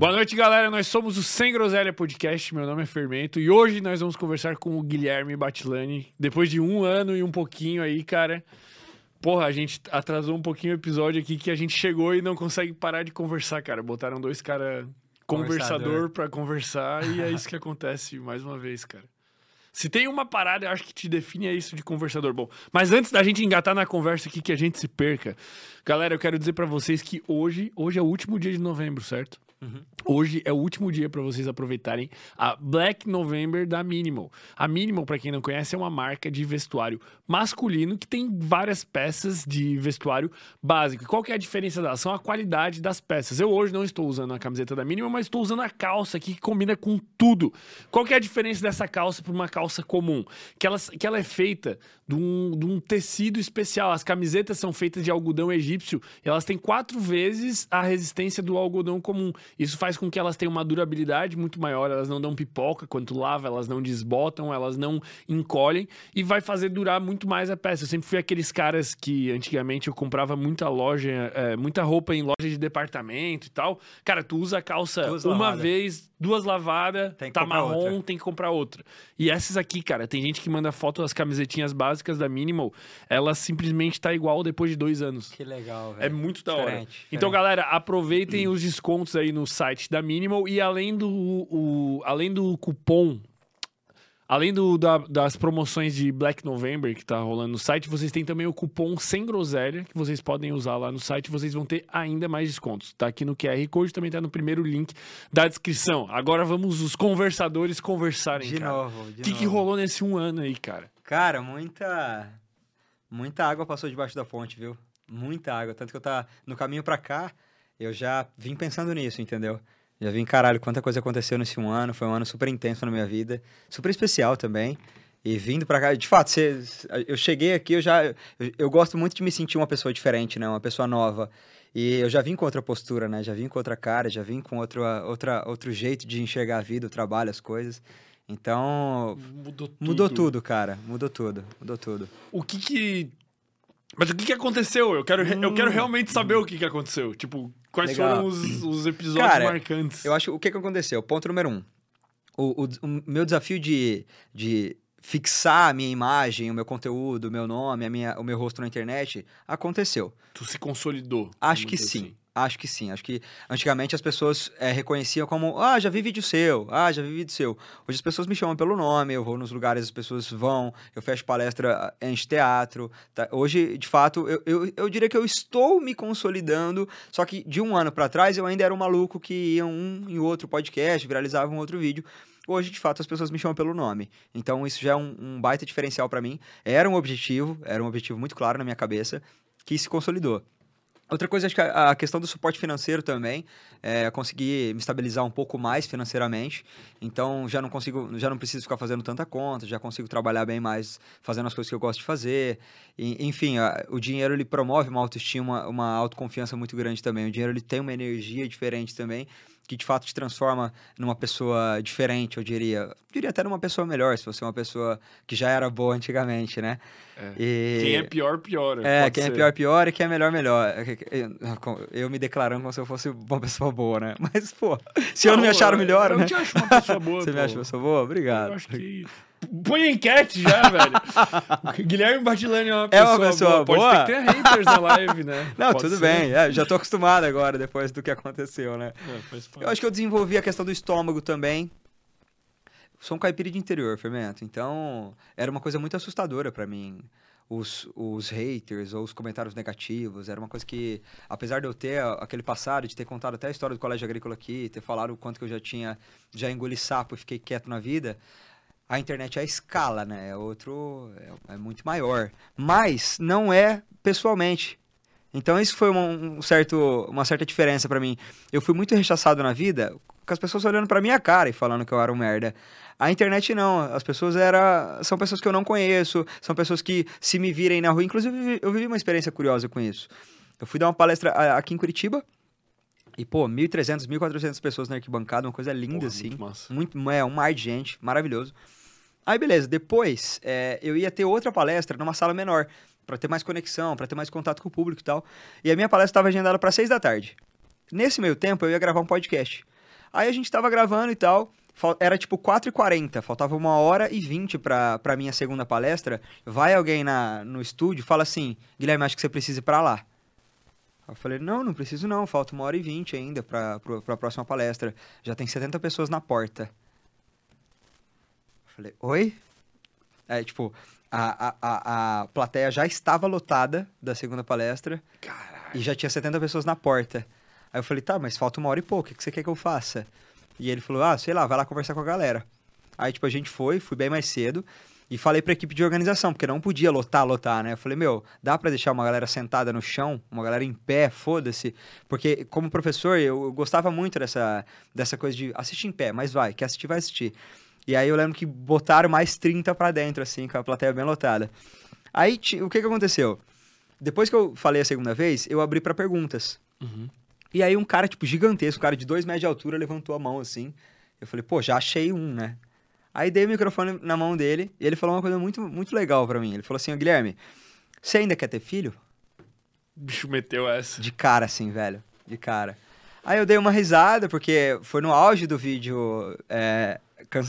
Boa noite, galera. Nós somos o Sem Groselha Podcast. Meu nome é Fermento e hoje nós vamos conversar com o Guilherme Batilani. Depois de um ano e um pouquinho aí, cara. Porra, a gente atrasou um pouquinho o episódio aqui que a gente chegou e não consegue parar de conversar, cara. Botaram dois caras conversador para conversar e é isso que acontece mais uma vez, cara. Se tem uma parada, eu acho que te define é isso de conversador. Bom, mas antes da gente engatar na conversa aqui que a gente se perca, galera, eu quero dizer para vocês que hoje, hoje é o último dia de novembro, certo? Uhum. Hoje é o último dia para vocês aproveitarem a Black November da Minimal. A Minimal, para quem não conhece, é uma marca de vestuário masculino que tem várias peças de vestuário básico. E qual que é a diferença da São a qualidade das peças. Eu hoje não estou usando a camiseta da Minimal, mas estou usando a calça aqui que combina com tudo. Qual que é a diferença dessa calça para uma calça comum? Que ela, que ela é feita de um, de um tecido especial. As camisetas são feitas de algodão egípcio e elas têm quatro vezes a resistência do algodão comum. Isso faz com que elas tenham uma durabilidade muito maior, elas não dão pipoca quando lava, elas não desbotam, elas não encolhem e vai fazer durar muito mais a peça. Eu sempre fui aqueles caras que antigamente eu comprava muita loja, é, muita roupa em loja de departamento e tal. Cara, tu usa a calça uma lavada. vez, duas lavadas, tá marrom, outra. tem que comprar outra. E essas aqui, cara, tem gente que manda foto das camisetinhas básicas da Minimal, ela simplesmente tá igual depois de dois anos. Que legal, velho. É muito da hora. Diferente. Então, galera, aproveitem os descontos aí no site da Minimal e além do, o, além do cupom Além do, da, das promoções de Black November que tá rolando no site, vocês têm também o cupom Sem Groselha, que vocês podem usar lá no site. Vocês vão ter ainda mais descontos. Tá aqui no QR Code, também tá no primeiro link da descrição. Agora vamos os conversadores conversarem, de cara. novo, de O que, que rolou nesse um ano aí, cara? Cara, muita... Muita água passou debaixo da ponte, viu? Muita água. Tanto que eu tá no caminho para cá, eu já vim pensando nisso, entendeu? Já vim, caralho, quanta coisa aconteceu nesse um ano. Foi um ano super intenso na minha vida. Super especial também. E vindo pra cá, de fato, cê, eu cheguei aqui, eu já. Eu, eu, gosto muito de me sentir uma pessoa diferente, né? Uma pessoa nova. E eu já vim com outra postura, né? Já vim com outra cara, já vim com outro, outra, outro jeito de enxergar a vida, o trabalho, as coisas. Então. Mudou tudo. Mudou tudo, cara. Mudou tudo. Mudou tudo. O que que. Mas o que que aconteceu? Eu quero, hum. eu quero hum. realmente saber o que que aconteceu. Tipo, Quais Legal. foram os, os episódios Cara, marcantes? Eu acho o que, que aconteceu. Ponto número um. O, o, o, meu desafio de, de fixar a minha imagem, o meu conteúdo, o meu nome, a minha, o meu rosto na internet aconteceu. Tu se consolidou? Acho que sim. Assim. Acho que sim. Acho que antigamente as pessoas é, reconheciam como, ah, já vi vídeo seu, ah, já vi vídeo seu. Hoje as pessoas me chamam pelo nome, eu vou nos lugares, as pessoas vão, eu fecho palestra em teatro. Tá? Hoje, de fato, eu, eu, eu diria que eu estou me consolidando, só que de um ano para trás eu ainda era um maluco que ia um em outro podcast, viralizava um outro vídeo. Hoje, de fato, as pessoas me chamam pelo nome. Então, isso já é um, um baita diferencial para mim. Era um objetivo, era um objetivo muito claro na minha cabeça, que se consolidou. Outra coisa, acho que a, questão do suporte financeiro também, é, conseguir me estabilizar um pouco mais financeiramente. Então, já não consigo, já não preciso ficar fazendo tanta conta, já consigo trabalhar bem mais fazendo as coisas que eu gosto de fazer. E, enfim, a, o dinheiro ele promove uma autoestima, uma autoconfiança muito grande também. O dinheiro ele tem uma energia diferente também que de fato te transforma numa pessoa diferente, eu diria. Eu diria até numa pessoa melhor, se você é uma pessoa que já era boa antigamente, né? É. E... Quem é pior, pior. É, quem é ser. é pior, pior e quem é melhor, melhor. Eu me declarando como se eu fosse uma pessoa boa, né? Mas, pô, se não, eu não me acharam melhor, eu né? Eu te acho uma pessoa boa. você pô. me acha uma pessoa boa? Obrigado. Eu acho que Põe enquete já, velho. Guilherme Batilani é uma pessoa, é uma pessoa boa. boa. Pode ter haters na live, né? Não, Pode tudo ser. bem. É, já tô acostumado agora, depois do que aconteceu, né? É, eu acho que eu desenvolvi a questão do estômago também. Sou um caipira de interior, Fermento. Então, era uma coisa muito assustadora para mim. Os, os haters ou os comentários negativos. Era uma coisa que, apesar de eu ter aquele passado, de ter contado até a história do colégio agrícola aqui, ter falado o quanto que eu já tinha, já engoli sapo e fiquei quieto na vida, a internet é a escala, né? É outro. É, é, muito maior. Mas não é pessoalmente. Então isso foi uma, um certo, uma certa diferença para mim. Eu fui muito rechaçado na vida com as pessoas olhando para minha cara e falando que eu era um merda. A internet não, as pessoas era, são pessoas que eu não conheço, são pessoas que se me virem na rua, inclusive eu vivi uma experiência curiosa com isso. Eu fui dar uma palestra aqui em Curitiba, e, pô, 1.300, 1.400 pessoas na arquibancada, uma coisa linda, Porra, assim. Muito, massa. muito É, um mar de gente, maravilhoso. Aí, beleza. Depois, é, eu ia ter outra palestra numa sala menor, para ter mais conexão, para ter mais contato com o público e tal. E a minha palestra estava agendada para seis da tarde. Nesse meio tempo, eu ia gravar um podcast. Aí a gente tava gravando e tal. Era tipo 4h40, faltava uma hora e 20 pra, pra minha segunda palestra. Vai alguém na, no estúdio fala assim: Guilherme, acho que você precisa ir pra lá. Eu falei: não, não preciso não, falta uma hora e 20 ainda pra, pra, pra próxima palestra. Já tem 70 pessoas na porta. Falei: oi? É, tipo, a, a, a, a plateia já estava lotada da segunda palestra. Caralho. E já tinha 70 pessoas na porta. Aí eu falei, tá, mas falta uma hora e pouco, o que você quer que eu faça? E ele falou, ah, sei lá, vai lá conversar com a galera. Aí, tipo, a gente foi, fui bem mais cedo. E falei pra equipe de organização, porque não podia lotar, lotar, né? Eu falei, meu, dá para deixar uma galera sentada no chão, uma galera em pé, foda-se. Porque, como professor, eu, eu, gostava muito dessa, dessa coisa de assistir em pé, mas vai, quer assistir, vai assistir. E aí eu lembro que botaram mais 30 para dentro, assim, com a plateia bem lotada. Aí, o que que aconteceu? Depois que eu falei a segunda vez, eu abri para perguntas. Uhum. E aí um cara, tipo, gigantesco, um cara de dois metros de altura, levantou a mão assim. Eu falei, pô, já achei um, né? Aí dei o microfone na mão dele e ele falou uma coisa muito, muito legal para mim. Ele falou assim, Guilherme, você ainda quer ter filho? Bicho meteu essa. De cara, assim, velho. De cara. Aí eu dei uma risada, porque foi no auge do vídeo é,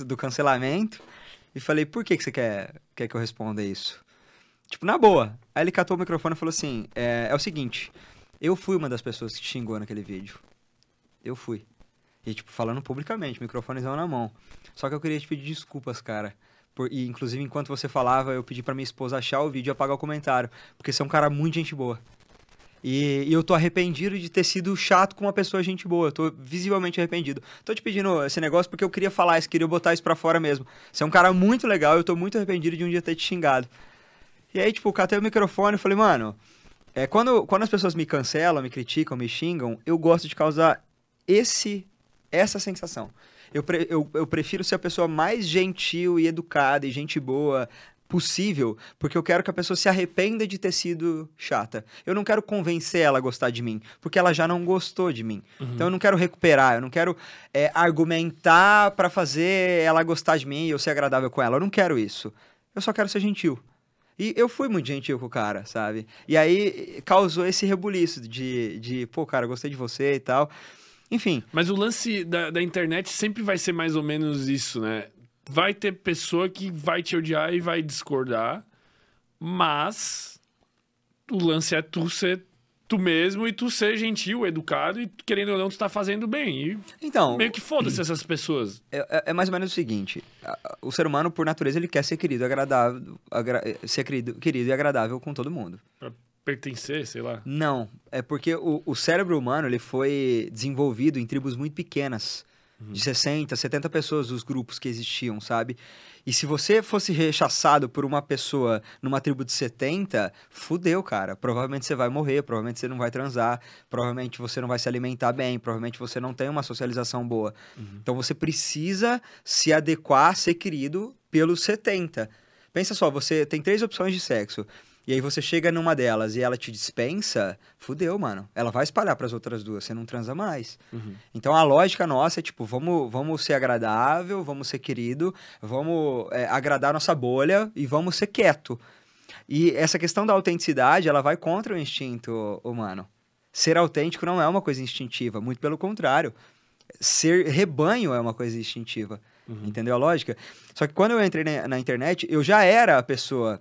do cancelamento. E falei, por que, que você quer, quer que eu responda isso? Tipo, na boa. Aí ele catou o microfone e falou assim, é, é o seguinte... Eu fui uma das pessoas que xingou naquele vídeo. Eu fui. E, tipo, falando publicamente, microfonezão na mão. Só que eu queria te pedir desculpas, cara. Por, e, inclusive, enquanto você falava, eu pedi pra minha esposa achar o vídeo e apagar o comentário. Porque você é um cara muito gente boa. E, e, eu tô arrependido de ter sido chato com uma pessoa gente boa. Eu tô visivelmente arrependido. Tô te pedindo esse negócio porque eu queria falar isso, queria botar isso pra fora mesmo. Você é um cara muito legal, eu tô muito arrependido de um dia ter te xingado. E aí, tipo, catei o microfone e falei, mano, é, quando, quando as pessoas me cancelam, me criticam, me xingam, eu gosto de causar esse essa sensação. Eu, pre, eu, eu prefiro ser a pessoa mais gentil e educada e gente boa possível, porque eu quero que a pessoa se arrependa de ter sido chata. Eu não quero convencer ela a gostar de mim, porque ela já não gostou de mim. Uhum. Então eu não quero recuperar, eu não quero é, argumentar para fazer ela gostar de mim e eu ser agradável com ela. Eu não quero isso. Eu só quero ser gentil. E eu fui muito gentil com o cara, sabe? E aí causou esse rebuliço de, de pô, cara, gostei de você e tal. Enfim. Mas o lance da, da internet sempre vai ser mais ou menos isso, né? Vai ter pessoa que vai te odiar e vai discordar, mas o lance é tu ser tu mesmo e tu ser gentil, educado e querendo ou não tu tá fazendo bem. E então, meio que foda-se essas pessoas. É, é, é, mais ou menos o seguinte, o ser humano por natureza ele quer ser querido, agradável, agra ser querido, querido e agradável com todo mundo. Pra pertencer, sei lá. Não, é porque o, o cérebro humano ele foi desenvolvido em tribos muito pequenas, uhum. de 60, 70 pessoas os grupos que existiam, sabe? E se você fosse rechaçado por uma pessoa numa tribo de 70, fudeu, cara. Provavelmente você vai morrer, provavelmente você não vai transar, provavelmente você não vai se alimentar bem, provavelmente você não tem uma socialização boa. Uhum. Então você precisa se adequar, ser querido pelos 70. Pensa só, você tem três opções de sexo. E aí você chega numa delas e ela te dispensa, fudeu, mano. Ela vai espalhar para as outras duas, você não transa mais. Uhum. Então a lógica nossa é tipo, vamos, vamos ser agradável, vamos ser querido, vamos é, agradar nossa bolha e vamos ser quieto. E essa questão da autenticidade, ela vai contra o instinto humano. Ser autêntico não é uma coisa instintiva, muito pelo contrário. Ser rebanho é uma coisa instintiva. Uhum. Entendeu a lógica? Só que quando eu entrei na, na internet, eu já era a pessoa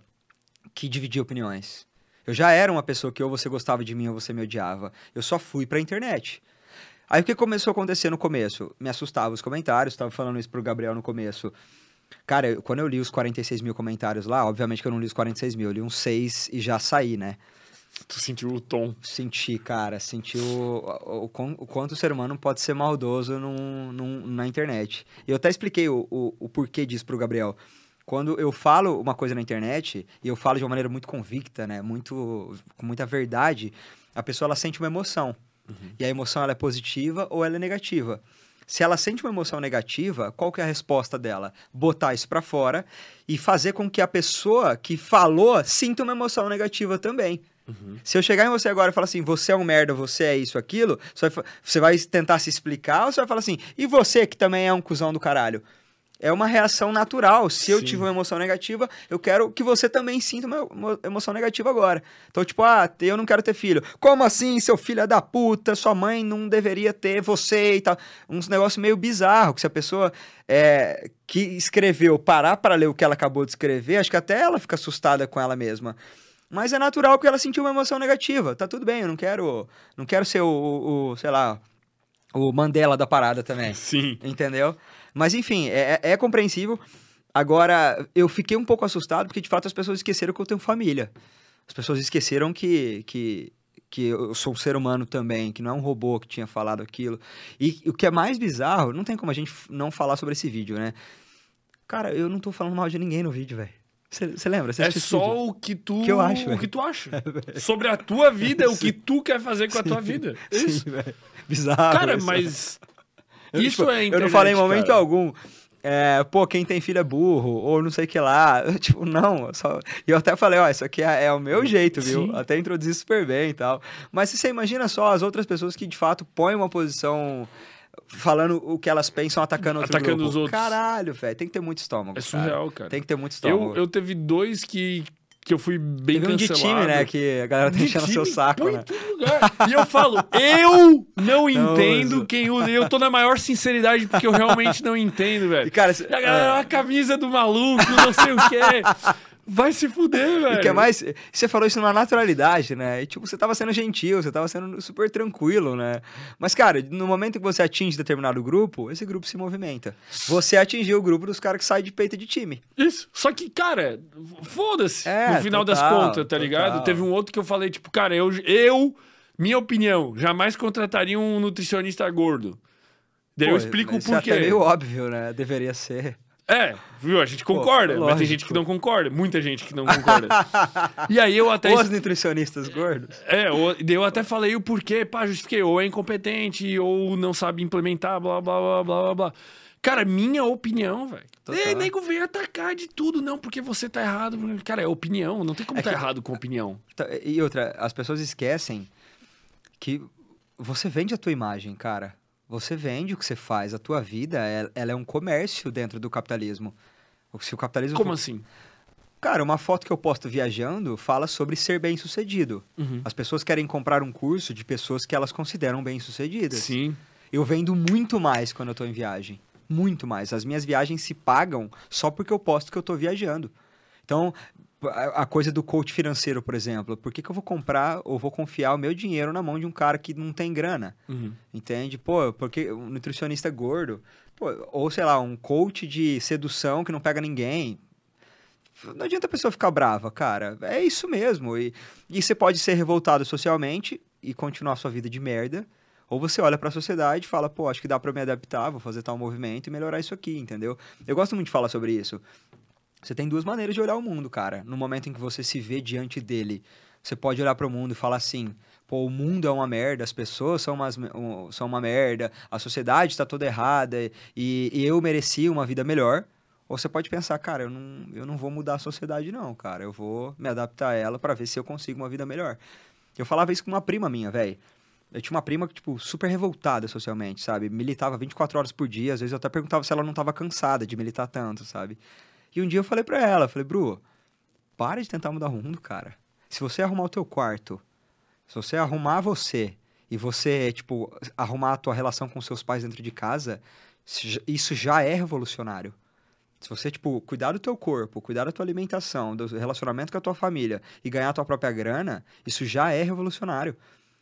que dividia opiniões. Eu já era uma pessoa que ou você gostava de mim ou você me odiava. Eu só fui pra internet. Aí o que começou a acontecer no começo? Me assustava os comentários, estava falando isso pro Gabriel no começo. Cara, eu, quando eu li os 46 mil comentários lá, obviamente que eu não li os 46 mil, eu li uns 6 e já saí, né? Tu sentiu o tom? Senti, cara. Senti o, o, o, o quanto o ser humano pode ser maldoso num, num, na internet. E eu até expliquei o, o, o porquê disso pro Gabriel. Quando eu falo uma coisa na internet, e eu falo de uma maneira muito convicta, né? Muito, com muita verdade, a pessoa ela sente uma emoção. Uhum. E a emoção ela é positiva ou ela é negativa. Se ela sente uma emoção negativa, qual que é a resposta dela? Botar isso para fora e fazer com que a pessoa que falou sinta uma emoção negativa também. Uhum. Se eu chegar em você agora e falar assim, você é um merda, você é isso, aquilo, você vai, você vai tentar se explicar ou você vai falar assim, e você que também é um cuzão do caralho? É uma reação natural. Se eu tive uma emoção negativa, eu quero que você também sinta uma emoção negativa agora. Então, tipo, ah, eu não quero ter filho. Como assim, seu filho é da puta? Sua mãe não deveria ter você e tal. Uns negócios meio bizarro, que se a pessoa é, que escreveu parar para ler o que ela acabou de escrever, acho que até ela fica assustada com ela mesma. Mas é natural porque ela sentiu uma emoção negativa. Tá tudo bem, eu não quero, não quero ser o, o, o sei lá, o Mandela da parada também. Sim. Entendeu? Mas enfim, é, é, é compreensível. Agora, eu fiquei um pouco assustado porque de fato as pessoas esqueceram que eu tenho família. As pessoas esqueceram que, que, que eu sou um ser humano também, que não é um robô que tinha falado aquilo. E o que é mais bizarro, não tem como a gente não falar sobre esse vídeo, né? Cara, eu não tô falando mal de ninguém no vídeo, velho. Você lembra? Cê é só o que tu que eu acho, o que tu acha. Sobre a tua vida, o que tu quer fazer com a tua vida. Isso. Sim, Bizarro. Cara, isso. mas isso tipo, é internet, Eu não falei em momento cara. algum. É, pô, quem tem filho é burro, ou não sei o que lá. Eu, tipo, não, eu só. E eu até falei, ó, isso aqui é, é o meu jeito, viu? Sim. Até introduzi super bem e tal. Mas se você imagina só as outras pessoas que de fato põem uma posição falando o que elas pensam, atacando outro Atacando grupo. os outros. Caralho, velho. Tem que ter muito estômago. É surreal, cara. cara. Tem que ter muito estômago. Eu, eu teve dois que, que eu fui bem Teve um cancelado. de time, né? Que a galera tá enchendo o seu saco, né? E eu falo, eu não entendo quem usa. Eu tô na maior sinceridade porque eu realmente não entendo, velho. E, cara, a galera, a camisa do maluco, não sei o quê. Vai se fuder, velho. E que mais. Você falou isso numa naturalidade, né? E, tipo, você tava sendo gentil, você tava sendo super tranquilo, né? Mas, cara, no momento que você atinge determinado grupo, esse grupo se movimenta. Você atingiu o grupo dos caras que saem de peito de time. Isso. Só que, cara, foda-se. É, no final das total, contas, tá ligado? total. Teve um outro que eu falei, tipo, cara, eu, eu, minha opinião, jamais contrataria um nutricionista gordo. Daí eu Pô, explico o isso é porquê. meio óbvio, né? Deveria ser. É, viu? A gente concorda, mas tem gente que não concorda. Muita gente que não concorda. e aí eu até. Os nutricionistas gordos. É, o- daí eu até falei o porquê, pá, justifiquei, ou é incompetente, ou não sabe implementar, blá, blá, blá, blá, blá, blá. Cara, minha opinião, velho. Total. E nego vem atacar de tudo, não, porque você tá errado. Cara, é opinião, não tem como É tá que- errado com opinião. Tá, E outra, as pessoas esquecem que você vende a tua imagem, cara. Você vende o que você faz. A tua vida, é- ela é um comércio dentro do capitalismo. Se o capitalismo Como for- assim? Cara, uma foto que eu posto viajando fala sobre ser bem-sucedido. Uhum. As pessoas querem comprar um curso de pessoas que elas consideram bem-sucedidas. Sim. Eu vendo muito mais quando eu tô em viagem. Muito mais. As minhas viagens se pagam só porque eu posto que eu tô viajando. Então, a a coisa do coach financeiro, por exemplo. Por que, que eu vou comprar ou vou confiar o meu dinheiro na mão de um cara que não tem grana? Uhum. Entende? Pô, porque um nutricionista gordo, pô, ou sei lá, um coach de sedução que não pega ninguém. Não adianta a pessoa ficar brava, cara. É isso mesmo. E, e você pode ser revoltado socialmente e continuar sua vida de merda. Ou você olha pra sociedade e fala, pô, acho que dá pra me adaptar, vou fazer tal movimento e melhorar isso aqui, entendeu? Eu gosto muito de falar sobre isso. Você tem duas maneiras de olhar o mundo, cara. No momento em que você se vê diante dele, você pode olhar pro mundo e falar assim: pô, o mundo é uma merda, as pessoas são, umas, um- são uma merda, a sociedade está toda errada e, e eu mereci uma vida melhor. Ou você pode pensar, cara, eu não, eu não vou mudar a sociedade, não, cara. Eu vou me adaptar a ela para ver se eu consigo uma vida melhor. Eu falava isso com uma prima minha, velho. Eu tinha uma prima, tipo, super revoltada socialmente, sabe? Militava 24 horas por dia. Às vezes eu até perguntava se ela não tava cansada de militar tanto, sabe? E um dia eu falei pra ela, falei, Bru, para de tentar mudar o mundo, cara. Se você arrumar o teu quarto, se você arrumar você e você, tipo, arrumar a tua relação com seus pais dentro de casa, isso já- isso já é revolucionário. Se você, tipo, cuidar do teu corpo, cuidar da tua alimentação, do relacionamento com a tua família e ganhar a tua própria grana, isso já é revolucionário.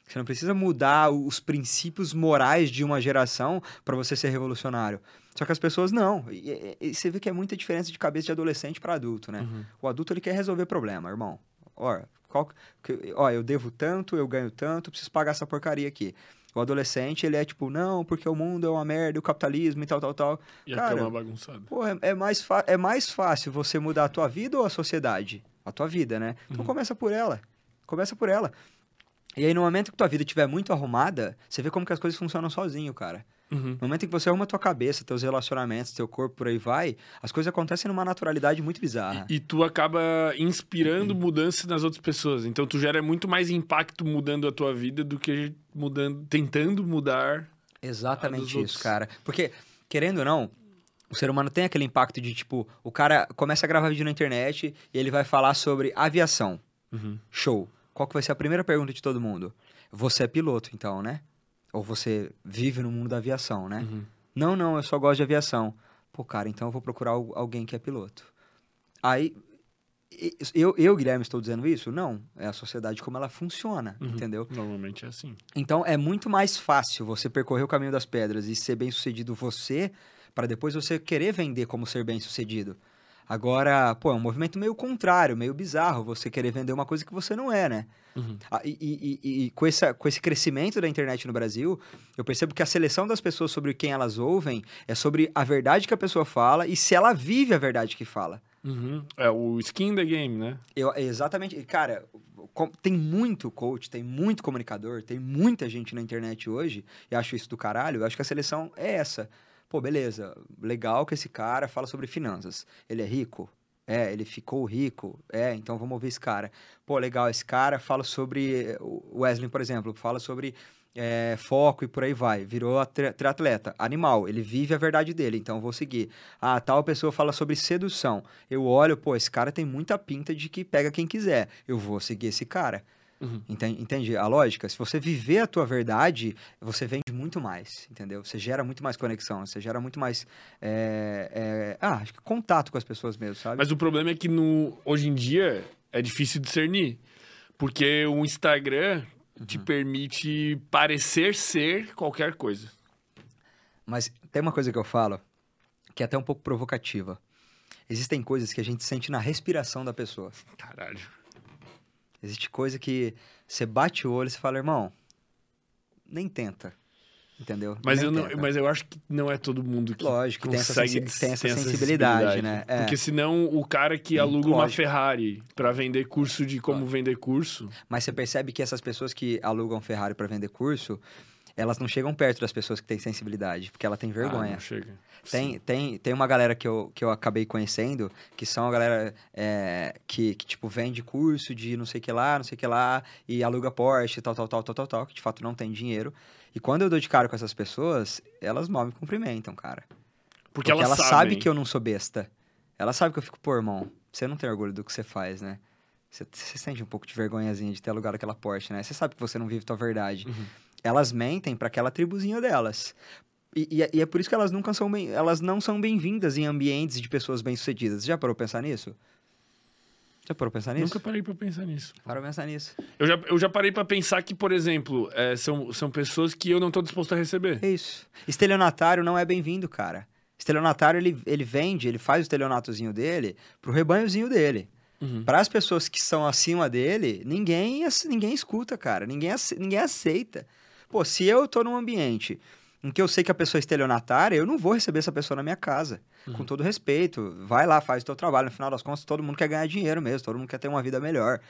Você não precisa mudar os princípios morais de uma geração para você ser revolucionário. Só que as pessoas não. E, e- e você vê que é muita diferença de cabeça de adolescente para adulto, né? Uhum. O adulto ele quer resolver problema, irmão. Ó, qual, que- ó, eu devo tanto, eu ganho tanto, preciso pagar essa porcaria aqui. O adolescente, ele é tipo, não, porque o mundo é uma merda, o capitalismo e tal, tal, tal. E Cara, cama bagunçada. Pô, é, é mais é mais fácil você mudar a tua vida ou a sociedade? A tua vida, né? Então Uhum. começa por ela. Começa por ela. E aí, no momento que tua vida estiver muito arrumada, você vê como que as coisas funcionam sozinho, cara. Uhum. No momento em que você arruma tua cabeça, teus relacionamentos, teu corpo, por aí vai, as coisas acontecem numa naturalidade muito bizarra. E tu acaba inspirando Uhum. mudança nas outras pessoas. Então tu gera muito mais impacto mudando a tua vida do que mudando, tentando mudar. a Exatamente outros. isso, cara. Porque, querendo ou não, o ser humano tem aquele impacto de, tipo, o cara começa a gravar vídeo na internet e ele vai falar sobre aviação. Uhum. Show. Qual que vai ser a primeira pergunta de todo mundo? Você é piloto, então, né? Ou você vive no mundo da aviação, né? Uhum. Não, não, eu só gosto de aviação. Pô, cara, então eu vou procurar alguém que é piloto. Aí, eu, eu, Guilherme, estou dizendo isso? Não. É a sociedade como ela funciona, Uhum. entendeu? Normalmente é assim. Então, é muito mais fácil você percorrer o caminho das pedras e ser bem sucedido você, para depois você querer vender como ser bem sucedido. Agora, pô, é um movimento meio contrário, meio bizarro, você querer vender uma coisa que você não é, né? Uhum. Ah, E, e- e- e com, essa, com esse crescimento da internet no Brasil, eu percebo que a seleção das pessoas sobre quem elas ouvem é sobre a verdade que a pessoa fala e se ela vive a verdade que fala. Uhum. É o skin the game, né? Eu, é exatamente. Cara, tem muito coach, tem muito comunicador, tem muita gente na internet hoje, e acho isso do caralho. Eu acho que a seleção é essa. Pô, beleza, legal que esse cara fala sobre finanças. Ele é rico? É, ele ficou rico? É, então vamos ouvir esse cara. Pô, legal, esse cara fala sobre. O Wesley, por exemplo, fala sobre é, foco e por aí vai. Virou triatleta. Animal, ele vive a verdade dele, então vou seguir. Ah, tal pessoa fala sobre sedução. Eu olho, pô, esse cara tem muita pinta de que pega quem quiser. Eu vou seguir esse cara. Uhum. Entende, entende a lógica? Se você viver a tua verdade, você vende muito mais, entendeu? Você gera muito mais conexão, você gera muito mais é, é, ah, acho que contato com as pessoas mesmo, sabe? Mas o problema é que no, hoje em dia é difícil discernir. Porque o Instagram te permite parecer ser qualquer coisa. Mas tem uma coisa que eu falo que é até um pouco provocativa. Existem coisas que a gente sente na respiração da pessoa. Caralho. Existe coisa que você bate o olho e você fala, irmão, nem tenta. Entendeu? Mas Nem eu, não, mas eu acho que não é todo mundo que Lógico que tem essa consegue tem essa ter sensibilidade, né? É. Porque senão o cara que aluga uma lógico. Ferrari pra vender curso de como vender curso... Mas você percebe que essas pessoas que alugam Ferrari para vender curso, elas não chegam perto das pessoas que têm sensibilidade, porque ela tem Ah, vergonha. não chega. Tem, tem, tem uma galera que eu, que eu acabei conhecendo, que são a galera é, que, que, tipo, vende curso de não sei o que lá, não sei o que lá, e aluga Porsche, tal, tal, tal, tal, tal, tal, que de fato não tem dinheiro. E quando eu dou de cara com essas pessoas, elas mal me cumprimentam, cara. Porque, elas, elas sabem. sabem que eu não sou besta. Elas sabem que eu fico, pô, irmão, você não tem orgulho do que você faz, né? Você, você sente um pouco de vergonhazinha de ter alugado aquela Porsche, né? Você sabe que você não vive tua verdade. Uhum. Elas mentem para aquela tribuzinha delas. E, e é- e é por isso que elas nunca são bem, elas não são bem-vindas em ambientes de pessoas bem-sucedidas. Já parou pensar nisso? Já parou pensar nisso? Nunca parei pra pensar nisso. Parou pra pensar nisso. Eu já, eu já parei pra pensar que, por exemplo, é, são, são pessoas que eu não tô disposto a receber. É isso. Estelionatário não é bem-vindo, cara. Estelionatário, ele, ele vende, ele faz o estelionatozinho dele pro rebanhozinho dele. Uhum. Para as pessoas que são acima dele, ninguém, ninguém escuta, cara. Ninguém, ninguém aceita. Pô, se eu tô num ambiente em que eu sei que a pessoa é estelionatária, eu não vou receber essa pessoa na minha casa. Com todo respeito. Vai lá, faz o teu trabalho. No final das contas, todo mundo quer ganhar dinheiro mesmo. Todo mundo quer ter uma vida melhor.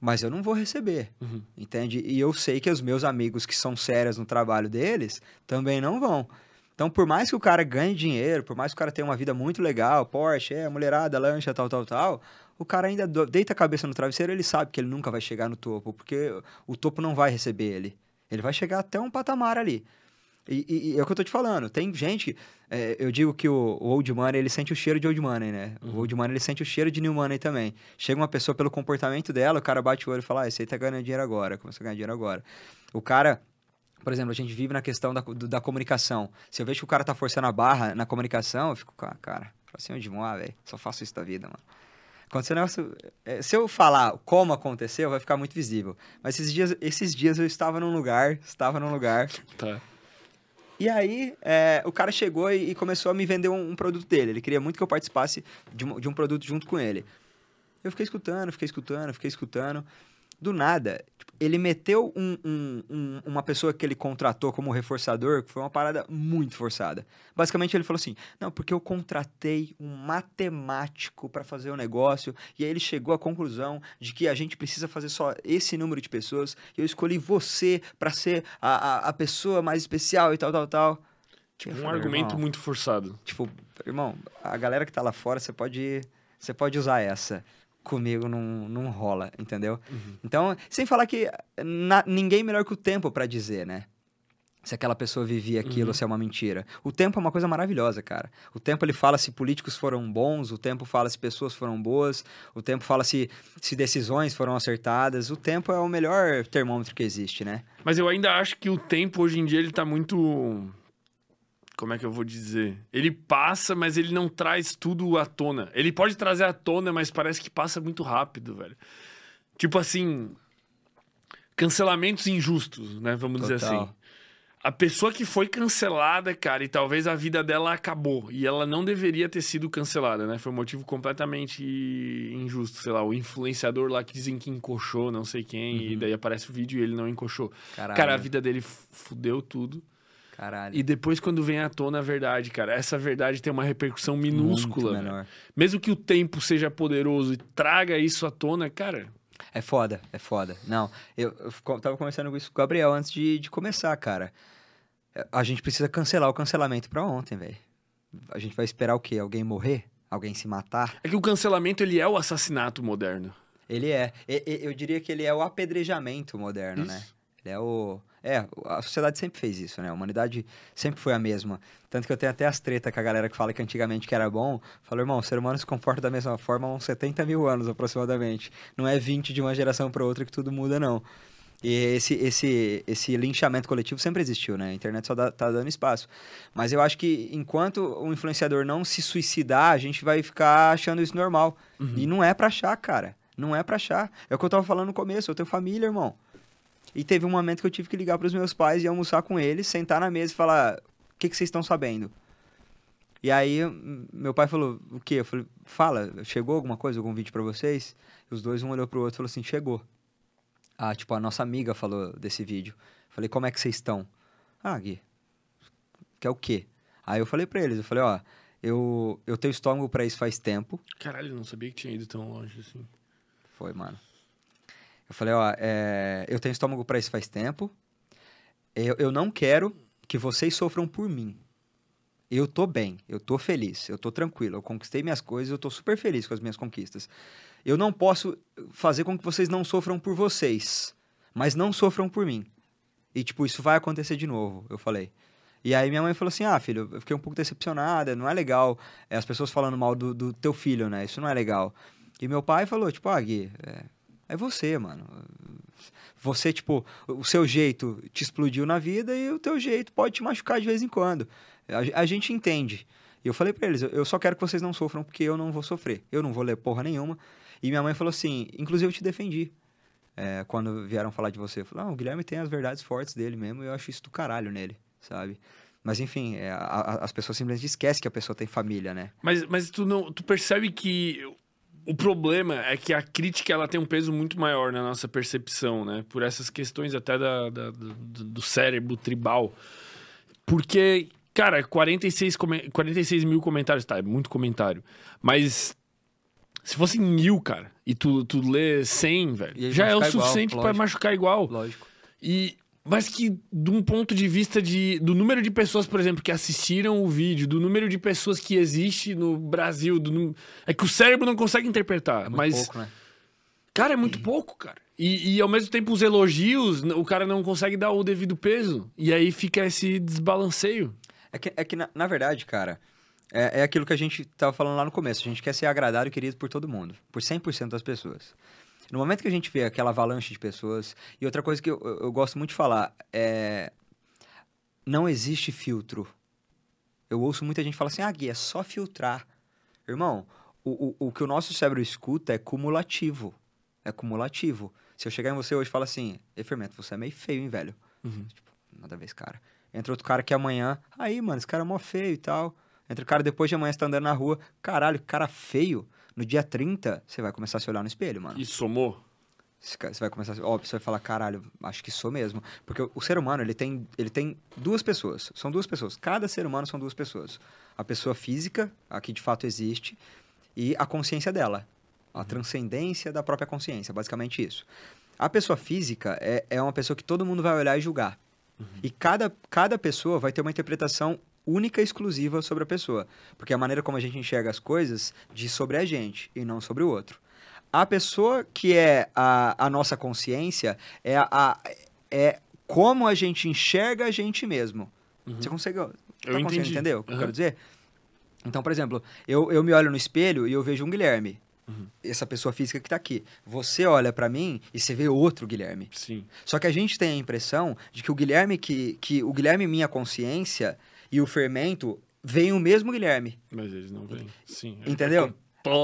Mas eu não vou receber. Uhum. Entende? E eu sei que os meus amigos que são sérios no trabalho deles também não vão. Então, por mais que o cara ganhe dinheiro, por mais que o cara tenha uma vida muito legal, Porsche, é, mulherada, lancha, tal, tal, tal, o cara ainda deita a cabeça no travesseiro, ele sabe que ele nunca vai chegar no topo, porque o topo não vai receber ele. Ele vai chegar até um patamar ali. E, e- e é o que eu tô te falando. Tem gente. é, eu digo que o, o old money, ele sente o cheiro de old money, né? O old money, ele sente o cheiro de new money também. Chega uma pessoa pelo comportamento dela, o cara bate o olho e fala: Ah, esse aí tá ganhando dinheiro agora, começou a ganhar dinheiro agora. O cara. Por exemplo, a gente vive na questão da, do- da comunicação. Se eu vejo que o cara tá forçando a barra na comunicação, eu fico, "Ah, cara, pra cima de moar, velho. Só faço isso da vida, mano. Aconteceu um negócio. é, se eu falar como aconteceu, vai ficar muito visível. Mas esses dias, esses dias eu estava num lugar, estava num lugar, Tá. e aí, é, o cara chegou e, e começou a me vender um, um produto dele. Ele queria muito que eu participasse de um, de um produto junto com ele. Eu fiquei escutando, fiquei escutando, fiquei escutando. Do nada, tipo, ele meteu um- um- um- uma pessoa que ele contratou como reforçador, que foi uma parada muito forçada. Basicamente, ele falou assim: Não, porque eu contratei um matemático para fazer o negócio, e aí ele chegou à conclusão de que a gente precisa fazer só esse número de pessoas, e eu escolhi você para ser a, a, a pessoa mais especial e tal, tal, tal. Tipo, Eu um falei, argumento "Irmão, muito forçado. Tipo, irmão, a galera que tá lá fora, você pode, você pode usar essa. Comigo não, não rola, entendeu? Então, sem falar que na- ninguém melhor que o tempo pra dizer, né? se aquela pessoa vivia aquilo, uhum. se é uma mentira. O tempo é uma coisa maravilhosa, cara. O tempo ele fala se políticos foram bons, o tempo fala se pessoas foram boas, o tempo fala se, se decisões foram acertadas. O tempo é o melhor termômetro que existe, né? Mas eu ainda acho que o tempo hoje em dia ele tá muito como é que eu vou dizer? Ele passa, mas ele não traz tudo à tona. Ele pode trazer à tona, mas parece que passa muito rápido, velho. Tipo assim, cancelamentos injustos, né? Vamos Total. dizer assim a pessoa que foi cancelada, cara, e talvez a vida dela acabou. E ela não deveria ter sido cancelada, né? Foi um motivo completamente injusto. Sei lá, o influenciador lá que dizem que encoxou não sei quem, uhum. e daí aparece o vídeo e ele não encoxou. Caralho. Cara, a vida dele fudeu tudo. Caralho. E depois, quando vem à tona a verdade, cara, essa verdade tem uma repercussão minúscula. Mesmo que o tempo seja poderoso e traga isso à tona, cara, é foda, é foda. Não, eu, eu tava conversando com isso com o Gabriel antes de, de começar, cara. A gente precisa cancelar o cancelamento pra ontem, velho. A gente vai esperar o quê? Alguém morrer? Alguém se matar? É que o cancelamento, ele é o assassinato moderno. Ele é. Eu diria que ele é o apedrejamento moderno, né? isso. né? Ele é o... É, a sociedade sempre fez isso, né? A humanidade sempre foi a mesma. Tanto que eu tenho até as tretas com a galera que fala que antigamente que era bom. Falou, irmão, o ser humano se comporta da mesma forma há uns 70 mil anos aproximadamente. Não é 20 de uma geração para outra que tudo muda, não. E esse, esse, esse linchamento coletivo sempre existiu, né? A internet só dá, tá dando espaço. Mas eu acho que enquanto o influenciador não se suicidar, a gente vai ficar achando isso normal. Uhum. E não é pra achar, cara. Não é pra achar. É o que eu tava falando no começo. Eu tenho família, irmão. E teve um momento que eu tive que ligar pros meus pais e almoçar com eles, sentar na mesa e falar: O que, que vocês estão sabendo? E aí, meu pai falou: O quê? Eu falei: Fala, chegou alguma coisa, algum vídeo para vocês? E os dois, um olhou pro outro e falou assim: Chegou. Ah, tipo, a nossa amiga falou desse vídeo. Falei, como é que vocês estão? Ah, Gui, quer o quê? Aí eu falei pra eles, eu falei, ó, eu, eu tenho estômago para isso faz tempo. Caralho, eu não sabia que tinha ido tão longe assim. Foi, mano. Eu falei, ó, é, eu tenho estômago para isso faz tempo. Eu, eu não quero que vocês sofram por mim. Eu tô bem, eu tô feliz, eu tô tranquilo, eu conquistei minhas coisas, eu tô super feliz com as minhas conquistas. Eu não posso fazer com que vocês não sofram por vocês, mas não sofram por mim. E, tipo, isso vai acontecer de novo, eu falei. E aí minha mãe falou assim: ah, filho, eu fiquei um pouco decepcionada, não é legal é, as pessoas falando mal do, do, teu filho, né? Isso não é legal. E meu pai falou, tipo, ah, Gui, é, é você, mano. Você, tipo, o seu jeito te explodiu na vida e o teu jeito pode te machucar de vez em quando. A, a gente entende. E eu falei para eles, eu só quero que vocês não sofram porque eu não vou sofrer. Eu não vou ler porra nenhuma. E minha mãe falou assim, inclusive eu te defendi. É, quando vieram falar de você. Falou, não, o Guilherme tem as verdades fortes dele mesmo e eu acho isso do caralho nele, sabe? Mas enfim, é, a, a, as pessoas simplesmente esquecem que a pessoa tem família, né? Mas, mas tu, não, tu percebe que o problema é que a crítica ela tem um peso muito maior na nossa percepção, né? Por essas questões até da, da do, do cérebro tribal. Porque, cara, 46, 46 mil comentários, tá, é muito comentário. Mas se fosse mil, cara, e tu, tu lê 100, velho, já é o suficiente para machucar igual. Lógico. E, mas que, de um ponto de vista de, do número de pessoas, por exemplo, que assistiram o vídeo, do número de pessoas que existe no Brasil, do, é que o cérebro não consegue interpretar. É muito mas, pouco, né? Cara, é muito pouco, cara. E, e, ao mesmo tempo, os elogios, o cara não consegue dar o devido peso. E aí fica esse desbalanceio. É que, é que na, na verdade, cara, é, é aquilo que a gente estava falando lá no começo. A gente quer ser agradado e querido por todo mundo, por 100% das pessoas. No momento que a gente vê aquela avalanche de pessoas. E outra coisa que eu, eu gosto muito de falar é. Não existe filtro. Eu ouço muita gente falar assim: ah, Gui, é só filtrar. Irmão, o, o, o que o nosso cérebro escuta é cumulativo. É cumulativo. Se eu chegar em você hoje e falar assim: Ei, Fermento, você é meio feio, hein, velho? Uhum. Tipo, nada a ver esse cara. Entra outro cara que amanhã. Aí, mano, esse cara é mó feio e tal. Entre o cara depois de amanhã você tá andando na rua, caralho, cara feio. No dia 30, você vai começar a se olhar no espelho, mano. E somou? Você vai começar, óbvio, você vai falar, caralho, acho que sou mesmo. Porque o, ser humano, ele tem, ele tem duas pessoas. São duas pessoas. Cada ser humano são duas pessoas. A pessoa física, a que de fato existe, e a consciência dela. A transcendência da própria consciência, basicamente isso. A pessoa física é, é uma pessoa que todo mundo vai olhar e julgar. Uhum. E cada, cada pessoa vai ter uma interpretação única e exclusiva sobre a pessoa. Porque a maneira como a gente enxerga as coisas diz sobre a gente e não sobre o outro. A pessoa que é a, a nossa consciência é, a, é como a gente enxerga a gente mesmo. Uhum. Você consegue. Tá eu entendi. entender o que uhum. eu quero dizer? Então, por exemplo, eu, eu me olho no espelho e eu vejo um Guilherme. Uhum. Essa pessoa física que tá aqui. Você olha para mim e você vê outro Guilherme. Sim. Só que a gente tem a impressão de que o Guilherme que, que o Guilherme minha consciência e o fermento vem o mesmo Guilherme. Mas eles não vêm. Sim. É Entendeu?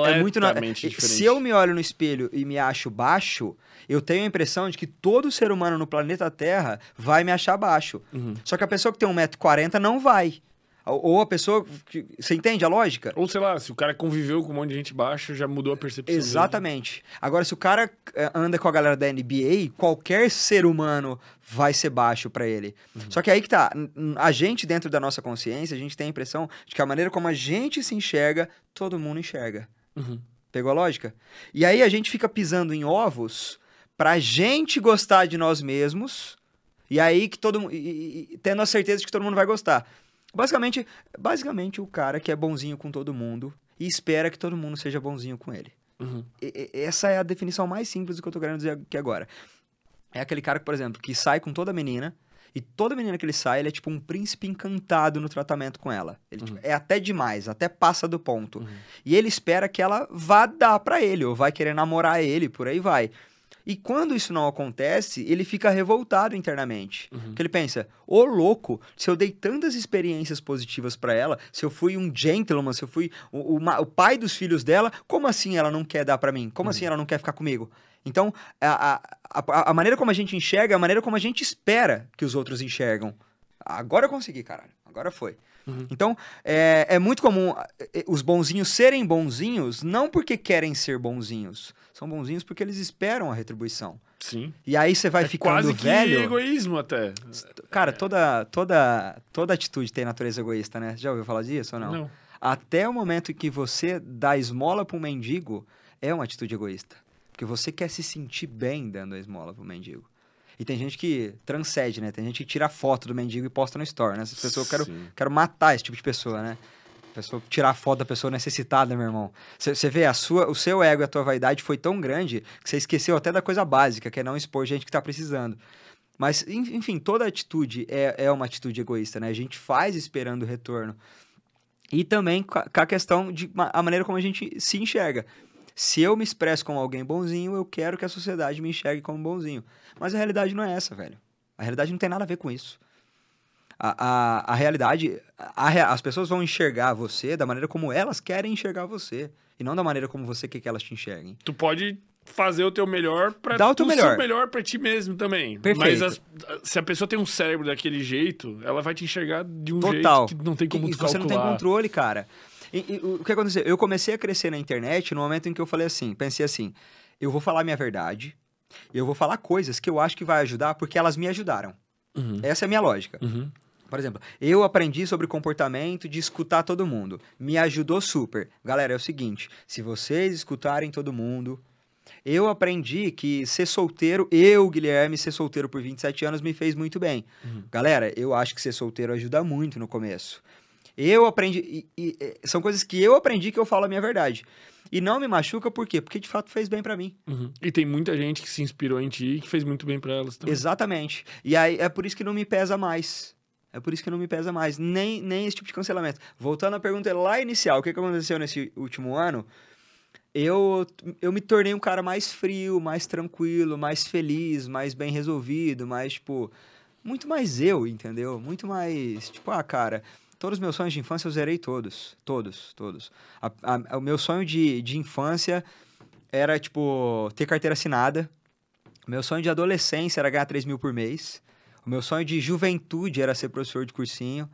É muito na... diferente. Se eu me olho no espelho e me acho baixo, eu tenho a impressão de que todo ser humano no planeta Terra vai me achar baixo. Uhum. Só que a pessoa que tem 1,40m não vai. Ou a pessoa. Que, você entende a lógica? Ou sei lá, se o cara conviveu com um monte de gente baixa, já mudou a percepção. Exatamente. Dele. Agora, se o cara eh, anda com a galera da NBA, qualquer ser humano vai ser baixo para ele. Uhum. Só que aí que tá. A gente, dentro da nossa consciência, a gente tem a impressão de que a maneira como a gente se enxerga, todo mundo enxerga. Uhum. Pegou a lógica? E aí a gente fica pisando em ovos pra gente gostar de nós mesmos. E aí que todo mundo. Tendo a certeza de que todo mundo vai gostar. Basicamente, basicamente o cara que é bonzinho com todo mundo e espera que todo mundo seja bonzinho com ele. Uhum. E, essa é a definição mais simples do que eu tô querendo dizer aqui agora. É aquele cara, por exemplo, que sai com toda menina e toda menina que ele sai, ele é tipo um príncipe encantado no tratamento com ela. Ele tipo, uhum. tipo, é até demais, até passa do ponto. Uhum. E ele espera que ela vá dar para ele, ou vai querer namorar ele, por aí vai. E quando isso não acontece, ele fica revoltado internamente. Uhum. Porque ele pensa: ô louco, se eu dei tantas experiências positivas para ela, se eu fui um gentleman, se eu fui o, o, o, pai dos filhos dela, como assim ela não quer dar para mim? Como assim uhum. assim ela não quer ficar comigo? Então, a, a, a, maneira como a gente enxerga é a maneira como a gente espera que os outros enxergam. Agora eu consegui, caralho. Agora foi. Uhum. Então, é, é muito comum os bonzinhos serem bonzinhos, não porque querem ser bonzinhos. São bonzinhos porque eles esperam a retribuição. Sim. E aí você vai é ficando quase velho. Que egoísmo até. Cara, toda, toda, toda atitude tem natureza egoísta, né? Já ouviu falar disso ou não? Não. Até o momento em que você dá esmola para um mendigo, é uma atitude egoísta. Porque você quer se sentir bem dando a esmola para o mendigo. E tem gente que transcende, né? Tem gente que tira foto do mendigo e posta no store, né? Essa pessoa, eu quero, quero matar esse tipo de pessoa, né? pessoa tirar foto da pessoa necessitada, meu irmão. Você vê, a sua, o seu ego e a tua vaidade foi tão grande que você esqueceu até da coisa básica, que é não expor gente que tá precisando. Mas, enfim, toda atitude é, é uma atitude egoísta, né? A gente faz esperando o retorno. E também com a questão de a maneira como a gente se enxerga. Se eu me expresso como alguém bonzinho, eu quero que a sociedade me enxergue como bonzinho. Mas a realidade não é essa, velho. A realidade não tem nada a ver com isso. A, a, a realidade, a, as pessoas vão enxergar você da maneira como elas querem enxergar você. E não da maneira como você quer que elas te enxerguem. Tu pode fazer o teu melhor para Dar o teu melhor. melhor para ti mesmo também. Perfeito. Mas as, se a pessoa tem um cérebro daquele jeito, ela vai te enxergar de um Total. jeito que não tem como e, tu Você calcular. não tem controle, cara. E, e, o que aconteceu? Eu comecei a crescer na internet no momento em que eu falei assim, pensei assim, eu vou falar minha verdade, eu vou falar coisas que eu acho que vai ajudar porque elas me ajudaram. Uhum. Essa é a minha lógica. Uhum. Por exemplo, eu aprendi sobre comportamento de escutar todo mundo. Me ajudou super. Galera, é o seguinte: se vocês escutarem todo mundo, eu aprendi que ser solteiro, eu, Guilherme, ser solteiro por 27 anos me fez muito bem. Uhum. Galera, eu acho que ser solteiro ajuda muito no começo. Eu aprendi. E, e, são coisas que eu aprendi que eu falo a minha verdade. E não me machuca por quê? Porque de fato fez bem para mim. Uhum. E tem muita gente que se inspirou em ti e que fez muito bem para elas também. Exatamente. E aí é por isso que não me pesa mais. É por isso que não me pesa mais. Nem, nem esse tipo de cancelamento. Voltando à pergunta lá inicial, o que, que aconteceu nesse último ano? Eu, eu me tornei um cara mais frio, mais tranquilo, mais feliz, mais bem resolvido, mais, tipo, muito mais eu, entendeu? Muito mais, tipo, ah, cara, todos os meus sonhos de infância eu zerei todos. Todos, todos. A, a, o meu sonho de, de infância era, tipo, ter carteira assinada. Meu sonho de adolescência era ganhar 3 mil por mês. O meu sonho de juventude era ser professor de cursinho.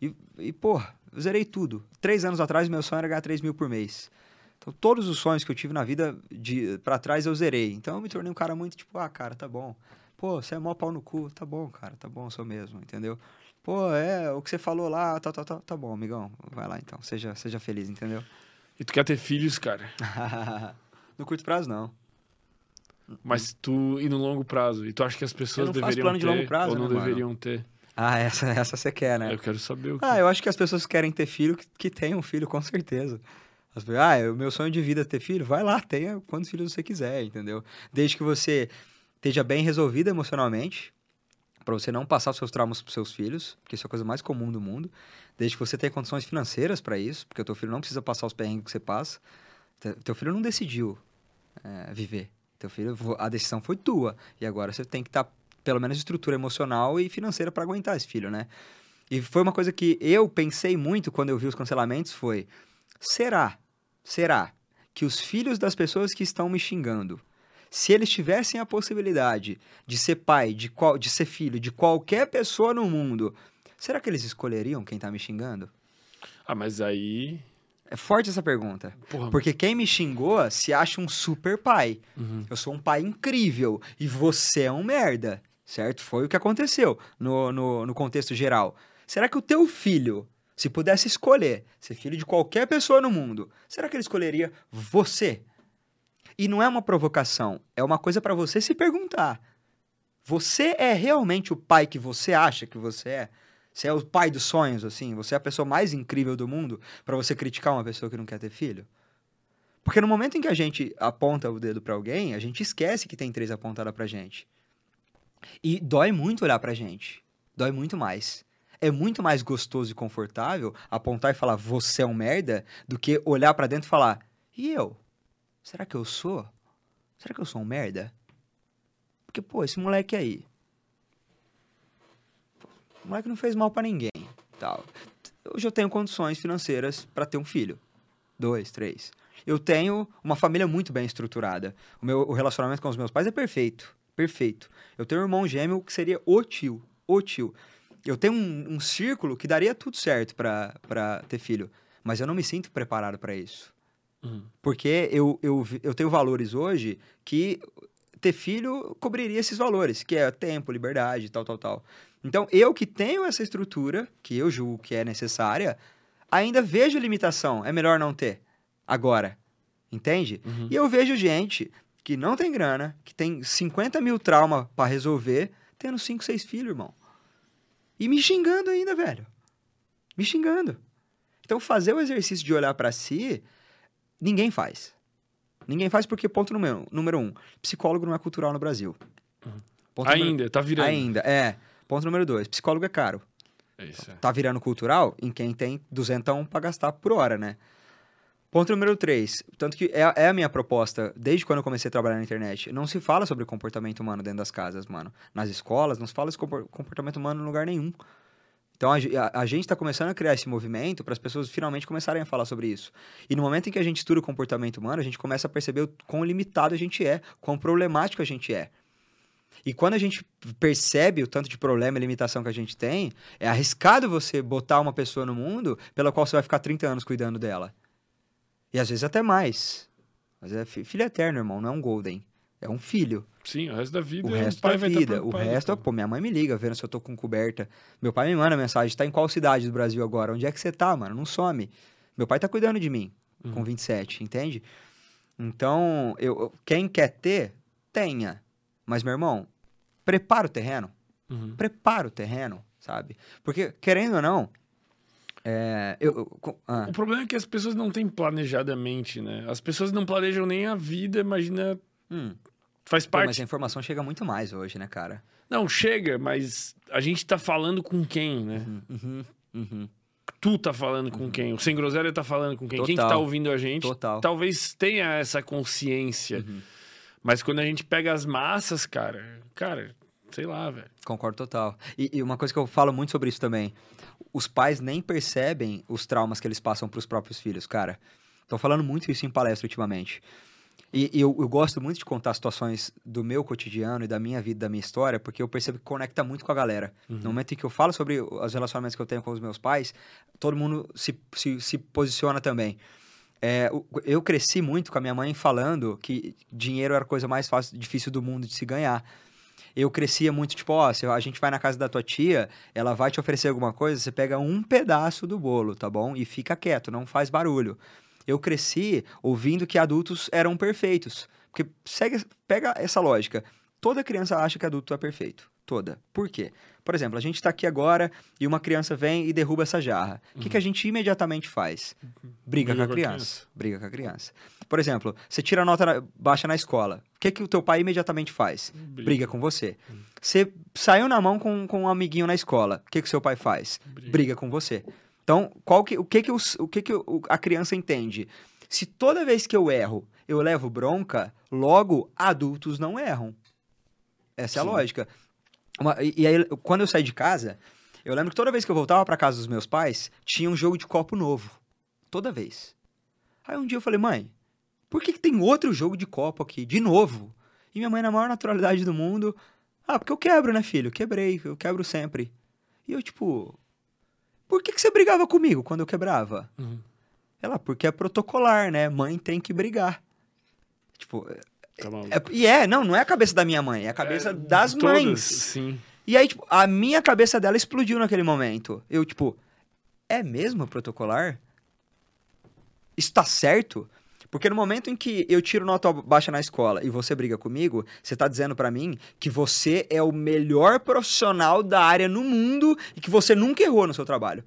E, e porra, eu zerei tudo. Três anos atrás, meu sonho era ganhar 3 mil por mês. Então, todos os sonhos que eu tive na vida de para trás, eu zerei. Então, eu me tornei um cara muito tipo, ah, cara, tá bom. Pô, você é mó pau no cu. Tá bom, cara, tá bom, sou mesmo, entendeu? Pô, é, o que você falou lá, tá, tá, tá, tá bom, amigão. Vai lá então, seja, seja feliz, entendeu? E tu quer ter filhos, cara? no curto prazo, não. Mas tu e no longo prazo. E tu acha que as pessoas deveriam ter de longo prazo, ou não né, deveriam mano? ter? Ah, essa, essa você quer, né? Eu quero saber o que... Ah, eu acho que as pessoas que querem ter filho, que, que tenham filho, com certeza. Ah, é o meu sonho de vida é ter filho? Vai lá, tenha quantos filhos você quiser, entendeu? Desde que você esteja bem resolvido emocionalmente, para você não passar os seus traumas para seus filhos, porque isso é a coisa mais comum do mundo, desde que você tenha condições financeiras para isso, porque o teu filho não precisa passar os perrengues que você passa. Teu filho não decidiu é, viver. Teu filho, a decisão foi tua. E agora você tem que estar, tá, pelo menos, estrutura emocional e financeira para aguentar esse filho, né? E foi uma coisa que eu pensei muito quando eu vi os cancelamentos, foi... Será, será que os filhos das pessoas que estão me xingando, se eles tivessem a possibilidade de ser pai, de, qual, de ser filho de qualquer pessoa no mundo, será que eles escolheriam quem tá me xingando? Ah, mas aí. É forte essa pergunta. Porra, porque quem me xingou se acha um super pai. Uhum. Eu sou um pai incrível e você é um merda. Certo? Foi o que aconteceu no, no, no contexto geral. Será que o teu filho, se pudesse escolher ser filho de qualquer pessoa no mundo, será que ele escolheria você? E não é uma provocação, é uma coisa para você se perguntar. Você é realmente o pai que você acha que você é? Você é o pai dos sonhos, assim? Você é a pessoa mais incrível do mundo para você criticar uma pessoa que não quer ter filho? Porque no momento em que a gente aponta o dedo para alguém, a gente esquece que tem três apontadas pra gente. E dói muito olhar pra gente. Dói muito mais. É muito mais gostoso e confortável apontar e falar você é um merda do que olhar para dentro e falar e eu? Será que eu sou? Será que eu sou um merda? Porque, pô, esse moleque aí. O moleque não fez mal para ninguém. Tal. Hoje eu tenho condições financeiras para ter um filho. Dois, três. Eu tenho uma família muito bem estruturada. O meu o relacionamento com os meus pais é perfeito. Perfeito. Eu tenho um irmão gêmeo que seria o tio. O tio. Eu tenho um, um círculo que daria tudo certo para ter filho. Mas eu não me sinto preparado para isso. Uhum. Porque eu, eu, eu tenho valores hoje que ter filho cobriria esses valores, que é tempo, liberdade, tal, tal, tal. Então, eu que tenho essa estrutura, que eu julgo que é necessária, ainda vejo limitação. É melhor não ter. Agora. Entende? Uhum. E eu vejo gente que não tem grana, que tem 50 mil trauma para resolver, tendo 5, 6 filhos, irmão. E me xingando ainda, velho. Me xingando. Então, fazer o exercício de olhar para si Ninguém faz. Ninguém faz porque, ponto número, número um, psicólogo não é cultural no Brasil. Ponto Ainda, número, tá virando. Ainda, é. Ponto número dois, psicólogo é caro. É isso, é. Tá virando cultural em quem tem duzentão para gastar por hora, né? Ponto número três, tanto que é, é, a minha proposta, desde quando eu comecei a trabalhar na internet, não se fala sobre comportamento humano dentro das casas, mano. Nas escolas, não se fala sobre comportamento humano em lugar nenhum. Então a, a, gente está começando a criar esse movimento para as pessoas finalmente começarem a falar sobre isso. E no momento em que a gente estuda o comportamento humano, a gente começa a perceber o quão limitado a gente é, quão problemático a gente é. E quando a gente percebe o tanto de problema e limitação que a gente tem, é arriscado você botar uma pessoa no mundo pela qual você vai ficar 30 anos cuidando dela. E às vezes até mais. Mas é filho eterno, irmão, não é um golden. É um filho. Sim, o resto da vida. O resto da vida. O resto, pô, minha mãe me liga vendo se eu tô com coberta. Meu pai me manda mensagem: tá em qual cidade do Brasil agora? Onde é que você tá, mano? Não some. Meu pai tá cuidando de mim uhum. com 27, entende? Então, eu, quem quer ter, tenha. Mas, meu irmão, prepara o terreno. Uhum. Prepara o terreno, sabe? Porque, querendo ou não, é, eu, eu, ah. O problema é que as pessoas não têm planejadamente, né? As pessoas não planejam nem a vida, imagina Hum. Faz parte. Pô, mas a informação chega muito mais hoje, né, cara? Não, chega, mas a gente tá falando com quem, né? Uhum, uhum, uhum. Tu tá falando com uhum. quem? O Sem Groselha tá falando com quem? Total. Quem que tá ouvindo a gente? Total. Talvez tenha essa consciência. Uhum. Mas quando a gente pega as massas, cara, cara, sei lá, velho. Concordo total. E, e, uma coisa que eu falo muito sobre isso também: os pais nem percebem os traumas que eles passam pros próprios filhos, cara. Tô falando muito isso em palestra ultimamente. E, e eu, eu, gosto muito de contar situações do meu cotidiano e da minha vida, da minha história, porque eu percebo que conecta muito com a galera. Uhum. No momento em que eu falo sobre os relacionamentos que eu tenho com os meus pais, todo mundo se, se, se posiciona também. É, eu cresci muito com a minha mãe falando que dinheiro era a coisa mais fácil, difícil do mundo de se ganhar. Eu crescia muito, tipo, ó, se a gente vai na casa da tua tia, ela vai te oferecer alguma coisa, você pega um pedaço do bolo, tá bom? E fica quieto, não faz barulho eu cresci ouvindo que adultos eram perfeitos. Porque segue, pega essa lógica. Toda criança acha que adulto é perfeito. Toda. Por quê? Por exemplo, a gente está aqui agora e uma criança vem e derruba essa jarra. O que, que a gente imediatamente faz? Briga, Briga com a criança. Briga com a criança. Por exemplo, você tira a nota na- baixa na escola. O que, que o teu pai imediatamente faz? Briga com você. Você saiu na mão com, com um amiguinho na escola. O que, que seu pai faz? Briga. Briga com você. Então, qual que, o que, que, os- o que, que a criança entende? Se toda vez que eu erro, eu levo bronca, logo adultos não erram. Essa é a Sim. lógica. Uma- e, e aí, quando eu saí de casa, eu lembro que toda vez que eu voltava pra casa dos meus pais, tinha um jogo de copo novo. Toda vez. Aí um dia eu falei, mãe, por que, que tem outro jogo de copo aqui? De novo? E minha mãe, na maior naturalidade do mundo, ah, porque eu quebro, né, filho? Quebrei, eu quebro sempre. E eu, tipo, por que, que você brigava comigo quando eu quebrava? Uhum. Ela, porque é protocolar, né? Mãe tem que brigar. Tipo, Tá é- e é, não, não é a cabeça da minha mãe, é a cabeça É, das todas, mães. Sim. E aí, tipo, a minha cabeça dela explodiu naquele momento. Eu, tipo, é mesmo protocolar? Isso tá certo? Porque no momento em que eu tiro nota baixa na escola e você briga comigo, você tá dizendo pra mim que você é o melhor profissional da área no mundo e que você nunca errou no seu trabalho.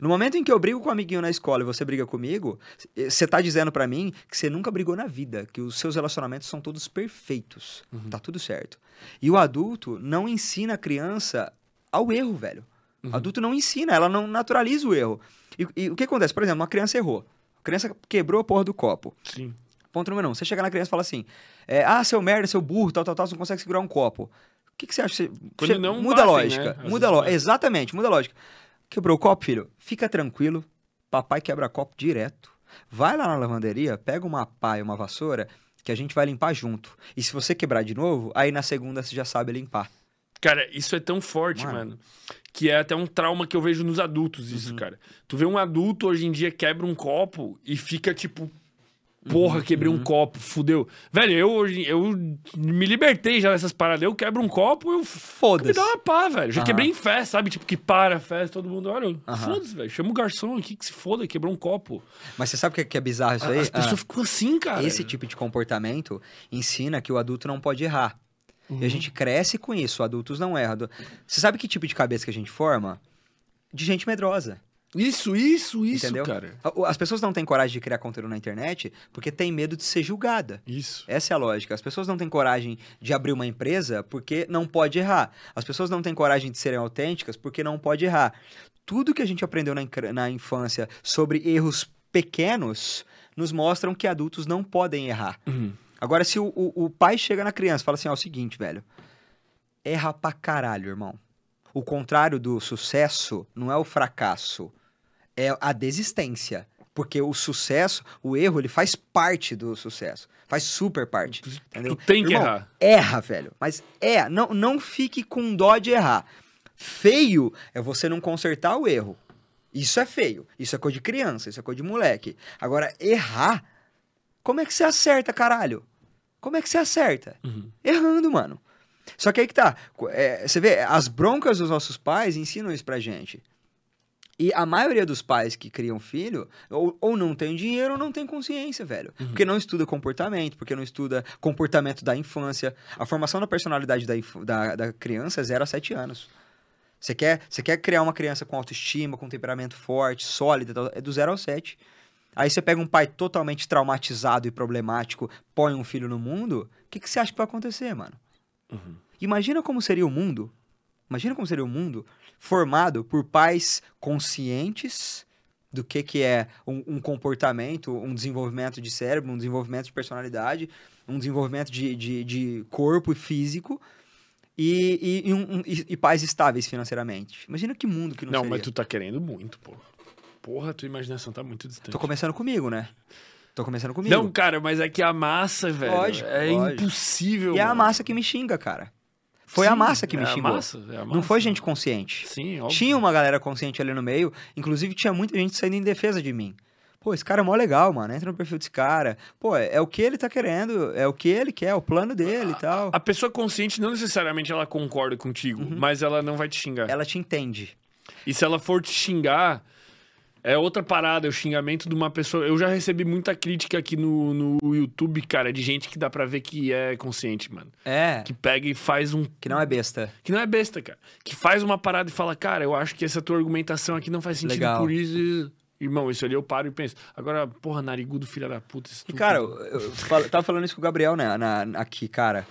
No momento em que eu brigo com um amiguinho na escola e você briga comigo, você tá dizendo pra mim que você nunca brigou na vida, que os seus relacionamentos são todos perfeitos. Tá tudo certo. E o adulto não ensina a criança ao erro, velho. O adulto não ensina, ela não naturaliza o erro. E, e o que acontece? Por exemplo, uma criança errou. A criança quebrou a porra do copo. Sim. Ponto número um. Você chega na criança e fala assim: é, Ah, seu merda, seu burro, tal, tal, tal, você não consegue segurar um copo. O que, que você acha? Você- Quando não muda a batem, lógica. né? Muda a lógica. Exatamente, muda a lógica. Quebrou o copo, filho? Fica tranquilo. Papai quebra copo direto. Vai lá na lavanderia, pega uma pá e uma vassoura que a gente vai limpar junto. E se você quebrar de novo, aí na segunda você já sabe limpar. Cara, isso é tão forte, Mano. mano. Que é até um trauma que eu vejo nos adultos, Uhum. isso, cara. Tu vê um adulto hoje em dia quebra um copo e fica tipo. Uhum, Porra, quebrei um copo, fudeu. Velho, eu hoje eu me libertei já dessas paradas. Eu quebro um copo, eu me Foda-se. dá uma pá, velho. Já Aham. quebrei em festa, sabe? Tipo, que para a festa, todo mundo olha. Aham. Foda-se, velho. Chama o garçom aqui que se foda, quebrou um copo. Mas você sabe o que é- que é bizarro isso aí? As pessoas Ah, ficam assim, cara. Esse tipo de comportamento ensina que o adulto não pode errar. E a Uhum. gente cresce com isso, adultos não erram. Você sabe que tipo de cabeça que a gente forma? De gente medrosa. Isso, isso, isso, Entendeu? cara. As pessoas não têm coragem de criar conteúdo na internet porque tem medo de ser julgada. Isso. Essa é a lógica. As pessoas não têm coragem de abrir uma empresa porque não pode errar. As pessoas não têm coragem de serem autênticas porque não pode errar. Tudo que a gente aprendeu na, na infância sobre erros pequenos nos mostram que adultos não podem errar. Uhum. Agora, se o, o, o pai chega na criança e fala assim, ó, é o seguinte, velho, erra pra caralho, irmão. O contrário do sucesso não é o fracasso, é a desistência. Porque o sucesso, o erro, ele faz parte do sucesso. Faz super parte. Entendeu? Tu tem que Irmão, errar. Erra, velho. Mas é, não, não fique com dó de errar. Feio é você não consertar o erro. Isso é feio. Isso é coisa de criança, isso é coisa de moleque. Agora, errar, como é que você acerta, caralho? Como é que você acerta? Uhum. Errando, mano. Só que aí que tá. é, você vê, as broncas dos nossos pais ensinam isso pra gente. E a maioria dos pais que criam filho, ou, ou não tem dinheiro ou não tem consciência, velho. Porque não estuda comportamento, porque não estuda comportamento da infância. A formação da personalidade da, da, da criança é 0 a 7 anos. Você quer, você quer criar uma criança com autoestima, com temperamento forte, sólido, tal, é do 0 ao 7. Aí você pega um pai totalmente traumatizado e problemático, põe um filho no mundo, o que, que você acha que vai acontecer, mano? Imagina como seria o mundo, imagina como seria o mundo formado por pais conscientes do que, que é um, um comportamento, um desenvolvimento de cérebro, um desenvolvimento de personalidade, um desenvolvimento de, de, de corpo e físico, e, e, e um- e- pais estáveis financeiramente. Imagina que mundo que não, Não, seria. mas tu tá querendo muito, pô. Porra, tua imaginação tá muito distante. Tô começando comigo, né? Tô começando comigo. Não, cara, mas é que a massa, velho, Lógico, é lógico. impossível. e é a mano. massa que me xinga, cara. Foi a Sim, massa que me é a xingou. massa, é a Não massa. foi gente consciente. Sim, óbvio. Tinha uma galera consciente ali no meio, inclusive tinha muita gente saindo em defesa de mim. Pô, esse cara é mó legal, mano. Entra no perfil desse cara. Pô, é, é o que ele tá querendo, é o que ele quer, é o plano dele e tal. A pessoa consciente não necessariamente ela concorda contigo, mas ela não vai te xingar. Ela te entende. E se ela for te xingar, É outra parada, o xingamento de uma pessoa. Eu já recebi muita crítica aqui no, no YouTube, cara, de gente que dá pra ver que é consciente, mano. É. Que pega e faz um. Que não é besta. Que não é besta, cara. Que faz uma parada e fala, cara, eu acho que essa tua argumentação aqui não faz sentido Legal. por isso. Irmão, isso ali eu paro e penso. Agora, porra, narigudo, filha da puta. E, cara, eu, eu tava falando isso com o Gabriel, né, na, aqui, cara.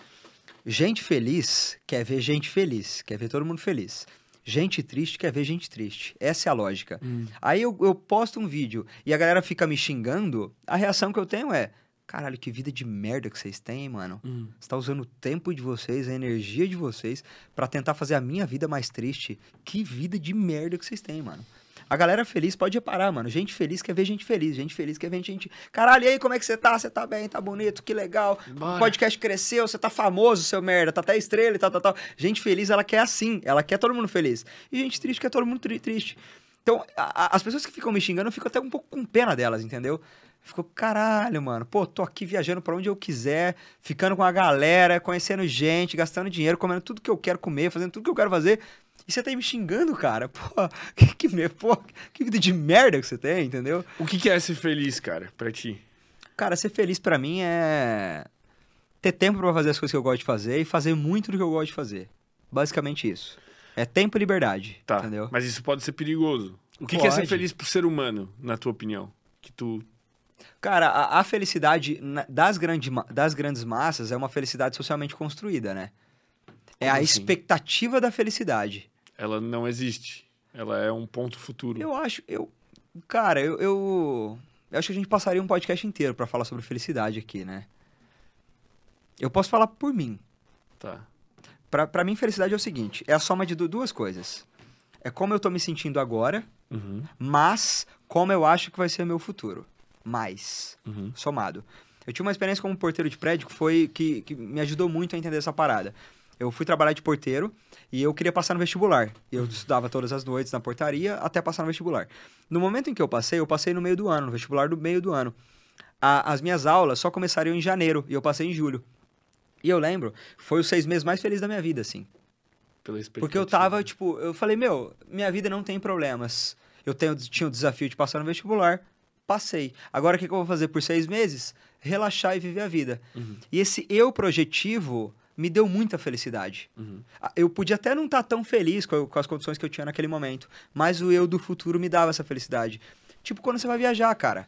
Gente feliz quer ver gente feliz, quer ver todo mundo feliz. Gente triste quer ver gente triste. Essa é a lógica. Hum. Aí eu, eu posto um vídeo e a galera fica me xingando, a reação que eu tenho é: caralho, que vida de merda que vocês têm, mano. Hum. Você tá usando o tempo de vocês, a energia de vocês para tentar fazer a minha vida mais triste. Que vida de merda que vocês têm, mano. A galera feliz pode reparar, mano. Gente feliz quer ver gente feliz. Gente feliz quer ver gente. Caralho, e aí, como é que você tá? Você tá bem, tá bonito, que legal. Bora. O podcast cresceu, você tá famoso, seu merda, tá até estrela e tal, tal, tal. Gente feliz, ela quer assim. Ela quer todo mundo feliz. E gente triste quer todo mundo tri triste. Então, a, a, as pessoas que ficam me xingando, eu fico até um pouco com pena delas, entendeu? Ficou, caralho, mano. Pô, tô aqui viajando para onde eu quiser, ficando com a galera, conhecendo gente, gastando dinheiro, comendo tudo que eu quero comer, fazendo tudo que eu quero fazer. E você tá aí me xingando, cara. Pô, que, que, pô, que vida de merda que você tem, entendeu? O que, que é ser feliz, cara, pra ti? Cara, ser feliz para mim é ter tempo para fazer as coisas que eu gosto de fazer e fazer muito do que eu gosto de fazer. Basicamente isso. É tempo e liberdade, tá, entendeu? Mas isso pode ser perigoso. O que, que é ser feliz pro ser humano, na tua opinião? Que tu Cara, a, a, felicidade das, grande, das grandes massas é uma felicidade socialmente construída, né? É Como a assim? expectativa da felicidade ela não existe. Ela é um ponto futuro. Eu acho, eu, cara, eu, eu, eu acho que a gente passaria um podcast inteiro para falar sobre felicidade aqui, né? Eu posso falar por mim. Tá. Pra, pra mim, felicidade é o seguinte: é a soma de duas coisas. É como eu tô me sentindo agora, uhum. mas como eu acho que vai ser o meu futuro. Mais. Uhum. Somado. Eu tinha uma experiência como porteiro de prédio que foi que, que me ajudou muito a entender essa parada. Eu fui trabalhar de porteiro e eu queria passar no vestibular. Eu uhum. estudava todas as noites na portaria até passar no vestibular. No momento em que eu passei, eu passei no meio do ano, no vestibular do meio do ano. A, as minhas aulas só começariam em janeiro e eu passei em julho. E eu lembro, foi os seis meses mais felizes da minha vida, assim. Porque eu tava, tipo, eu falei, meu, minha vida não tem problemas. Eu tenho, tinha o desafio de passar no vestibular, passei. Agora o que, que eu vou fazer por seis meses? Relaxar e viver a vida. Uhum. E esse eu projetivo me deu muita felicidade. Uhum. Eu podia até não estar tá tão feliz com, com, as condições que eu tinha naquele momento, mas o eu do futuro me dava essa felicidade. Tipo quando você vai viajar, cara.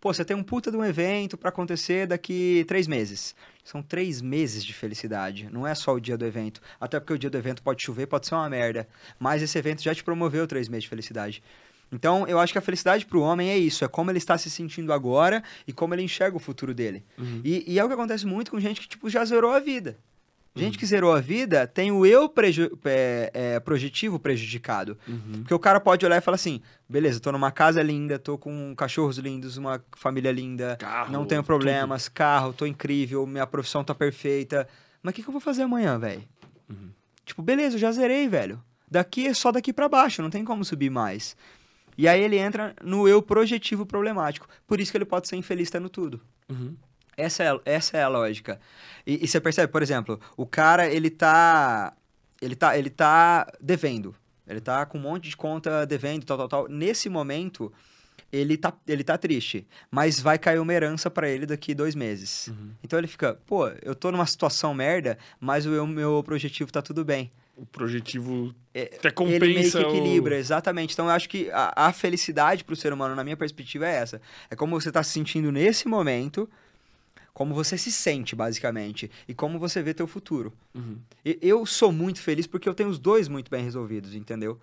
Pô, você tem um puta de um evento para acontecer daqui três meses. São três meses de felicidade. Não é só o dia do evento. Até porque o dia do evento pode chover, pode ser uma merda. Mas esse evento já te promoveu três meses de felicidade. Então, eu acho que a felicidade para o homem é isso, é como ele está se sentindo agora e como ele enxerga o futuro dele. Uhum. E, e, é o que acontece muito com gente que tipo, já zerou a vida. Gente uhum. que zerou a vida tem o eu preju é, é, projetivo prejudicado. Uhum. Porque o cara pode olhar e falar assim: beleza, tô numa casa linda, tô com cachorros lindos, uma família linda, carro, não tenho problemas, tudo. carro, tô incrível, minha profissão tá perfeita. Mas o que, que eu vou fazer amanhã, velho? Uhum. Tipo, beleza, eu já zerei, velho. Daqui é só daqui para baixo, não tem como subir mais. E aí ele entra no eu projetivo problemático. Por isso que ele pode ser infeliz tendo tudo. Uhum. Essa, é, essa é a lógica. E, e, você percebe, por exemplo, o cara, ele tá, ele tá, ele tá devendo. Ele tá com um monte de conta devendo, tal, tal, tal. Nesse momento, ele tá, ele tá triste. Mas vai cair uma herança para ele daqui dois meses. Uhum. Então ele fica, pô, eu tô numa situação merda, mas o meu projetivo tá tudo bem o projetivo é, até compensa ele meio que equilibra, o... exatamente. Então eu acho que a, a felicidade para o ser humano, na minha perspectiva, é essa. É como você está se sentindo nesse momento, como você se sente, basicamente, e como você vê teu futuro. Uhum. E, eu sou muito feliz porque eu tenho os dois muito bem resolvidos, entendeu?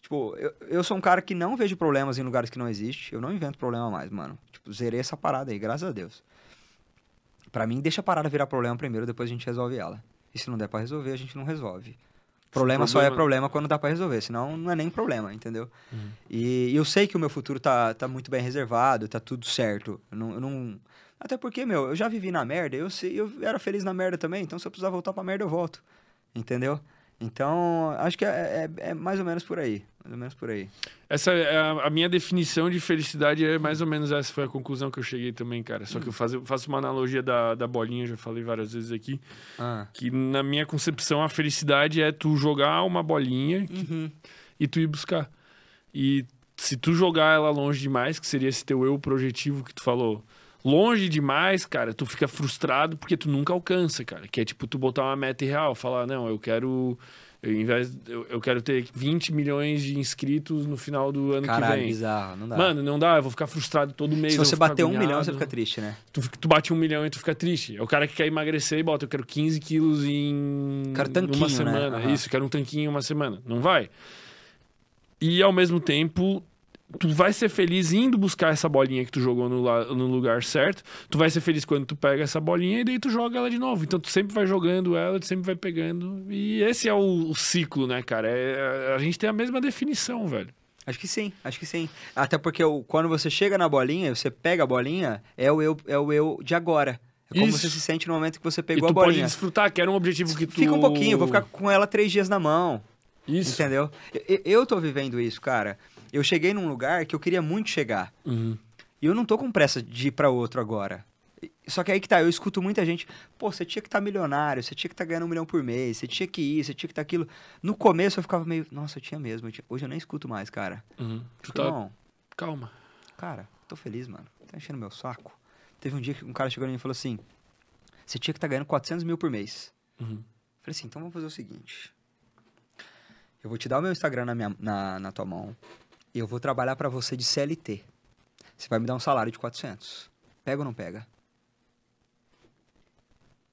Tipo, eu, eu sou um cara que não vejo problemas em lugares que não existe. Eu não invento problema mais, mano. Tipo, zerei essa parada aí, graças a Deus. Para mim, deixa a parada virar problema primeiro, depois a gente resolve ela. E se não der para resolver, a gente não resolve. Problema, só é problema quando dá para resolver, senão não é nem problema, entendeu? Uhum. E, e, eu sei que o meu futuro tá, tá muito bem reservado, tá tudo certo. Eu não, eu não, Até porque, meu, eu já vivi na merda, eu sei, eu era feliz na merda também, então se eu precisar voltar pra merda, eu volto. Entendeu? Então, acho que é, é, é mais ou menos por aí. Mais ou menos por aí. Essa é a, a, minha definição de felicidade é mais ou menos essa foi a conclusão que eu cheguei também, cara. Só que eu faço, faço uma analogia da, da bolinha, já falei várias vezes aqui. Ah. Que na minha concepção a felicidade é tu jogar uma bolinha uhum. e tu ir buscar. E se tu jogar ela longe demais, que seria esse teu eu projetivo que tu falou, longe demais, cara, tu fica frustrado porque tu nunca alcança, cara. Que é tipo tu botar uma meta real, falar, não, eu quero. Eu, em vez, eu, eu quero ter 20 milhões de inscritos no final do ano Caralho, que vem. bizarro, não dá. Mano, não dá, eu vou ficar frustrado todo mês. Se você bater um milhão, agoniado. você fica triste, né? Tu, tu bate um milhão e tu fica triste. É o cara que quer emagrecer e bota, eu quero 15 quilos em Quero tanquinho, uma né? semana. Aham. Isso, quero um tanquinho em uma semana. Não vai. E ao mesmo tempo, tu vai ser feliz indo buscar essa bolinha que tu jogou no, no lugar certo. Tu vai ser feliz quando tu pega essa bolinha e daí tu joga ela de novo. Então tu sempre vai jogando ela, tu sempre vai pegando. E esse é o, o ciclo, né, cara? É, a gente tem a mesma definição, velho. Acho que sim, acho que sim. Até porque o- quando você chega na bolinha, você pega a bolinha, é o eu, é o eu de agora. É como Isso. você se sente no momento que você E pegou tu a pode bolinha. desfrutar, que era um objetivo que tu... Fica um pouquinho, vou ficar com ela três dias na mão. Isso. Entendeu? Eu, eu tô vivendo isso, cara. Eu cheguei num lugar que eu queria muito chegar. Uhum. E eu não tô com pressa de ir pra outro agora. Só que aí que tá, eu escuto muita gente, pô, você tinha que estar milionário, você tinha que estar ganhando um milhão por mês, você tinha que ir, você tinha que estar aquilo. No começo eu ficava meio, nossa, eu tinha mesmo. eu tinha- Hoje eu nem escuto mais, cara. Uhum. Falei, tá... Irmão, Calma. cara, tô feliz, mano. Tá enchendo meu saco. Teve um dia que um cara chegou em mim e falou assim, você tinha que estar ganhando 400 mil por mês. Uhum. Falei assim, então vamos fazer o seguinte. Eu vou te dar o meu Instagram na, minha, na, na tua mão. E eu vou trabalhar pra você de CLT. Você vai me dar um salário de 400. Pega ou não pega?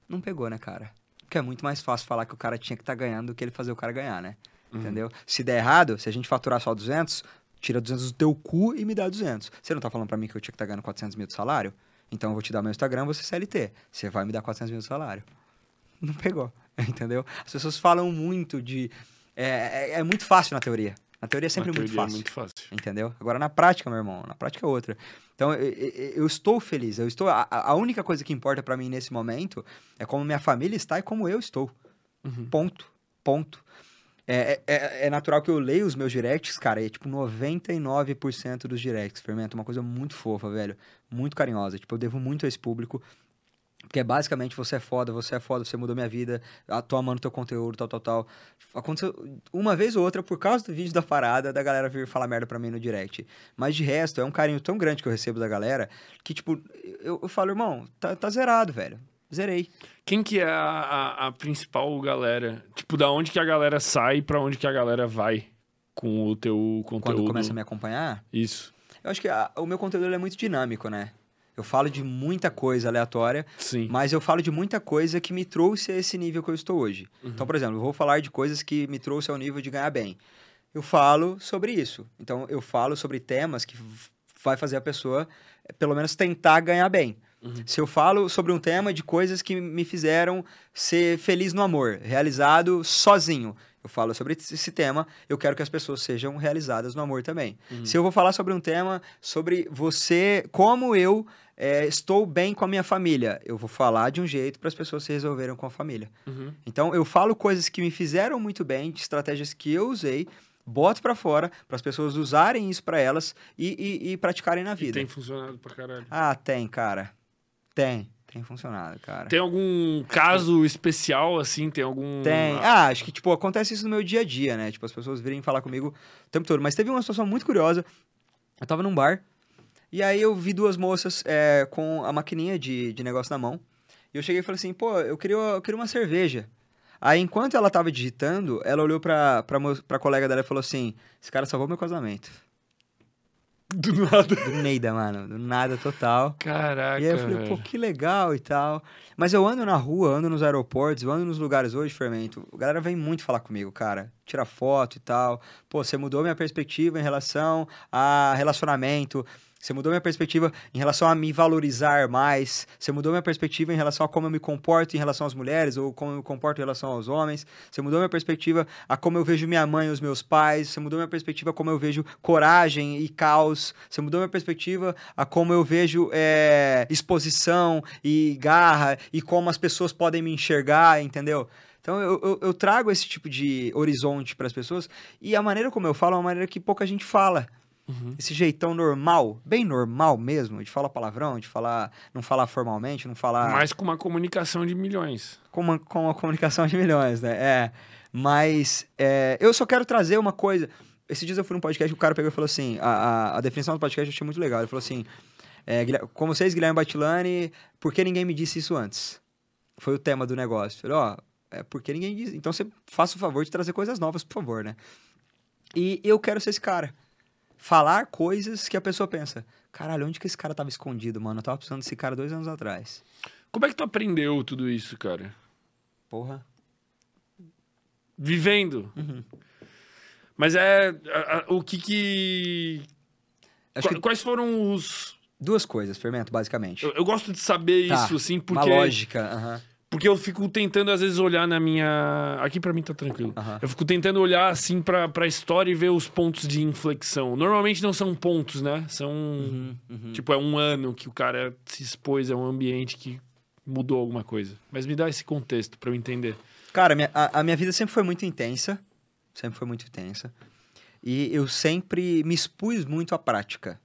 Não pegou, né, cara? Porque é muito mais fácil falar que o cara tinha que estar ganhando do que ele fazer o cara ganhar, né? Uhum. Entendeu? Se der errado, se a gente faturar só 200, tira 200 do teu cu e me dá 200. Você não tá falando pra mim que eu tinha que estar ganhando 400 mil de salário? Então eu vou te dar meu Instagram, você CLT. Você vai me dar 400 mil de salário. Não pegou, entendeu? As pessoas falam muito de... É, é, é muito fácil na teoria. Na teoria é sempre Na muito teoria fácil. É muito fácil. Entendeu? Agora na prática, meu irmão, na prática é outra. Então eu, eu- eu estou feliz. Eu estou. A, a única coisa que importa pra mim nesse momento é como minha família está e como eu estou. Uhum. Ponto. Ponto. É, é- é, é natural que eu leio os meus directs, cara, e é tipo 99% dos directs, Fermento. Uma coisa muito fofa, velho. Muito carinhosa. Tipo, eu devo muito a esse público. Porque é basicamente você é foda, você é foda, você mudou minha vida, tô amando teu conteúdo, tal, tal, tal. Aconteceu uma vez ou outra, por causa do vídeo da parada, da galera vir falar merda pra mim no direct. Mas de resto, é um carinho tão grande que eu recebo da galera, que tipo, eu, eu falo, irmão, tá, tá zerado, velho. Zerei. Quem que é a, a, a principal galera? Tipo, da onde que a galera sai pra onde que a galera vai com o teu conteúdo? Quando começa a me acompanhar, Isso. eu acho que a- o meu conteúdo é muito dinâmico, né? Eu falo de muita coisa aleatória, Sim. Mas eu falo de muita coisa que me trouxe a esse nível que eu estou hoje. Então, por exemplo, eu vou falar de coisas que me trouxe ao nível de ganhar bem. Eu falo sobre isso. Então, eu falo sobre temas que vai fazer a pessoa, eh, pelo menos, tentar ganhar bem. Se eu falo sobre um tema de coisas que me fizeram ser feliz no amor, realizado sozinho, eu falo sobre esse tema, eu quero que as pessoas sejam realizadas no amor também. Se eu vou falar sobre um tema sobre você, como eu é, estou bem com a minha família, eu vou falar de um jeito para as pessoas se resolverem com a família. Uhum. Então eu falo coisas que me fizeram muito bem, de estratégias que eu usei, boto para fora para as pessoas usarem isso para elas e, e- e praticarem na E vida. tem funcionado pra caralho. Ah, tem, cara. Tem. Tem funcionado, cara. Tem algum caso especial, assim? Tem algum... Tem. Ah, acho que, tipo, acontece isso no meu dia a dia, né? Tipo, as pessoas virem falar comigo o tempo todo. Mas teve uma situação muito curiosa. Eu tava num bar, e aí eu vi duas moças é, com a maquininha de, de negócio na mão. E eu cheguei e falei assim, pô, eu queria, eu queria uma cerveja. Aí, enquanto ela tava digitando, ela olhou pra, pra, pra colega dela e falou assim, esse cara salvou meu casamento. Do nada. Do Neida, mano. Do nada total. Caraca, E aí eu falei, pô, que legal e tal. Mas eu ando na rua, ando nos aeroportos, eu ando nos lugares hoje, Fermento. A galera vem muito falar comigo, cara. Tira foto e tal. Pô, você mudou minha perspectiva em relação a relacionamento. Você mudou minha perspectiva em relação a me valorizar mais. Você mudou minha perspectiva em relação a como eu me comporto em relação às mulheres ou como eu me comporto em relação aos homens. Você mudou minha perspectiva a como eu vejo minha mãe e os meus pais. Você mudou minha perspectiva a como eu vejo coragem e caos. Você mudou minha perspectiva a como eu vejo é, exposição e garra e como as pessoas podem me enxergar, entendeu? Então eu, eu, eu trago esse tipo de horizonte para as pessoas e a maneira como eu falo é uma maneira que pouca gente fala. Uhum. Esse jeitão normal, bem normal mesmo, de falar palavrão, de falar, não falar formalmente, não falar Mas com uma comunicação de milhões. com uma, com uma comunicação de milhões, né? É, mas é, eu só quero trazer uma coisa. Esses dias eu fui num podcast, o cara pegou e falou assim: a, a, a definição do podcast eu achei muito legal. Ele falou assim: é, com vocês, Guilherme Batilani, por que ninguém me disse isso antes? Foi o tema do negócio. Falei, ó, é porque ninguém diz. Então você faça o favor de trazer coisas novas, por favor, né? E eu quero ser esse cara. Falar coisas que a pessoa pensa: caralho, onde que esse cara tava escondido, mano? Eu tava precisando desse cara dois anos atrás. Como é que tu aprendeu tudo isso, cara? Porra. Vivendo. Uhum. Mas é. A, a, o que que. Qu- que Quais foram os. duas coisas, Fermento, basicamente. Eu, eu gosto de saber Tá, isso, assim, Uma porque. lógica. aham. Porque eu fico tentando, às vezes, olhar na minha. Aqui pra mim tá tranquilo. Aham. Eu fico tentando olhar, assim, pra, pra história e ver os pontos de inflexão. Normalmente não são pontos, né? São. Uhum, uhum. Tipo, é um ano que o cara se expôs a um ambiente que mudou alguma coisa. Mas me dá esse contexto pra eu entender. Cara, minha- a, a minha vida sempre foi muito intensa. Sempre foi muito intensa. E eu sempre me expus muito à prática.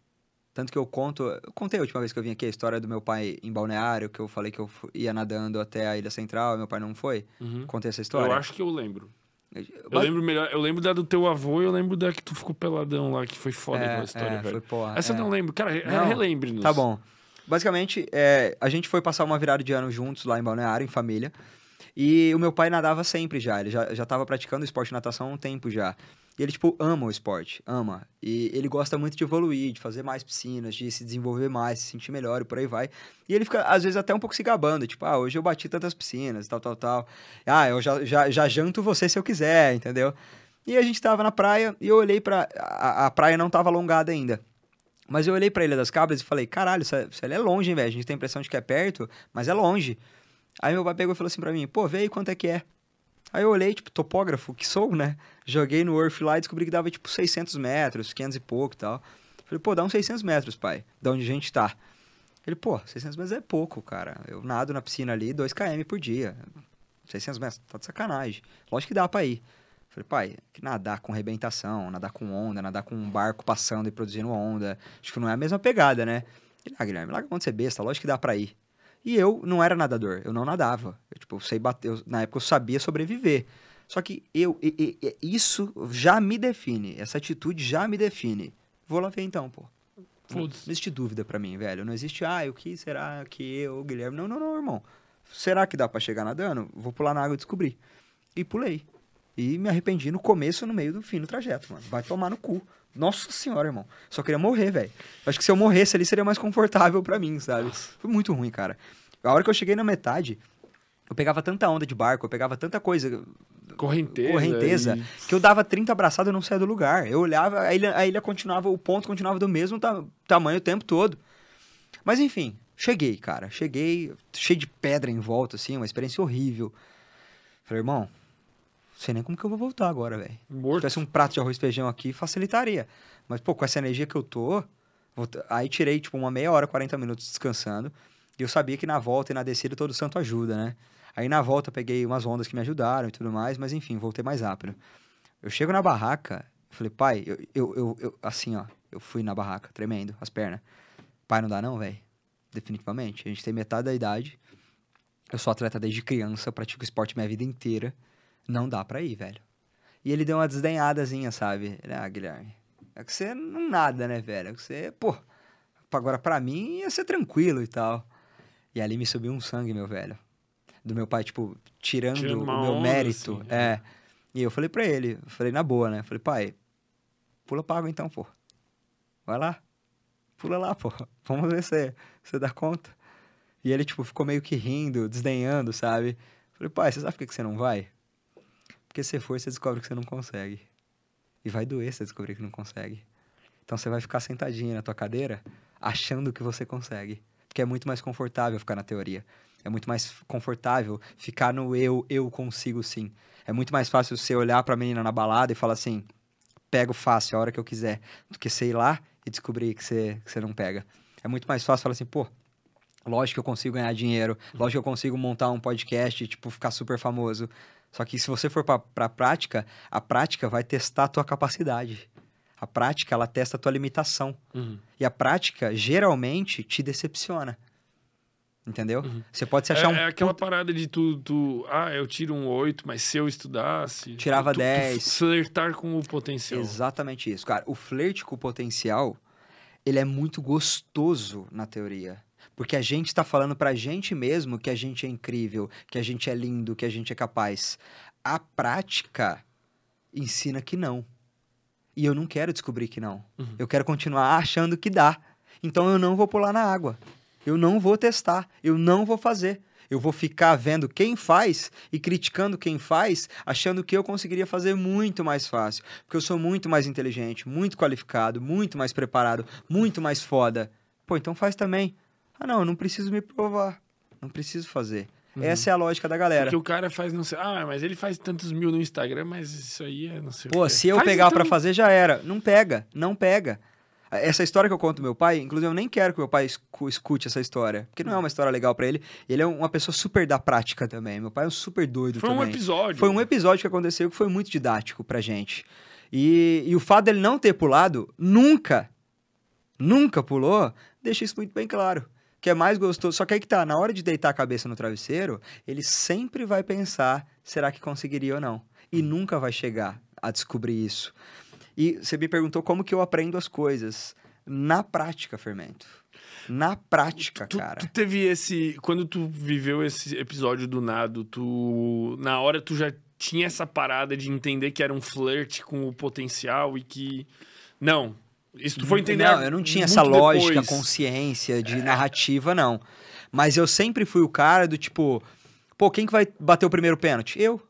Tanto que eu conto. Eu contei a última vez que eu vim aqui a história do meu pai em balneário, que eu falei que eu ia nadando até a Ilha Central, meu pai não foi. Uhum. Contei essa história. Eu acho que eu lembro. Eu Bas- lembro melhor. Eu lembro da do teu avô e eu lembro da que tu ficou peladão lá, que foi foda é, aquela história, é, velho. foi, porra, Essa é. eu não lembro. Cara, relembre-nos. Tá bom. Basicamente, é, a gente foi passar uma virada de ano juntos lá em Balneário, em família. E o meu pai nadava sempre já. Ele já, já tava praticando esporte de natação há um tempo já. E ele, tipo, ama o esporte. Ama. E ele gosta muito de evoluir, de fazer mais piscinas, de se desenvolver mais, se sentir melhor e por aí vai. E ele fica, às vezes, até um pouco se gabando. Tipo, ah, hoje eu bati tantas piscinas, tal, tal, tal. Ah, eu já, já, já janto você se eu quiser, entendeu? E a gente tava na praia e eu olhei pra... A, a praia não tava alongada ainda. Mas eu olhei pra Ilha das Cabras e falei, caralho, isso, é- ali é longe, hein, velho? A gente tem a impressão de que é perto, mas é longe. Aí meu pai pegou e falou assim pra mim, pô, vê aí quanto é que é. Aí eu olhei, tipo, topógrafo que sou, né? Joguei no Earth lá e descobri que dava, tipo, 600 metros, 500 e pouco e tal. Falei, pô, dá uns 600 metros, pai, da onde a gente tá. Ele, pô, 600 metros é pouco, cara. Eu nado na piscina ali 2 km por dia. 600 metros, tá de sacanagem. Lógico que dá pra ir. Falei, pai, que nadar com rebentação, nadar com onda, nadar com um barco passando e produzindo onda. Acho que não é a mesma pegada, né? Ele, ah, Guilherme, larga a mão de ser besta, lógico que dá pra ir. E eu não era nadador, eu não nadava. Eu, tipo, eu sei bater, eu- na época eu sabia sobreviver. Só que eu, e- e- isso já me define, essa atitude já me define. Vou lá ver então, pô. Não Foda-se. existe dúvida pra mim, velho. Não existe, ah, o que será que eu, Guilherme. Não, não, não, irmão. Será que dá pra chegar nadando? Vou pular na água e descobrir. E pulei. E me arrependi no começo, no meio do fim do trajeto, mano. Vai tomar no cu. Nossa senhora, irmão. Só queria morrer, velho. Acho que se eu morresse ali seria mais confortável pra mim, sabe? Foi muito ruim, cara. A hora que eu cheguei na metade, eu pegava tanta onda de barco, eu pegava tanta coisa, Correnteza. correnteza, e- que eu dava 30 abraçadas e não saía do lugar. Eu olhava, a ilha, a ilha continuava, o ponto continuava do mesmo ta- tamanho o tempo todo. Mas enfim, cheguei, cara. Cheguei, cheio de pedra em volta, assim, uma experiência horrível. Falei, irmão, não sei nem como que eu vou voltar agora, velho. Se tivesse um prato de arroz e feijão aqui, facilitaria. Mas, pô, com essa energia que eu tô. Aí tirei, tipo, uma meia hora, 40 minutos descansando. E eu sabia que na volta e na descida todo santo ajuda, né? Aí na volta peguei umas ondas que me ajudaram e tudo mais, mas enfim, voltei mais rápido. Eu chego na barraca, falei, pai, eu, eu, eu, eu- assim, ó, eu fui na barraca, tremendo, as pernas. Pai, não dá não, velho. Definitivamente. A gente tem metade da idade. Eu sou atleta desde criança, pratico esporte minha vida inteira. Não dá pra ir, velho. E ele deu uma desdenhadazinha, sabe? Ah, Guilherme, é que você não nada, né, velho? É que você, pô, agora pra mim ia ser tranquilo e tal. E ali me subiu um sangue, meu velho. Do meu pai, tipo, tirando Tirando o meu mérito. assim, é. E eu falei pra ele, falei na boa, né? Falei, pai, pula água então, pô. Vai lá. Pula lá, pô. Vamos ver se você dá conta. E ele, tipo, ficou meio que rindo, desdenhando, sabe? Falei, pai, você sabe por que que você não vai? Porque se for, você descobre que você não consegue. E vai doer você descobrir que não consegue. Então você vai ficar sentadinho na tua cadeira, achando que você consegue. Porque é muito mais confortável ficar na teoria. É muito mais confortável ficar no eu, eu consigo sim. É muito mais fácil você olhar pra menina na balada e falar assim: pego fácil a hora que eu quiser, do que você ir lá e descobrir que você, que você não pega. É muito mais fácil falar assim, pô, lógico que eu consigo ganhar dinheiro, lógico que eu consigo montar um podcast, tipo, ficar super famoso. Só que se você for pra, pra prática, a prática vai testar a tua capacidade. A prática, ela testa a tua limitação. Uhum. E a prática, geralmente, te decepciona. Entendeu? Uhum. Você pode se achar é, um. É aquela parada de tu, tu. Ah, eu tiro um 8, mas se eu estudasse. Tirava tu, 10. Tu flertar com o potencial. Exatamente isso. Cara, o flerte com o potencial, ele é muito gostoso na teoria. Porque a gente está falando pra gente mesmo que a gente é incrível, que a gente é lindo, que a gente é capaz. A prática ensina que não. E eu não quero descobrir que não. Uhum. Eu quero continuar achando que dá. Então eu não vou pular na água. Eu não vou testar, eu não vou fazer. Eu vou ficar vendo quem faz e criticando quem faz, achando que eu conseguiria fazer muito mais fácil. Porque eu sou muito mais inteligente, muito qualificado, muito mais preparado, muito mais foda. Pô, então faz também. Ah, não, eu não preciso me provar. Não preciso fazer. Uhum. Essa é a lógica da galera. Porque o cara faz, não sei. Ah, mas ele faz tantos mil no Instagram, mas isso aí é não sei Pô, se eu faz pegar então... para fazer, já era. Não pega, não pega. Essa história que eu conto meu pai, inclusive eu nem quero que meu pai escute essa história, porque não é uma história legal para ele. Ele é uma pessoa super da prática também. Meu pai é um super doido foi também. Foi um episódio. Foi um episódio que aconteceu que foi muito didático pra gente. E, e o fato dele não ter pulado, nunca, nunca pulou, deixa isso muito bem claro. Que é mais gostoso. Só que aí que tá, na hora de deitar a cabeça no travesseiro, ele sempre vai pensar: será que conseguiria ou não? E nunca vai chegar a descobrir isso. E você me perguntou como que eu aprendo as coisas. Na prática, Fermento. Na prática, tu, cara. Tu teve esse. Quando tu viveu esse episódio do nado, tu. Na hora tu já tinha essa parada de entender que era um flerte com o potencial e que. Não. Isso tu foi entender. Não, eu não tinha essa lógica, depois. consciência de é. narrativa, não. Mas eu sempre fui o cara do tipo. Pô, quem que vai bater o primeiro pênalti? Eu.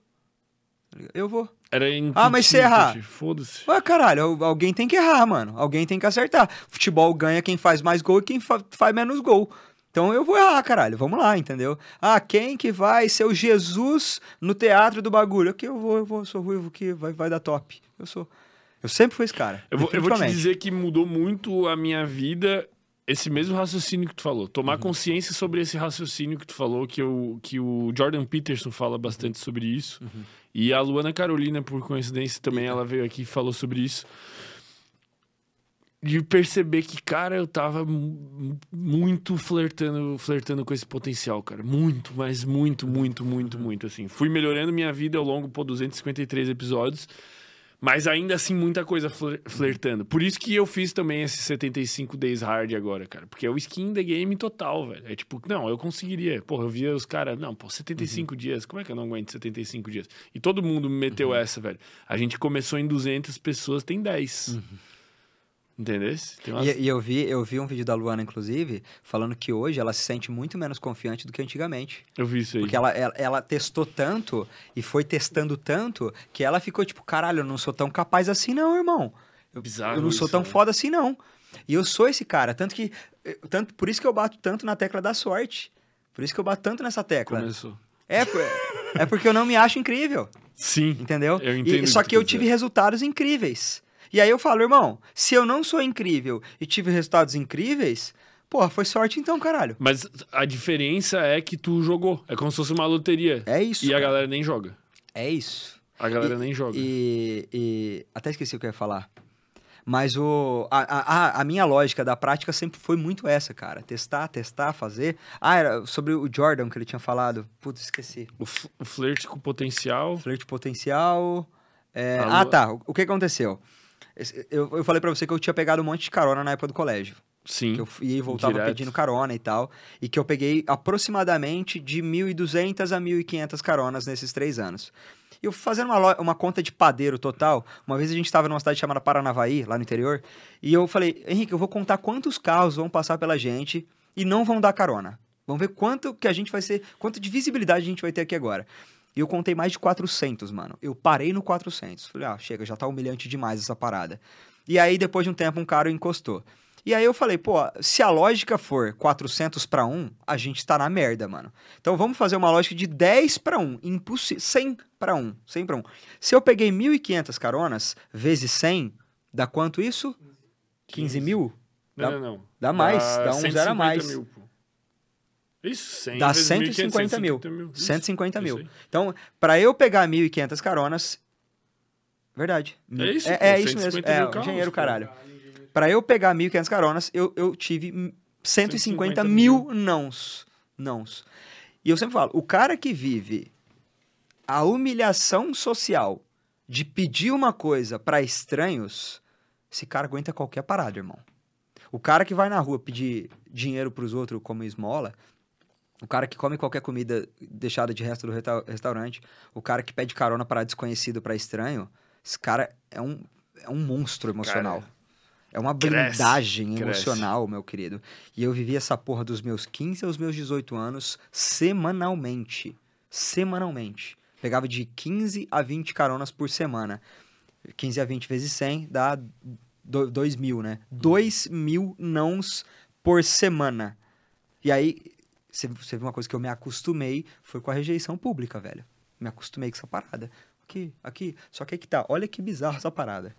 Eu vou. Era Ah, mas se errar. Foda-se. Ué, caralho, alguém tem que errar, mano. Alguém tem que acertar. Futebol ganha quem faz mais gol e quem fa faz menos gol. Então eu vou errar, caralho. Vamos lá, entendeu? Ah, quem que vai ser o Jesus no teatro do bagulho? Aqui eu vou, eu vou, sou ruivo que vai, vai dar top. Eu sou. Eu sempre fui esse cara. Eu vou, eu vou te dizer que mudou muito a minha vida esse mesmo raciocínio que tu falou. Tomar uhum. consciência sobre esse raciocínio que tu falou, que, eu, que o Jordan Peterson fala bastante sobre isso. Uhum. E a Luana Carolina, por coincidência, também ela veio aqui e falou sobre isso. De perceber que, cara, eu tava muito flertando, flertando com esse potencial, cara. Muito, mas muito, muito, muito, muito, assim. Fui melhorando minha vida ao longo, por 253 episódios. Mas ainda assim, muita coisa flertando. Por isso que eu fiz também esse 75 Days Hard agora, cara. Porque é o skin the game total, velho. É tipo, não, eu conseguiria. Porra, eu via os caras, não, pô, 75 uhum. dias, como é que eu não aguento 75 dias? E todo mundo meteu uhum. essa, velho. A gente começou em 200 pessoas, tem 10. Uhum. Entendeu? Umas... E, e, eu, vi, eu vi um vídeo da Luana, inclusive, falando que hoje ela se sente muito menos confiante do que antigamente. Eu vi isso aí. Porque ela, ela, ela, testou tanto e foi testando tanto que ela ficou tipo, caralho, eu não sou tão capaz assim não, irmão. Eu, Bizarro eu não sou tão né? foda assim não. E eu sou esse cara, tanto que tanto por isso que eu bato tanto na tecla da sorte. Por isso que eu bato tanto nessa tecla. Começou. É, é porque eu não me acho incrível. Sim. Entendeu? Eu entendo e, só que, que eu tive resultados incríveis. E aí eu falo, irmão, se eu não sou incrível e tive resultados incríveis, Porra, foi sorte então, caralho. Mas a diferença é que tu jogou. É como se fosse uma loteria. É isso. E cara. a galera nem joga. É isso. A galera e, nem joga. E, e, Até esqueci o que eu ia falar. Mas o, a, a, a minha lógica da prática sempre foi muito essa, cara. Testar, testar, fazer. Ah, era sobre o Jordan que ele tinha falado. Putz, esqueci. O, o flerte com potencial. Flerte potencial. É... Ah, tá. O, o que aconteceu? Eu, eu falei para você que eu tinha pegado um monte de carona na época do colégio. Sim. Que eu ia e voltava direto. pedindo carona e tal. E que eu peguei aproximadamente de 1.200 a 1.500 caronas nesses três anos. E eu fazendo uma, uma conta de padeiro total, uma vez a gente estava numa cidade chamada Paranavaí, lá no interior, e eu falei, Henrique, eu vou contar quantos carros vão passar pela gente e não vão dar carona. Vamos ver quanto que a gente vai ser, quanto de visibilidade a gente vai ter aqui agora. E eu contei mais de 400, mano. Eu parei no 400. Falei, ah, chega, já tá humilhante demais essa parada. E aí, depois de um tempo, um cara encostou. E aí eu falei, pô, se a lógica for 400 para 1, a gente tá na merda, mano. Então vamos fazer uma lógica de 10 para 1, impossível, 100 para 1, 100 para 1. Se eu peguei 1.500 caronas vezes 100, dá quanto isso? 15 mil? Não, dá, não, não. Dá mais, dá, dá um zero a mais. Mil, pô. Isso, 100 Dá 150 mil. mil. 150 mil. Então, para eu pegar 1.500 caronas. Verdade. É isso, É, é isso mesmo. É, carros, engenheiro caralho. Para eu pegar 1.500 caronas, eu, eu tive 150 mil, mil nãos. nãos. E eu sempre falo, o cara que vive a humilhação social de pedir uma coisa para estranhos, esse cara aguenta qualquer parada, irmão. O cara que vai na rua pedir dinheiro pros outros como esmola, o cara que come qualquer comida deixada de resto do restaurante, o cara que pede carona para desconhecido, para estranho, esse cara é um, é um monstro emocional. Cara, é uma blindagem cresce, emocional, cresce. meu querido. E eu vivi essa porra dos meus 15 aos meus 18 anos semanalmente. Semanalmente. Pegava de 15 a 20 caronas por semana. 15 a 20 vezes 100 dá 2 mil, né? 2 mil nãos por semana. E aí, você viu uma coisa que eu me acostumei, foi com a rejeição pública, velho. Me acostumei com essa parada. Aqui, aqui. Só que aí que tá, olha que bizarro essa parada.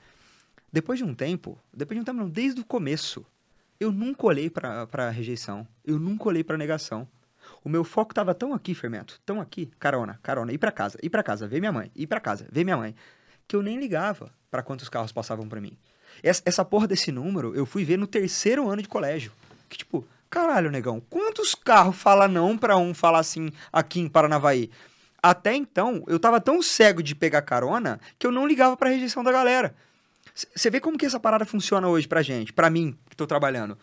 Depois de um tempo, depois de um tempo não, desde o começo, eu nunca olhei pra rejeição. Eu nunca olhei pra negação. O meu foco tava tão aqui, fermento, tão aqui, carona, carona, ir para casa, ir para casa, ver minha mãe, ir para casa, ver minha mãe, que eu nem ligava para quantos carros passavam para mim. Essa, essa porra desse número eu fui ver no terceiro ano de colégio. Que tipo, caralho, negão, quantos carros fala não para um falar assim aqui em Paranavaí? Até então, eu tava tão cego de pegar carona que eu não ligava pra rejeição da galera. Você vê como que essa parada funciona hoje pra gente, pra mim, que tô trabalhando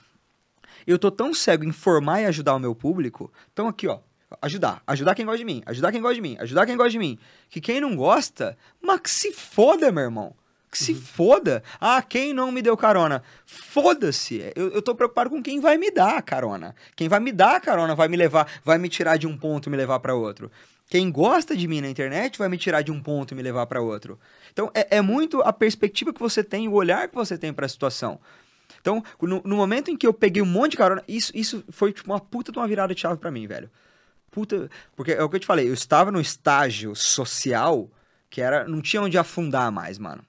eu tô tão cego em formar e ajudar o meu público. Então aqui, ó, ajudar, ajudar quem gosta de mim, ajudar quem gosta de mim, ajudar quem gosta de mim. Que quem não gosta, mas que se foda, meu irmão. Que se foda. Ah, quem não me deu carona? Foda-se. Eu, eu tô preocupado com quem vai me dar carona. Quem vai me dar carona vai me levar, vai me tirar de um ponto e me levar para outro. Quem gosta de mim na internet vai me tirar de um ponto e me levar para outro. Então é, é muito a perspectiva que você tem, o olhar que você tem para a situação. Então, no, no, momento em que eu peguei um monte de carona, isso, isso foi tipo uma puta de uma virada de chave para mim, velho. Puta. Porque é o que eu te falei, eu estava no estágio social que era. Não tinha onde afundar mais, mano.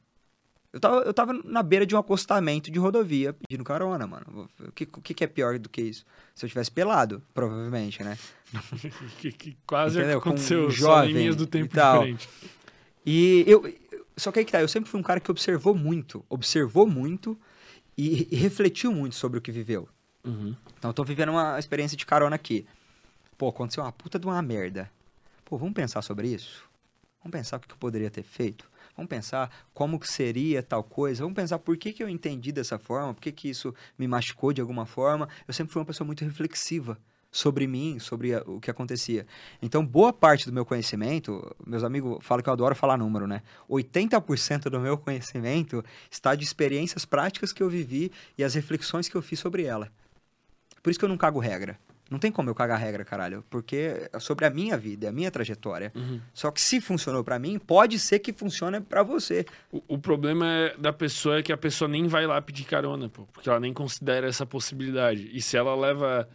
Eu tava, eu tava na beira de um acostamento de rodovia pedindo carona, mano. O que, o que é pior do que isso? Se eu tivesse pelado, provavelmente, né? que, que quase Entendeu? aconteceu, Com um jovem do tempo e tal. diferente. E eu. Só que aí que tá, eu sempre fui um cara que observou muito. Observou muito e, e refletiu muito sobre o que viveu. Uhum. Então eu tô vivendo uma experiência de carona aqui. Pô, aconteceu uma puta de uma merda. Pô, vamos pensar sobre isso? Vamos pensar o que eu poderia ter feito? Vamos pensar como que seria tal coisa? Vamos pensar por que, que eu entendi dessa forma? Por que, que isso me machucou de alguma forma? Eu sempre fui uma pessoa muito reflexiva sobre mim, sobre o que acontecia. Então, boa parte do meu conhecimento, meus amigos falam que eu adoro falar número, né? 80% do meu conhecimento está de experiências práticas que eu vivi e as reflexões que eu fiz sobre ela. Por isso que eu não cago regra. Não tem como eu cagar regra, caralho. Porque é sobre a minha vida, é a minha trajetória. Uhum. Só que se funcionou para mim, pode ser que funcione para você. O, o, problema é da pessoa é que a pessoa nem vai lá pedir carona, pô. Porque ela nem considera essa possibilidade. E se ela leva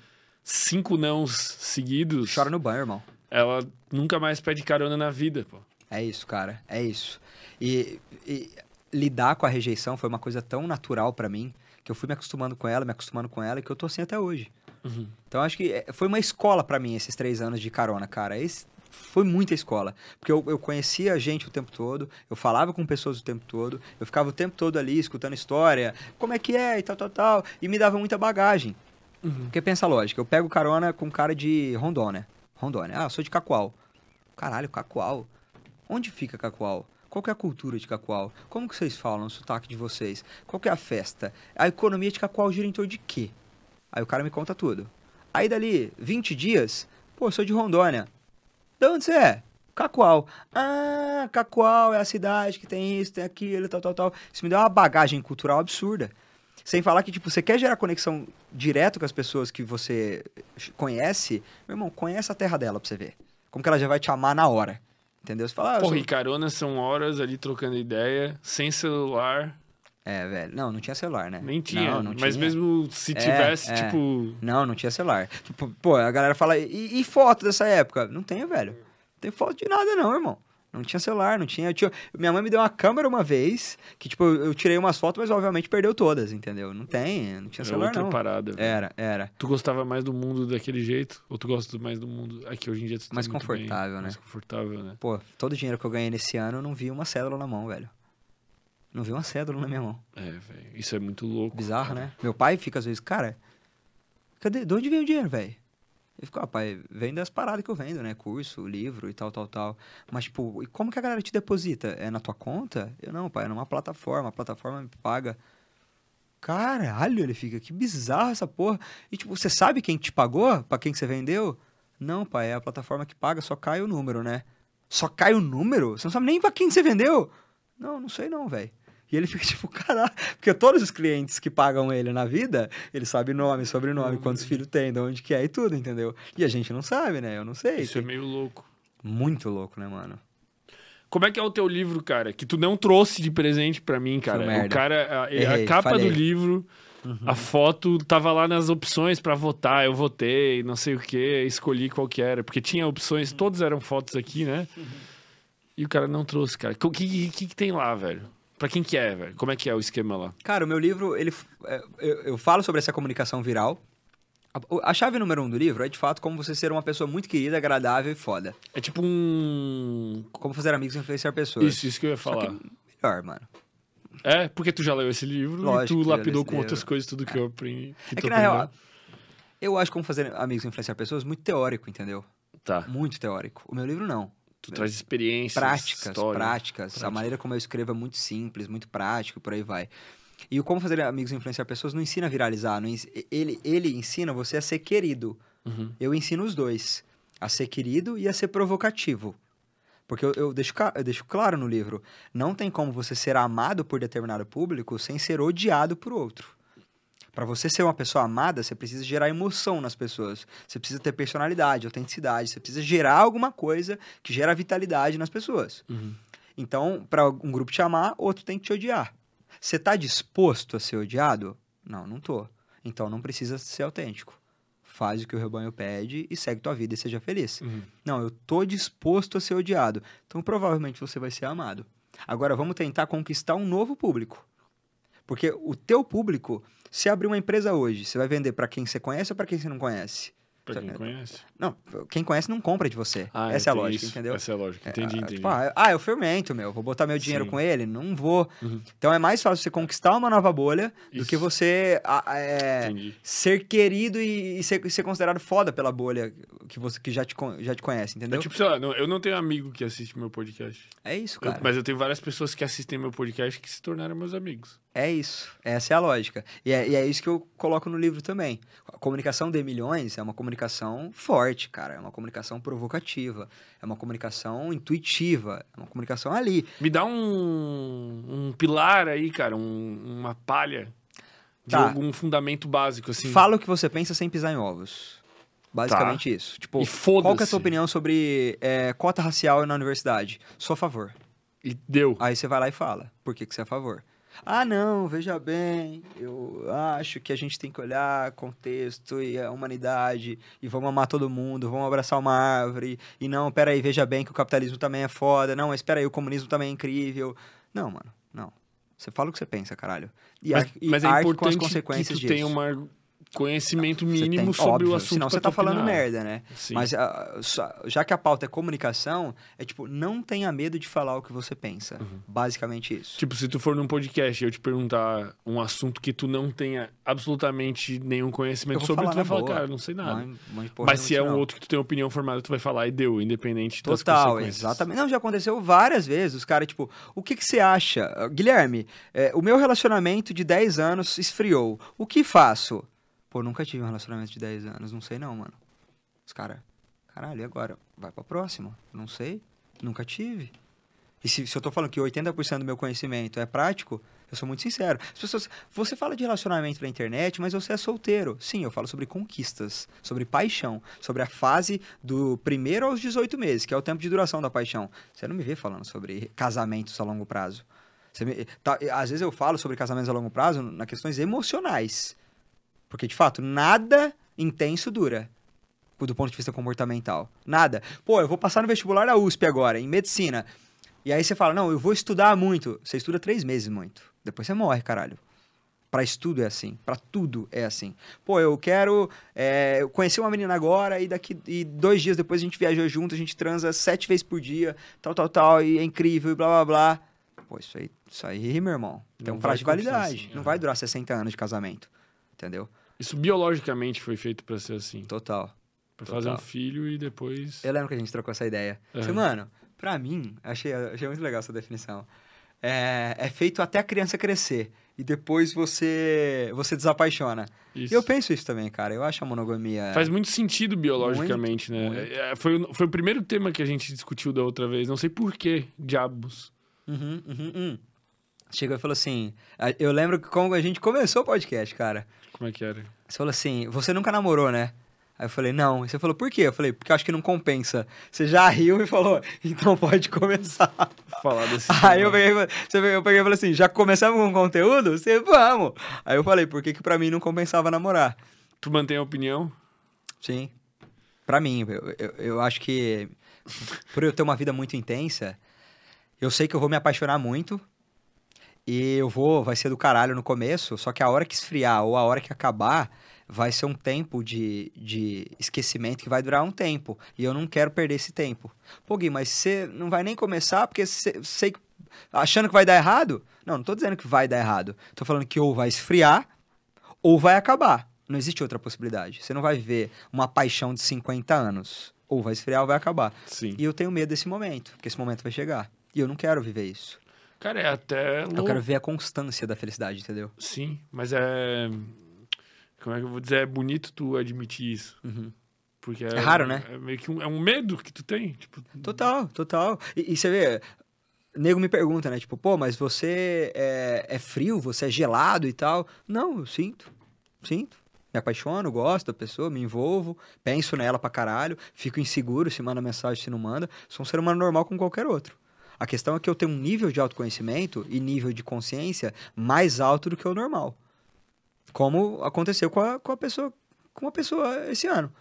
cinco nãos seguidos. Chora no banho, irmão. Ela nunca mais pede carona na vida, pô. É isso, cara. É isso. E, e lidar com a rejeição foi uma coisa tão natural para mim que eu fui me acostumando com ela, me acostumando com ela, que eu tô assim até hoje. Uhum. Então acho que é, foi uma escola para mim esses três anos de carona, cara. Esse foi muita escola. Porque eu, eu conhecia gente o tempo todo, eu falava com pessoas o tempo todo, eu ficava o tempo todo ali escutando história, como é que é e tal, tal, tal, e me dava muita bagagem. Uhum. Porque pensa a lógica, eu pego carona com um cara de Rondônia. Rondônia. Ah, sou de Cacoal. Caralho, Cacoal. Onde fica Cacoal? Qual é a cultura de Cacoal? Como que vocês falam o sotaque de vocês? Qual é a festa? A economia de Cacoal gira em torno de quê? Aí o cara me conta tudo. Aí dali 20 dias, pô, sou de Rondônia. De onde você é? Cacoal. Ah, Cacoal é a cidade que tem isso, tem aquilo, tal, tal, tal. Isso me deu uma bagagem cultural absurda. Sem falar que, tipo, você quer gerar conexão direto com as pessoas que você conhece, meu irmão, conhece a terra dela pra você ver. Como que ela já vai te amar na hora. Entendeu? Você fala, ah, Porra, sou... e carona são horas ali trocando ideia, sem celular. É, velho. Não, não tinha celular, né? Nem tinha. Não, não mas tinha. mesmo se é, tivesse, é, é. tipo. Não, não tinha celular. Tipo, pô, a galera fala, e, e foto dessa época? Não tem, velho. Não tem foto de nada, não, irmão. Não tinha celular, não tinha, tinha, Minha mãe me deu uma câmera uma vez, que, tipo, eu, tirei umas fotos, mas obviamente perdeu todas, entendeu? Não tem, não tinha era celular, outra não. parada. Era, era. Tu gostava mais do mundo daquele jeito? Ou tu gosta mais do mundo aqui hoje em dia? Tu tá mais confortável, bem, né? Mais confortável, né? Pô, todo o dinheiro que eu ganhei nesse ano, eu não vi uma cédula na mão, velho. Não vi uma cédula na minha mão. É, velho. Isso é muito louco. Bizarro, cara. né? Meu pai fica às vezes, cara, cadê? De onde veio o dinheiro, velho? Ele ficou, ah, pai, as paradas que eu vendo, né? Curso, livro e tal, tal, tal. Mas, tipo, e como que a galera te deposita? É na tua conta? Eu, não, pai, é numa plataforma. A plataforma me paga. Caralho, ele fica, que bizarro essa porra. E, tipo, você sabe quem te pagou? Pra quem que você vendeu? Não, pai, é a plataforma que paga, só cai o número, né? Só cai o número? Você não sabe nem pra quem você vendeu? Não, não sei não, velho. E ele fica tipo, caralho. Porque todos os clientes que pagam ele na vida, ele sabe nome, sobrenome, quantos filhos tem, de onde que é e tudo, entendeu? E a gente não sabe, né? Eu não sei. Isso é meio louco. Muito louco, né, mano? Como é que é o teu livro, cara? Que tu não trouxe de presente para mim, cara. O cara, a, Errei, a capa falei. do livro, uhum. a foto tava lá nas opções para votar. Eu votei, não sei o que, escolhi qual que era. Porque tinha opções, uhum. todos eram fotos aqui, né? Uhum. E o cara não trouxe, cara. O que, que, que, que tem lá, velho? Pra quem que é, velho? Como é que é o esquema lá? Cara, o meu livro, ele, é, eu, eu falo sobre essa comunicação viral. A, a, chave número um do livro é, de fato, como você ser uma pessoa muito querida, agradável e foda. É tipo um... Como fazer amigos e influenciar pessoas. Isso, isso que eu ia falar. melhor, mano. É, porque tu já leu esse livro Lógico e tu lapidou com livro. outras coisas, tudo que é. eu aprendi. Que é que, na real, eu acho como fazer amigos e influenciar pessoas muito teórico, entendeu? Tá. Muito teórico. O meu livro, não. Tu traz experiências, práticas, história, práticas. Prática. A maneira como eu escrevo é muito simples, muito prático, por aí vai. E o Como Fazer Amigos e Influenciar Pessoas não ensina a viralizar. Não ele, ele ensina você a ser querido. Uhum. Eu ensino os dois. A ser querido e a ser provocativo. Porque eu, eu, deixo, eu deixo claro no livro: não tem como você ser amado por determinado público sem ser odiado por outro. Para você ser uma pessoa amada, você precisa gerar emoção nas pessoas. Você precisa ter personalidade, autenticidade. Você precisa gerar alguma coisa que gera vitalidade nas pessoas. Uhum. Então, para um grupo te amar, outro tem que te odiar. Você está disposto a ser odiado? Não, não tô. Então não precisa ser autêntico. Faz o que o rebanho pede e segue tua vida e seja feliz. Uhum. Não, eu tô disposto a ser odiado. Então provavelmente você vai ser amado. Agora vamos tentar conquistar um novo público. Porque o teu público se abrir uma empresa hoje, você vai vender para quem você conhece ou para quem você não conhece? Pra quem conhece. Não, quem conhece não compra de você. Ah, Essa é a lógica, isso. entendeu? Essa é a lógica, entendi, é, entendi. Tipo, ah, ah, eu fermento, meu, vou botar meu dinheiro Sim. com ele? Não vou. Uhum. Então é mais fácil você conquistar uma nova bolha isso. do que você é, ser querido e, e ser, ser, considerado foda pela bolha que você que já te, já te conhece, entendeu? É tipo, sei lá, não, eu não tenho amigo que assiste meu podcast. É isso, cara. Eu, mas eu tenho várias pessoas que assistem meu podcast que se tornaram meus amigos. É isso. Essa é a lógica. E é, e é isso que eu coloco no livro também. A comunicação de milhões é uma comunicação forte, cara. É uma comunicação provocativa. É uma comunicação intuitiva. É uma comunicação ali. Me dá um, um pilar aí, cara. Um, uma palha de tá. algum fundamento básico, assim. Fala o que você pensa sem pisar em ovos. Basicamente tá. isso. Tipo, qual é a sua opinião sobre é, cota racial na universidade? Sou a favor. E deu. Aí você vai lá e fala. Por que, que você é a favor? Ah, não, veja bem, eu acho que a gente tem que olhar contexto e a humanidade e vamos amar todo mundo, vamos abraçar uma árvore e não, peraí, veja bem que o capitalismo também é foda, não, mas peraí, o comunismo também é incrível. Não, mano, não. Você fala o que você pensa, caralho. E, mas, e mas é importante com as consequências que tu disso. tenha uma conhecimento mínimo tem, sobre óbvio, o assunto. Senão você tá falando merda, né? Sim. Mas uh, já que a pauta é comunicação, é tipo, não tenha medo de falar o que você pensa. Uhum. Basicamente isso. Tipo, se tu for num podcast e eu te perguntar um assunto que tu não tenha absolutamente nenhum conhecimento sobre, tu vai falar, boa. cara, não sei nada. Mãe, mãe, Mas se é um outro que tu tem opinião formada, tu vai falar e deu, independente Total, das consequências. exatamente. Não, já aconteceu várias vezes. Os caras, tipo, o que, que você acha? Guilherme, é, o meu relacionamento de 10 anos esfriou. O que faço? Pô, nunca tive um relacionamento de 10 anos, não sei não, mano. Os caras, caralho, e agora? Vai pra próxima? Não sei, nunca tive. E se, se eu tô falando que 80% do meu conhecimento é prático, eu sou muito sincero. As pessoas, você fala de relacionamento na internet, mas você é solteiro. Sim, eu falo sobre conquistas, sobre paixão, sobre a fase do primeiro aos 18 meses, que é o tempo de duração da paixão. Você não me vê falando sobre casamentos a longo prazo. Me, tá, às vezes eu falo sobre casamentos a longo prazo na questões emocionais. Porque, de fato, nada intenso dura. Do ponto de vista comportamental. Nada. Pô, eu vou passar no vestibular da USP agora, em medicina. E aí você fala, não, eu vou estudar muito. Você estuda três meses muito. Depois você morre, caralho. Para estudo é assim, para tudo é assim. Pô, eu quero é, conhecer uma menina agora e daqui e dois dias depois a gente viajou junto, a gente transa sete vezes por dia, tal, tal, tal, e é incrível, e blá, blá, blá. Pô, isso aí, isso aí meu irmão, tem um prazo de validade. Assim, não é. vai durar 60 anos de casamento, entendeu? Isso biologicamente foi feito para ser assim. Total. Pra fazer um filho e depois. Eu lembro que a gente trocou essa ideia. Você, mano, pra mim, achei, achei muito legal essa definição. É, é feito até a criança crescer e depois você você desapaixona. Isso. E eu penso isso também, cara. Eu acho a monogamia. Faz muito sentido biologicamente, muito, né? Muito. É, foi, foi o primeiro tema que a gente discutiu da outra vez. Não sei por que, diabos. Uhum, uhum, uhum. Chegou e falou assim. Eu lembro que como a gente começou o podcast, cara. Como é que era? Você falou assim: você nunca namorou, né? Aí eu falei, não. E você falou, por quê? Eu falei, porque eu acho que não compensa. Você já riu e falou, então pode começar. Falar desse Aí eu peguei, você, eu peguei e falei assim, já começamos com conteúdo? Você, vamos. Aí eu falei, por que que pra mim não compensava namorar? Tu mantém a opinião? Sim. Pra mim, eu, eu, eu acho que por eu ter uma vida muito intensa, eu sei que eu vou me apaixonar muito, e eu vou, vai ser do caralho no começo, só que a hora que esfriar ou a hora que acabar, vai ser um tempo de, de esquecimento que vai durar um tempo. E eu não quero perder esse tempo. Pô, Gui, mas você não vai nem começar porque sei que. Achando que vai dar errado? Não, não tô dizendo que vai dar errado. Tô falando que ou vai esfriar ou vai acabar. Não existe outra possibilidade. Você não vai viver uma paixão de 50 anos. Ou vai esfriar ou vai acabar. Sim. E eu tenho medo desse momento, porque esse momento vai chegar. E eu não quero viver isso. Cara, é até. Eu quero ver a constância da felicidade, entendeu? Sim, mas é como é que eu vou dizer? É bonito tu admitir isso. Uhum. Porque é, é, raro, né? É meio que um, é um medo que tu tem. Tipo... Total, total. E, e você vê, nego me pergunta, né? Tipo, pô, mas você é, é, frio, você é gelado e tal. Não, eu sinto. Sinto. Me apaixono, gosto da pessoa, me envolvo, penso nela pra caralho, fico inseguro se manda mensagem, se não manda. Sou um ser humano normal como qualquer outro. A questão é que eu tenho um nível de autoconhecimento e nível de consciência mais alto do que o normal. Como aconteceu com a, com a pessoa com uma pessoa esse ano.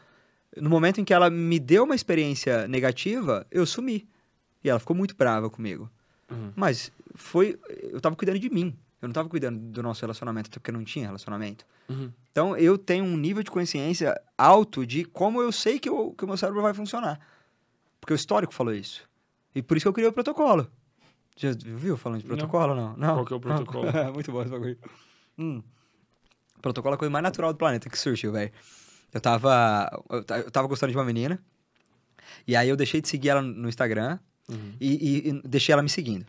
No momento em que ela me deu uma experiência negativa, eu sumi. E ela ficou muito brava comigo. Uhum. Mas foi. Eu tava cuidando de mim. Eu não tava cuidando do nosso relacionamento, até porque não tinha relacionamento. Uhum. Então eu tenho um nível de consciência alto de como eu sei que, eu, que o meu cérebro vai funcionar. Porque o histórico falou isso. E por isso que eu criei o protocolo. Já viu falando de protocolo não? Não. não? Qual que é o protocolo? muito bom esse bagulho. Hum. Protocolo é a coisa mais natural do planeta que surgiu, velho. Eu tava. Eu tava gostando de uma menina. E aí eu deixei de seguir ela no Instagram. Uhum. E, e, e, deixei ela me seguindo.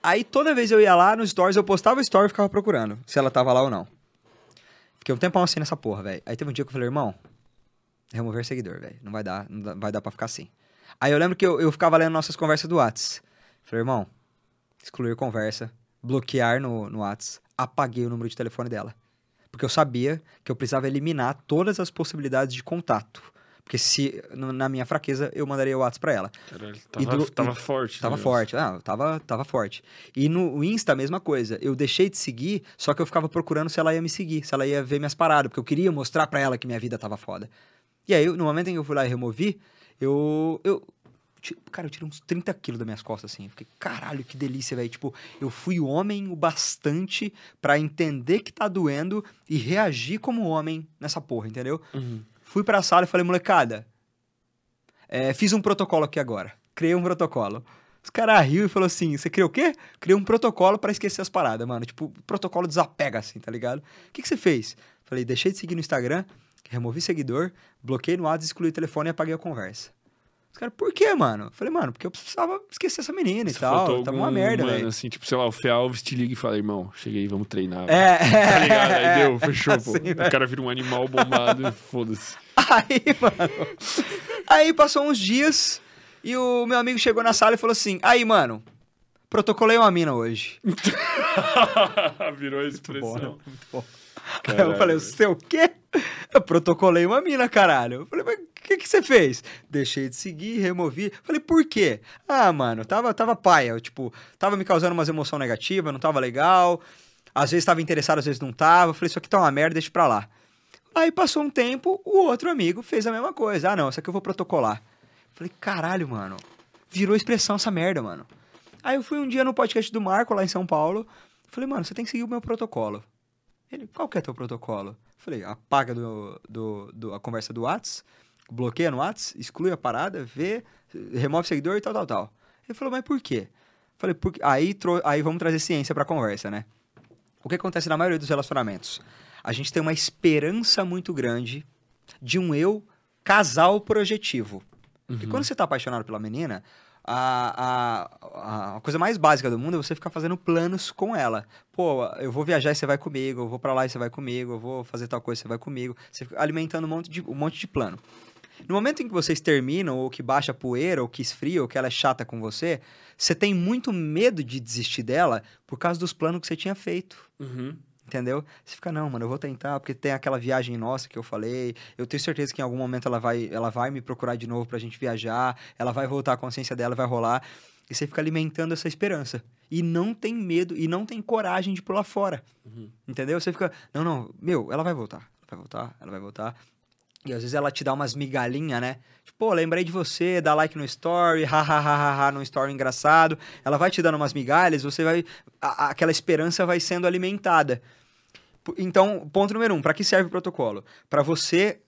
Aí toda vez eu ia lá nos stories, eu postava o story e ficava procurando se ela tava lá ou não. Fiquei um tempão assim nessa porra, velho. Aí teve um dia que eu falei, irmão, remover seguidor, velho. Não vai dar, não vai dar pra ficar assim. Aí eu lembro que eu, eu ficava lendo nossas conversas do Whats. Falei, irmão, excluir conversa, bloquear no, no Whats, apaguei o número de telefone dela. Porque eu sabia que eu precisava eliminar todas as possibilidades de contato. Porque se, na minha fraqueza, eu mandaria o WhatsApp pra ela. Caralho, tava, do, tava e, forte. Tava forte. Ah, tava, tava forte. E no Insta, a mesma coisa. Eu deixei de seguir, só que eu ficava procurando se ela ia me seguir, se ela ia ver minhas paradas, porque eu queria mostrar pra ela que minha vida tava foda. E aí, no momento em que eu fui lá e removi, eu, eu, Cara, eu tirei uns 30 quilos das minhas costas, assim. Eu fiquei, caralho, que delícia, velho. Tipo, eu fui homem o bastante para entender que tá doendo e reagir como homem nessa porra, entendeu? Uhum. Fui pra sala e falei, molecada, é, fiz um protocolo aqui agora. Criei um protocolo. Os caras riu e falou assim: você criou o quê? Criei um protocolo para esquecer as paradas, mano. Tipo, protocolo desapega, assim, tá ligado? O que, que você fez? Falei, deixei de seguir no Instagram, removi seguidor, bloqueei no WhatsApp, excluí o telefone e apaguei a conversa. Os caras, por quê, mano? Eu falei, mano, porque eu precisava esquecer essa menina e tal. Tava uma merda, velho. assim, tipo, sei lá, o Fê Alves te liga e fala, irmão, cheguei, vamos treinar. É, Tá ligado? Aí é, deu, fechou, assim, pô. Véio. O cara vira um animal bombado e foda-se. Aí, mano. Aí passou uns dias e o meu amigo chegou na sala e falou assim: aí, mano, protocolei uma mina hoje. Virou a expressão. Muito bom, né? muito bom. Aí eu falei, você o quê? Eu protocolei uma mina, caralho. Eu falei, mas o que, que você fez? Deixei de seguir, removi. Falei, por quê? Ah, mano, tava, tava paia. Eu, tipo, tava me causando umas emoções negativas, não tava legal. Às vezes tava interessado, às vezes não tava. Eu falei, isso aqui tá uma merda, deixa pra lá. Aí passou um tempo, o outro amigo fez a mesma coisa. Ah, não, isso aqui eu vou protocolar. Eu falei, caralho, mano. Virou expressão essa merda, mano. Aí eu fui um dia no podcast do Marco, lá em São Paulo. Falei, mano, você tem que seguir o meu protocolo. Ele, qual que é teu protocolo? Falei, apaga do, do, do, a conversa do Whats, bloqueia no Whats, exclui a parada, vê, remove seguidor e tal, tal, tal. Ele falou, mas por quê? Falei, porque aí, tro... aí vamos trazer ciência pra conversa, né? O que acontece na maioria dos relacionamentos? A gente tem uma esperança muito grande de um eu casal projetivo. Uhum. E quando você tá apaixonado pela menina, a, a, a coisa mais básica do mundo é você ficar fazendo planos com ela. Pô, eu vou viajar e você vai comigo, eu vou para lá e você vai comigo, eu vou fazer tal coisa e você vai comigo. Você fica alimentando um monte, de, um monte de plano. No momento em que vocês terminam, ou que baixa poeira, ou que esfria, ou que ela é chata com você, você tem muito medo de desistir dela por causa dos planos que você tinha feito. Uhum. Entendeu? Você fica, não, mano, eu vou tentar, porque tem aquela viagem nossa que eu falei. Eu tenho certeza que em algum momento ela vai, ela vai me procurar de novo pra gente viajar, ela vai voltar, a consciência dela vai rolar. E você fica alimentando essa esperança. E não tem medo, e não tem coragem de pular fora. Uhum. Entendeu? Você fica, não, não, meu, ela vai voltar, ela vai voltar, ela vai voltar. E às vezes ela te dá umas migalhinhas, né? Tipo, pô, lembrei de você, dá like no story, hahaha, no story engraçado. Ela vai te dando umas migalhas, você vai. a- aquela esperança vai sendo alimentada. P- Então, ponto número um, para que serve o protocolo? Para você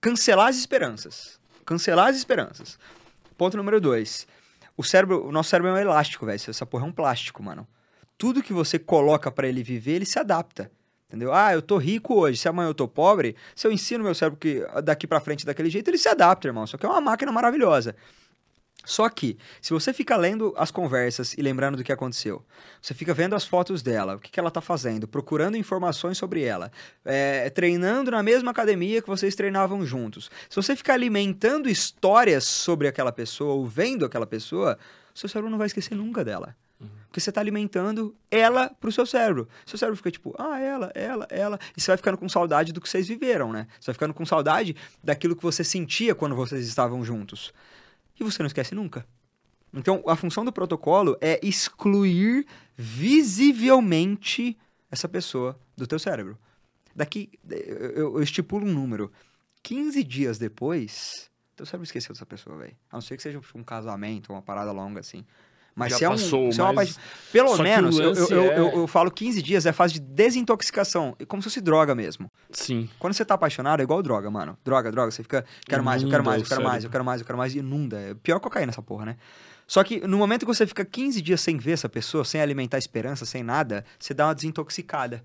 cancelar as esperanças. Cancelar as esperanças. Ponto número dois. O cérebro, o nosso cérebro é um elástico, velho. Essa porra é um plástico, mano. Tudo que você coloca para ele viver, ele se adapta. Entendeu? Ah, eu tô rico hoje, se amanhã eu tô pobre, se eu ensino meu cérebro que daqui pra frente daquele jeito, ele se adapta, irmão. Só que é uma máquina maravilhosa. Só que, se você fica lendo as conversas e lembrando do que aconteceu, você fica vendo as fotos dela, o que, que ela tá fazendo, procurando informações sobre ela, é, treinando na mesma academia que vocês treinavam juntos. Se você ficar alimentando histórias sobre aquela pessoa ou vendo aquela pessoa, seu cérebro não vai esquecer nunca dela. Porque você tá alimentando ela pro seu cérebro. Seu cérebro fica tipo, ah, ela, ela, ela. E você vai ficando com saudade do que vocês viveram, né? Você vai ficando com saudade daquilo que você sentia quando vocês estavam juntos. E você não esquece nunca. Então, a função do protocolo é excluir visivelmente essa pessoa do teu cérebro. Daqui, eu, estipulo um número. 15 dias depois, teu cérebro esqueceu dessa pessoa, velho. A não ser que seja um casamento, uma parada longa assim. Mas Já se é um, passou, se é uma mas- Pelo Só menos, eu, eu, é- eu, eu falo 15 dias é fase de desintoxicação. É como se fosse droga mesmo. Sim. Quando você tá apaixonado, é igual droga, mano. Droga, droga. Você fica, quero mais, eu quero mais, eu quero mais, eu quero mais, eu quero mais. Inunda. É pior cocaína essa porra, né? Só que no momento que você fica 15 dias sem ver essa pessoa, sem alimentar esperança, sem nada, você dá uma desintoxicada.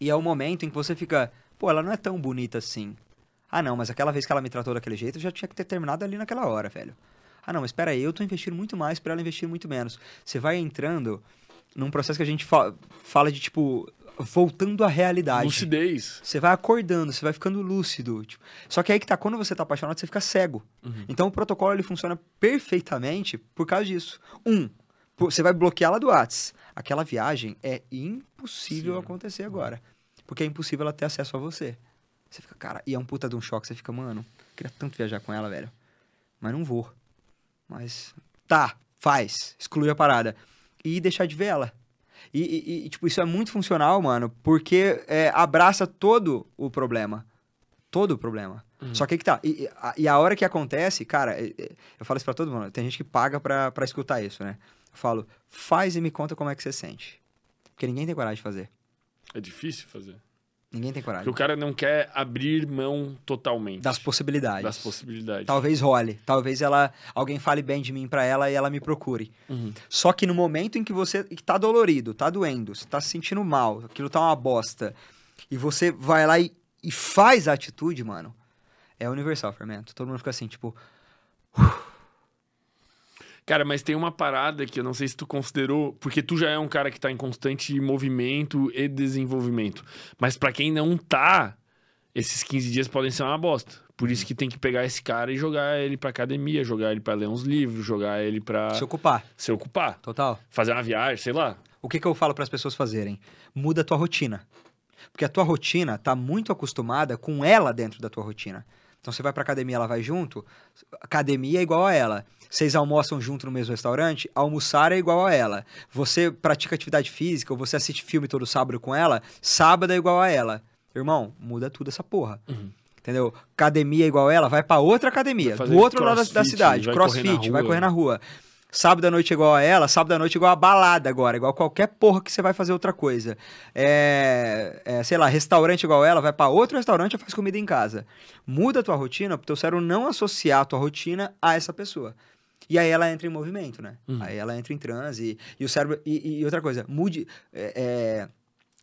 E é o momento em que você fica, pô, ela não é tão bonita assim. Ah, não, mas aquela vez que ela me tratou daquele jeito, eu já tinha que ter terminado ali naquela hora, velho. Ah, não, mas espera aí, eu tô investindo muito mais pra ela investir muito menos. Você vai entrando num processo que a gente fa- fala de, tipo, voltando à realidade. Lucidez. Você vai acordando, você vai ficando lúcido. tipo. Só que aí que tá, quando você tá apaixonado, você fica cego. Uhum. Então o protocolo ele funciona perfeitamente por causa disso. Um, você vai bloqueá-la do Whats. Aquela viagem é impossível Sim. acontecer agora. Porque é impossível ela ter acesso a você. Você fica, cara, e é um puta de um choque. Você fica, mano, queria tanto viajar com ela, velho. Mas não vou. Mas tá, faz, exclui a parada. E deixar de ver ela. E, e- tipo, isso é muito funcional, mano, porque é, abraça todo o problema. Todo o problema. Uhum. Só que aí que tá. E, e a, e a hora que acontece, cara, é- é- eu falo isso pra todo mundo. Tem gente que paga pra, pra escutar isso, né? Eu falo, faz e me conta como é que você sente. Porque ninguém tem coragem de fazer. É difícil fazer. Ninguém tem coragem. Porque o cara não quer abrir mão totalmente. Das possibilidades. das possibilidades. Talvez role. Talvez ela, alguém fale bem de mim pra ela e ela me procure. Uhum. Só que no momento em que você tá dolorido, tá doendo, você tá se sentindo mal, aquilo tá uma bosta, e você vai lá e, e faz a atitude, mano, é universal, fermento. Todo mundo fica assim, tipo, Cara, mas tem uma parada que eu não sei se tu considerou, porque tu já é um cara que tá em constante movimento e desenvolvimento. Mas pra quem não tá, esses 15 dias podem ser uma bosta. Por isso que tem que pegar esse cara e jogar ele pra academia, jogar ele pra ler uns livros, jogar ele pra se ocupar. se ocupar, Total. fazer uma viagem, sei lá. O que, que eu falo para as pessoas fazerem? Muda a tua rotina. Porque a tua rotina tá muito acostumada com ela dentro da tua rotina. Então você vai pra academia, ela vai junto, academia é igual a ela. Vocês almoçam junto no mesmo restaurante, almoçar é igual a ela. Você pratica atividade física, ou você assiste filme todo sábado com ela, sábado é igual a ela. Irmão, muda tudo essa porra. Uhum. Entendeu? Academia é igual a ela, vai pra outra academia, do outro lado da- da cidade. Crossfit, vai correr na rua. Sábado à noite é igual a ela, sábado à noite é igual a balada agora, igual qualquer porra que você vai fazer outra coisa. É, é, sei lá, restaurante igual ela, vai pra outro restaurante e faz comida em casa. Muda a tua rotina pro teu cérebro não associar a tua rotina a essa pessoa. E aí ela entra em movimento, né? Uhum. Aí ela entra em transe e, o cérebro. E, e outra coisa, mude. é, é,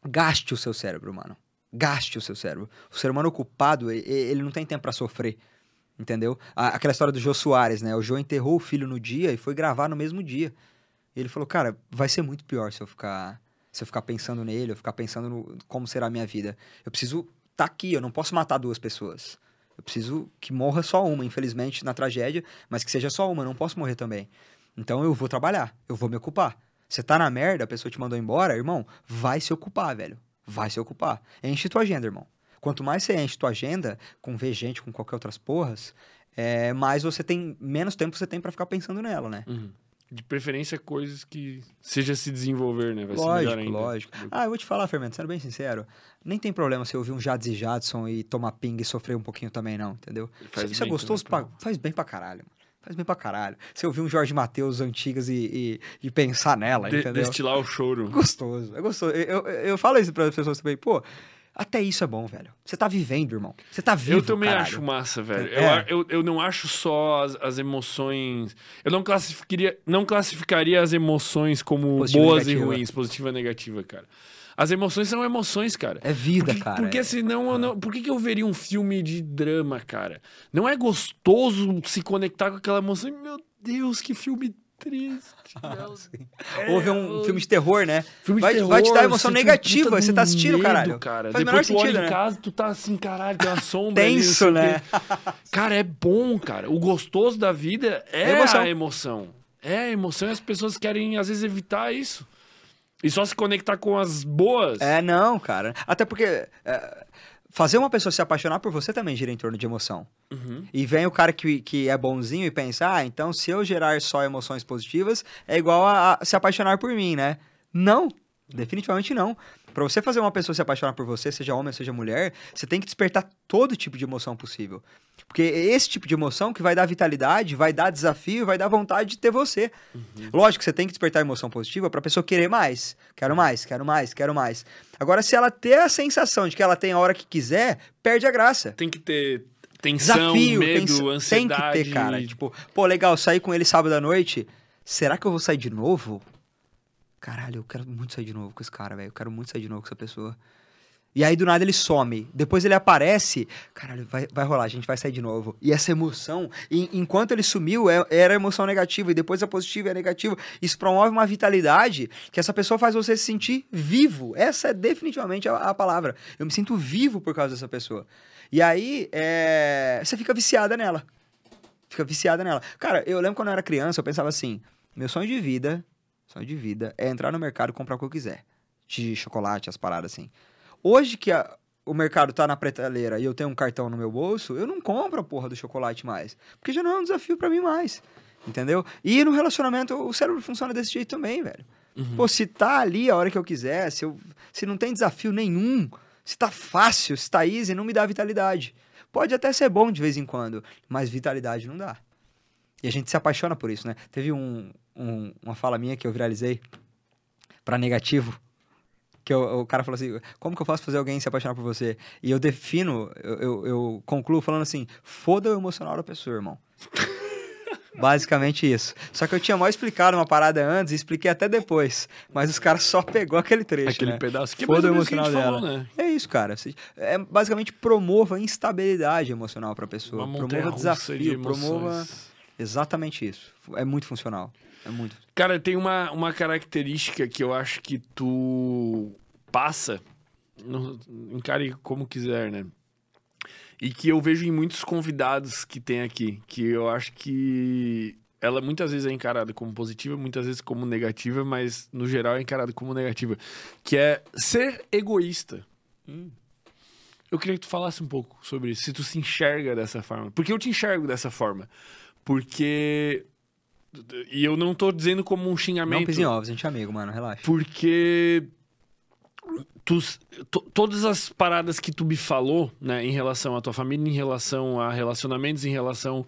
gaste o seu cérebro, mano. Gaste o seu cérebro. O ser humano ocupado, e- e- ele não tem tempo pra sofrer. Entendeu? Aquela história do Jô Soares, né? O Jô enterrou o filho no dia e foi gravar no mesmo dia. E ele falou, cara, vai ser muito pior se eu ficar se eu ficar pensando nele, eu ficar pensando no como será a minha vida. Eu preciso estar tá aqui, eu não posso matar duas pessoas. Eu preciso que morra só uma, infelizmente, na tragédia, mas que seja só uma, eu não posso morrer também. Então eu vou trabalhar, eu vou me ocupar. Você tá na merda, a pessoa te mandou embora, irmão, vai se ocupar, velho. Vai se ocupar. Enche tua agenda, irmão. Quanto mais você enche tua agenda, com ver gente, com qualquer outras porras, é, mais você tem, menos tempo você tem para ficar pensando nela, né? Uhum. De preferência, coisas que seja se desenvolver, né? Vai lógico, lógico. Ah, eu vou te falar, Fermento, sendo bem sincero, nem tem problema você ouvir um Jads e Jadson e tomar ping e sofrer um pouquinho também, não, entendeu? Faz Isso é gostoso, pra... faz bem pra caralho, mano. Faz bem pra caralho. Você ouvir um Jorge Matheus antigas e, e, e, pensar nela, De, entendeu? Destilar o choro. Gostoso, é gostoso. Eu, eu, eu falo isso para as pessoas também, pô, até isso é bom, velho. Você tá vivendo, irmão. Você tá vivo, Eu também caralho. acho massa, velho. É. Eu, eu, eu não acho só as, as, emoções... Eu não classificaria, não classificaria as emoções como Positiva boas e, e ruins, positiva e negativa, cara. As emoções são emoções, cara. É vida, porque, cara. Porque é. senão, não, por que, que eu veria um filme de drama, cara? Não é gostoso se conectar com aquela emoção? Meu Deus, que filme triste. é, Ou ver um filme de terror, né? Filme vai, terror, vai te dar emoção negativa, você tá assistindo, medo, caralho. Cara. Faz Depois tu sentido, olha né? em casa, tu tá assim, caralho, tem uma sombra Tenso, ali, né? cara, é bom, cara. O gostoso da vida é, é emoção. a emoção. É a emoção e as pessoas querem, às vezes, evitar isso. E só se conectar com as boas. É, não, cara. Até porque... É fazer uma pessoa se apaixonar por você também gira em torno de emoção. Uhum. E vem o cara que, que é bonzinho e pensa, ah, então se eu gerar só emoções positivas, é igual a, a se apaixonar por mim, né? Não, definitivamente não. Para você fazer uma pessoa se apaixonar por você, seja homem ou seja mulher, você tem que despertar todo tipo de emoção possível. Porque é esse tipo de emoção que vai dar vitalidade, vai dar desafio, vai dar vontade de ter você. Uhum. Lógico que você tem que despertar emoção positiva para a pessoa querer mais. Quero mais, quero mais, quero mais. Agora, se ela ter a sensação de que ela tem a hora que quiser, perde a graça. Tem que ter tensão, Desafio, medo, tens... ansiedade. Tem que ter, cara. Tipo, pô, legal, saí com ele sábado à noite. Será que eu vou sair de novo? Caralho, eu quero muito sair de novo com esse cara, velho. Eu quero muito sair de novo com essa pessoa. E aí, do nada, ele some. Depois ele aparece. Caralho, vai, vai rolar, a gente vai sair de novo. E essa emoção, e, enquanto ele sumiu, é, era emoção negativa. E depois a positiva é negativa. Isso promove uma vitalidade que essa pessoa faz você se sentir vivo. Essa é definitivamente a, a palavra. Eu me sinto vivo por causa dessa pessoa. E aí, é... você fica viciada nela. Fica viciada nela. Cara, eu lembro quando eu era criança, eu pensava assim: meu sonho de vida sonho de vida, é entrar no mercado e comprar o que eu quiser. De chocolate, as paradas assim. Hoje que a, o mercado tá na prateleira e eu tenho um cartão no meu bolso, eu não compro a porra do chocolate mais. Porque já não é um desafio para mim mais. Entendeu? E no relacionamento, o cérebro funciona desse jeito também, velho. Uhum. Pô, se tá ali a hora que eu quiser, se, eu, se não tem desafio nenhum, se tá fácil, se tá easy, não me dá vitalidade. Pode até ser bom de vez em quando, mas vitalidade não dá. E a gente se apaixona por isso, né? Teve um, um, uma fala minha que eu viralizei para negativo. Que eu, o cara falou assim: como que eu faço fazer alguém se apaixonar por você? E eu defino, eu, eu, eu concluo falando assim: foda o emocional da pessoa, irmão. Basicamente isso. Só que eu tinha mal explicado uma parada antes e expliquei até depois. Mas os caras só pegou aquele trecho. Aquele né? pedaço que Foda o emocional dela. Falou, né? É isso, cara. É basicamente promova instabilidade emocional pra pessoa. Promova desafio, promova. Exatamente isso. É muito funcional. É muito. Cara, tem uma, uma característica que eu acho que tu passa, no, encare como quiser, né? E que eu vejo em muitos convidados que tem aqui, que eu acho que ela muitas vezes é encarada como positiva, muitas vezes como negativa, mas no geral é encarada como negativa, que é ser egoísta. Hum. Eu queria que tu falasse um pouco sobre isso, se tu se enxerga dessa forma. Porque eu te enxergo dessa forma. Porque. E eu não tô dizendo como um xingamento. Não pise em ovos, a gente é amigo, mano, relaxa. Porque. Tu, todas as paradas que tu me falou, né, em relação à tua família, em relação a relacionamentos, em relação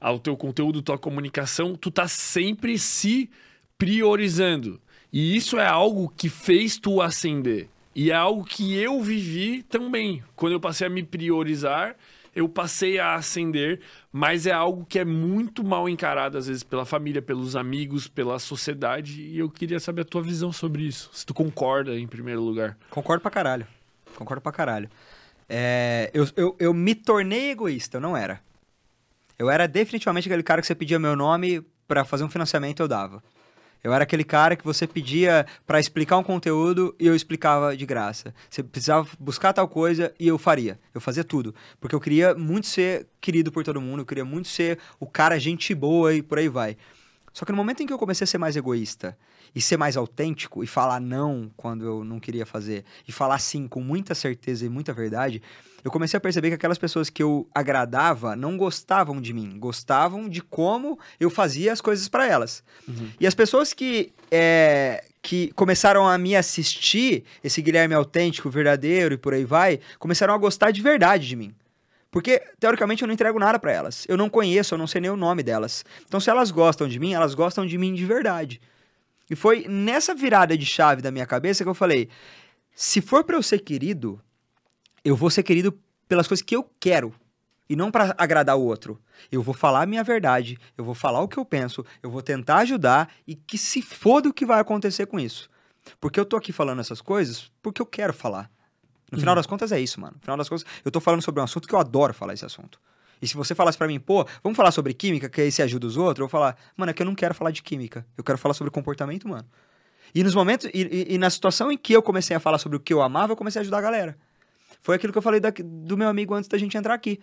ao teu conteúdo, tua comunicação, tu tá sempre se priorizando. E isso é algo que fez tu ascender. E é algo que eu vivi também. Quando eu passei a me priorizar, eu passei a ascender, mas é algo que é muito mal encarado, às vezes, pela família, pelos amigos, pela sociedade. E eu queria saber a tua visão sobre isso. Se tu concorda, em primeiro lugar. Concordo pra caralho. Concordo pra caralho. É, eu, eu, eu me tornei egoísta, eu não era. Eu era definitivamente aquele cara que você pedia meu nome para fazer um financiamento, eu dava. Eu era aquele cara que você pedia para explicar um conteúdo e eu explicava de graça. Você precisava buscar tal coisa e eu faria. Eu fazia tudo. Porque eu queria muito ser querido por todo mundo, eu queria muito ser o cara gente boa e por aí vai. Só que no momento em que eu comecei a ser mais egoísta e ser mais autêntico e falar não quando eu não queria fazer e falar sim com muita certeza e muita verdade, eu comecei a perceber que aquelas pessoas que eu agradava não gostavam de mim, gostavam de como eu fazia as coisas para elas. Uhum. E as pessoas que é, que começaram a me assistir, esse Guilherme autêntico, verdadeiro e por aí vai, começaram a gostar de verdade de mim. Porque, teoricamente, eu não entrego nada para elas. Eu não conheço, eu não sei nem o nome delas. Então, se elas gostam de mim, elas gostam de mim de verdade. E foi nessa virada de chave da minha cabeça que eu falei: se for para eu ser querido, eu vou ser querido pelas coisas que eu quero e não para agradar o outro. Eu vou falar a minha verdade, eu vou falar o que eu penso, eu vou tentar ajudar e que se foda o que vai acontecer com isso. Porque eu tô aqui falando essas coisas porque eu quero falar. No final uhum. das contas é isso, mano. No final das contas, eu tô falando sobre um assunto que eu adoro falar esse assunto. E se você falasse para mim, pô, vamos falar sobre química, que aí você ajuda os outros, eu vou falar, mano, é que eu não quero falar de química. Eu quero falar sobre comportamento humano. E nos momentos, e, e, e na situação em que eu comecei a falar sobre o que eu amava, eu comecei a ajudar a galera. Foi aquilo que eu falei da, do meu amigo antes da gente entrar aqui.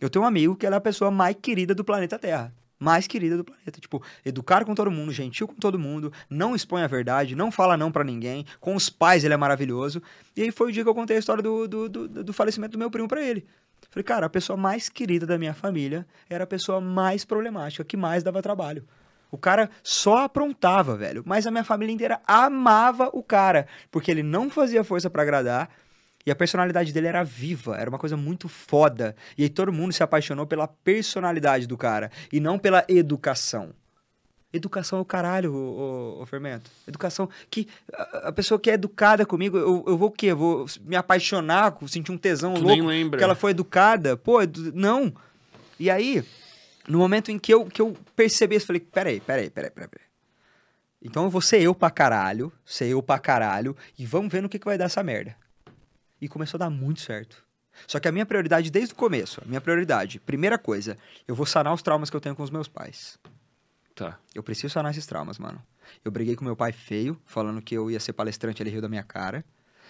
Eu tenho um amigo que é a pessoa mais querida do planeta Terra mais querida do planeta. Tipo, educar com todo mundo, gentil com todo mundo, não expõe a verdade, não fala não para ninguém. Com os pais ele é maravilhoso. E aí foi o dia que eu contei a história do, do, do, do falecimento do meu primo para ele. Falei, cara, a pessoa mais querida da minha família era a pessoa mais problemática, que mais dava trabalho. O cara só aprontava, velho. Mas a minha família inteira amava o cara, porque ele não fazia força para agradar e a personalidade dele era viva, era uma coisa muito foda. E aí todo mundo se apaixonou pela personalidade do cara e não pela educação. Educação é o caralho, o, o, o Fermento. Educação que a, a, pessoa que é educada comigo, eu, eu vou o quê? Eu vou me apaixonar, sentir um tesão tu louco nem lembra. porque ela foi educada? Pô, não. E aí, no momento em que eu, que eu percebi isso, falei, peraí, peraí, peraí, peraí, peraí. Então eu vou ser eu pra caralho, ser eu pra caralho, e vamos ver no que, que vai dar essa merda e começou a dar muito certo. Só que a minha prioridade desde o começo, a minha prioridade, primeira coisa, eu vou sanar os traumas que eu tenho com os meus pais. Tá. Eu preciso sanar esses traumas, mano. Eu briguei com meu pai feio, falando que eu ia ser palestrante, ele riu da minha cara.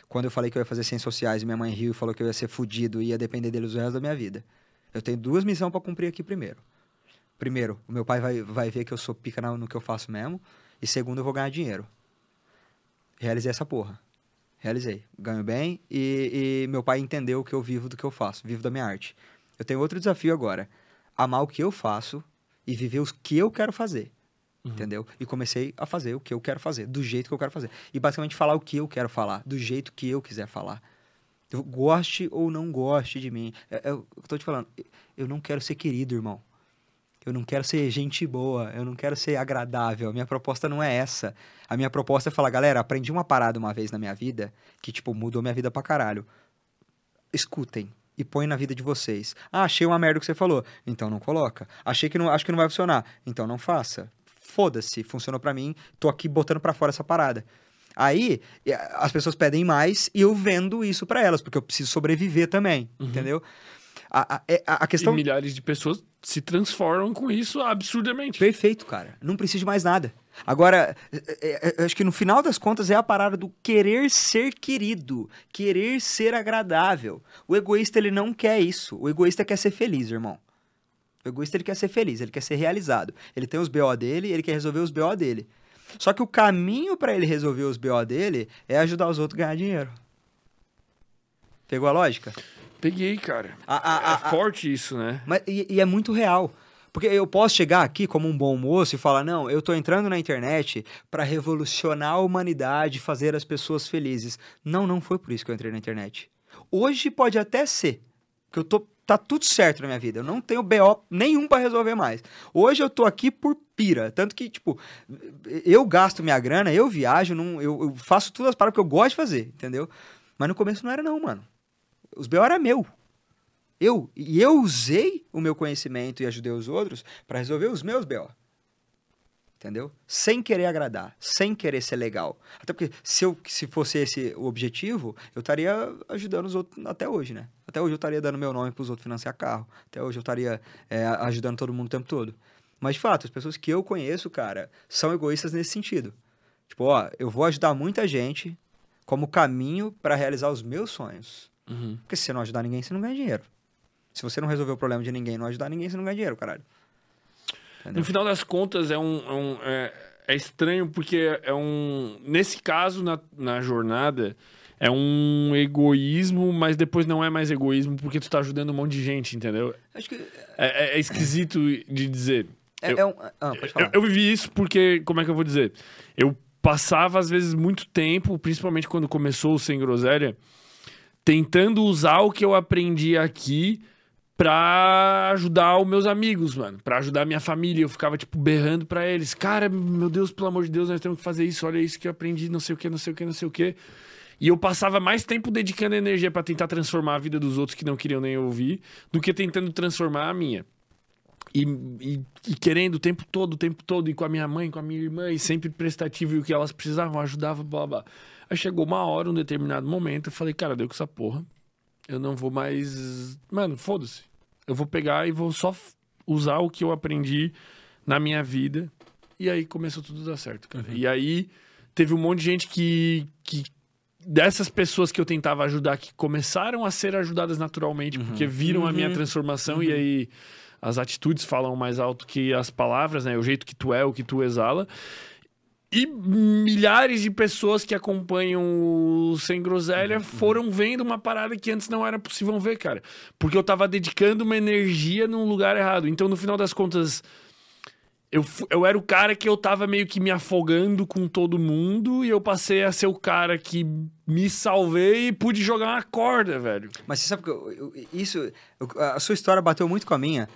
Quando eu falei que eu ia fazer ciências sociais, minha mãe riu e falou que eu ia ser fudido e ia depender deles o resto da minha vida. Eu tenho duas missões para cumprir aqui primeiro. Primeiro, o meu pai vai, vai ver que eu sou pica no que eu faço mesmo. E segundo, eu vou ganhar dinheiro. Realizei essa porra. Realizei. Ganho bem e, e meu pai entendeu que eu vivo do que eu faço, vivo da minha arte. Eu tenho outro desafio agora. Amar o que eu faço e viver o que eu quero fazer. Uhum. Entendeu? E comecei a fazer o que eu quero fazer, do jeito que eu quero fazer. E basicamente falar o que eu quero falar, do jeito que eu quiser falar. Eu goste ou não goste de mim. Eu, eu, eu tô te falando, eu não quero ser querido, irmão. Eu não quero ser gente boa, eu não quero ser agradável. A minha proposta não é essa. A minha proposta é falar, galera, aprendi uma parada uma vez na minha vida que, tipo, mudou minha vida pra caralho. Escutem e põe na vida de vocês. Ah, achei uma merda que você falou. Então não coloca. Achei que não, acho que não vai funcionar. Então não faça. Foda-se, funcionou para mim, tô aqui botando para fora essa parada. Aí, as pessoas pedem mais e eu vendo isso para elas, porque eu preciso sobreviver também, uhum. entendeu? A, a, é, a, questão... E milhares de pessoas se transformam com isso absurdamente. Perfeito, cara. Não preciso de mais nada. Agora, é, é, acho que no final das contas é a parada do querer ser querido, querer ser agradável. O egoísta, ele não quer isso. O egoísta quer ser feliz, irmão. O egoísta, ele quer ser feliz, ele quer ser realizado. Ele tem os BO dele, ele quer resolver os BO dele. Só que o caminho para ele resolver os BO dele é ajudar os outros a ganhar dinheiro. Pegou a lógica? Peguei, cara. A, a, a, é forte isso, né? Mas, e, e, é muito real. Porque eu posso chegar aqui como um bom moço e falar: não, eu tô entrando na internet para revolucionar a humanidade, fazer as pessoas felizes. Não, não foi por isso que eu entrei na internet. Hoje pode até ser, que eu tô tá tudo certo na minha vida. Eu não tenho BO nenhum para resolver mais. Hoje eu tô aqui por pira. Tanto que, tipo, eu gasto minha grana, eu viajo, não, eu, eu faço todas as paradas que eu gosto de fazer, entendeu? Mas no começo não era, não, mano. Os BO era meu. Eu, e eu usei o meu conhecimento e ajudei os outros para resolver os meus BO. entendeu? Sem querer agradar, sem querer ser legal. Até porque se, eu, se fosse esse o objetivo, eu estaria ajudando os outros até hoje, né? Até hoje eu estaria dando meu nome para os outros financiar carro. Até hoje eu estaria é, ajudando todo mundo o tempo todo. Mas, de fato, as pessoas que eu conheço, cara, são egoístas nesse sentido. Tipo, ó, eu vou ajudar muita gente como caminho para realizar os meus sonhos. Uhum. Porque se você não ajudar ninguém, você não ganha dinheiro. Se você não resolver o problema de ninguém, não ajudar ninguém, você não ganha dinheiro, caralho. Entendeu? No final das contas, é um. É, um, é, é, estranho porque é um. Nesse caso, na, na jornada, é um egoísmo, mas depois não é mais egoísmo porque tu tá ajudando um monte de gente, entendeu? Acho que. É, é, é esquisito de dizer. É, eu, é um... ah, eu, eu vivi isso porque, como é que eu vou dizer? Eu passava, às vezes, muito tempo, principalmente quando começou o Sem Groselha, tentando usar o que eu aprendi aqui pra ajudar os meus amigos, mano. Pra ajudar a minha família. Eu ficava, tipo, berrando pra eles. Cara, meu Deus, pelo amor de Deus, nós temos que fazer isso. Olha isso que eu aprendi, não sei o que, não sei o que, não sei o que. E eu passava mais tempo dedicando energia para tentar transformar a vida dos outros que não queriam nem ouvir, do que tentando transformar a minha. E, e, e, querendo o tempo todo, o tempo todo, e com a minha mãe, com a minha irmã, e sempre prestativo e o que elas precisavam, ajudava, blá blá. Aí chegou uma hora, um determinado momento, eu falei, cara, deu com essa porra eu não vou mais. Mano, foda-se. Eu vou pegar e vou só usar o que eu aprendi na minha vida. E aí começou tudo a dar certo, cara. Uhum. E aí teve um monte de gente que, que. Dessas pessoas que eu tentava ajudar, que começaram a ser ajudadas naturalmente, uhum. porque viram uhum. a minha uhum. transformação e uhum. aí as atitudes falam mais alto que as palavras, né? O jeito que tu é, o que tu exala e milhares de pessoas que acompanham o Sem Groselha uhum. foram vendo uma parada que antes não era possível ver, cara. Porque eu tava dedicando uma energia num lugar errado. Então, no final das contas, eu, eu era o cara que eu tava meio que me afogando com todo mundo e eu passei a ser o cara que me salvei e pude jogar uma corda, velho. Mas você sabe que isso. A sua história bateu muito com a minha.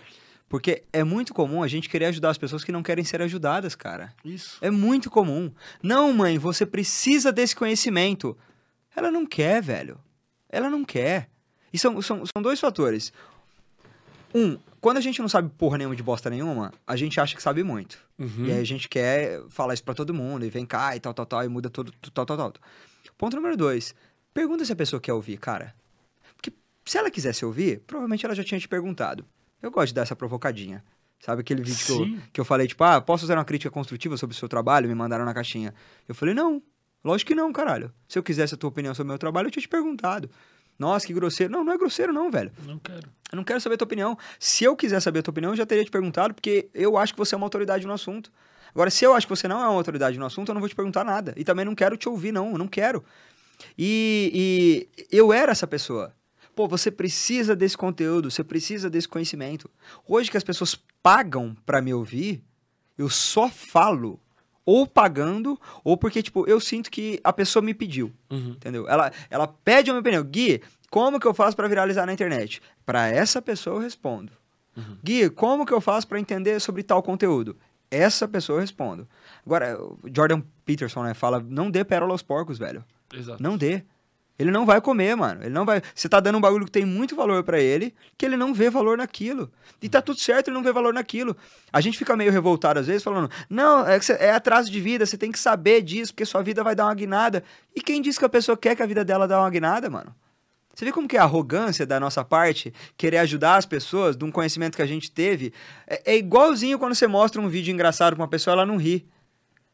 Porque é muito comum a gente querer ajudar as pessoas que não querem ser ajudadas, cara. Isso. É muito comum. Não, mãe, você precisa desse conhecimento. Ela não quer, velho. Ela não quer. E são, são, são dois fatores. Um, quando a gente não sabe porra nenhuma de bosta nenhuma, a gente acha que sabe muito. Uhum. E aí a gente quer falar isso pra todo mundo, e vem cá e tal, tal, tal, e muda tudo, tal, tal, tal. Ponto número dois. Pergunta se a pessoa quer ouvir, cara. Porque se ela quisesse ouvir, provavelmente ela já tinha te perguntado. Eu gosto de dar essa provocadinha. Sabe aquele vídeo que eu, que eu, falei, tipo, ah, posso fazer uma crítica construtiva sobre o seu trabalho? Me mandaram na caixinha. Eu falei, não. Lógico que não, caralho. Se eu quisesse a tua opinião sobre o meu trabalho, eu tinha te perguntado. Nossa, que grosseiro. Não, não é grosseiro, não, velho. Não quero. Eu não quero saber a tua opinião. Se eu quiser saber a tua opinião, eu já teria te perguntado, porque eu acho que você é uma autoridade no assunto. Agora, se eu acho que você não é uma autoridade no assunto, eu não vou te perguntar nada. E também não quero te ouvir, não. Eu não quero. E, e eu era essa pessoa. Pô, você precisa desse conteúdo, você precisa desse conhecimento. Hoje que as pessoas pagam para me ouvir, eu só falo ou pagando, ou porque, tipo, eu sinto que a pessoa me pediu, uhum. entendeu? Ela, ela pede a minha opinião. Gui, como que eu faço para viralizar na internet? Para essa pessoa eu respondo. Uhum. Gui, como que eu faço para entender sobre tal conteúdo? Essa pessoa eu respondo. Agora, Jordan Peterson, né, fala, não dê pérola aos porcos, velho. Exato. Não dê. Ele não vai comer, mano. Ele não vai. Você tá dando um bagulho que tem muito valor para ele, que ele não vê valor naquilo. E tá tudo certo, ele não vê valor naquilo. A gente fica meio revoltado às vezes, falando: não, é, é atraso de vida, você tem que saber disso, porque sua vida vai dar uma guinada. E quem disse que a pessoa quer que a vida dela dê uma guinada, mano? Você vê como que é a arrogância da nossa parte, querer ajudar as pessoas, de um conhecimento que a gente teve? É, é igualzinho quando você mostra um vídeo engraçado pra uma pessoa, ela não ri.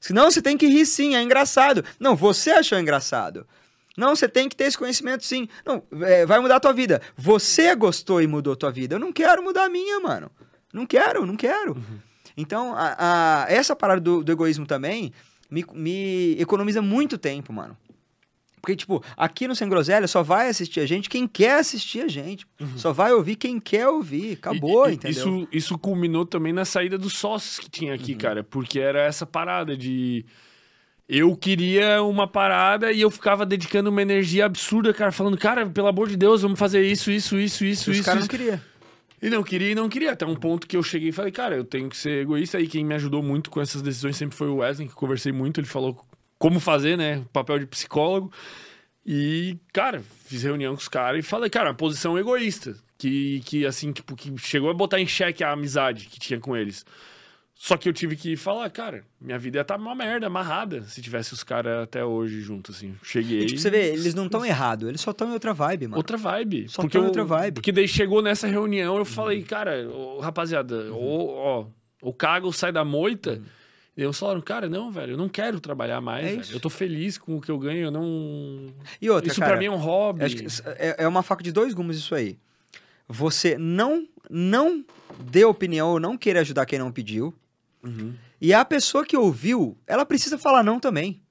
Senão você tem que rir sim, é engraçado. Não, você achou engraçado. Não, você tem que ter esse conhecimento sim. Não, é, vai mudar a tua vida. Você gostou e mudou a tua vida. Eu não quero mudar a minha, mano. Não quero, não quero. Uhum. Então, a, a, essa parada do, do egoísmo também me, me, economiza muito tempo, mano. Porque, tipo, aqui no Sem Groselha só vai assistir a gente quem quer assistir a gente. Uhum. Só vai ouvir quem quer ouvir. Acabou, e, entendeu? Isso, isso culminou também na saída dos sócios que tinha aqui, uhum. cara. Porque era essa parada de eu queria uma parada e eu ficava dedicando uma energia absurda, cara, falando, cara, pelo amor de Deus, vamos fazer isso, isso, isso, isso, Os isso. Os caras não queriam. E não queria e não queria. Até um ponto que eu cheguei e falei, cara, eu tenho que ser egoísta. E quem me ajudou muito com essas decisões sempre foi o Wesley, que conversei muito. Ele falou como fazer, né? Papel de psicólogo. E, cara, fiz reunião com os caras e falei, cara, uma posição egoísta. Que, que assim, tipo, que chegou a botar em xeque a amizade que tinha com eles. Só que eu tive que falar, cara, minha vida ia estar tá uma merda, amarrada, se tivesse os caras até hoje juntos, assim. Cheguei. E, tipo, você vê, eles não estão errados, eles só estão em outra vibe, mano. Outra vibe. Só estão em outra vibe. Porque daí chegou nessa reunião, eu falei, uhum. cara, oh, rapaziada, uhum. ó, o cago sai da moita. Uhum. E eles falaram, cara, não, velho, eu não quero trabalhar mais, é Eu tô feliz com o que eu ganho, eu não. E outra, isso cara, pra mim é um hobby. É, é uma faca de dois gumes isso aí. Você não, não dê opinião ou não querer ajudar quem não pediu. Uhum. E a pessoa que ouviu, ela precisa falar não também.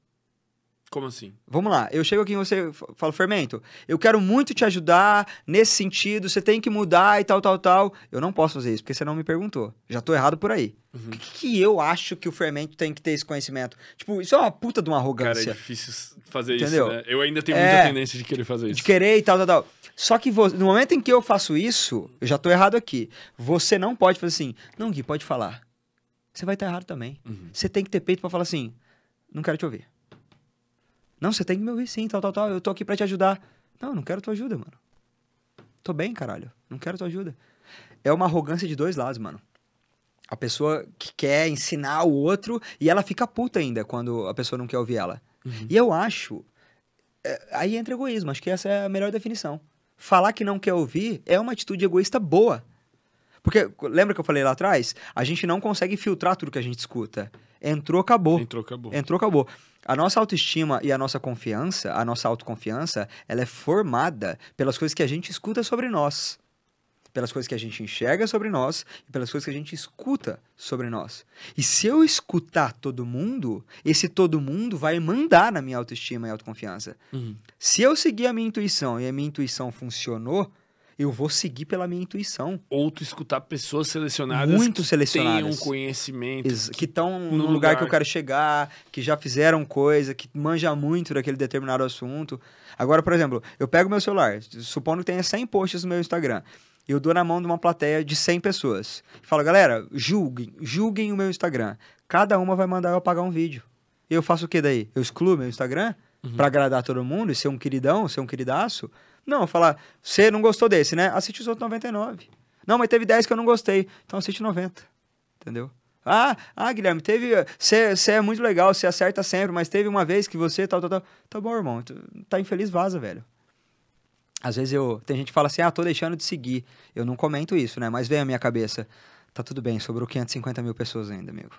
Como assim? Vamos lá, eu chego aqui e você fala, Fermento, eu quero muito te ajudar nesse sentido, você tem que mudar e tal, tal, tal. Eu não posso fazer isso, porque você não me perguntou. Já tô errado por aí. Uhum. que, que, eu acho que o Fermento tem que ter esse conhecimento? Tipo, isso é uma puta de uma arrogância. Cara, é difícil fazer Entendeu? isso, né? Eu ainda tenho muita é, tendência de querer fazer isso. De querer e tal, tal, tal. Só que no momento em que eu faço isso, eu já tô errado aqui. Você não pode fazer assim, não, Gui, pode falar você vai estar errado também. Uhum. Você tem que ter peito para falar assim: não quero te ouvir. Não, você tem que me ouvir sim, tal, tal, tal. Eu tô aqui para te ajudar. Não, não quero tua ajuda, mano. Tô bem, caralho. Não quero tua ajuda. É uma arrogância de dois lados, mano. A pessoa que quer ensinar o outro e ela fica puta ainda quando a pessoa não quer ouvir ela. Uhum. E eu acho. É, aí entra egoísmo. Acho que essa é a melhor definição. Falar que não quer ouvir é uma atitude egoísta boa. Porque, lembra que eu falei lá atrás? A gente não consegue filtrar tudo que a gente escuta. Entrou, acabou. Entrou, acabou. Entrou, acabou. A nossa autoestima e a nossa confiança, a nossa autoconfiança, ela é formada pelas coisas que a gente escuta sobre nós. Pelas coisas que a gente enxerga sobre nós e pelas coisas que a gente escuta sobre nós. E se eu escutar todo mundo, esse todo mundo vai mandar na minha autoestima e autoconfiança. Uhum. Se eu seguir a minha intuição e a minha intuição funcionou, eu vou seguir pela minha intuição. Ou tu escutar pessoas selecionadas muito selecionadas que tenham conhecimento que estão no, lugar, lugar que eu quero chegar, que já fizeram coisa, que manja muito daquele determinado assunto. Agora, por exemplo, eu pego meu celular, supondo que tenha 100 posts no meu Instagram, eu dou na mão de uma plateia de 100 pessoas. Falo, galera, julguem, julguem o meu Instagram. Cada uma vai mandar eu apagar um vídeo. E eu faço o que daí? Eu excluo meu Instagram uhum. para agradar todo mundo e ser um queridão, ser um queridaço? Não, falar, você não gostou desse, né? Assiste os outros 99. Não, mas teve 10 que eu não gostei. Então assiste 90. Entendeu? Ah, ah, Guilherme, teve. Você é muito legal, você acerta sempre, mas teve uma vez que você tal, tal, tal. Tá bom, irmão. Tá infeliz, vaza, velho. Às vezes eu. Tem gente que fala assim, ah, tô deixando de seguir. Eu não comento isso, né? Mas vem a minha cabeça. Tá tudo bem, sobrou 550 mil pessoas ainda, amigo.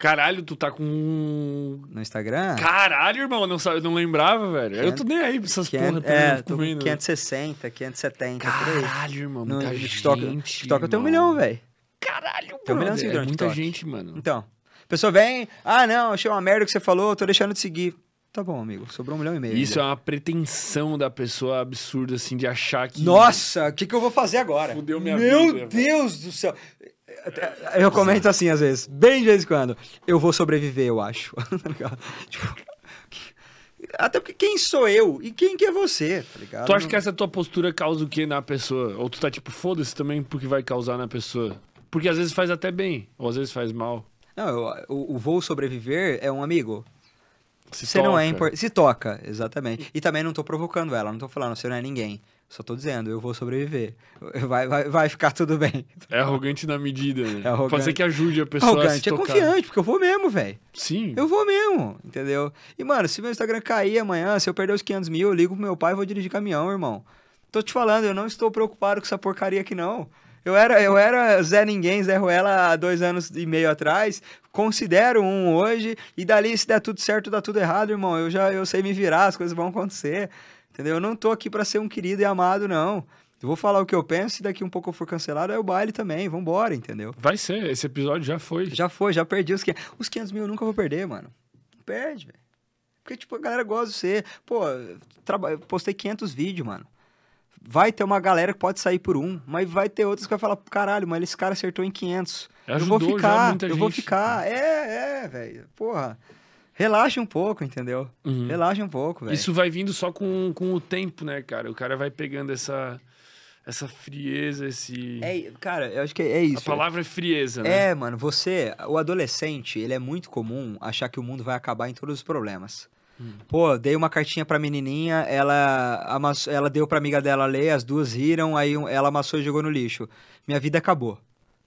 Caralho, tu tá com. No Instagram? Caralho, irmão, não, eu não lembrava, velho. 500, eu tô nem aí pra essas 500, porra. É, tô com 560, 570. Caralho, irmão, muita no TikTok, gente. TikTok eu tenho um milhão, velho. Caralho, Tem um milhão de seguidores. É muita gente, mano. Então, a pessoa vem, ah, não, achei uma merda que você falou, tô deixando de seguir. Tá bom, amigo. Sobrou um milhão e meio. Isso ainda. é uma pretensão da pessoa absurda, assim, de achar que. Nossa, o que, que eu vou fazer agora? Fudeu minha Meu vida. Meu Deus do céu. Eu comento assim às vezes, bem de vez em quando. Eu vou sobreviver, eu acho. tipo, até porque quem sou eu e quem que é você, tá ligado? Tu acha que essa tua postura causa o que na pessoa? Ou tu tá tipo, foda-se também porque vai causar na pessoa? Porque às vezes faz até bem, ou às vezes faz mal. Não, eu, o, o vou sobreviver é um amigo. Se você toca. não é impor... Se toca, exatamente. E também não tô provocando ela, não tô falando, você não é ninguém. Só tô dizendo, eu vou sobreviver. Vai, vai, vai ficar tudo bem. É arrogante na medida, né? É arrogante. Pode ser que ajude a pessoa arrogante a se é tocar. confiante, porque eu vou mesmo, velho. Sim. Eu vou mesmo, entendeu? E, mano, se meu Instagram cair amanhã, se eu perder os 500 mil, eu ligo pro meu pai e vou dirigir caminhão, irmão. Tô te falando, eu não estou preocupado com essa porcaria aqui, não. Eu era, eu era Zé Ninguém, Zé Ruela há dois anos e meio atrás. Considero um hoje. E dali, se der tudo certo, dá tudo errado, irmão. Eu já eu sei me virar, as coisas vão acontecer. Entendeu? Eu não tô aqui para ser um querido e amado, não. Eu vou falar o que eu penso e daqui um pouco eu for cancelado, é o baile também. Vambora, entendeu? Vai ser, esse episódio já foi. Já foi, já perdi os 500. Os 500 mil eu nunca vou perder, mano. Não perde, velho. Porque, tipo, a galera gosta de você. Pô, traba... postei 500 vídeos, mano. Vai ter uma galera que pode sair por um, mas vai ter outros que vai falar, caralho, mas esse cara acertou em 500. Ajudou eu vou ficar, eu gente. vou ficar. É, é, velho. Porra. Relaxa um pouco, entendeu? Uhum. Relaxa um pouco, velho. Isso vai vindo só com, com o tempo, né, cara? O cara vai pegando essa essa frieza, esse. É, cara, eu acho que é isso. A palavra é frieza, né? É, mano, você, o adolescente, ele é muito comum achar que o mundo vai acabar em todos os problemas. Hum. Pô, dei uma cartinha pra menininha, ela, amassou, ela deu pra amiga dela ler, as duas riram, aí ela amassou e jogou no lixo. Minha vida acabou.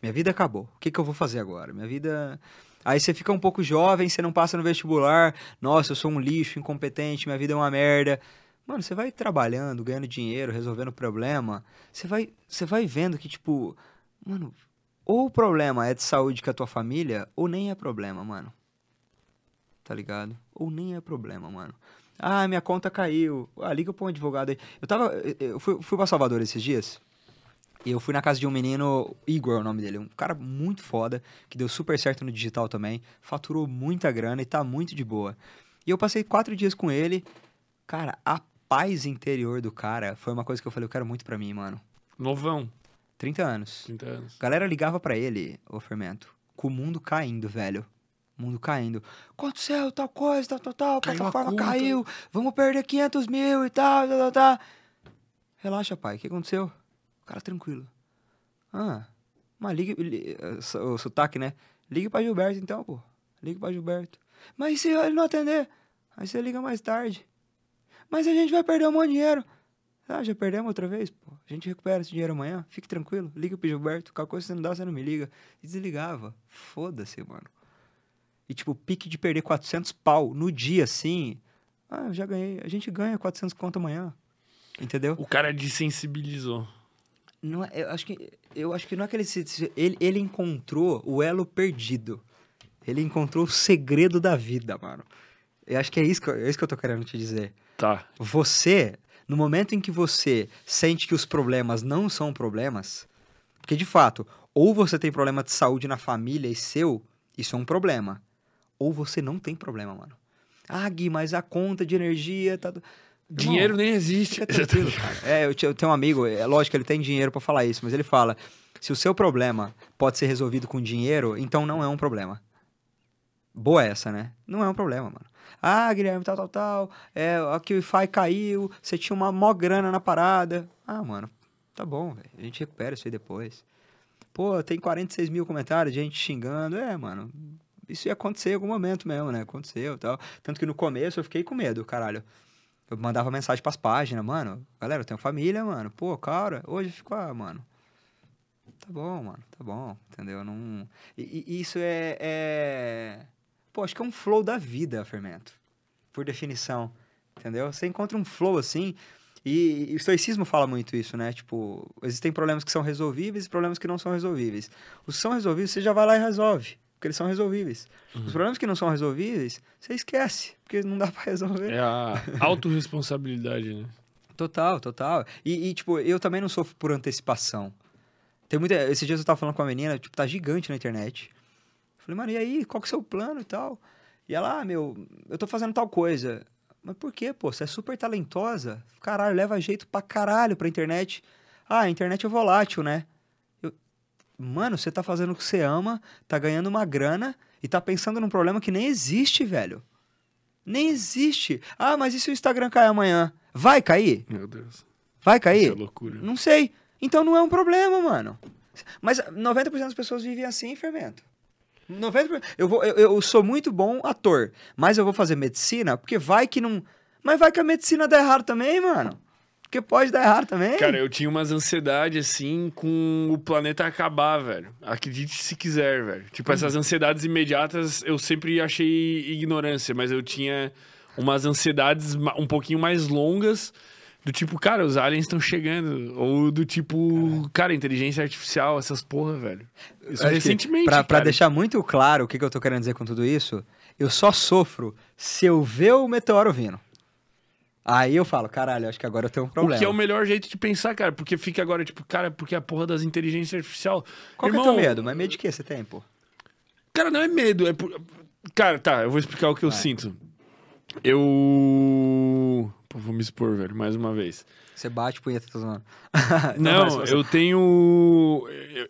Minha vida acabou. O que, que eu vou fazer agora? Minha vida. Aí você fica um pouco jovem, você não passa no vestibular. Nossa, eu sou um lixo, incompetente, minha vida é uma merda. Mano, você vai trabalhando, ganhando dinheiro, resolvendo problema. Você vai, você vai vendo que, tipo, mano, ou o problema é de saúde com a tua família, ou nem é problema, mano. Tá ligado? Ou nem é problema, mano. Ah, minha conta caiu. Ah, liga pra um advogado aí. Eu tava. Eu fui, fui pra Salvador esses dias. E eu fui na casa de um menino, Igor é o nome dele, um cara muito foda, que deu super certo no digital também, faturou muita grana e tá muito de boa. E eu passei quatro dias com ele. Cara, a paz interior do cara foi uma coisa que eu falei, eu quero muito pra mim, mano. Novão. 30 anos. 30 anos. Galera ligava para ele, o Fermento, com o mundo caindo, velho. Mundo caindo. Aconteceu tal coisa, tal, tal, tal, a plataforma caiu, vamos perder 500 mil e tal, tal, tal, tal. Relaxa, pai, o que aconteceu? Cara tranquilo. Ah, mas ligue, ligue o sotaque, né? Ligue pra Gilberto então, pô. Ligue pra Gilberto. Mas se ele não atender? Aí você liga mais tarde. Mas a gente vai perder um monte de dinheiro. Ah, já perdemos outra vez? Pô, a gente recupera esse dinheiro amanhã. Fique tranquilo. Liga pro Gilberto. Qualquer coisa você não dá, você não me liga. E desligava. Foda-se, mano. E tipo, pique de perder 400 pau no dia, assim. Ah, já ganhei. A gente ganha 400 conto amanhã. Entendeu? O cara desensibilizou. Não, é, eu, acho que, eu acho que não é que ele, se, ele, ele encontrou o elo perdido. Ele encontrou o segredo da vida, mano. Eu acho que é isso que, é isso que eu tô querendo te dizer. Tá. Você, no momento em que você sente que os problemas não são problemas, porque de fato, ou você tem problema de saúde na família e seu, isso é um problema. Ou você não tem problema, mano. Ah, Gui, mas a conta de energia tá. Dinheiro nem existe. É, eu, tenho um amigo, é lógico que ele tem dinheiro para falar isso, mas ele fala: se o seu problema pode ser resolvido com dinheiro, então não é um problema. Boa essa, né? Não é um problema, mano. Ah, Guilherme, tal, tal, tal. É, aqui o Wi-Fi caiu, você tinha uma mó grana na parada. Ah, mano, tá bom, velho. A gente recupera isso aí depois. Pô, tem 46 mil comentários, gente xingando. É, mano, isso ia acontecer em algum momento mesmo, né? Aconteceu tal. Tanto que no começo eu fiquei com medo, caralho. Eu mandava mensagem pras páginas, mano. Galera, eu tenho família, mano. Pô, cara, hoje ficou, ah, mano. Tá bom, mano, tá bom, entendeu? Não... E, e isso é, é, Pô, acho que é um flow da vida, fermento. Por definição, entendeu? Você encontra um flow assim. E, e o estoicismo fala muito isso, né? Tipo, existem problemas que são resolvíveis e problemas que não são resolvíveis. Os que são resolvíveis, você já vai lá e resolve porque eles são resolvíveis. Uhum. Os problemas que não são resolvíveis, você esquece, porque não dá para resolver. É a autorresponsabilidade, né? Total, total. E, e, tipo, eu também não sofro por antecipação. Tem muita... Esses dias eu tava falando com uma menina, tipo, tá gigante na internet. falei, mano, e aí, qual que é o seu plano e tal? E ela, ah, meu, eu tô fazendo tal coisa. Mas por quê, pô? Você é super talentosa. Caralho, leva jeito pra caralho pra internet. Ah, a internet é volátil, né? Mano, você tá fazendo o que você ama, tá ganhando uma grana e tá pensando num problema que nem existe, velho. Nem existe. Ah, mas e se o Instagram cair amanhã? Vai cair? Meu Deus. Vai cair? Isso é loucura. Não sei. Então não é um problema, mano. Mas 90% das pessoas vivem assim, fermento. 90%. Eu, vou, eu, eu sou muito bom ator, mas eu vou fazer medicina porque vai que não. Mas vai que a medicina dá errado também, mano. Porque pode dar errado também. Cara, eu tinha umas ansiedades, assim, com o planeta acabar, velho. Acredite se quiser, velho. Tipo, uhum. essas ansiedades imediatas eu sempre achei ignorância, mas eu tinha umas ansiedades um pouquinho mais longas. Do tipo, cara, os aliens estão chegando. Ou do tipo, cara, inteligência artificial, essas porra, velho. Isso recentemente. Pra, pra, deixar muito claro o que, que eu tô querendo dizer com tudo isso, eu só sofro se eu ver o meteoro vindo. Aí eu falo, caralho, acho que agora eu tenho um problema. O que é o melhor jeito de pensar, cara, porque fica agora, tipo, cara, porque a porra das inteligências artificial. Qual Irmão, que é o teu medo? Mas medo de que você tem, pô? Cara, não é medo, é por... Cara, tá, eu vou explicar o que eu sinto. Eu. Pô, vou me expor, velho, mais uma vez. Você bate punheta, tô zoando. não, não eu tenho.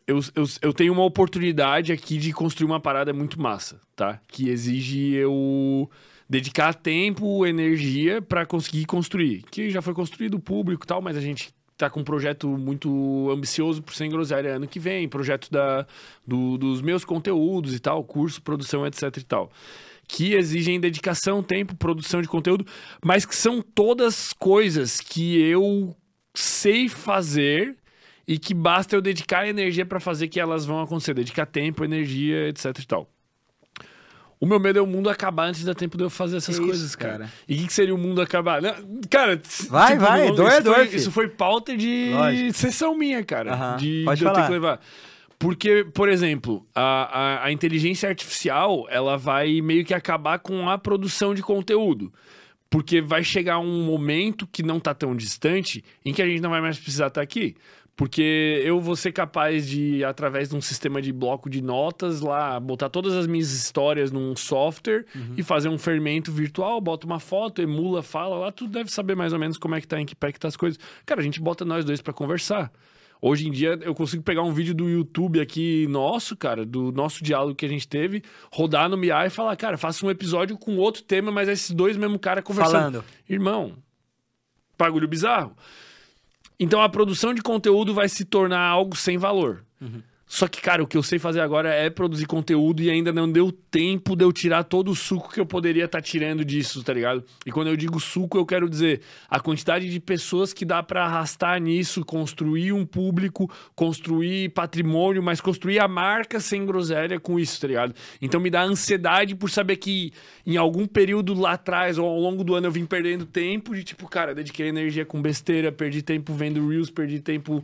Eu, eu, eu tenho uma oportunidade aqui de construir uma parada muito massa, tá? Que exige eu dedicar tempo, energia para conseguir construir. Que já foi construído público e tal, mas a gente tá com um projeto muito ambicioso pro Sem Groselha ano que vem, projeto da, do, dos meus conteúdos e tal, curso, produção, etc e tal. Que exigem dedicação, tempo, produção de conteúdo, mas que são todas coisas que eu sei fazer e que basta eu dedicar energia para fazer que elas vão acontecer, dedicar tempo, energia, etc e tal. O meu medo é o mundo acabar antes da tempo de eu fazer essas Que coisas, isso, cara. cara? E o que, que seria o mundo acabar? Não, cara, Vai, vai, isso dor é dor, foi-. Isso foi pauta de Lógico. sessão minha, cara. Aham, De, pode de eu ter falar. que levar. Porque, por exemplo, a, a, a inteligência artificial, ela vai meio que acabar com a produção de conteúdo. Porque vai chegar um momento que não tá tão distante em que a gente não vai mais precisar estar aqui. Porque eu vou ser capaz de, através de um sistema de bloco de notas lá, botar todas as minhas histórias num software e fazer um fermento virtual, bota uma foto, emula, fala lá, tu deve saber mais ou menos como é que tá, em que pé que tá as coisas. Cara, a gente bota nós dois pra conversar. Hoje em dia eu consigo pegar um vídeo do YouTube aqui nosso, cara, do nosso diálogo que a gente teve, rodar no MIA e falar, cara, faça um episódio com outro tema, mas esses dois mesmo cara conversando. Falando. Irmão, bagulho bizarro. Então a produção de conteúdo vai se tornar algo sem valor. Só que, cara, o que eu sei fazer agora é produzir conteúdo e ainda não deu tempo de eu tirar todo o suco que eu poderia estar tirando disso, tá ligado? E quando eu digo suco, eu quero dizer a quantidade de pessoas que dá pra arrastar nisso, construir um público, construir patrimônio, mas construir a marca sem groselha com isso, tá ligado? Então me dá ansiedade por saber que em algum período lá atrás ou ao longo do ano eu vim perdendo tempo de tipo, cara, dediquei energia com besteira, perdi tempo vendo Reels, perdi tempo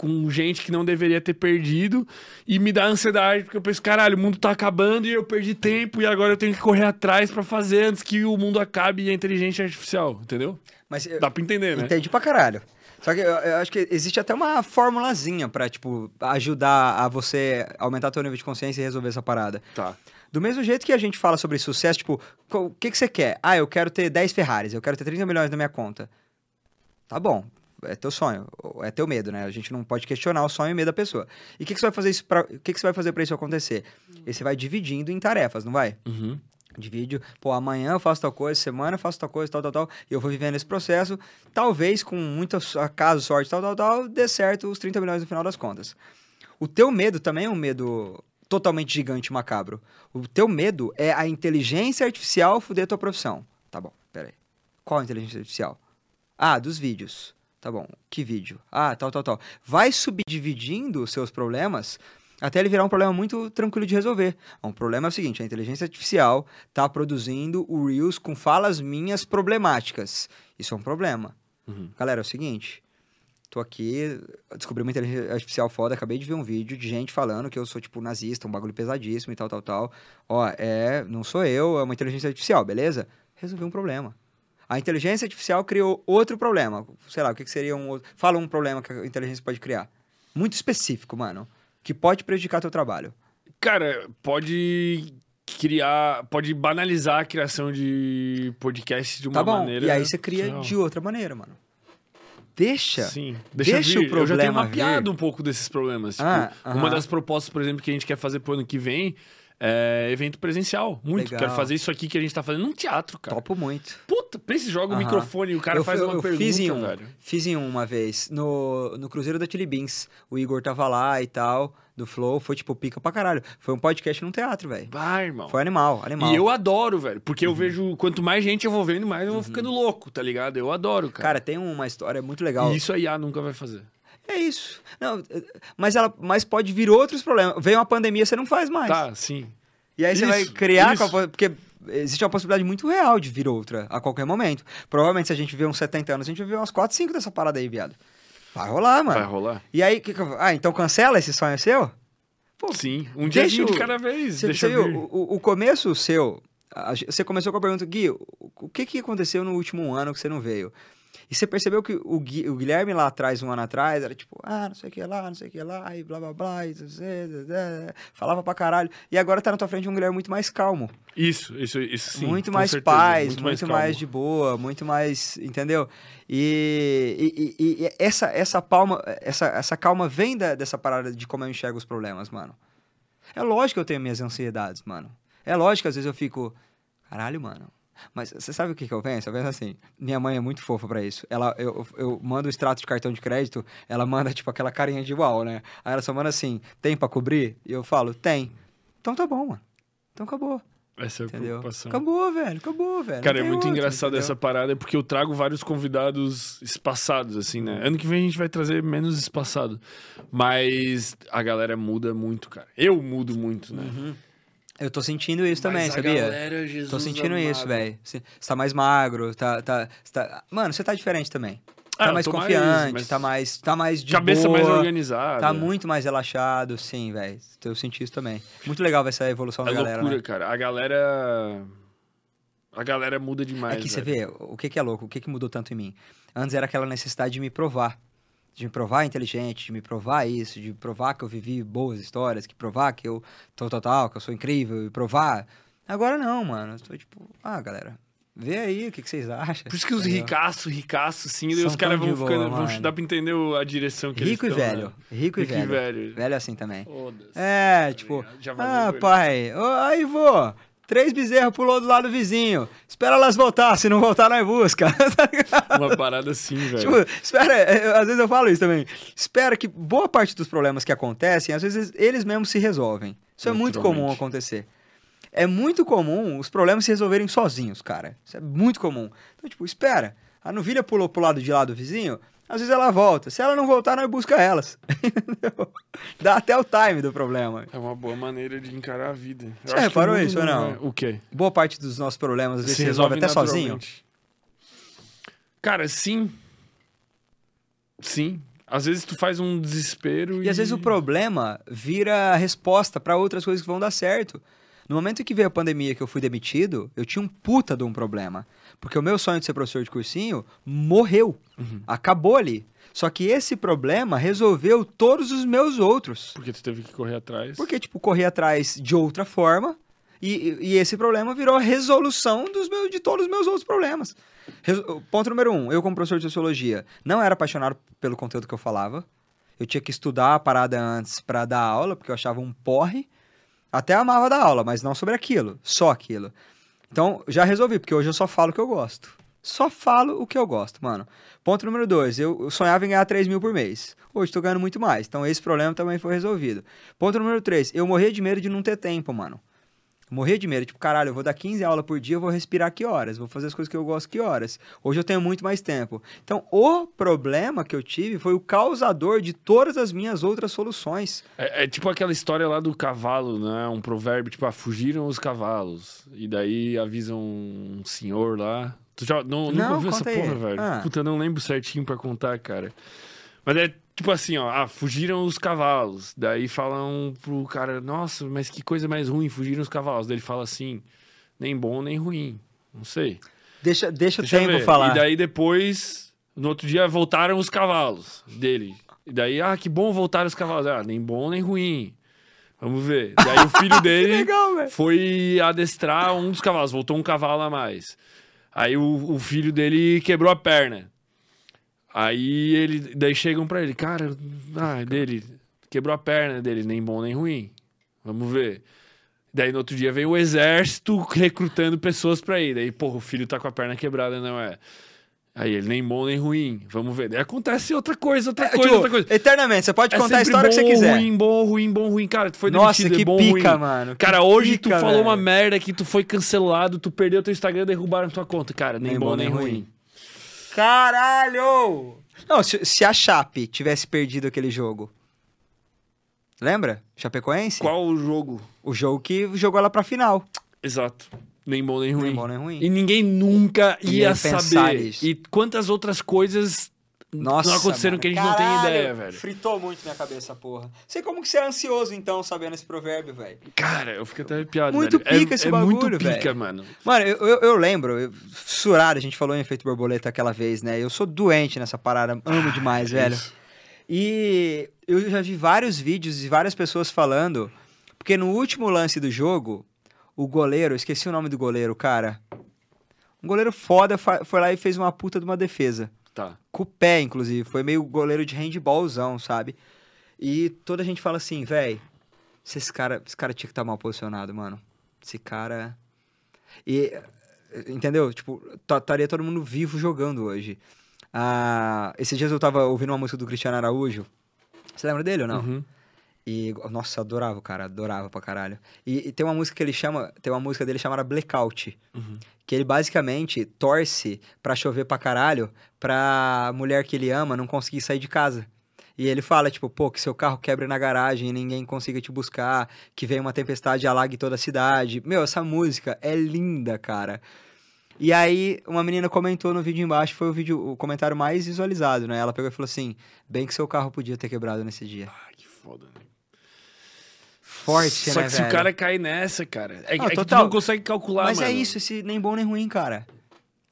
com gente que não deveria ter perdido e me dá ansiedade porque eu penso, caralho, o mundo tá acabando e eu perdi tempo e agora eu tenho que correr atrás pra fazer antes que o mundo acabe e a inteligência artificial, entendeu? Mas Dá pra entender, né? entendi pra caralho. Só que eu, eu acho que existe até uma formulazinha pra, tipo, ajudar a você aumentar teu nível de consciência e resolver essa parada. Tá. Do mesmo jeito que a gente fala sobre sucesso, tipo, o que, que você quer? Ah, eu quero ter 10 Ferraris, eu quero ter 30 milhões na minha conta. Tá bom, é teu sonho, é teu medo, né? A gente não pode questionar o sonho e o medo da pessoa. E o que, que você vai fazer isso pra, o que, que você vai fazer para isso acontecer? E você vai dividindo em tarefas, não vai? Uhum. Divide, pô, amanhã eu faço tal coisa, semana eu faço tal coisa, tal, tal, tal, e eu vou vivendo esse processo. Talvez, com muito acaso, sorte, tal, tal, tal, dê certo os 30 milhões no final das contas. O teu medo também é um medo totalmente gigante e macabro. O teu medo é a inteligência artificial fuder a tua profissão. Tá bom, peraí. Qual inteligência artificial? Ah, dos vídeos. Tá bom, que vídeo? Ah, tal, tal, tal. Vai subdividindo os seus problemas até ele virar um problema muito tranquilo de resolver. Um problema é o seguinte, a inteligência artificial está produzindo o Reels com falas minhas problemáticas. Isso é um problema. Uhum. Galera, é o seguinte, tô aqui, descobri uma inteligência artificial foda, acabei de ver um vídeo de gente falando que eu sou, tipo, nazista, um bagulho pesadíssimo e tal, tal, tal. Ó, é, não sou eu, é uma inteligência artificial, beleza? Resolvi um problema. A inteligência artificial criou outro problema. Sei lá, o que, que seria um outro... Fala um problema que a inteligência pode criar. Muito específico, mano. Que pode prejudicar teu trabalho. Cara, pode criar, pode banalizar a criação de podcast de uma Tá bom? maneira. E aí você cria Não. de outra maneira, mano. Deixa. Sim, deixa, Deixa o Eu já tenho problema mapeado vir. um pouco desses problemas. Tipo, Ah, uma aham. das propostas, por exemplo, que a gente quer fazer pro ano que vem é evento presencial. Muito. Legal. Quero fazer isso aqui que a gente tá fazendo num teatro, cara. Topo muito. Puta, pensa, joga o Aham. microfone e o cara eu, faz eu- uma eu pergunta, fiz em um, velho. Fiz em um uma vez, no, no Cruzeiro da Chili Beans. O Igor tava lá e tal, do Flow. Foi, tipo, pica pra caralho. Foi um podcast num teatro, velho. Vai, irmão. Foi animal, animal. Uhum. E eu adoro, velho. Porque eu vejo, quanto mais gente eu vou vendo, mais eu vou ficando louco, tá ligado? Eu adoro, cara. Cara, tem uma história muito legal. E isso a IA nunca vai fazer. É isso. Não, mas, ela, mas pode vir outros problemas. Veio uma pandemia, você não faz mais. Tá, sim. E aí você vai Isso, criar, com a po- porque existe uma possibilidade muito real de vir outra a qualquer momento. Provavelmente, se a gente viver uns 70 anos, a gente vai viver umas 4, 5 dessa parada aí, viado. Vai rolar, mano. Vai rolar. E aí, que que eu- ah, então cancela esse sonho seu? Pô, Sim. Um dia de cada vez. Você, deixa vir. o, o- o começo seu, você começou com a pergunta, Gui, o, o que, que aconteceu no último ano que você não veio? E você percebeu que o, Gui- o Guilherme lá atrás, um ano atrás, era tipo, ah, não sei o que lá, não sei o que lá, e blá blá blá, e falava pra caralho. E agora tá na tua frente um Guilherme muito mais calmo. Isso, isso, isso sim. muito mais certeza, paz, muito, mais, calmo. de boa, muito mais, entendeu? E, e- e- e essa, essa, palma, essa, essa calma vem da- dessa parada de como eu enxergo os problemas, mano. É lógico que eu tenho minhas ansiedades, mano. É lógico que às vezes eu fico, caralho, mano. Mas você sabe o que, que eu penso? Eu penso assim, minha mãe é muito fofa pra isso. Ela, eu, eu mando o extrato de cartão de crédito, ela manda, tipo, aquela carinha de uau, né? Aí ela só manda assim, tem pra cobrir? E eu falo, tem. Então tá bom, mano. Então acabou. Essa é a entendeu? preocupação. Acabou, velho. Acabou, velho. Cara, é muito outro, engraçado entendeu? essa parada, porque eu trago vários convidados espaçados, assim, né? Ano que vem a gente vai trazer menos espaçado. Mas a galera muda muito, cara. Eu mudo muito, né? Eu tô sentindo isso também, Mas a sabia? galera, Jesus Tô sentindo amado. isso, velho. Você tá mais magro, tá, tá, você tá... Mano, você tá diferente também. Ah, Tá mais mais, confiante, mas- tá mais, tá mais de Cabeça boa, mais organizada. Tá muito mais relaxado, sim, velho. Eu senti isso também. Muito legal essa evolução É da galera, loucura, né? cara. A galera. A galera muda É demais. que você velho. vê, o que que é louco, o que que mudou tanto em mim? Antes era aquela necessidade de me provar. De me provar inteligente, de me provar isso, de provar que eu vivi boas histórias, que provar que eu tô total, que eu sou incrível, e provar. Agora não, mano. Eu tô tipo, ah, galera, vê aí o que, que vocês acham. Por isso que os ricaços, ricaços, sim, São os caras vão ficando. boa, vão, dá pra entender a direção que Rico e eles estão, velho. né? Rico e Rico e velho. velho. Velho assim também. Foda-se. É, tipo, Já valeu ah, pai, aí vô, três bezerros pulou do lado do vizinho. Espera elas voltar, se não voltar, nós busca. Uma parada assim, velho. Tipo, espera, é, às vezes eu falo isso também. Espera que boa parte dos problemas que acontecem, às vezes eles mesmos se resolvem. Isso é muito comum acontecer. É muito comum os problemas se resolverem sozinhos, cara. Isso é muito comum. Então, tipo, espera. A novilha pulou pro lado de lá do vizinho, às vezes ela volta. Se ela não voltar, nós busca elas. Dá até o time do problema. É uma boa maneira de encarar a vida. Eu Você reparou isso ou não? é- O quê? Boa parte dos nossos problemas às vezes se, resolve até sozinho. Cara, sim. Sim. Às vezes tu faz um desespero e... E às vezes o problema vira a resposta pra outras coisas que vão dar certo. No momento que veio a pandemia que eu fui demitido, eu tinha um puta de um problema. Porque o meu sonho de ser professor de cursinho morreu. Acabou ali. Só que esse problema resolveu todos os meus outros. Porque tu teve que correr atrás. Porque, tipo, corri atrás de outra forma. E, e esse problema virou a resolução dos meus, de todos os meus outros problemas. Resu- Ponto número um. Eu, como professor de sociologia, não era apaixonado pelo conteúdo que eu falava. Eu tinha que estudar a parada antes pra dar aula, porque eu achava um porre. Até amava dar aula, mas não sobre aquilo. Só aquilo. Então, já resolvi, porque hoje eu só falo o que eu gosto. Só falo o que eu gosto, mano. Ponto número dois, eu sonhava em ganhar 3 mil por mês. Hoje tô ganhando muito mais. Então esse problema também foi resolvido. Ponto número três, eu morria de medo de não ter tempo, mano. Morria de medo, tipo, caralho, eu vou dar 15 aulas por dia, eu vou respirar que horas? Vou fazer as coisas que eu gosto que horas? Hoje eu tenho muito mais tempo. Então, o problema que eu tive foi o causador de todas as minhas outras soluções. É, é tipo aquela história lá do cavalo, né? Um provérbio, tipo, ah, fugiram os cavalos. E daí avisam um senhor lá. Tu já não, nunca Não, ouviu essa conta aí. porra, velho? Ah. Puta, eu não lembro certinho pra contar, cara. Mas é tipo assim, ó, ah, fugiram os cavalos. Daí falam pro cara, nossa, mas que coisa mais ruim, fugiram os cavalos. Daí ele fala assim, nem bom nem ruim. Não sei. Deixa, deixa, Deixa o tempo ver. falar. E daí depois, no outro dia, voltaram os cavalos dele. E daí, ah, que bom voltar os cavalos. Ah, nem bom nem ruim. Vamos ver. Daí o filho dele legal, foi adestrar um dos cavalos, voltou um cavalo a mais. Aí o, o filho dele quebrou a perna. Aí ele, daí chegam pra ele, cara, ah, dele quebrou a perna dele, nem bom nem ruim. Vamos ver. Daí no outro dia veio o exército recrutando pessoas pra ir. Daí, porra, o filho tá com a perna quebrada, não é? Aí ele nem bom nem ruim. Vamos ver. Daí acontece outra coisa, outra É, coisa, tipo, outra coisa. Eternamente, você pode É contar a história que você bom, quiser. ruim, bom, ruim, bom, ruim. Cara, tu foi Nossa, demitido, que é bom, pica, ruim. mano. que Cara, hoje tu pica, falou velho. uma merda que tu foi cancelado, tu perdeu teu Instagram, derrubaram tua conta. Cara, nem, bom, nem ruim. Caralho! Não, se, se a Chape tivesse perdido aquele jogo. Lembra? Chapecoense? Qual o jogo? O jogo que jogou ela pra final. Exato. Nem bom, nem ruim. Nem bom, nem ruim. E ninguém nunca ia, saber. nisso. E quantas outras coisas Nossa, não aconteceram mano. que a gente não tem Caralho, ideia, velho. Fritou muito minha cabeça, porra. Sei como que você é ansioso, então, sabendo esse provérbio, velho. Cara, eu fiquei até arrepiado, Muito velho. pica é, esse é muito bagulho, pica, velho. mano. Mano, eu, eu, eu lembro, eu, Surara, a gente falou em efeito borboleta aquela vez, né? Eu sou doente nessa parada, amo demais, velho. Isso. E eu já vi vários vídeos e várias pessoas falando, porque no último lance do jogo, o goleiro, esqueci o nome do goleiro, cara. Um goleiro foda foi lá e fez uma puta de uma defesa. Tá. Com o pé, inclusive. Foi meio goleiro de handballzão, sabe? E toda a gente fala assim, véi, se esse cara, esse cara tinha que estar mal posicionado, mano. Esse cara. E. Entendeu? Tipo, tá- estaria todo mundo vivo jogando hoje. Ah, esses dias eu tava ouvindo uma música do Cristiano Araújo. Você lembra dele ou não? Uhum. E, nossa, adorava o cara, adorava pra caralho. E, e, tem uma música que ele chama, tem uma música dele chamada Blackout, uhum. Que ele basicamente torce pra chover pra caralho pra mulher que ele ama não conseguir sair de casa. E ele fala, tipo, pô, que seu carro quebre na garagem e ninguém consiga te buscar, que vem uma tempestade e alague toda a cidade. Meu, essa música é linda, cara. E aí, uma menina comentou no vídeo embaixo, foi o vídeo, o comentário mais visualizado, né? Ela pegou e falou assim: bem que seu carro podia ter quebrado nesse dia. Ah, que foda, né? Forte, Só né, que velho? se o cara cair nessa, cara, é, Não, é total. não consegue calcular, Mas é mano. isso, esse nem bom nem ruim, cara.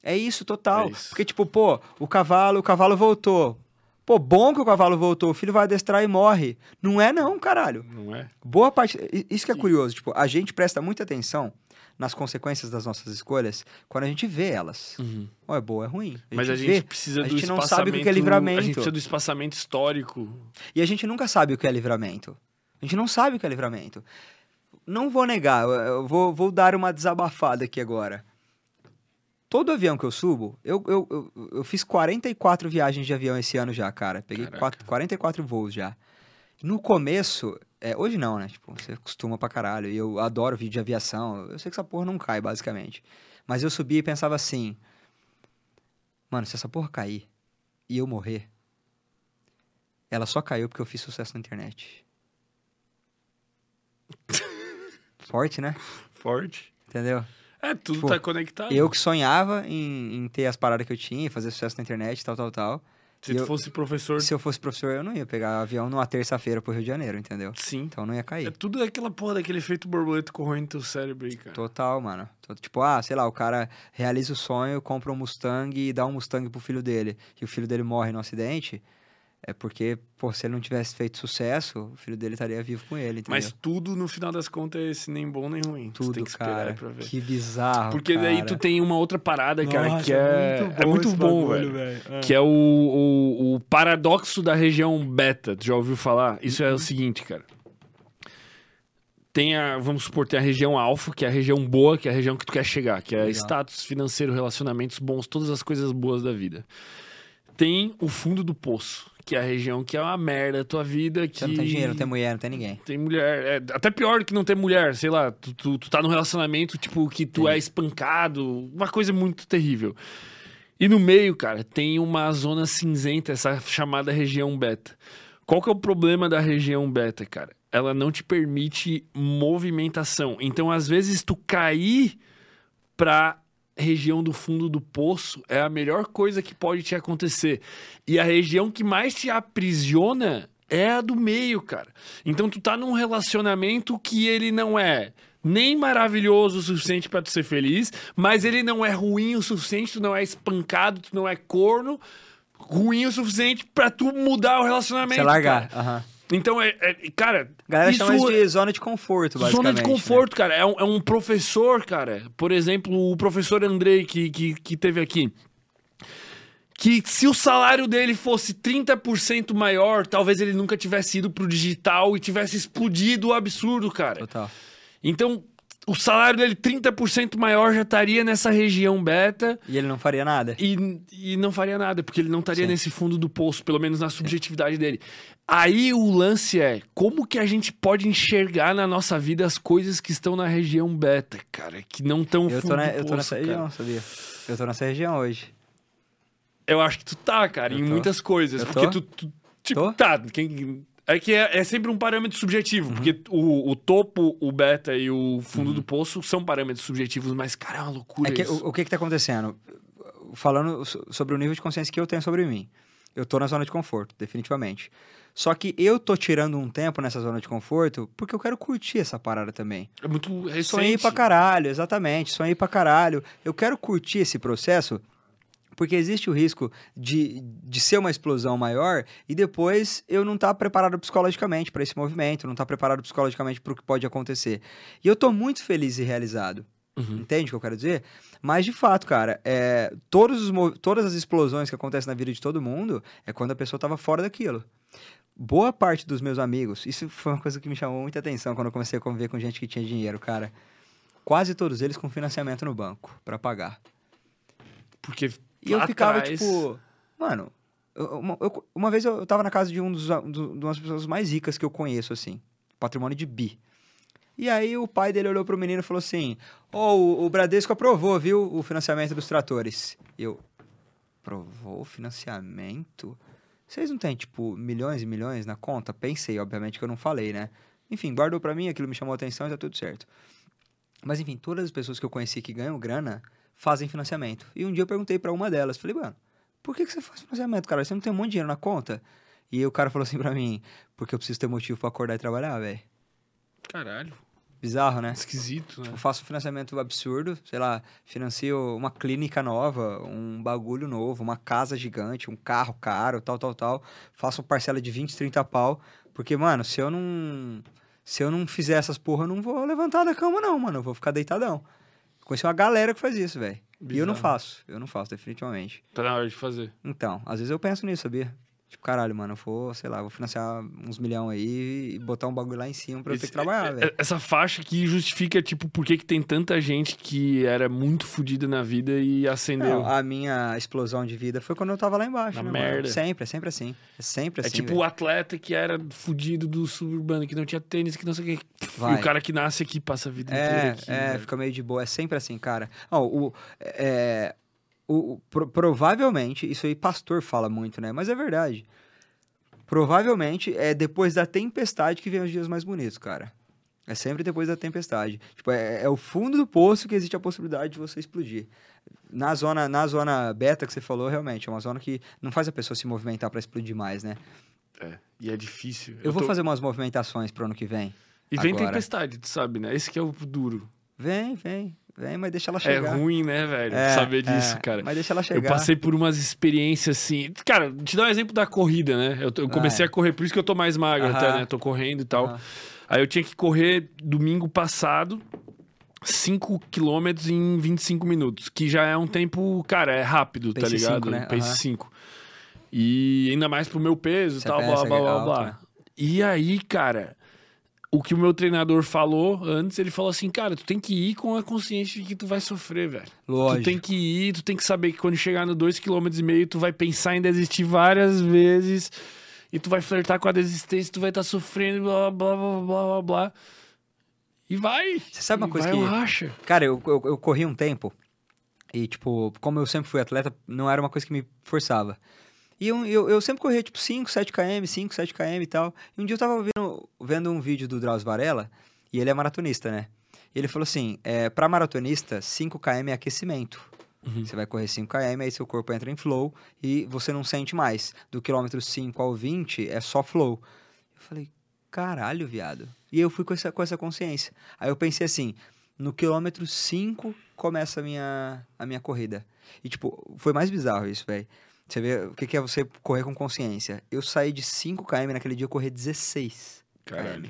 É isso, total. É isso. Porque, tipo, pô, o cavalo, o cavalo voltou. Pô, bom que o cavalo voltou, o filho vai adestrar e morre. Não é não, caralho. Não é? Boa parte. Isso que é curioso, tipo, a gente presta muita atenção nas consequências das nossas escolhas quando a gente vê elas. Ou é boa ou é ruim. Mas a vê, gente precisa a do gente não sabe o que é livramento. A gente precisa do espaçamento histórico. E a gente nunca sabe o que é livramento. A gente não sabe o que é livramento. Não vou negar, eu- vou, vou dar uma desabafada aqui agora. Todo avião que eu subo, eu, eu, eu, eu fiz 44 viagens de avião esse ano já, cara. Peguei quatro- 44 voos já. No começo, é, hoje não, né? Tipo, você acostuma pra caralho. E eu adoro vídeo de aviação. Eu sei que essa porra não cai, basicamente. Mas eu subi e pensava assim: Mano, se essa porra cair e eu morrer, ela só caiu porque eu fiz sucesso na internet. Forte, né? Forte. Entendeu? É, tudo Tipo, tá conectado. Eu que sonhava em, em ter as paradas que eu tinha, fazer sucesso na internet, tal, tal, tal. Se tu eu- fosse professor, Se eu fosse professor, eu não ia pegar avião numa terça-feira pro Rio de Janeiro, entendeu? sim. Então não ia É cair. tudo aquela porra daquele efeito borboleta corroendo teu cérebro aí, cara. Total, mano. Tipo, ah, sei lá, o cara realiza o sonho, compra um Mustang e dá um Mustang pro filho dele. E o filho dele morre no acidente. É porque, pô, se ele não tivesse feito sucesso, o filho dele estaria vivo com ele, entendeu? Mas tudo, no final das contas, é esse nem bom nem ruim. tu Tudo, tem que esperar cara. pra ver. Que bizarro, Porque daí cara. tu tem uma outra parada, cara, Nossa, que é... É muito esse bom, velho. É. Que é o, o, o paradoxo da região beta. Tu já ouviu falar? Isso Uhum. é o seguinte, cara. Tem a, vamos supor, tem a região alfa, que é a região boa, que é a região que tu quer chegar, que é Legal. status financeiro, relacionamentos bons, todas as coisas boas da vida. Tem o fundo do poço, que é a região que é uma merda a tua vida, que Você não tem dinheiro, não tem mulher, não tem ninguém. tem mulher. É, até pior do que não ter mulher, sei lá. Tu, tu, tu tá num relacionamento, tipo, que tu é espancado. Uma coisa muito terrível. E no meio, cara, tem uma zona cinzenta, essa chamada região beta. Qual que é o problema da região beta, cara? Ela não te permite movimentação. Então, às vezes, tu cair pra região do fundo do poço é a melhor coisa que pode te acontecer. E a região que mais te aprisiona é a do meio, cara. Então tu tá num relacionamento que ele não é nem maravilhoso o suficiente pra tu ser feliz, mas ele não é ruim o suficiente, tu não é espancado, tu não é corno, ruim o suficiente pra tu mudar o relacionamento. Você largar. aham. Então é, é- cara, A galera isso chama de zona de conforto, basicamente. Zona de né? conforto, cara. É um, é um professor, cara. Por exemplo, o professor Andrei, que, que, que teve aqui. Que se o salário dele fosse 30% maior, talvez ele nunca tivesse ido pro digital e tivesse explodido o absurdo, cara. Total. Então, o salário dele 30% maior já estaria nessa região beta E ele não faria nada. e, e não faria nada, porque ele não estaria Sim. nesse fundo do poço, pelo menos na subjetividade dele. Aí o lance é como que a gente pode enxergar na nossa vida as coisas que estão na região beta, cara, que não estão fundo tô, na- do eu tô poço, nessa cara. região, sabia? Eu tô nessa região hoje. Eu acho que tu tá, cara, Eu em tô. muitas coisas, Eu porque tô. tu, tu- tipo, tá, quem é que é, é sempre um parâmetro subjetivo, porque o, o topo, o beta e o fundo do poço são parâmetros subjetivos, mas cara, é uma loucura É que, isso. o, o que que tá acontecendo? Falando so- sobre o nível de consciência que eu tenho sobre mim. Eu tô na zona de conforto, definitivamente. Só que eu tô tirando um tempo nessa zona de conforto porque eu quero curtir essa parada também. É muito recente. Sonhei pra caralho, exatamente. Sonhei pra caralho. Eu quero curtir esse processo porque existe o risco de, de ser uma explosão maior e depois eu não estar preparado psicologicamente para esse movimento, não estar preparado psicologicamente para o que pode acontecer. E eu tô muito feliz e realizado. Uhum. Entende o que eu quero dizer? Mas, de fato, cara, é, todos os todas as explosões que acontecem na vida de todo mundo é quando a pessoa estava fora daquilo. Boa parte dos meus amigos, isso foi uma coisa que me chamou muita atenção quando eu comecei a conviver com gente que tinha dinheiro, cara. Quase todos eles com financiamento no banco para pagar. Porque E eu ficava atrás- tipo, mano, uma, eu- uma vez eu tava na casa de um dos, do- de umas pessoas mais ricas que eu conheço, assim. patrimônio de bi. E aí o pai dele olhou pro menino e falou assim: Ó, oh, o Bradesco aprovou, viu, o financiamento dos tratores. Eu, aprovou o financiamento? Vocês não têm, tipo, milhões e milhões na conta? Pensei, obviamente, que eu não falei, né? Enfim, guardou para mim, aquilo me chamou a atenção e tá tudo certo. Mas enfim, todas as pessoas que eu conheci que ganham grana fazem financiamento. E um dia eu perguntei para uma delas, falei, mano, por que, que você faz financiamento, cara? Você não tem um monte de dinheiro na conta? E o cara falou assim pra mim, porque eu preciso ter motivo para acordar e trabalhar, velho. Caralho. Bizarro, né? Esquisito, né? Tipo, faço um financiamento absurdo, sei lá, financio uma clínica nova, um bagulho novo, uma casa gigante, um carro caro, tal, tal, tal. Faço uma parcela de 20, 30 pau. Porque, mano, se eu não. Se eu não fizer essas porra, eu não vou levantar da cama, não, mano. Eu vou ficar deitadão. Conheci uma galera que faz isso, velho. E eu não faço. Eu não faço, definitivamente. Tá na hora de fazer. Então, às vezes eu penso nisso, sabia? Tipo, caralho, mano, eu vou, sei lá, vou financiar uns milhão aí e botar um bagulho lá em cima pra Esse, eu ter que trabalhar, é, velho. Essa faixa aqui justifica, tipo, por que, que tem tanta gente que era muito fodida na vida e acendeu. Não, a minha explosão de vida foi quando eu tava lá embaixo. Na né, merda. Mano? Sempre, é sempre assim. É sempre é assim. É tipo o atleta que era fudido do suburbano, que não tinha tênis, que não sei o que. Vai. E o cara que nasce aqui passa a vida é, inteira aqui. É, fica meio de boa. É sempre assim, cara. Oh, o, é, o, pro, provavelmente, isso aí pastor fala muito, né? Mas é verdade Provavelmente é depois da tempestade que vem os dias mais bonitos, cara. É sempre depois da tempestade. Tipo, é, é, o fundo do poço que existe a possibilidade de você explodir. Na zona, na zona beta que você falou, realmente, é uma zona que não faz a pessoa se movimentar para explodir mais, né? É, e é difícil. Eu, Eu vou tô... fazer umas movimentações pro ano que vem. E vem agora. tempestade, tu sabe, né? Esse que é o duro. Vem, vem. Vem, mas deixa ela chegar. É ruim, né, velho? É, saber disso, é, cara. Mas deixa ela chegar. Eu passei por umas experiências assim. Cara, te dar um exemplo da corrida, né? Eu, eu comecei a correr, por isso que eu tô mais magro uh -huh. até, né? Tô correndo e tal. Uh -huh. Aí eu tinha que correr domingo passado. 5 quilômetros em 25 minutos, que já é um tempo, cara, é rápido, tá Pace tá ligado? 5, né? Pace 5. E ainda mais pro meu peso e tal, blá, blá, blá, blá. Né? E aí, cara, o que o meu treinador falou antes, ele falou assim, cara, tu tem que ir com a consciência de que tu vai sofrer, velho. Lógico. Tu tem que ir, tu tem que saber que quando chegar no 2,5 km, tu vai pensar em desistir várias vezes e tu vai flertar com a desistência, tu vai estar tá sofrendo, blá, blá, blá, blá, blá, blá. E vai. Você sabe uma coisa vai, que... Racha. Cara, eu, eu, eu corri um tempo e, tipo, como eu sempre fui atleta, não era uma coisa que me forçava. E eu, eu, eu sempre corria, tipo, 5, 7 km, 5, 7 km e tal. E um dia eu tava vendo, vendo um vídeo do Drauzio Varela, e ele é maratonista, né? E ele falou assim, é, pra maratonista, 5 km é aquecimento. Uhum. Você vai correr 5 km, aí seu corpo entra em flow e você não sente mais. Do quilômetro 5 ao 20 é só flow. Eu falei, caralho, viado. E eu fui com essa, com essa consciência. Aí eu pensei assim, no quilômetro 5 começa a minha, a minha corrida. E, tipo, foi mais bizarro isso, velho. Você vê o que é você correr com consciência. Eu saí de 5 km naquele dia, eu corri 16 Caralho. km.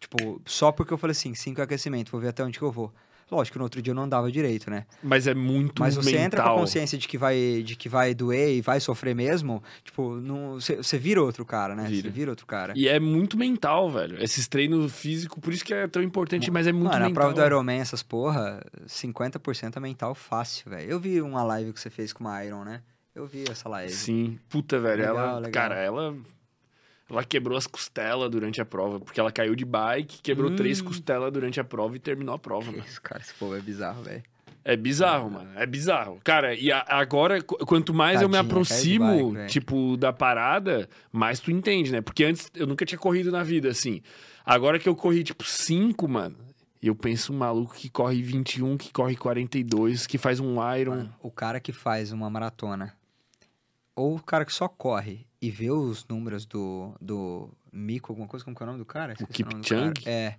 Tipo, só porque eu falei assim, 5 é aquecimento, vou ver até onde que eu vou. Lógico que no outro dia eu não andava direito, né? Mas é muito Mas você mental. entra com a consciência de que vai, de que vai doer e vai sofrer mesmo, tipo, você vira outro cara, né? Você vira. vira. outro cara. E é muito mental, velho. Esses treinos físicos, por isso que é tão importante, mas é muito Mano, mental. na prova do Ironman, essas porra, 50% é mental fácil, velho. Eu vi uma live que você fez com uma Iron, né? Eu vi essa live. Sim, puta, velho. Legal, ela, legal. cara, ela. Ela quebrou as costelas durante a prova, porque ela caiu de bike, quebrou hum. três costelas durante a prova e terminou a prova, mano. Isso, cara, esse povo é bizarro, velho. É bizarro, mano. É bizarro. Cara, e a, agora, quanto mais Tadinha, eu me aproximo, bike, tipo, da parada, mais tu entende, né? Porque antes eu nunca tinha corrido na vida, assim. Agora que eu corri, tipo, cinco, mano, e eu penso um maluco que corre 21, que corre 42, que faz um Iron. Mano, o cara que faz uma maratona ou o cara que só corre e vê os números do, do Mico, alguma coisa, como é o nome do cara? o Kipchang? É.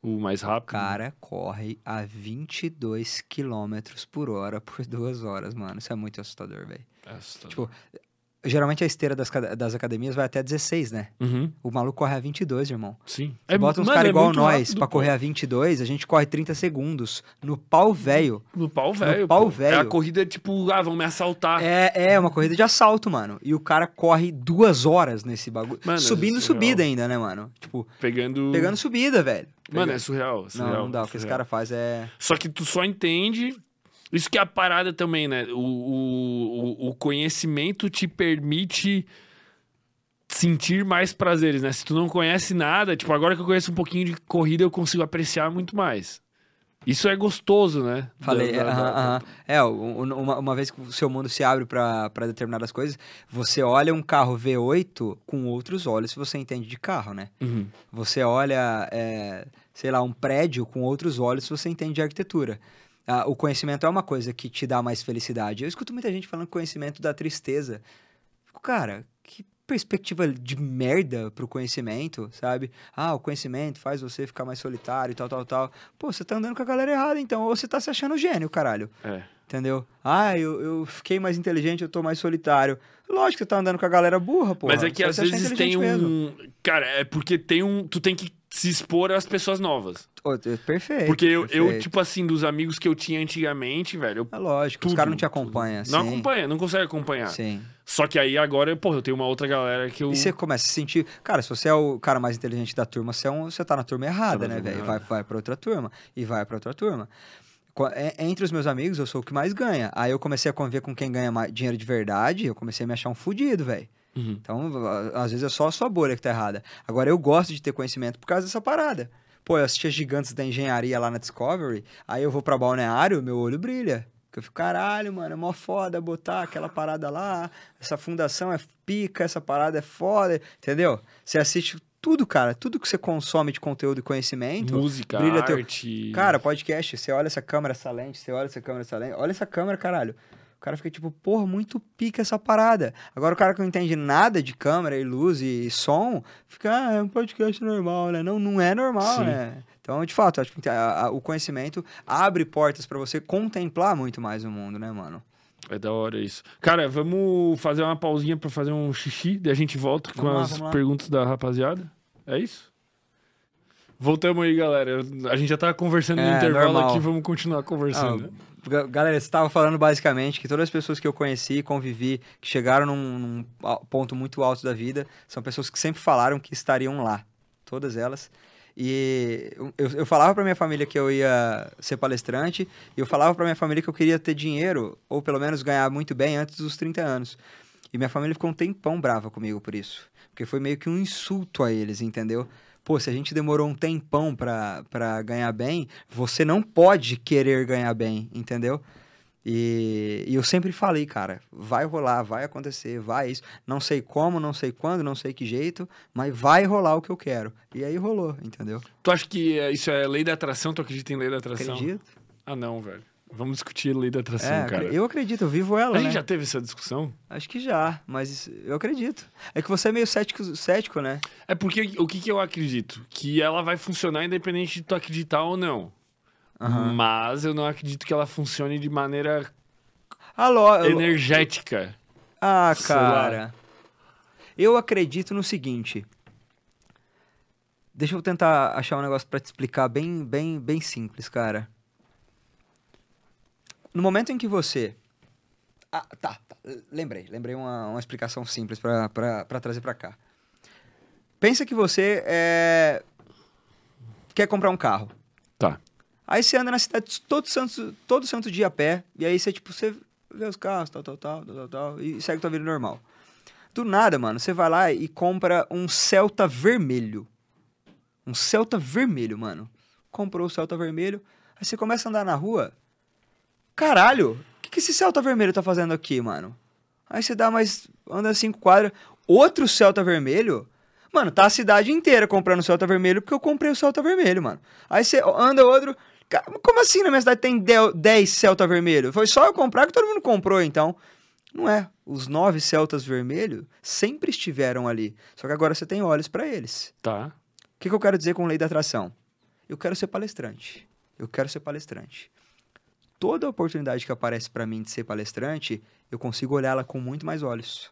O mais rápido? O cara corre a 22 km por hora por duas horas, mano. Isso é muito assustador, velho. É assustador. Tipo, Geralmente a esteira das, das academias vai até 16, né? Uhum. O maluco corre a 22, irmão. Sim. Você é, bota uns caras é igual nós pra correr a 22, a gente corre 30 segundos. No pau velho. No pau velho. No pau velho. É a corrida tipo, ah, vão me assaltar. É, é uma corrida de assalto, mano. E o cara corre duas horas nesse bagulho. Mano, Subindo é subida ainda, né, mano? Tipo. Pegando. Pegando subida, velho. Mano, é surreal. É surreal não, não dá. O que esse cara faz é. Só que tu só entende isso que é a parada também, né? O, o, o conhecimento te permite sentir mais prazeres, né? Se tu não conhece nada, tipo, agora que eu conheço um pouquinho de corrida, eu consigo apreciar muito mais. Isso é gostoso, né? Falei, da, da, da, é, uma, uma vez que o seu mundo se abre para determinadas coisas, você olha um carro V8 com outros olhos se você entende de carro, né? Uhum. Você olha, é, sei lá, um prédio com outros olhos se você entende de arquitetura. Ah, o conhecimento é uma coisa que te dá mais felicidade. Eu escuto muita gente falando que conhecimento dá tristeza. Cara, que perspectiva de merda pro conhecimento, sabe? Ah, o conhecimento faz você ficar mais solitário e tal, tal, tal. Pô, você tá andando com a galera errada, então. Ou você tá se achando gênio, caralho. É. Entendeu? Ah, eu, eu fiquei mais inteligente, eu tô mais solitário. Lógico que você tá andando com a galera burra, pô. Mas é que às vezes tem um. Mesmo. Cara, é porque tem um. Tu tem que se expor às pessoas novas. Perfeito. Porque eu, perfeito. eu, tipo assim, dos amigos que eu tinha antigamente, velho. Eu, é lógico, tudo, os caras não te acompanham. Não acompanha, não consegue acompanhar. Sim. Só que aí agora, pô, eu tenho uma outra galera que eu. E você começa a se sentir. Cara, se você é o cara mais inteligente da turma, você, é um... você tá na turma errada, tá né, velho? Vai, vai pra outra turma. E vai pra outra turma. É, entre os meus amigos, eu sou o que mais ganha. Aí eu comecei a conviver com quem ganha mais dinheiro de verdade, eu comecei a me achar um fudido, velho. Uhum. Então, às vezes é só a sua bolha que tá errada. Agora, eu gosto de ter conhecimento por causa dessa parada. Pô, eu assistia Gigantes da Engenharia lá na Discovery, aí eu vou pra Balneário, meu olho brilha. Eu fico, caralho, mano, é mó foda botar aquela parada lá, essa fundação é pica, essa parada é foda, entendeu? Você assiste tudo, cara, tudo que você consome de conteúdo e conhecimento. Música, brilha arte. Teu... Cara, podcast, você olha essa câmera, essa lente, você olha essa câmera, essa lente, olha essa câmera, caralho. O cara fica tipo, porra, muito pica essa parada. Agora o cara que não entende nada de câmera e luz e som, fica, ah, é um podcast normal, né? Não, não é normal, Sim. né? Então, de fato, acho que a, a, o conhecimento abre portas para você contemplar muito mais o mundo, né, mano? É da hora isso. Cara, vamos fazer uma pausinha para fazer um xixi, daí a gente volta com lá, as perguntas da rapaziada. É isso? Voltamos aí, galera. A gente já tava conversando é, no intervalo normal. aqui, vamos continuar conversando. Ah, Galera, você estava falando basicamente que todas as pessoas que eu conheci, convivi, que chegaram num, num, ponto muito alto da vida, são pessoas que sempre falaram que estariam lá. Todas elas. E eu, eu falava para minha família que eu ia ser palestrante, e eu falava para minha família que eu queria ter dinheiro, ou pelo menos ganhar muito bem antes dos 30 anos. E minha família ficou um tempão brava comigo por isso. Porque foi meio que um insulto a eles, entendeu? pô, se a gente demorou um tempão para ganhar bem, você não pode querer ganhar bem, entendeu? E, e, eu sempre falei, cara, vai rolar, vai acontecer, vai isso. Não sei como, não sei quando, não sei que jeito, mas vai rolar o que eu quero. E aí rolou, entendeu? Tu acha que é, isso é lei da atração? Tu acredita em lei da atração? Acredito. Ah, não, velho. Vamos discutir lei da atração, é, cara. Eu acredito, eu vivo ela. A gente né? já teve essa discussão? Acho que já, mas eu acredito. É que você é meio cético, cético né? É porque o que, que eu acredito? Que ela vai funcionar independente de tu acreditar ou não. Uhum. Mas eu não acredito que ela funcione de maneira Alô, energética. Ah, cara. Eu acredito no seguinte. Deixa eu tentar achar um negócio para te explicar bem, bem, bem simples, cara. No momento em que você. Ah, tá, tá. Lembrei. Lembrei uma, uma explicação simples para trazer para cá. Pensa que você é... quer comprar um carro. Tá. Aí você anda na cidade todo santo, todo santo dia a pé. E aí você, tipo, você vê os carros, tal, tal, tal, tal, tal, e segue tua vida normal. Do nada, mano, você vai lá e compra um Celta vermelho. Um Celta vermelho, mano. Comprou o Celta vermelho. Aí você começa a andar na rua. Caralho, o que, que esse Celta vermelho tá fazendo aqui, mano? Aí você dá mais. anda cinco quadras. Outro Celta vermelho? Mano, tá a cidade inteira comprando Celta vermelho porque eu comprei o Celta vermelho, mano. Aí você anda outro. Como assim na minha cidade tem 10 Celta vermelho? Foi só eu comprar que todo mundo comprou, então. Não é. Os nove Celtas vermelhos sempre estiveram ali. Só que agora você tem olhos para eles. Tá. O que, que eu quero dizer com lei da atração? Eu quero ser palestrante. Eu quero ser palestrante toda oportunidade que aparece para mim de ser palestrante, eu consigo olhá-la com muito mais olhos.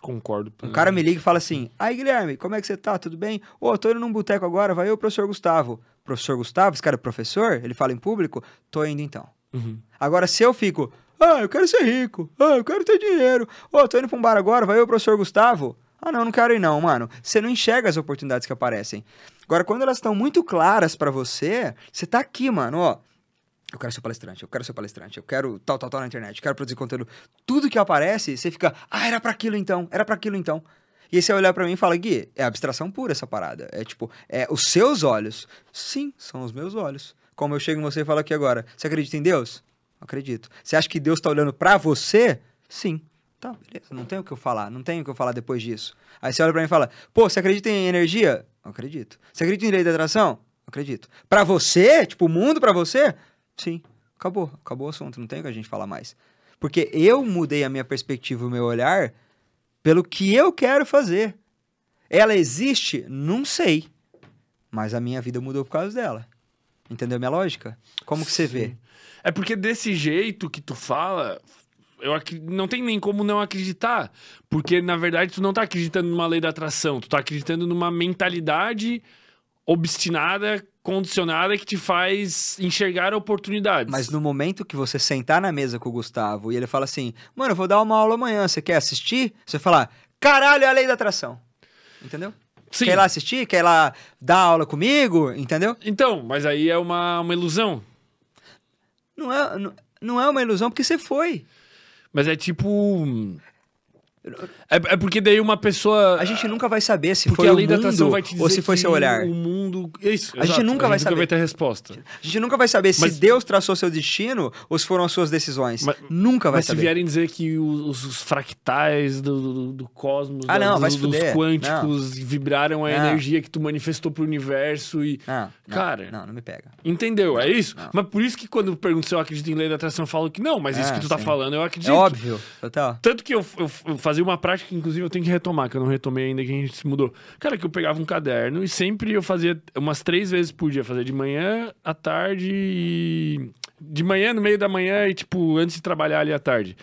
Concordo. Um cara me liga e fala assim: Aí, Guilherme, como é que você tá? Tudo bem? Ô, oh, tô indo num boteco agora, vai eu, professor Gustavo. Professor Gustavo, esse cara é professor? Ele fala em público? Tô indo então. Uhum. Agora, se eu fico, ah, eu quero ser rico, ah, eu quero ter dinheiro, ô, oh, tô indo pra um bar agora, vai eu, professor Gustavo. Ah, não, não quero ir não, mano. Você não enxerga as oportunidades que aparecem. Agora, quando elas estão muito claras para você, você tá aqui, mano, ó eu quero ser palestrante, eu quero ser palestrante, eu quero tal, tal, tal na internet, eu quero produzir conteúdo. Tudo que aparece, você fica, ah, era para aquilo então, era para aquilo então. E aí você olhar para mim e fala, Gui, é abstração pura essa parada. É tipo, é os seus olhos. Sim, são os meus olhos. Como eu chego em você e falo aqui agora, você acredita em Deus? Acredito. Você acha que Deus tá olhando para você? Sim. Tá, beleza. Não tem o que eu falar. Não tem o que eu falar depois disso. Aí você olha pra mim e fala, pô, você acredita em energia? Acredito. Você acredita em lei da atração? Acredito. Para você, tipo, o mundo para você? Sim. Acabou. Acabou o assunto. Não tem o que a gente falar mais. Porque eu mudei a minha perspectiva, o meu olhar, pelo que eu quero fazer. Ela existe? Não sei. Mas a minha vida mudou por causa dela. Entendeu minha lógica? Como que você Sim. vê? É porque desse jeito que tu fala, eu não tem nem como não acreditar. Porque, na verdade, tu não tá acreditando numa lei da atração, tu tá acreditando numa mentalidade obstinada, condicionada, que te faz enxergar oportunidades. Mas no momento que você sentar na mesa com o Gustavo e ele fala assim, mano, eu vou dar uma aula amanhã, você quer assistir? Você fala, caralho, é a lei da atração. Entendeu? Sim. Quer ir lá assistir? Quer ir lá dar aula comigo? Entendeu? Então, mas aí é uma, uma ilusão. Não é, não, não é uma ilusão porque você foi. Mas é tipo. É, é porque daí uma pessoa. A gente nunca vai saber se porque foi a o lei da atração mundo vai te dizer ou se foi seu olhar. O mundo. Isso, A gente exato. nunca vai nunca saber. vai ter resposta. A gente nunca vai saber Mas- se Deus traçou seu destino ou se foram as suas decisões. Mas- nunca vai Mas se saber. vierem dizer que os, os fractais do, do, do cosmos, Ah, da- não, dos, se dos quânticos vibraram a Não. energia que tu manifestou pro universo e. Ah, não, Cara. Não, não me pega. Entendeu? É isso? Não. Mas por isso que quando pergunto se eu acredito em lei da atração, eu falo que não, mas isso Ah, que tu tá sim. falando eu É acredito. óbvio. Total. Tanto que eu, eu- eu fazia uma prática que, inclusive, eu tenho que retomar, que eu não retomei ainda, que a gente se mudou. Cara, que eu pegava um caderno e sempre eu fazia umas três vezes por dia. Fazia de manhã, à tarde e... De manhã, no meio da manhã e, tipo, antes de trabalhar ali à tarde.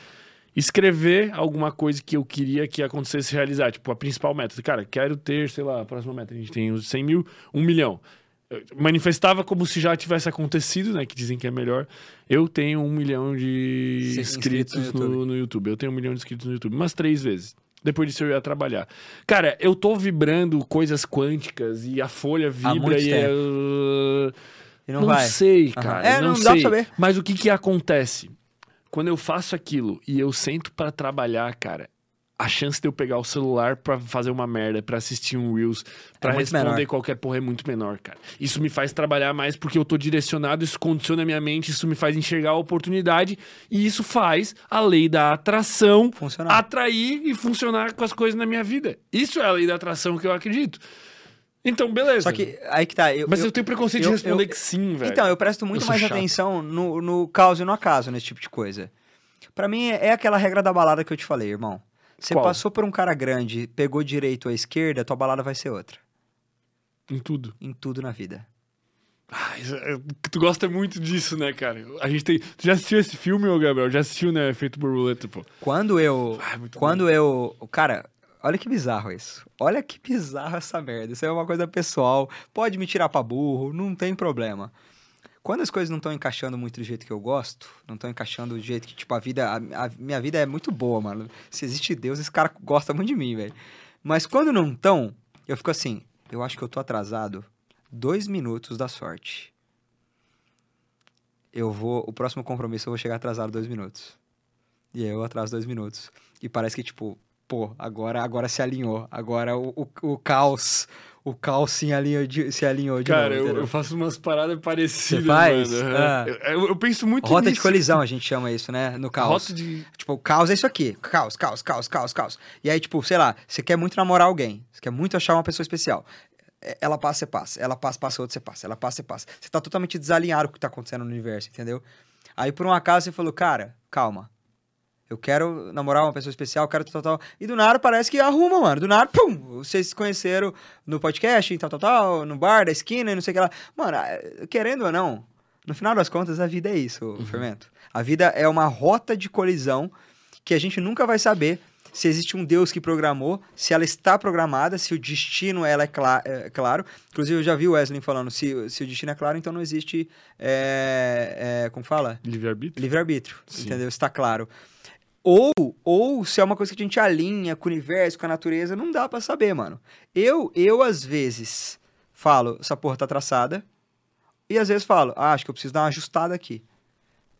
Escrever alguma coisa que eu queria que acontecesse realizar. Tipo, a principal meta. Cara, quero ter, sei lá, a próxima meta. A gente tem os 100 mil, 1 milhão. Eu manifestava como se já tivesse acontecido, né? Que dizem que é melhor. Eu tenho um milhão de Sim, inscritos, inscritos no YouTube. no YouTube. Eu tenho um milhão de inscritos no YouTube. Umas três vezes. Depois disso eu ia trabalhar. Cara, eu tô vibrando coisas quânticas e a folha vibra e é... E não, Não, sei, Aham. cara. É, não, não sei. dá pra saber. Mas o que que acontece? Quando eu faço aquilo e eu sento pra trabalhar, cara, a chance de eu pegar o celular pra fazer uma merda, pra assistir um Reels, pra É responder menor. qualquer porra é muito menor, cara. Isso me faz trabalhar mais porque eu tô direcionado, isso condiciona a minha mente, isso me faz enxergar a oportunidade e isso faz a lei da atração Funcionar. atrair e funcionar com as coisas na minha vida. Isso é a lei da atração que eu acredito. Então, beleza. Só que aí que tá. Eu, Mas eu, eu- tenho preconceito eu- de responder que sim, velho. Então, eu presto muito mais chato. atenção no, no caos e no acaso nesse tipo de coisa. Pra mim, é aquela regra da balada que eu te falei, irmão. Você Qual? passou por um cara grande, pegou direito à esquerda, tua balada vai ser outra. Em tudo. Em tudo na vida. Ah, isso é- tu gosta muito disso, né, cara? A gente tem. Tu já assistiu esse filme, ô Gabriel? Já assistiu, né? Feito borboleta, pô. Quando eu. Ah, muito quando eu. Cara, olha que bizarro isso. Olha que bizarro essa merda. Isso é uma coisa pessoal. Pode me tirar pra burro, não tem problema. Quando as coisas não estão encaixando muito do jeito que eu gosto, não estão encaixando do jeito que, tipo, a vida. A, a minha vida é muito boa, mano. Se existe Deus, esse cara gosta muito de mim, velho. Mas quando não estão, eu fico assim, eu acho que eu tô atrasado dois minutos da sorte. Eu vou. O próximo compromisso eu vou chegar atrasado dois minutos. E aí eu atraso dois minutos. E parece que, tipo, pô, agora, agora se alinhou. Agora o, o, o caos. O caos se alinhou de, se alinhou de Cara, novo. eu, eu faço umas paradas parecidas, Você faz? mano. Ah. Eu, eu- penso muito Rota de nisso. colisão, a gente chama isso, né? No caos. Rota de. Tipo, o caos é isso aqui. Caos, caos, caos, caos, caos. E aí, tipo, sei lá, você quer muito namorar alguém. Você quer muito achar uma pessoa especial. É, Ela passa, você passa. Ela passa, passa outra, você passa. Ela passa, você passa. Você tá totalmente desalinhado com o que tá acontecendo no universo, entendeu? Aí, por um acaso, você falou, cara, calma. Eu quero namorar uma pessoa especial, quero tal, tal, tal. E do nada parece que arruma, mano. Do nada, pum! Vocês se conheceram no podcast, tal, tal, tal, no bar da esquina e não sei o que lá. Mano, querendo ou não, no final das contas, a vida é isso, Fermento. A vida é uma rota de colisão que a gente nunca vai saber se existe um Deus que programou, se ela está programada, se o destino ela é, cla- é claro. Inclusive, eu já vi o Wesley falando, se, se o destino é claro, então não existe, é, é, como fala? Livre-arbítrio? Livre-arbítrio, entendeu? Está claro. Ou, ou se é uma coisa que a gente alinha com o universo, com a natureza, não dá pra saber, mano. Eu, eu às vezes, falo, essa porra tá traçada, e às vezes falo, ah, acho que eu preciso dar uma ajustada aqui.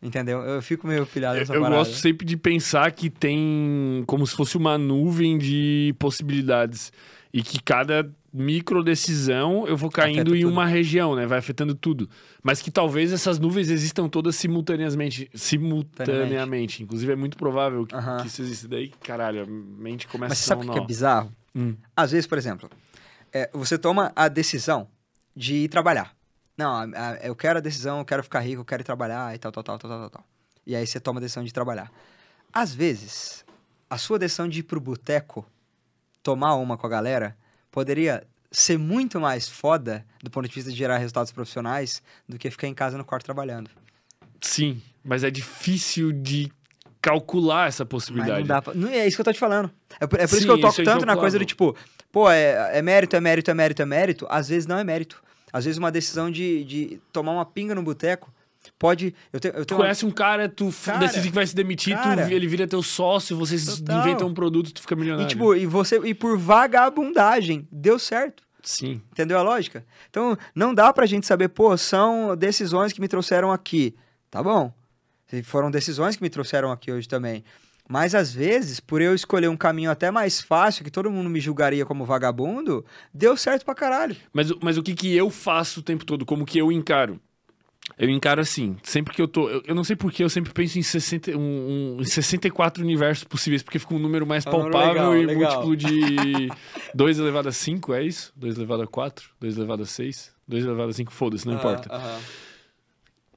Entendeu? Eu fico meio pilhado nessa Eu parada. gosto sempre de pensar que tem como se fosse uma nuvem de possibilidades. E que cada micro decisão eu vou caindo Afeta em tudo. uma região, né? Vai afetando tudo. Mas que talvez essas nuvens existam todas simultaneamente. Simultaneamente. Inclusive, é muito provável que, Aham. que isso exista. Daí, caralho, a mente começa Mas a sabe o que é bizarro? Hum. Às vezes, por exemplo, é, você toma a decisão de ir trabalhar. Não, a- a- eu quero a decisão, eu quero ficar rico, eu quero ir trabalhar e tal, tal, tal, tal, tal, tal. E aí você toma a decisão de trabalhar. Às vezes, a sua decisão de ir pro boteco, tomar uma com a galera, poderia ser muito mais foda do ponto de vista de gerar resultados profissionais do que ficar em casa no quarto trabalhando. Sim, mas é difícil de calcular essa Mas possibilidade. não dá pra... não, É isso que eu tô te falando. É por, é por Sim, isso que eu toco é tanto na coisa do tipo, pô, é, é mérito, é mérito, é mérito, é mérito. Às vezes não é mérito. Às vezes uma decisão de, de tomar uma pinga no boteco pode. Eu tenho, eu Tu tenho uma- conhece um cara, tu Cara, decide que vai se demitir, tu, cara. ele vira teu sócio, vocês Total. inventam um produto, tu fica milionário. E, tipo, e você. E por vagabundagem, deu certo. Sim. Entendeu a lógica? Então, não dá pra gente saber, pô, são decisões que me trouxeram aqui. Tá bom. Foram decisões que me trouxeram aqui hoje também. Mas às vezes, por eu escolher um caminho até mais fácil, que todo mundo me julgaria como vagabundo, deu certo pra caralho. Mas, o- mas o que, que eu faço o tempo todo? Como que eu encaro? Eu encaro assim, sempre que eu tô. Eu, eu não sei porquê, eu sempre penso em, 60, um, um- em 64 universos possíveis, porque fica um número mais um número palpável legal, e legal. múltiplo de 2 elevado a 5, é isso? 2 elevado a 4, 2 elevado a 6, 2 elevado a 5, foda-se, não importa.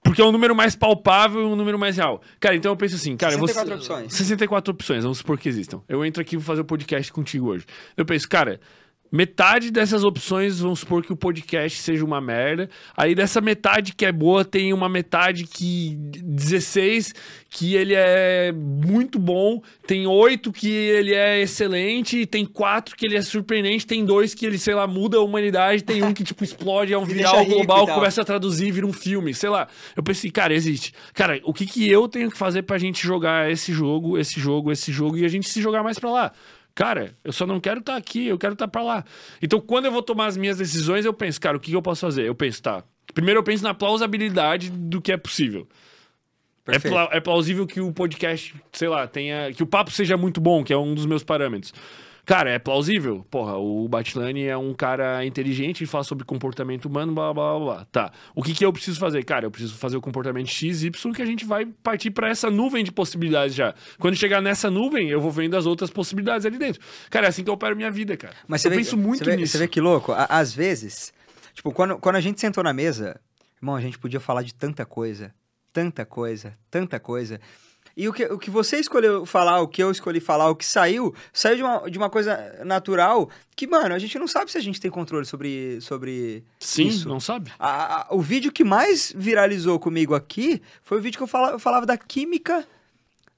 Porque é um número mais palpável e um número mais real. Cara, então eu penso assim, cara, eu vou- 64 opções. 64 opções, vamos supor que existam. Eu entro aqui e vou fazer o podcast contigo hoje. Eu penso, cara, metade dessas opções, vamos supor que o podcast seja uma merda. Aí dessa metade que é boa, tem uma metade que. 16, que ele é muito bom. Tem 8 que ele é excelente. Tem 4 que ele é surpreendente. Tem 2 que ele, sei lá, muda a humanidade. Tem um que, tipo, explode, é um viral global, começa a traduzir, vira um filme, sei lá. Eu pensei, cara, existe. Cara, o que que eu tenho que fazer pra gente jogar esse jogo, esse jogo, esse jogo e a gente se jogar mais pra lá? Cara, eu só não quero estar aqui, eu quero estar pra lá. Então, quando eu vou tomar as minhas decisões, eu penso, cara, o que que eu posso fazer? Eu penso, tá. Primeiro eu penso na plausibilidade do que é possível. É, pla- é plausível que o podcast, sei lá, tenha. Que o papo seja muito bom, que é um dos meus parâmetros. Cara, é plausível? Porra, o Batlani é um cara inteligente e fala sobre comportamento humano, blá blá blá blá. Tá. O que, que eu preciso fazer? Cara, eu preciso fazer o comportamento X, Y, que a gente vai partir pra essa nuvem de possibilidades já. Quando chegar nessa nuvem, eu vou vendo as outras possibilidades ali dentro. Cara, é assim que eu opero minha vida, cara. Mas você eu vê, penso muito você vê, nisso. Você vê que louco? Às vezes, tipo, quando, quando a gente sentou na mesa, irmão, a gente podia falar de tanta coisa, tanta coisa, tanta coisa. E o que, o que você escolheu falar, o que eu escolhi falar, o que saiu, saiu de uma, de uma coisa natural que, mano, a gente não sabe se a gente tem controle sobre, sobre Sim, isso. não sabe? A- a- o vídeo que mais viralizou comigo aqui foi o vídeo que eu falava, eu falava da química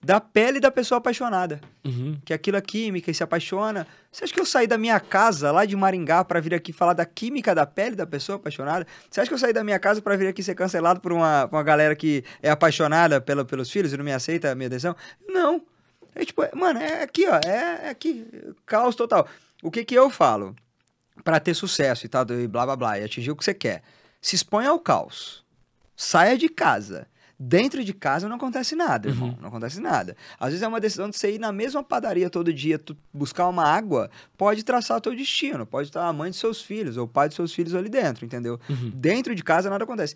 da pele da pessoa apaixonada Uhum. que aquilo é química e se apaixona. Você acha que eu saí da minha casa, lá de Maringá, pra vir aqui falar da química da pele da pessoa apaixonada? Você acha que eu saí da minha casa pra vir aqui ser cancelado por uma, por uma galera que é apaixonada pela, pelos filhos e não me aceita a minha decisão? Não. É tipo, é- mano, é aqui, ó, é, é aqui, caos total. O que que eu falo? Pra ter sucesso e tal, e blá blá blá, e atingir o que você quer. Se exponha ao caos. Saia de casa. Dentro de casa não acontece nada, irmão. Uhum. Não acontece nada. Às vezes é uma decisão de você ir na mesma padaria todo dia, buscar uma água, pode traçar o teu destino. Pode estar a mãe de seus filhos, ou o pai de seus filhos ali dentro, entendeu? Uhum. Dentro de casa nada acontece.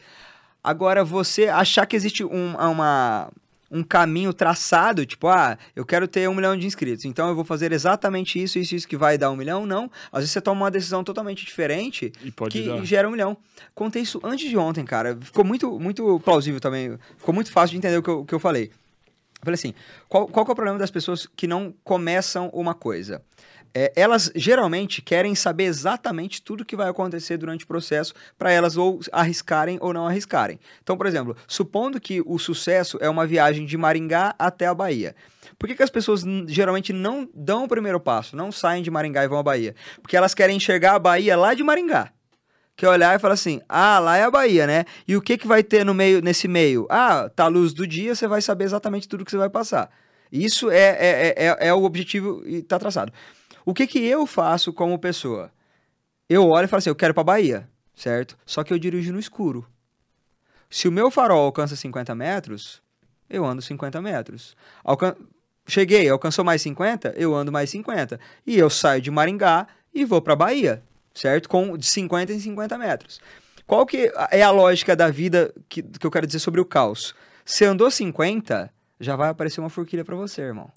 Agora, você achar que existe um, uma, um caminho traçado, tipo, ah, eu quero ter um milhão de inscritos, então eu vou fazer exatamente isso, isso, isso que vai dar um milhão, não. Às vezes você toma uma decisão totalmente diferente E que dar. gera um milhão. Contei isso antes de ontem, cara. Ficou muito, muito plausível também. Ficou muito fácil de entender o que eu, o que eu falei. Eu falei assim, qual, qual é o problema das pessoas que não começam uma coisa? É, elas geralmente querem saber exatamente tudo que vai acontecer durante o processo para elas ou arriscarem ou não arriscarem. Então, por exemplo, supondo que o sucesso é uma viagem de Maringá até a Bahia. Por que, que as pessoas geralmente não dão o primeiro passo, não saem de Maringá e vão à Bahia? Porque elas querem enxergar a Bahia lá de Maringá. Que é olhar e falar assim: ah, lá é a Bahia, né? E o que, que vai ter no meio, nesse meio? Ah, tá a luz do dia, você vai saber exatamente tudo que você vai passar. Isso é, é, é, é o objetivo e tá traçado. O que, que eu faço como pessoa? Eu olho e falo assim: eu quero pra Bahia, certo? Só que eu dirijo no escuro. Se o meu farol alcança 50 metros, eu ando 50 metros. Alcan... Cheguei, alcançou mais 50, eu ando mais 50. E eu saio de Maringá e vou para Bahia, certo? Com de 50 em 50 metros. Qual que é a lógica da vida que, que eu quero dizer sobre o caos? Você andou 50, já vai aparecer uma forquilha para você, irmão.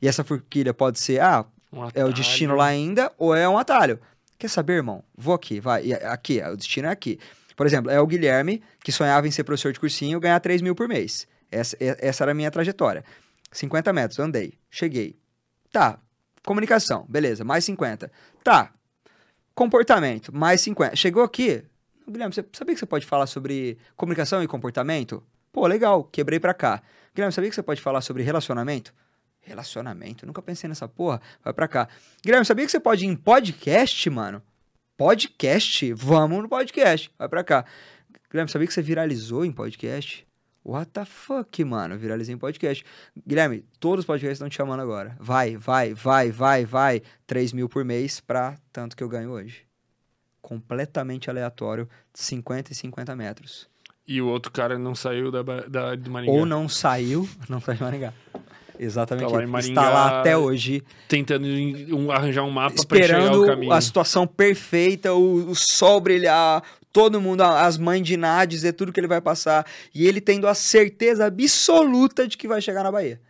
E essa forquilha pode ser, ah, um é o destino lá ainda, ou é um atalho. Quer saber, irmão? Vou aqui, vai. Aqui, o destino é aqui. Por exemplo, é o Guilherme que sonhava em ser professor de cursinho e ganhar 3 mil por mês. Essa, essa era a minha trajetória. 50 metros, andei, cheguei. Tá, comunicação, beleza, mais 50. Tá, comportamento, mais 50. Chegou aqui, Guilherme, você sabia que você pode falar sobre comunicação e comportamento? Pô, legal, quebrei pra cá. Guilherme, sabia que você pode falar sobre relacionamento? Relacionamento? Nunca pensei nessa porra. Vai pra cá. Guilherme, sabia que você pode ir em podcast, mano? Podcast? Vamos no podcast. Vai pra cá. Guilherme, sabia que você viralizou em podcast? What the fuck, mano? Viralizei em podcast. Guilherme, todos os podcasts estão te chamando agora. Vai, vai, vai, vai, vai. 3 mil por mês pra tanto que eu ganho hoje. Completamente aleatório, 50 e 50 metros. E o outro cara não saiu da, da, de Maringá. Ou não saiu, não tá de Maringá. Exatamente. Tá lá Maringá, está lá até hoje. Tentando um, arranjar um mapa para chegar o caminho. a situação perfeita, o, o, sol brilhar, todo mundo, as mães de Ná dizer tudo que ele vai passar. E ele tendo a certeza absoluta de que vai chegar na Bahia.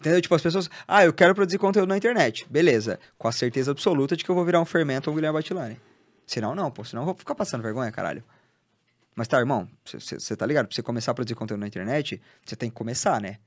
Entendeu? Tipo, as pessoas, ah, eu quero produzir conteúdo na internet. Beleza. Com a certeza absoluta de que eu vou virar um fermento ou um Guilherme Batilani. Senão, não, pô. Senão eu vou ficar passando vergonha, caralho. Mas tá, irmão, você tá ligado? Pra você começar a produzir conteúdo na internet, você tem que começar, né?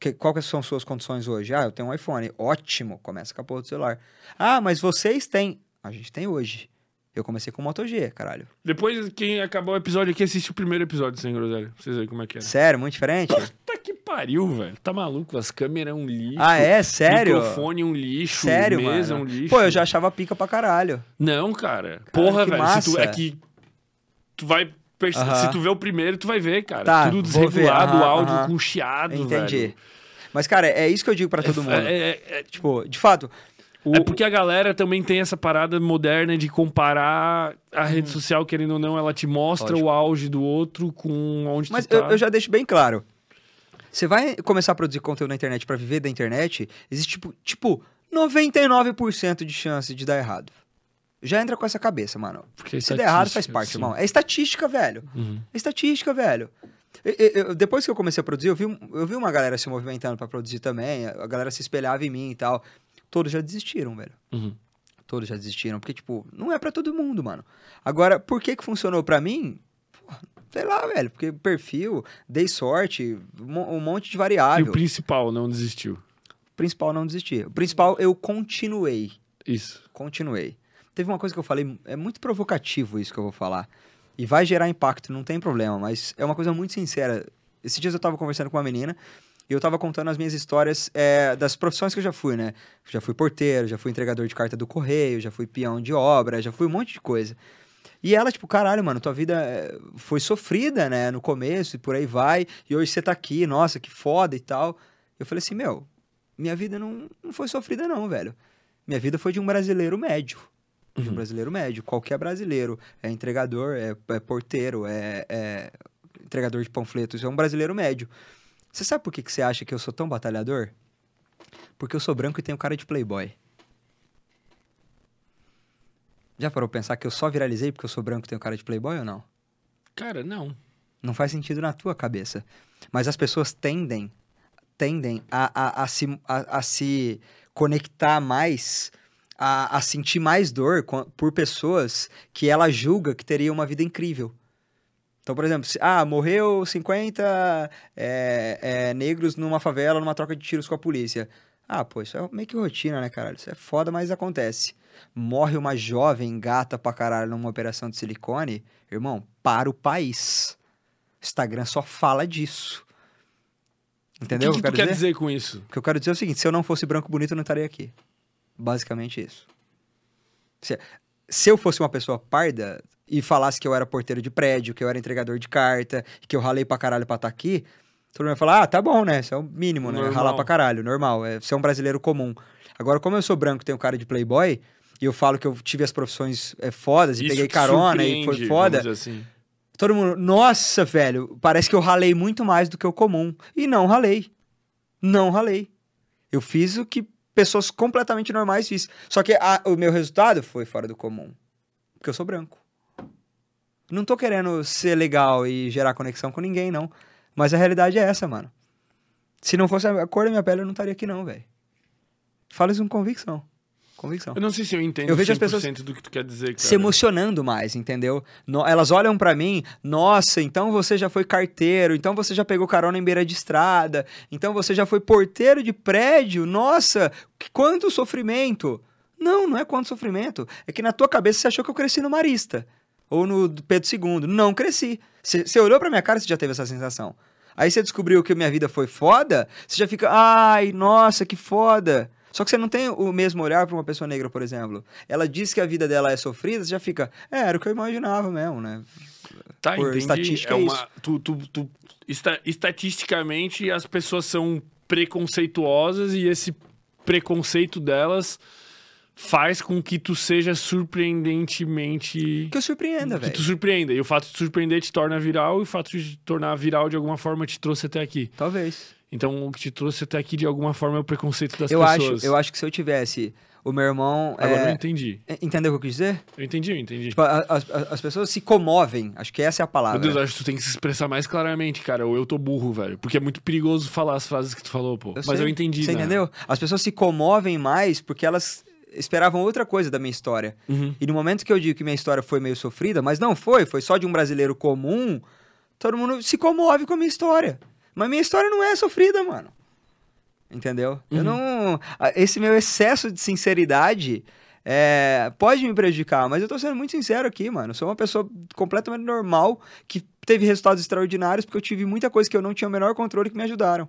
Que, que são suas condições hoje? Ah, eu tenho um iPhone. Ótimo, começa com a porra do celular. Ah, mas vocês têm. A gente tem hoje. Eu comecei com o Moto G, caralho. Depois, quem acabou o episódio aqui, assiste o primeiro episódio sem groselha. Pra vocês verem como é que é. Sério, muito diferente? Puta que pariu, velho. Tá maluco? As câmeras é um lixo. Ah, é? Sério? Microfone um lixo. Sério, mesa mano? um lixo. Pô, eu já achava pica pra caralho. Não, cara. Porra, velho. Tu, é que tu vai Uh -huh. Se tu vê o primeiro, tu vai ver, cara. Tá, Tudo desregulado, uh -huh, áudio uh -huh. com chiado, Entendi. Velho. Mas, cara, é isso que eu digo para todo é, mundo. É, é, é, tipo, de fato. O... É porque a galera também tem essa parada moderna de comparar a rede hum. social, querendo ou não, ela te mostra Lógico. o auge do outro com onde Mas tu tá. eu, eu já deixo bem claro. Você vai começar a produzir conteúdo na internet para viver da internet, existe tipo, tipo 99% de chance de dar errado. Já entra com essa cabeça, mano. Porque Se der errado, faz parte, sim. irmão. É estatística, velho. Uhum. É estatística, velho. Eu, eu, depois que eu comecei a produzir, eu vi, eu vi uma galera se movimentando para produzir também. A galera se espelhava em mim e tal. Todos já desistiram, velho. Uhum. Todos já desistiram. Porque, tipo, não é para todo mundo, mano. Agora, por que que funcionou para mim? sei lá, velho. Porque perfil, dei sorte, um monte de variável. E o principal não desistiu? O principal não desistiu. O principal, eu continuei. Isso. Continuei. Teve uma coisa que eu falei, é muito provocativo isso que eu vou falar. E vai gerar impacto, não tem problema, mas é uma coisa muito sincera. Esses dias eu tava conversando com uma menina e eu tava contando as minhas histórias é, das profissões que eu já fui, né? Já fui porteiro, já fui entregador de carta do correio, já fui peão de obra, já fui um monte de coisa. E ela, tipo, caralho, mano, tua vida é, foi sofrida, né? No começo e por aí vai. E hoje você tá aqui, nossa, que foda e tal. Eu falei assim, meu, minha vida não, não foi sofrida, não, velho. Minha vida foi de um brasileiro médio de um uhum. brasileiro médio. Qualquer brasileiro. É entregador, é, é porteiro, é, é, entregador de panfletos. É um brasileiro médio. Você sabe por que, que você acha que eu sou tão batalhador? Porque eu sou branco e tenho cara de playboy. Já parou pra pensar que eu só viralizei porque eu sou branco e tenho cara de playboy ou não? Cara, não. Não faz sentido na tua cabeça. Mas as pessoas tendem, tendem a, a, a, se, a, a se conectar mais a, a sentir mais dor por pessoas que ela julga que teria uma vida incrível. Então, por exemplo, se, ah, morreu 50 é, é, negros numa favela, numa troca de tiros com a polícia. Ah, pô, isso é meio que rotina, né, caralho? Isso é foda, mas acontece. Morre uma jovem gata pra caralho numa operação de silicone, irmão, para o país. Instagram só fala disso. Entendeu? O que, que, que tu quer dizer? dizer com isso? O que eu quero dizer é o seguinte: se eu não fosse branco bonito, eu não estaria aqui. Basicamente isso. Se, se eu fosse uma pessoa parda e falasse que eu era porteiro de prédio, que eu era entregador de carta, que eu ralei pra caralho pra estar tá aqui, todo mundo ia falar, ah, tá bom, né? Isso é o mínimo, né? Normal. Ralar pra caralho, normal. É ser um brasileiro comum. Agora, como eu sou branco e tenho cara de playboy, e eu falo que eu tive as profissões é, fodas e Isso peguei carona e foi foda. Assim. Todo mundo, nossa, velho, parece que eu ralei muito mais do que o comum. E não ralei. Não ralei. Eu fiz o que pessoas completamente normais fiz. Só que a, o meu resultado foi fora do comum. Porque eu sou branco. Não tô querendo ser legal e gerar conexão com ninguém, não. Mas a realidade é essa, mano. Se não fosse a cor da minha pele, eu não estaria aqui, não, velho. Fala isso com convicção. Convicção. Eu não sei se eu entendo Eu vejo as pessoas do que tu quer dizer, cara. se emocionando mais, entendeu? No- elas olham pra mim, nossa, então você já foi carteiro, então você já pegou carona em beira de estrada, então você já foi porteiro de prédio, nossa, que- quanto sofrimento. Não, não é quanto sofrimento. É que na tua cabeça você achou que eu cresci no Marista. Ou no Pedro II. Não cresci. Você olhou pra minha cara e você já teve essa sensação. Aí você descobriu que minha vida foi foda, você já fica, ai, nossa, que foda. Só que você não tem o mesmo olhar pra uma pessoa negra, por exemplo. Ela diz que a vida dela é sofrida, você já fica, é, era o que eu imaginava mesmo, né? Tá, por entendi. estatística é é uma, isso. tu, tu, tu- esta- estatisticamente, as pessoas são preconceituosas e esse preconceito delas faz com que tu seja surpreendentemente. Que eu surpreenda, que velho. tu surpreenda. E o fato de te surpreender te torna viral e o fato de te tornar viral de alguma forma te trouxe até aqui. Talvez. Então o que te trouxe até aqui de alguma forma é o preconceito das Eu pessoas. acho, eu acho que se eu tivesse o meu irmão. Agora eu é, entendi. Entendeu o que eu quis dizer? Eu entendi, eu entendi. Tipo, a- a- a- as pessoas se comovem. Acho que essa é a palavra. Meu Deus, eu acho que tu tem que se expressar mais claramente, cara. Ou eu tô burro, velho. Porque é muito perigoso falar as frases que tu falou, pô. Mas sei. eu entendi, Você né? entendeu? As pessoas se comovem mais porque elas esperavam outra coisa da minha história. Uhum. E no momento que eu digo que minha história foi meio sofrida, mas não foi, foi só de um brasileiro comum, todo mundo se comove com a minha história. Mas minha história não é sofrida, mano. Entendeu? Eu Uhum. não. a- Esse meu excesso de sinceridade é, pode me prejudicar, mas eu tô sendo muito sincero aqui, mano. Eu sou uma pessoa completamente normal que teve resultados extraordinários porque eu tive muita coisa que eu não tinha o menor controle que me ajudaram.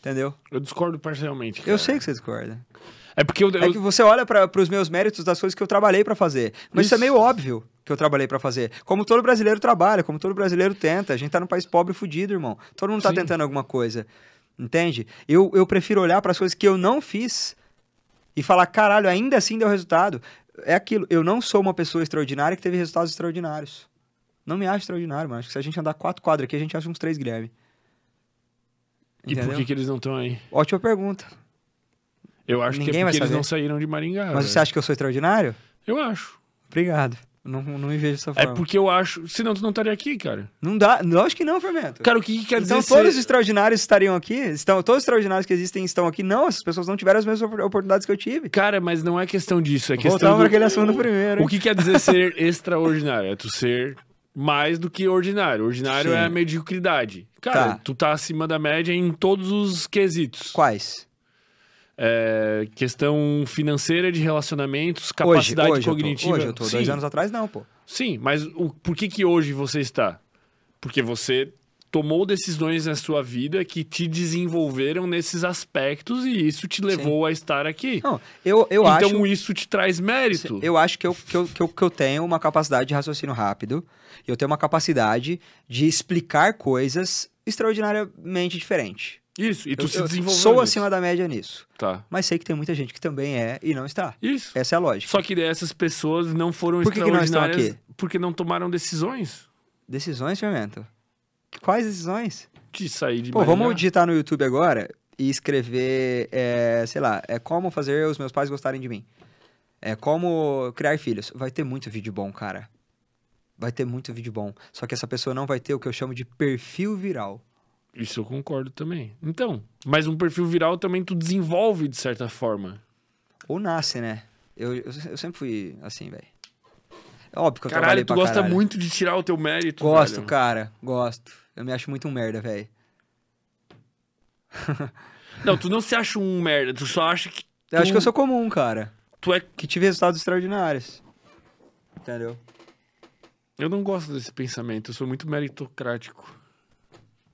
Entendeu? Eu discordo parcialmente. Eu cara. sei que você discorda. É porque eu. É eu- que você olha para os meus méritos das coisas que eu trabalhei para fazer. Mas isso. é Isso. meio óbvio que eu trabalhei para fazer. Como todo brasileiro trabalha, como todo brasileiro tenta. A gente tá num país pobre e fudido, irmão. Todo mundo tá Sim. tentando alguma coisa. Entende? Eu, eu prefiro olhar para as coisas que eu não fiz e falar, caralho, ainda assim deu resultado. É aquilo. Eu não sou uma pessoa extraordinária que teve resultados extraordinários. Não me acho extraordinário, mano. Acho que se a gente andar quatro quadras aqui, a gente acha uns três Guilherme. E por que, que eles não estão aí? Ótima pergunta. Eu acho Ninguém que é porque eles não saíram de Maringá. Mas velho. você acha que eu sou extraordinário? Eu acho. Obrigado. Não, não me vejo dessa É forma. porque eu acho. Senão tu não estaria aqui, cara. Não dá. Lógico que não, Fermento. Cara, o que, que quer então dizer todos os extraordinários estariam aqui? Estão, todos os extraordinários que existem estão aqui? Não, essas pessoas não tiveram as mesmas opor- oportunidades que eu tive. Cara, mas não é questão disso. É questão. Voltamos do- para aquele assunto primeiro. O que quer dizer ser extraordinário? É tu ser mais do que ordinário. Ordinário Sim. é a mediocridade. Cara, Tá. tu tá acima da média em todos os quesitos. Quais? É, questão financeira de relacionamentos, Hoje, capacidade hoje cognitiva. Eu tô, hoje eu tô. Sim, Dois anos atrás, não, pô. sim, mas o, por que que hoje você está? Porque você tomou decisões na sua vida que te desenvolveram nesses aspectos e isso te levou a estar aqui. Não, eu, eu então acho. isso te traz mérito. Eu acho que eu, que, eu, que, eu, que eu tenho uma capacidade de raciocínio rápido. Eu tenho uma capacidade de explicar coisas extraordinariamente diferentes. Isso, e tu Eu, se eu desenvolveu. sou nisso. acima da média nisso. Tá. Mas sei que tem muita gente que também é e não está. Isso. Essa é a lógica. Só que essas pessoas não foram Por que que não estão extraordinárias aqui? porque não tomaram decisões Decisões, Fermento? Quais decisões? de sair de Pô, Maringá. vamos digitar no YouTube agora e escrever, é, sei lá, é como fazer os meus pais gostarem de mim. É como criar filhos. Vai ter muito vídeo bom, cara. Vai ter muito vídeo bom. Só que essa pessoa não vai ter o que eu chamo de perfil viral. Isso eu concordo também. Então, mas um perfil viral também tu desenvolve de certa forma. Ou nasce, né? Eu, eu, eu sempre fui assim, velho. É óbvio que eu Caralho, tu gosta caralho. muito de tirar o teu mérito, Gosto, velho. cara. Gosto. Eu me acho muito um merda, velho. Não, tu não se acha um merda, tu só acha que Eu acho Tu- que eu sou comum, cara. tu é... Que tive resultados extraordinários. Entendeu? Eu não gosto desse pensamento, eu sou muito meritocrático.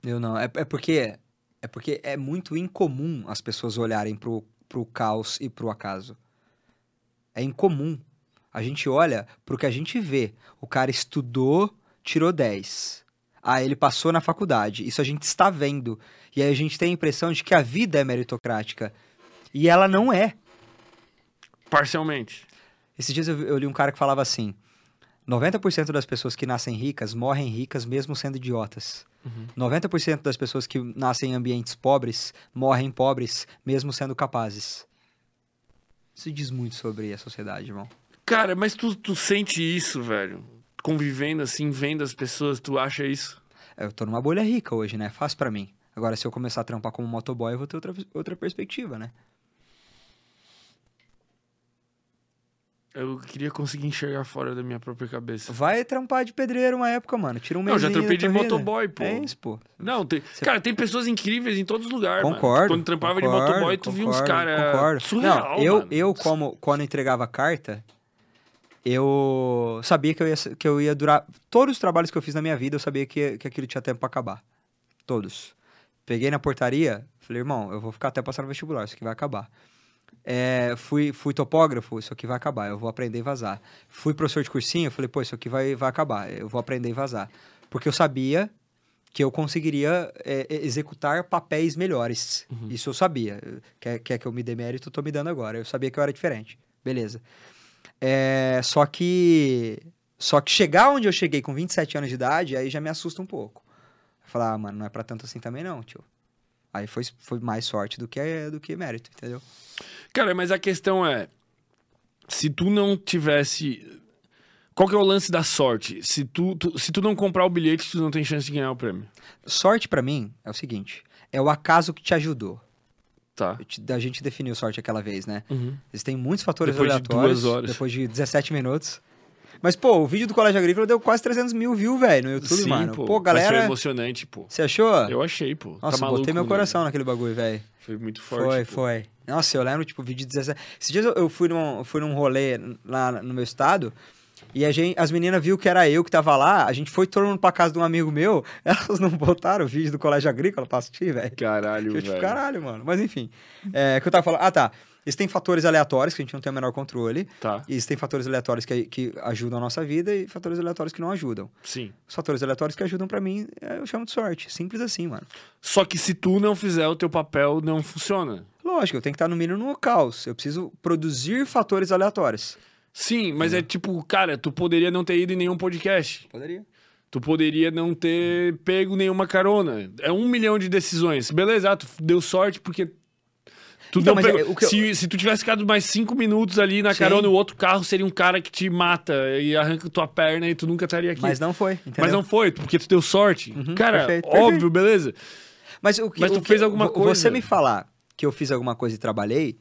Eu não. É, é porque é porque é muito incomum as pessoas olharem pro, pro caos e pro acaso. É incomum. A gente olha pro que a gente vê. O cara estudou, tirou 10. Ah, ele passou na faculdade. Isso a gente está vendo. E aí a gente tem a impressão de que a vida é meritocrática. E ela não é. Parcialmente. Esses dias eu, eu li um cara que falava assim: 90% das pessoas que nascem ricas morrem ricas mesmo sendo idiotas. Uhum. 90% das pessoas que nascem em ambientes pobres morrem pobres mesmo sendo capazes. Isso diz muito sobre a sociedade, irmão. Cara, mas tu, tu sente isso, velho? Convivendo assim, vendo as pessoas, tu acha isso? Eu tô numa bolha rica hoje, né? Fácil para mim. Agora, se eu começar a trampar como motoboy, eu vou ter outra, outra perspectiva, né? Eu queria conseguir enxergar fora da minha própria cabeça. Vai trampar de pedreiro uma época, mano. Tira um mês. Não, já trampei de motoboy, pô. É isso, pô. Não, tem... Você... Cara, tem pessoas incríveis em todos os lugares. Concordo. Mano. Quando trampava concordo, de motoboy, tu viu uns caras. Surreal, Não, eu, mano. eu, como quando entregava carta, eu sabia que eu, ia, que eu ia durar. Todos os trabalhos que eu fiz na minha vida, eu sabia que, que aquilo tinha tempo pra acabar. Todos. Peguei na portaria, falei, irmão, eu vou ficar até passar no vestibular, isso aqui vai acabar. É, fui, fui topógrafo, isso aqui vai acabar, eu vou aprender e vazar. Fui professor de cursinho, falei, pô, isso aqui vai, vai acabar, eu vou aprender e vazar. Porque eu sabia que eu conseguiria é, executar papéis melhores. Uhum. Isso eu sabia. Quer, quer que eu me dê mérito, eu tô me dando agora. Eu sabia que eu era diferente. Beleza. É, só que. Só que chegar onde eu cheguei com 27 anos de idade, aí já me assusta um pouco. Falar, ah, mano, não é pra tanto assim também não, tio. Aí foi, foi mais sorte do que, do que mérito, entendeu? Cara, mas a questão é: se tu não tivesse. Qual que é o lance da sorte? Se tu, tu, se tu não comprar o bilhete, tu não tem chance de ganhar o prêmio. Sorte para mim é o seguinte: é o acaso que te ajudou. Tá. A gente definiu sorte aquela vez, né? Uhum. Existem muitos fatores depois aleatórios. De duas horas. Depois de 17 minutos. Mas, pô, o vídeo do Colégio Agrícola deu quase 300 mil views, velho, no YouTube, Sim, mano. Pô, pô galera. Foi emocionante, pô. Você achou? Eu achei, pô. Nossa, tá maluco, botei meu né? coração naquele bagulho, velho. Foi muito forte. Foi, pô. foi. Nossa, eu lembro, tipo, vídeo de 17. Esses dias eu fui num, fui num rolê lá no meu estado. E a gente, as meninas viu que era eu que tava lá, a gente foi todo mundo pra casa de um amigo meu, elas não botaram o vídeo do Colégio Agrícola pra assistir, velho. Caralho, tipo, velho. caralho, mano. Mas enfim, é, que eu tava falando... Ah, tá. Existem fatores aleatórios que a gente não tem o menor controle. Tá. Existem fatores aleatórios que, que ajudam a nossa vida e fatores aleatórios que não ajudam. Sim. Os fatores aleatórios que ajudam pra mim, é, eu chamo de sorte. Simples assim, mano. Só que se tu não fizer, o teu papel não funciona. Lógico, eu tenho que estar no mínimo no caos. Eu preciso produzir fatores aleatórios. Sim, mas é tipo, cara, tu poderia não ter ido em nenhum podcast. Poderia. Tu poderia não ter pego nenhuma carona. É um milhão de decisões. Beleza, ah, tu deu sorte porque. Tu Então, não pegou- é, eu- se, se tu tivesse ficado mais cinco minutos ali na Sim. carona, o outro carro seria um cara que te mata e arranca tua perna e tu nunca estaria aqui. Mas não foi, entendeu? Mas não foi, porque tu deu sorte. Uhum, cara, perfeito, óbvio, perfeito. beleza. Mas, o que, Mas tu que- fez alguma coisa. Você me falar que eu fiz alguma coisa e trabalhei,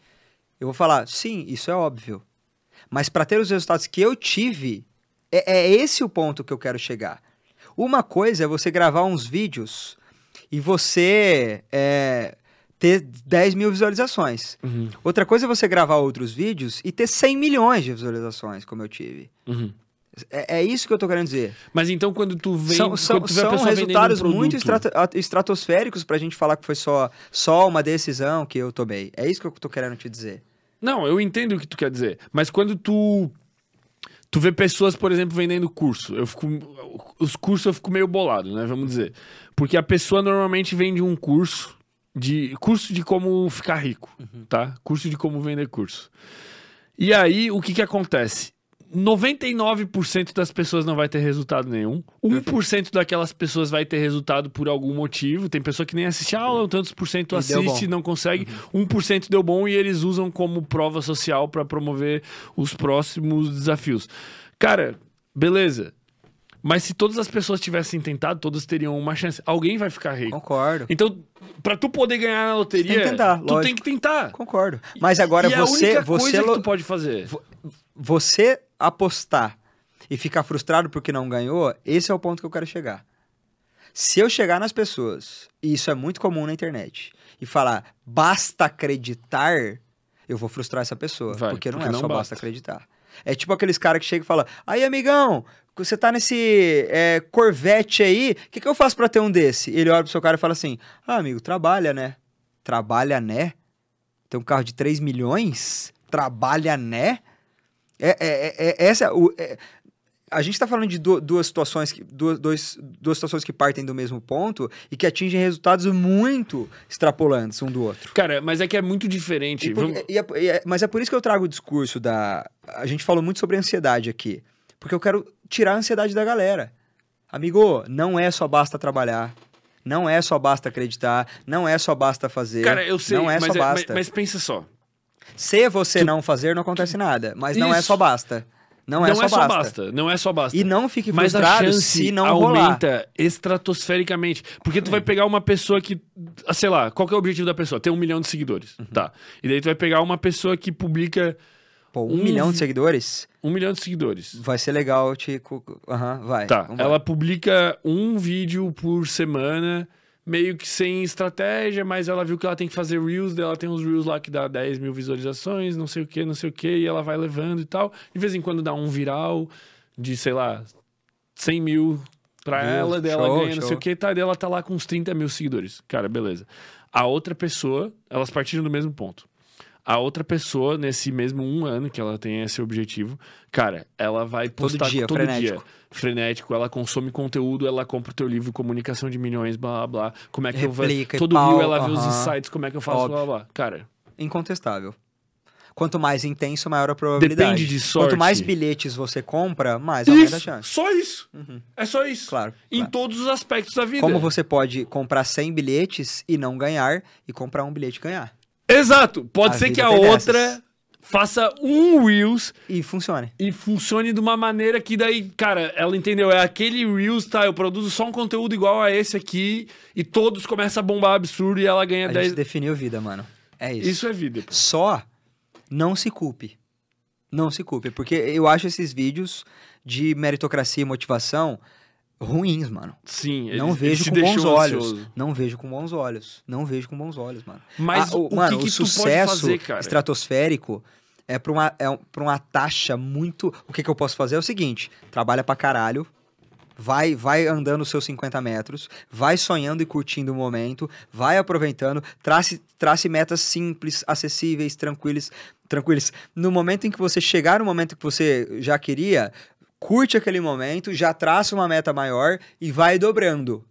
eu vou falar, sim, isso é óbvio. Mas para ter os resultados que eu tive, é, é esse o ponto que eu quero chegar. Uma coisa é você gravar uns vídeos e você é, ter 10 mil visualizações. Uhum, Outra coisa é você gravar outros vídeos e ter 100 milhões de visualizações, como eu tive. uhum. É, é isso que eu tô querendo dizer. Mas então quando tu vem. São, são, tu vê são resultados um muito estratosféricos pra gente falar que foi só, só uma decisão que eu tomei. É isso que eu tô querendo te dizer. Não, eu entendo o que tu quer dizer. Mas quando tu. Tu vê pessoas, por exemplo, vendendo curso. Eu fico. Os cursos eu fico meio bolado, né? Vamos dizer. Porque a pessoa normalmente vende um curso de. Curso de como ficar rico. Tá? Curso de como vender curso. E aí, o que que acontece? 99% das pessoas não vai ter resultado nenhum. 1% daquelas pessoas vai ter resultado por algum motivo. Tem pessoa que nem assiste a aula, tantos por cento assiste e não consegue. 1% deu bom e eles usam como prova social para promover os próximos desafios. Cara, beleza. Mas se todas as pessoas tivessem tentado, todas teriam uma chance. Alguém vai ficar rico. Concordo. Então, pra tu poder ganhar na loteria, Você tem que tentar, tu lógico. tem que tentar. Concordo. Mas agora e você, a única você, coisa que lo- tu pode fazer. você apostar e ficar frustrado porque não ganhou, esse é o ponto que eu quero chegar. Se eu chegar nas pessoas, e isso é muito comum na internet, e falar basta acreditar, eu vou frustrar essa pessoa. Vai, porque não porque é não só basta. basta acreditar. É tipo aqueles caras que chegam e falam: Aí, amigão, você tá nesse é, Corvette aí, o que, que eu faço pra ter um desse? Ele olha pro seu cara e fala assim: Ah, amigo, trabalha, né? Trabalha, né? Tem um carro de 3 milhões? Trabalha, né? É, é, é- é- essa, o- é- a gente está falando de du- duas situações, que, duas, dois- duas situações que partem do mesmo ponto e que atingem resultados muito extrapolantes um do outro. Cara, mas é que é muito diferente. E por- Vamos- e é- e é- mas é por isso que eu trago o discurso da. A gente falou muito sobre ansiedade aqui. Porque eu quero tirar a ansiedade da galera. Amigo, não é só basta trabalhar. Não é só basta acreditar. Não é só basta fazer. Cara, eu sei, não é mas, só é- mas- basta. mas pensa só. Se você não fazer, não acontece nada. Mas não é só basta. Não, é, só, basta. Não é só basta. E não fique Mas a frustrado se não rolar. É. aumenta estratosfericamente. Porque tu vai pegar uma pessoa que, sei lá, qual que é o objetivo da pessoa? Ter um milhão de seguidores. Uhum. Tá. E daí tu vai pegar uma pessoa que publica Pô, um Um milhão de seguidores um milhão de seguidores. vai ser legal cu- Aham, vai. Tá. Ela publica um vídeo por semana, meio que sem estratégia, mas ela viu que ela tem que fazer Reels, daí ela tem uns Reels lá que dá 10 mil visualizações, não sei o que, não sei o que, e ela vai levando e tal. De vez em quando dá um viral de, sei lá, 100 mil pra Views, ela, daí ela show, ganha não sei show. o que, tá, daí ela tá lá com uns 30 mil seguidores. Cara, beleza. A outra pessoa, elas partiram do mesmo ponto. A outra pessoa, nesse mesmo um ano que ela tem esse objetivo, cara, ela vai Todo postar dia, todo frenético. dia. Frenético, ela consome conteúdo, ela compra o teu livro Comunicação de Milhões, blá blá blá. Como é que eu Replica e vou. Todo pau, dia ela vê os insights, como é que eu faço, Óbvio. blá blá. Cara, Incontestável. Quanto mais intenso, maior a probabilidade. Depende de sorte. Quanto mais bilhetes você compra, mais aumenta a isso, chance. só isso. É só isso. Claro. Em claro. todos os aspectos da vida. Como você pode comprar 100 bilhetes e não ganhar, e comprar um bilhete e ganhar. Exato. Pode A ser que a outra dessas. faça um Reels E funcione. e funcione de uma maneira que daí, cara, ela entendeu, é aquele Reels, tá, eu produzo só um conteúdo igual a esse aqui e todos começam a bombar absurdo e ela ganha A 10... gente definiu vida, mano. É isso. Isso é vida. pô. Só não se culpe. Não se culpe. Porque eu acho esses vídeos de meritocracia e motivação ruins, mano. Sim, ele, não ele vejo se com bons olhos. ansioso. Não vejo com bons olhos. Não vejo com bons olhos, mano. Mas Ah, o, mano, que, que o sucesso fazer, estratosférico é pra, uma, é pra uma taxa muito. O que, que eu posso fazer é o seguinte: trabalha pra caralho. Vai, vai andando os seus 50 metros, vai sonhando e curtindo o momento, vai aproveitando, trace, trace metas simples, acessíveis, tranquilas, tranquilas. No momento em que você chegar no momento que você já queria, curte aquele momento, já traça uma meta maior e vai dobrando.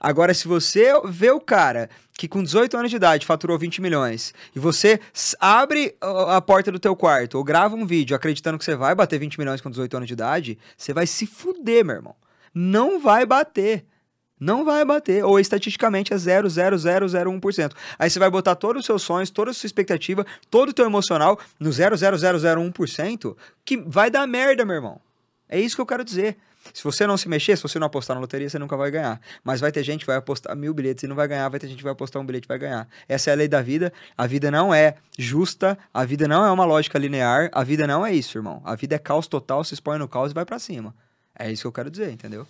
Agora, se você vê o cara que com 18 anos de idade faturou 20 milhões e você abre a a porta do teu quarto ou grava um vídeo acreditando que você vai bater 20 milhões com 18 anos de idade, você vai se fuder, meu irmão. Não vai bater. Não vai bater. Ou estatisticamente é 0,0001%. Aí você vai botar todos os seus sonhos, toda a sua expectativa, todo o teu emocional no 0,0001%, que vai dar merda, meu irmão. É isso que eu quero dizer. Se você não se mexer, se você não apostar na loteria, você nunca vai ganhar. Mas vai ter gente que vai apostar mil bilhetes e não vai ganhar, vai ter gente que vai apostar um bilhete e vai ganhar. Essa é a lei da vida. A vida não é justa, a vida não é uma lógica linear, a vida não é isso, irmão. A vida é caos total, se expõe no caos e vai pra cima. É isso que eu quero dizer, entendeu?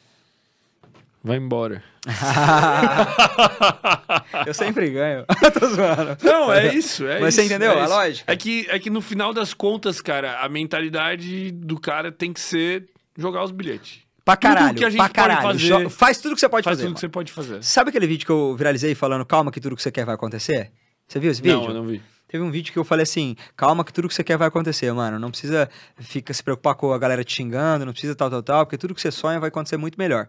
Vai embora. eu sempre ganho. Tô zoando. Não, é isso. É Mas isso, você entendeu é a isso. lógica? É que, é que no final das contas, cara, a mentalidade do cara tem que ser jogar os bilhetes. Pra Tudo caralho, que a gente pra pode caralho. fazer- Faz tudo que você pode Faz fazer. tudo que você mano. pode fazer. Sabe aquele vídeo que eu viralizei falando calma que tudo que você quer vai acontecer? Você viu esse vídeo? Não, eu não vi. Teve um vídeo que eu falei assim, calma que tudo que você quer vai acontecer, mano. Não precisa fica se preocupar com a galera te xingando, não precisa tal, tal, tal, porque tudo que você sonha vai acontecer muito melhor.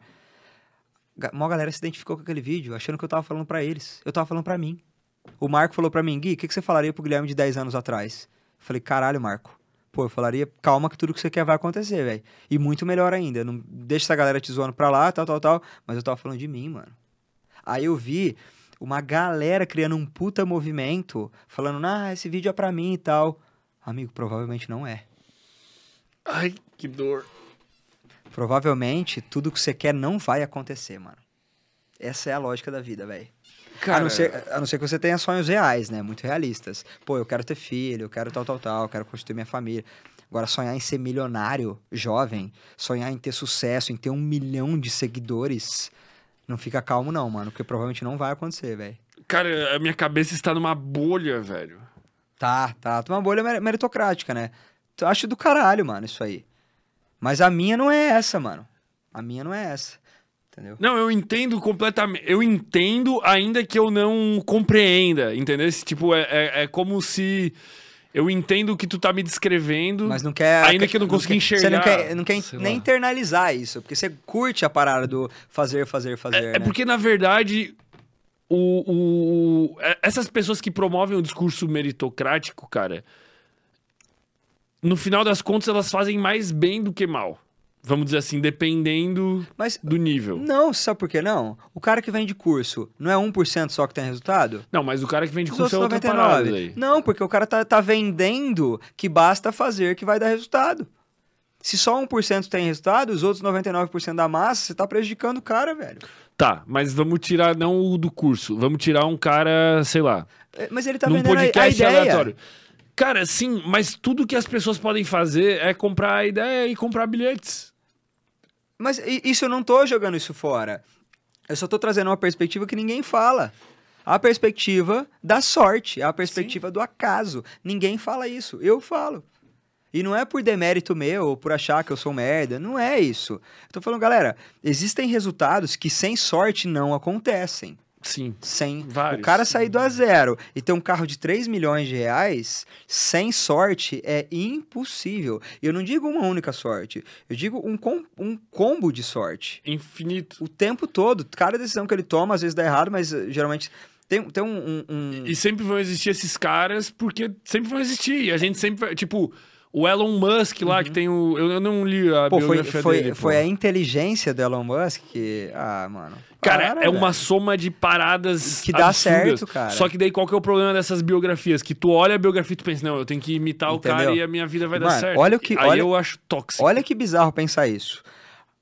Mó galera se identificou com aquele vídeo, achando que eu tava falando pra eles. Eu tava falando pra mim. O Marco falou pra mim, Gui, o que, que você falaria pro Guilherme de 10 anos atrás? Eu falei, caralho, Marco. Pô, eu falaria, calma que tudo que você quer vai acontecer, velho. E muito melhor ainda. Não deixa essa galera te zoando pra lá, tal, tal, tal. Mas eu tava falando de mim, mano. Aí eu vi uma galera criando um puta movimento, falando, ah, esse vídeo é pra mim e tal. Amigo, provavelmente não é. Ai, que dor. Provavelmente tudo que você quer não vai acontecer, mano. Essa é a lógica da vida, velho. A, Cara, não ser, a não ser que você tenha sonhos reais, né? Muito realistas. Pô, eu quero ter filho, eu quero tal, tal, tal, eu quero constituir minha família. Agora, sonhar em ser milionário, jovem, sonhar em ter sucesso, em ter um milhão de seguidores, não fica calmo, não, mano. Porque provavelmente não vai acontecer, velho. cara, a minha cabeça está numa bolha, velho. Tá, tá. Uma bolha mer- meritocrática, né? Eu acho do caralho, mano, isso aí. Mas a minha não é essa, mano. A minha não é essa. Entendeu? Não, eu entendo completamente. Eu entendo, ainda que eu não compreenda, entendeu? Esse, tipo, é, é, é como se eu entendo o que tu tá me descrevendo. Mas não quer. Ainda que eu não consiga enxergar, Você não quer, não quer nem lá. internalizar isso, porque você curte a parada do fazer, fazer, fazer. É né? porque, na verdade, o, o- é- essas pessoas que promovem o discurso meritocrático, cara, no final das contas, elas fazem mais bem do que mal. vamos dizer assim, dependendo Mas, do nível. Não, sabe por que não? O cara que vende curso, não é 1% só que tem resultado? Não, mas o cara que vende Os curso é outra 99. parada aí. Não, porque o cara tá, tá vendendo que basta fazer que vai dar resultado. Se só 1% tem resultado, os outros 99% da massa, você tá prejudicando o cara, velho. Tá, mas vamos tirar não o do curso. Vamos tirar um cara, sei lá. É, mas ele tá vendendo podcast a, a ideia. aleatório. Cara, sim, mas tudo que as pessoas podem fazer é comprar a ideia e comprar bilhetes. Mas isso eu não tô jogando isso fora. Eu só tô trazendo uma perspectiva que ninguém fala. A perspectiva da sorte, a perspectiva Sim. do acaso. Ninguém fala isso. Eu falo. E não é por demérito meu ou por achar que eu sou merda. Não é isso. Eu tô falando, galera, existem resultados que sem sorte não acontecem. Sim. Sem. Vários. O cara sair do a zero e ter um carro de 3 milhões de reais, sem sorte, é impossível. E eu não digo uma única sorte. Eu digo um, com, um combo de sorte. Infinito. O tempo todo. Cada decisão que ele toma, às vezes dá errado, mas eh, geralmente. Tem, tem um, um, um... E sempre vão existir esses caras, porque sempre vão existir. E a gente sempre. Tipo o Elon Musk lá, uhum. que tem o. Eu, não li a pô, biografia foi, foi, dele. Foi a inteligência do Elon Musk que. Ah, mano. Cara, para, é uma soma de paradas. Que dá absurdas. certo, cara. Só que daí qual que é o problema dessas biografias? Que tu olha a biografia e tu pensa, não, eu tenho que imitar Entendeu? o cara e a minha vida vai mano, dar certo. Olha o que. Aí olha, eu acho tóxico. Olha que bizarro pensar isso.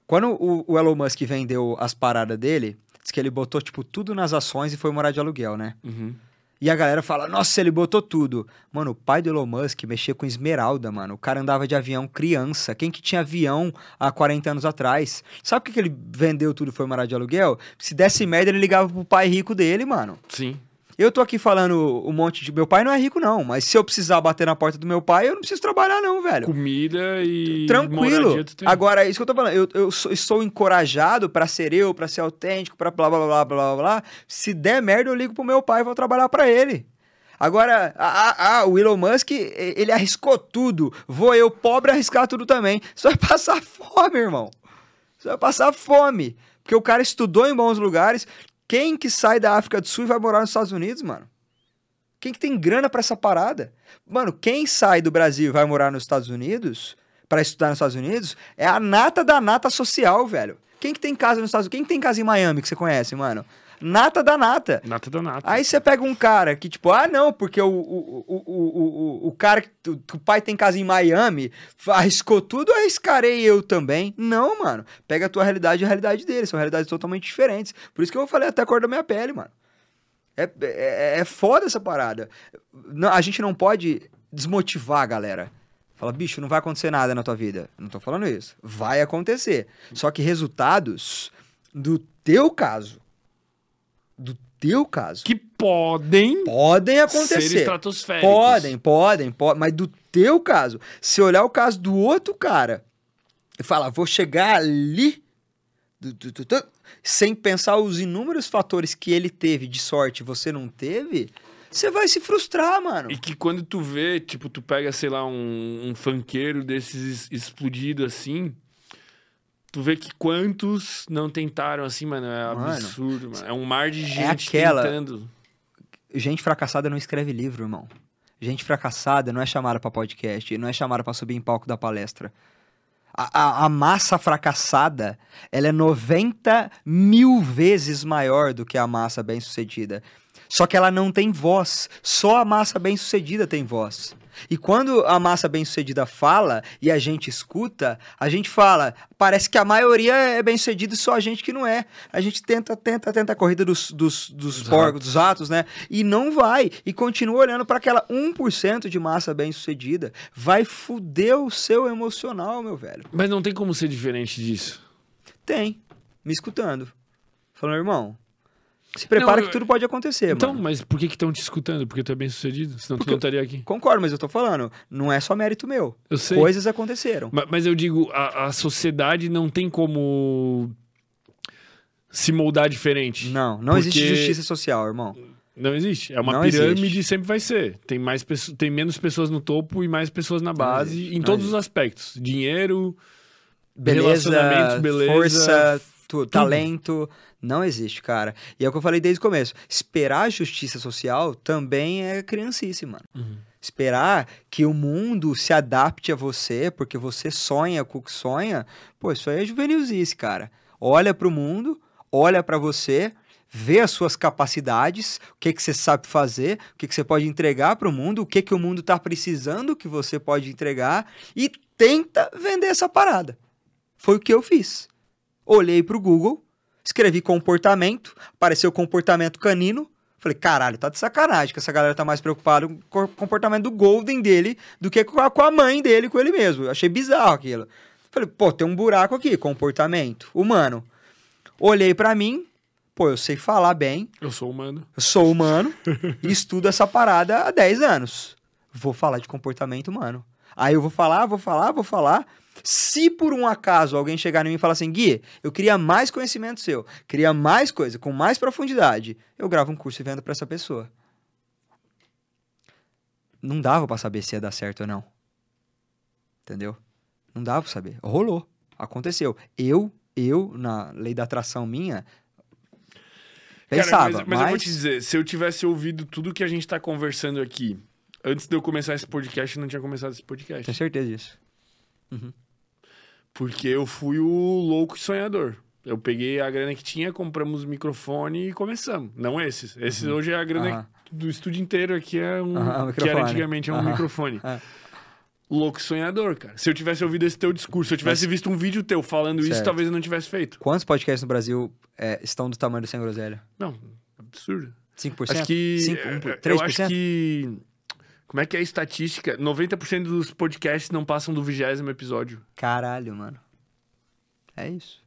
Quando o, o Elon Musk vendeu as paradas dele, diz que ele botou, tipo, tudo nas ações e foi morar de aluguel, né? Uhum. E a galera fala, nossa, ele botou tudo. Mano, o pai do Elon Musk mexia com esmeralda, mano. O cara andava de avião criança. Quem que tinha avião há 40 anos atrás? Sabe por que ele vendeu tudo e foi morar de aluguel? Se desse merda, ele ligava pro pai rico dele, mano. Sim. Eu tô aqui falando um monte de. Meu pai não é rico, não, mas se eu precisar bater na porta do meu pai, eu não preciso trabalhar, não, velho. Comida e. Tranquilo. Agora, é isso que eu tô falando. Eu, eu estou encorajado para ser eu, para ser autêntico, pra blá blá blá blá blá blá. Se der merda, eu ligo pro meu pai e vou trabalhar para ele. Agora, o Elon Musk, ele arriscou tudo. Vou eu, pobre, arriscar tudo também. Você vai passar fome, irmão. Você vai passar fome. Porque o cara estudou em bons lugares, quem que sai da África do Sul e vai morar nos Estados Unidos, mano? Quem que tem grana para essa parada? Mano, quem sai do Brasil e vai morar nos Estados Unidos, para estudar nos Estados Unidos, é a nata da nata social, velho. Quem que tem casa nos Estados Unidos? Quem que tem casa em Miami que você conhece, mano? Nata da nata. Nata da nata. Aí você pega um cara que, tipo, ah, não, porque o, o, o, o, o, cara que o pai tem casa em Miami, arriscou tudo, arriscarei eu também. Não, mano. Pega a tua realidade e a realidade dele. São realidades totalmente diferentes. Por isso que eu falei até a cor da minha pele, mano. É, é, é foda essa parada. Não, a gente não pode desmotivar a galera. Fala, bicho, não vai acontecer nada na tua vida. Não tô falando isso. Vai acontecer. Só que resultados do teu caso do teu caso. Que podem. Podem acontecer. Ser estratosféricos. Podem, podem, podem. Mas do teu caso. Se olhar o caso do outro cara e falar, vou chegar ali. sem pensar os inúmeros fatores que ele teve de sorte e você não teve, você vai se frustrar, mano. E que quando tu vê, tipo, tu pega, sei lá, um, um funkeiro desses explodido assim, Tu vê que quantos não tentaram assim, mano. É mano, absurdo, mano. É um mar de é gente é aquela... tentando. Gente fracassada não escreve livro, irmão. Gente fracassada não é chamada para podcast, não é chamada para subir em palco da palestra. A, a, a, massa fracassada, ela é 90 mil vezes maior do que a massa bem-sucedida. Só que ela não tem voz. Só a massa bem-sucedida tem voz. E quando a massa bem-sucedida fala e a gente escuta, a gente fala, parece que a maioria é bem-sucedida e só a gente que não é. A gente tenta, tenta, tenta a corrida dos, dos, dos porcos, dos atos, né? E não vai. E continua olhando para aquela 1% de massa bem-sucedida. Vai fuder o seu emocional, meu velho. Mas não tem como ser diferente disso. Tem. Me escutando. Falando, irmão, se prepara não, que tudo pode acontecer, então, mano. mas por que estão te escutando? Porque tu é bem sucedido, senão Porque tu não estaria aqui. Concordo, mas eu tô falando, não é só mérito meu. Eu sei. Coisas aconteceram. Mas, mas eu digo, a, a, sociedade não tem como se moldar diferente. Não, não existe justiça social, irmão. Não existe. É uma não pirâmide existe. sempre vai ser. Tem, mais tem menos pessoas no topo e mais pessoas na base, em todos existe. os aspectos. Dinheiro, beleza, relacionamentos, beleza, força talento, não existe, cara. E é o que eu falei desde o começo. Esperar a justiça social também é criancice, mano. Uhum. Esperar que o mundo se adapte a você, porque você sonha com o que sonha, pô, isso aí é juvenilzice, cara. Olha pro mundo, olha para você, vê as suas capacidades, o que, que você sabe fazer, o que, que você pode entregar para o mundo, o que, que o mundo está precisando que você pode entregar e tenta vender essa parada. Foi o que eu fiz. Olhei para o Google, escrevi comportamento, apareceu comportamento canino. Falei, caralho, tá de sacanagem que essa galera tá mais preocupada com o comportamento do Golden dele do que com a, mãe dele, com ele mesmo. Eu achei bizarro aquilo. Falei, pô, tem um buraco aqui, comportamento humano. Olhei para mim, pô, eu sei falar bem. Eu sou humano. Eu sou humano e estudo essa parada há 10 anos. Vou falar de comportamento humano. Aí eu vou falar, vou falar, vou falar. Se por um acaso alguém chegar em mim e falar assim, Gui, eu queria mais conhecimento seu, queria mais coisa, com mais profundidade, eu gravo um curso e vendo para essa pessoa. Não dava para saber se ia dar certo ou não. Entendeu? Não dava para saber. Rolou. Aconteceu. Eu, eu, na lei da atração minha, pensava. Cara, mas, mas, mas, eu vou te dizer, se eu tivesse ouvido tudo que a gente tá conversando aqui, antes de eu começar esse podcast, eu não tinha começado esse podcast. Tenho certeza disso. Uhum. Porque eu fui o louco sonhador. Eu peguei a grana que tinha, compramos o microfone e começamos. Não esses. Esses uhum. hoje é a grana uhum. do estúdio inteiro aqui, é um, que era antigamente é um microfone. Louco sonhador, cara. Se eu tivesse ouvido esse teu discurso, se eu tivesse Mas... visto um vídeo teu falando certo. isso, talvez eu não tivesse feito. Quantos podcasts no Brasil é, estão do tamanho do Sem Groselha? Não, absurdo. 5%? Acho que. 5, 1, 3%? Eu acho que. Como é que é a estatística? 90% dos podcasts não passam do vigésimo episódio. Caralho, mano. É isso.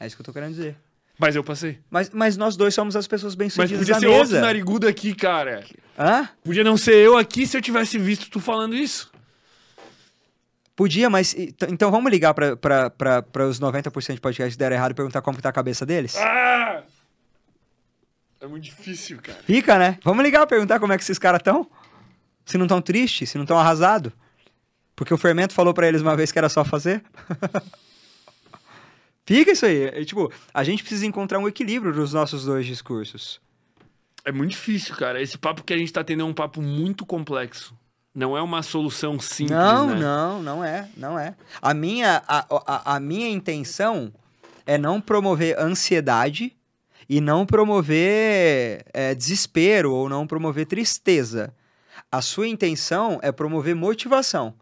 É isso que eu tô querendo dizer. Mas eu passei. Mas, mas nós dois somos as pessoas bem sucedidas Mas podia ser outro narigudo aqui, cara. Hã? Podia não ser eu aqui se eu tivesse visto tu falando isso. Podia, mas. Então vamos ligar para os 90% de podcasts que deram errado e perguntar como que tá a cabeça deles? Ah! É muito difícil, cara. Fica, né? Vamos ligar perguntar como é que esses caras estão? Se não estão tristes, se não estão arrasados. Porque o fermento falou para eles uma vez que era só fazer. Fica isso aí. É, tipo, a gente precisa encontrar um equilíbrio nos nossos dois discursos. É muito difícil, cara. Esse papo que a gente tá tendo é um papo muito complexo. Não é uma solução simples, Não, né? não, não é, não é. A minha, a, a, a minha intenção é não promover ansiedade e não promover é, desespero ou não promover tristeza. A sua intenção é promover motivação.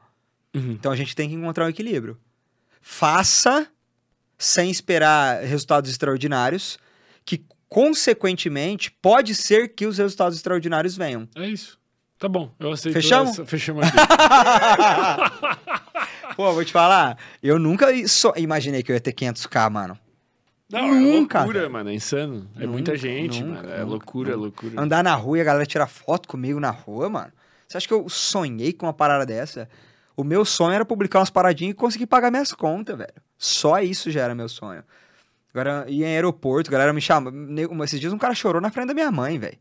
Uhum. Então a gente tem que encontrar um equilíbrio. Faça sem esperar resultados extraordinários, que consequentemente pode ser que os resultados extraordinários venham. É isso. Tá bom, eu aceito. Fechamos? Essa... Fechamos aqui. Pô, vou te falar, eu nunca só imaginei que eu ia ter 500k, mano. Não, nunca, é loucura, velho. mano, é insano. É nunca, muita gente, nunca, mano. É nunca, loucura, nunca. loucura. Andar na rua e a galera tirar foto comigo na rua, mano. Você acha que eu sonhei com uma parada dessa? O meu sonho era publicar umas paradinhas e conseguir pagar minhas contas, velho. Só isso já era meu sonho. Agora, ia em aeroporto, galera me chama. Esses dias um cara chorou na frente da minha mãe, velho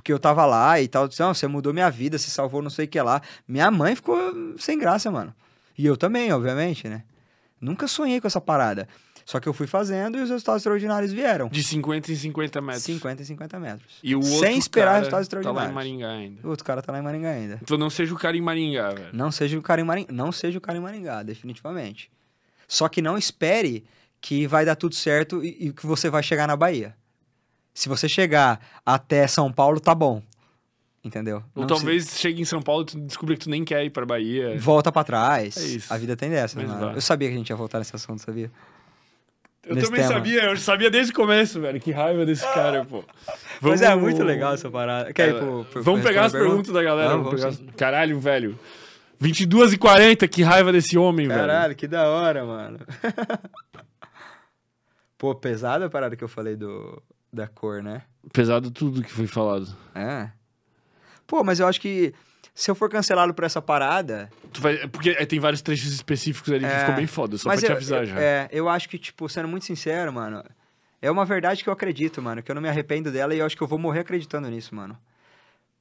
porque eu tava lá e tal. Disse, não, você mudou minha vida, você salvou não sei o que lá. Minha mãe ficou sem graça, mano. E eu também, obviamente, né? Nunca sonhei com essa parada. Só que eu fui fazendo e os resultados extraordinários vieram. De 50 em 50 metros. 50 em 50 metros. E o outro Sem esperar resultados extraordinários. Tá lá em Maringá ainda. O outro cara tá lá em Maringá ainda. Então não seja o cara em Maringá, velho. Não seja o cara em Maringá. Não seja o cara em Maringá, definitivamente. Só que não espere que vai dar tudo certo e, e que você vai chegar na Bahia. Se você chegar até São Paulo, tá bom. Entendeu? Ou não talvez se... chegue em São Paulo e descubra que tu nem quer ir pra Bahia. Volta para trás. É isso. A vida tem dessa, né? Eu sabia que a gente ia voltar nesse assunto, sabia? Eu Nesse também tema. sabia, eu sabia desde o começo, velho. Que raiva desse cara, pô. Vamos... Mas é muito legal essa parada. Quer ir pro, pro, vamos pegar as perguntas da galera. Não, vamos. Caralho, velho. 22 e 40 que raiva desse homem, Caralho, velho. Caralho, que da hora, mano. pô, pesada a parada que eu falei do, da cor, né? Pesado tudo que foi falado. É. Pô, mas eu acho que se eu for cancelado por essa parada. Vai, porque é, tem vários trechos específicos ali é, que ficou bem foda, só mas pra eu, te avisar já. É, eu acho que, tipo, sendo muito sincero, mano, é uma verdade que eu acredito, mano, que eu não me arrependo dela e eu acho que eu vou morrer acreditando nisso, mano.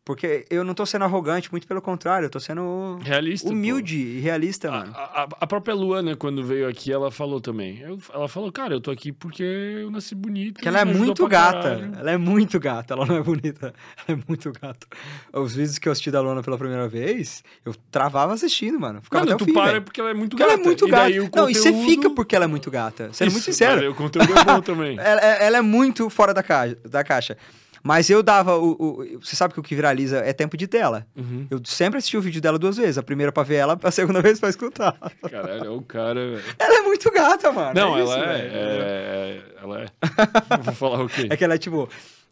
Porque eu não tô sendo arrogante, muito pelo contrário, eu tô sendo realista, humilde pô. e realista, mano. A, a, a, própria Luana, quando veio aqui, ela falou também. Eu, ela falou, cara, eu tô aqui porque eu nasci bonito. Porque ela é muito gata. Caralho. Ela é muito gata, ela não é bonita. Ela é muito gata. Os vídeos que eu assisti da Luana pela primeira vez, eu travava assistindo, mano. Ficava mano, até tu fim, para véio. porque ela é muito porque gata. Ela é muito e gata. Não, conteúdo... e você fica porque ela é muito gata. Sendo Isso, muito sincero. o conteúdo é bom também. ela, ela é muito fora da caixa. Da caixa. Mas eu dava o, o, Você sabe que o que viraliza é tempo de tela. Uhum. Eu sempre assisti o vídeo dela duas vezes. A primeira pra ver ela, a segunda vez pra escutar. Caralho, é o cara. Ela é muito gata, mano. Não, é ela, isso, é, é, é, Ela é. Vou falar o quê? É que ela é tipo.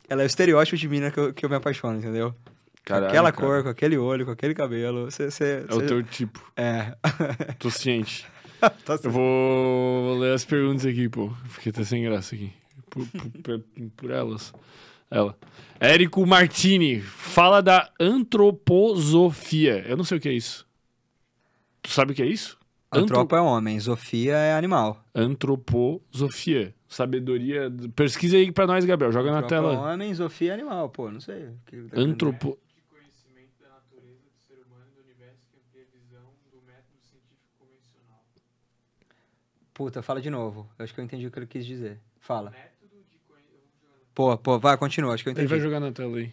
Ela é o estereótipo de mina que eu, que eu me apaixono, entendeu? Caralho, com aquela cara. cor, com aquele olho, com aquele cabelo. Você, você, é o teu tipo. É. Tô ciente. tá eu vou ler as perguntas aqui, pô. Fiquei até sem graça aqui. Por, por, por elas. Ela. Érico Martini, fala da antroposofia. Eu não sei o que é isso. Tu sabe o que é isso? Antropo é homem, Sofia é animal. Antroposofia. Sabedoria. Pesquisa aí pra nós, Gabriel. Joga na Antropo tela. é homem, Sofia é animal, pô, não sei. Antropo. Puta, fala de novo. Eu acho que eu entendi o que ele quis dizer. Fala. Pô, pô, vai, continua, acho que eu entendi. Ele vai jogar na tela aí.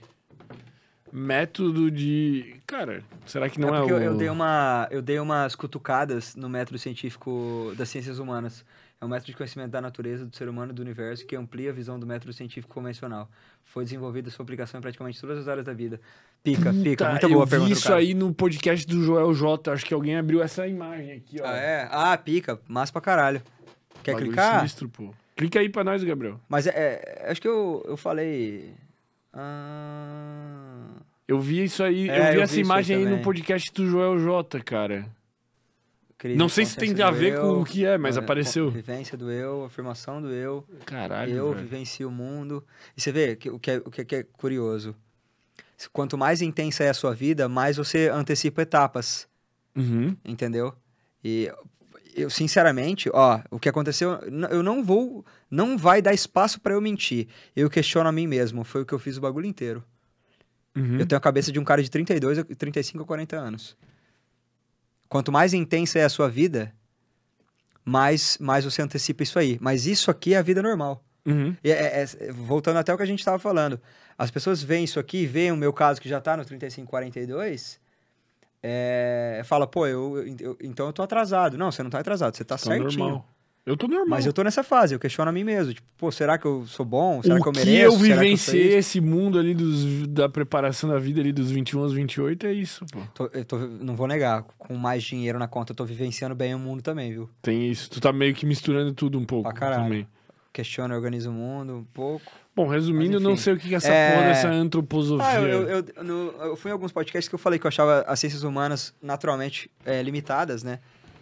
Método de. Cara, será que não é, é o. eu, eu, dei uma, eu dei umas cutucadas no método científico das ciências humanas. É um método de conhecimento da natureza, do ser humano e do universo que amplia a visão do método científico convencional. Foi desenvolvido sua aplicação em praticamente todas as áreas da vida. Pica, pica, muito boa eu pergunta. Vi isso aí no podcast do Joel J. Acho que alguém abriu essa imagem aqui, ó. Ah, é? Ah, pica, massa pra caralho. Quer Bagulho clicar? Sinistro, pô. Clica aí pra nós, Gabriel. Mas é, é acho que eu, eu falei. Ah... Eu vi isso aí, É, eu vi eu essa vi imagem aí aí no podcast do Joel J, cara. Crise Não sei se tem a ver eu, com o que é, mas é, apareceu. Vivência do eu, afirmação do eu. Caralho. eu velho. vivencio o mundo. E você vê que, o, que é, o que é curioso. Quanto mais intensa é a sua vida, mais você antecipa etapas, Uhum. entendeu? E eu, sinceramente, ó, o que aconteceu, eu não vou, não vai dar espaço pra eu mentir. Eu questiono a mim mesmo, foi o que eu fiz o bagulho inteiro. Uhum. Eu tenho a cabeça de um cara de 32, a- 35 ou 40 anos. Quanto mais intensa é a sua vida, mais, mais você antecipa isso aí. Mas isso aqui é a vida normal. Uhum. E é- é- é- voltando até o que a gente estava falando. As pessoas veem isso aqui, veem o meu caso que já tá no 35, 42, é, fala, pô, eu, eu- então eu tô atrasado. Não, você não tá atrasado, você tá Tô certinho. normal. Eu tô normal. Mas eu tô nessa fase, eu questiono a mim mesmo. Tipo, pô, será que eu sou bom? Será o que eu mereço? que eu vivenciei esse mundo ali dos, da preparação da vida ali dos 21 aos 28 é isso, pô. Tô- eu tô- não vou negar, com mais dinheiro na conta, eu tô vivenciando bem o mundo também, viu? Tem isso. Tu tá meio que misturando tudo um pouco Pra caralho. também. Questiono e organizo o mundo um pouco. Bom, resumindo, Mas, eu não sei o que é essa É- porra dessa antroposofia. Ah, eu, eu, eu, no- eu fui em alguns podcasts que eu falei que eu achava as ciências humanas naturalmente é, limitadas, né?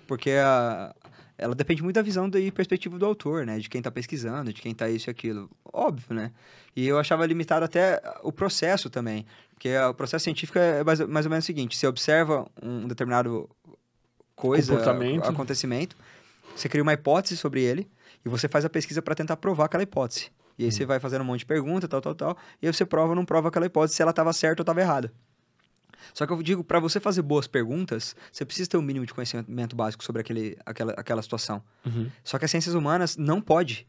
Porque a, ela depende muito da visão da- e perspectiva do autor, né? De quem tá pesquisando, de quem tá isso e aquilo. Óbvio, né? E eu achava limitado até o processo também. Porque o processo científico é mais, mais ou menos o seguinte: você observa um determinado coisa, Comportamento. acontecimento, você cria uma hipótese sobre ele e você faz a pesquisa para tentar provar aquela hipótese. E aí você vai fazendo um monte de pergunta, tal, tal, tal, e aí você prova ou não prova aquela hipótese se ela estava certa ou estava errada. Só que eu digo, para você fazer boas perguntas, você precisa ter um mínimo de conhecimento básico sobre aquele, aquela, aquela situação. Uhum. Só que as ciências humanas não pode.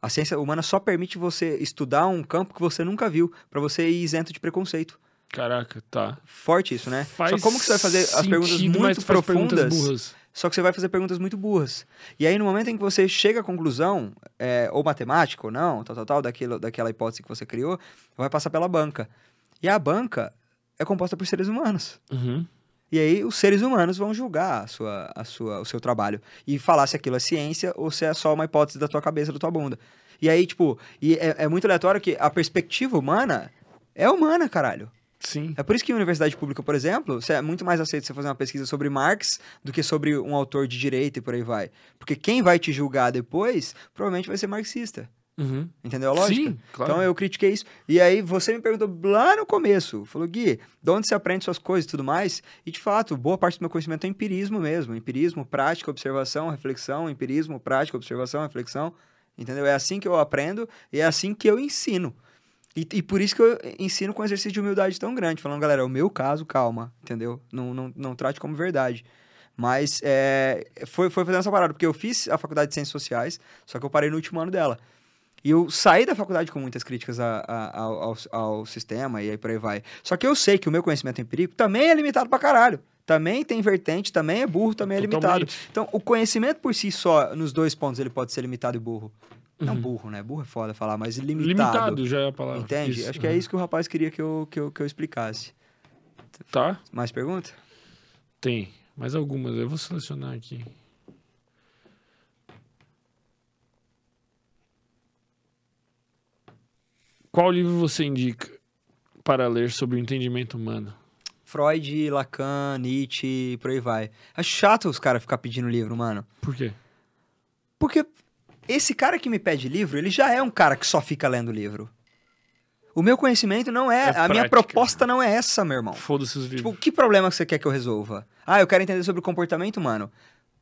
A ciência humana só permite você estudar um campo que você nunca viu, para você ir isento de preconceito. Caraca, tá. Forte isso, né? Faz Só como que você vai fazer as perguntas muito perguntas profundas? burras. Só que você vai fazer perguntas muito burras. E aí, no momento em que você chega à conclusão, é, ou matemática ou não, tal, tal, tal, daquilo, daquela hipótese que você criou, vai passar pela banca. E a banca é composta por seres humanos. Uhum. E aí, os seres humanos vão julgar a sua, a sua, o seu trabalho. E falar se aquilo é ciência ou se é só uma hipótese da tua cabeça, da tua bunda. E aí, tipo, e é, é muito aleatório que a perspectiva humana é humana, caralho. Sim. É por isso que em universidade pública, por exemplo, é muito mais aceito você fazer uma pesquisa sobre Marx do que sobre um autor de direita e por aí vai. Porque quem vai te julgar depois provavelmente vai ser marxista. Uhum. Entendeu a lógica? Sim, claro. Então eu critiquei isso. E aí você me perguntou lá no começo, falou, Gui, de onde você aprende suas coisas e tudo mais? E de fato, boa parte do meu conhecimento é empirismo mesmo. Empirismo, prática, observação, reflexão, empirismo, prática, observação, reflexão. Entendeu? É assim que eu aprendo e é assim que eu ensino. E, e, por isso que eu ensino com um exercício de humildade tão grande, falando, galera, é o meu caso, calma, entendeu? Não, não, não trate como verdade. Mas é, foi, foi fazendo essa parada, porque eu fiz a faculdade de Ciências Sociais, só que eu parei no último ano dela. E eu saí da faculdade com muitas críticas a, a, ao, ao, sistema e aí por aí vai. Só que eu sei que o meu conhecimento empírico também é limitado pra caralho. Também tem vertente, também é burro, também é Totalmente. limitado. Então, o conhecimento por si só, nos dois pontos, ele pode ser limitado e burro. Uhum. Não burro, né? Burro é foda falar, mas limitado. Limitado já é a palavra. Entende? Isso. Acho que é uhum. isso que o rapaz queria que eu, que eu, que eu explicasse. Tá. Mais pergunta? Tem. Mais algumas. Eu vou selecionar aqui. Qual livro você indica para ler sobre o entendimento humano? Freud, Lacan, Nietzsche, por aí vai. Acho chato os caras ficar pedindo livro, mano. Por quê? Porque esse cara que me pede livro, ele já é um cara que só fica lendo livro. O meu conhecimento não é. é a prática. minha proposta não é essa, meu irmão. Foda-se os livros. Tipo, que problema você quer que eu resolva? Ah, eu quero entender sobre o comportamento humano.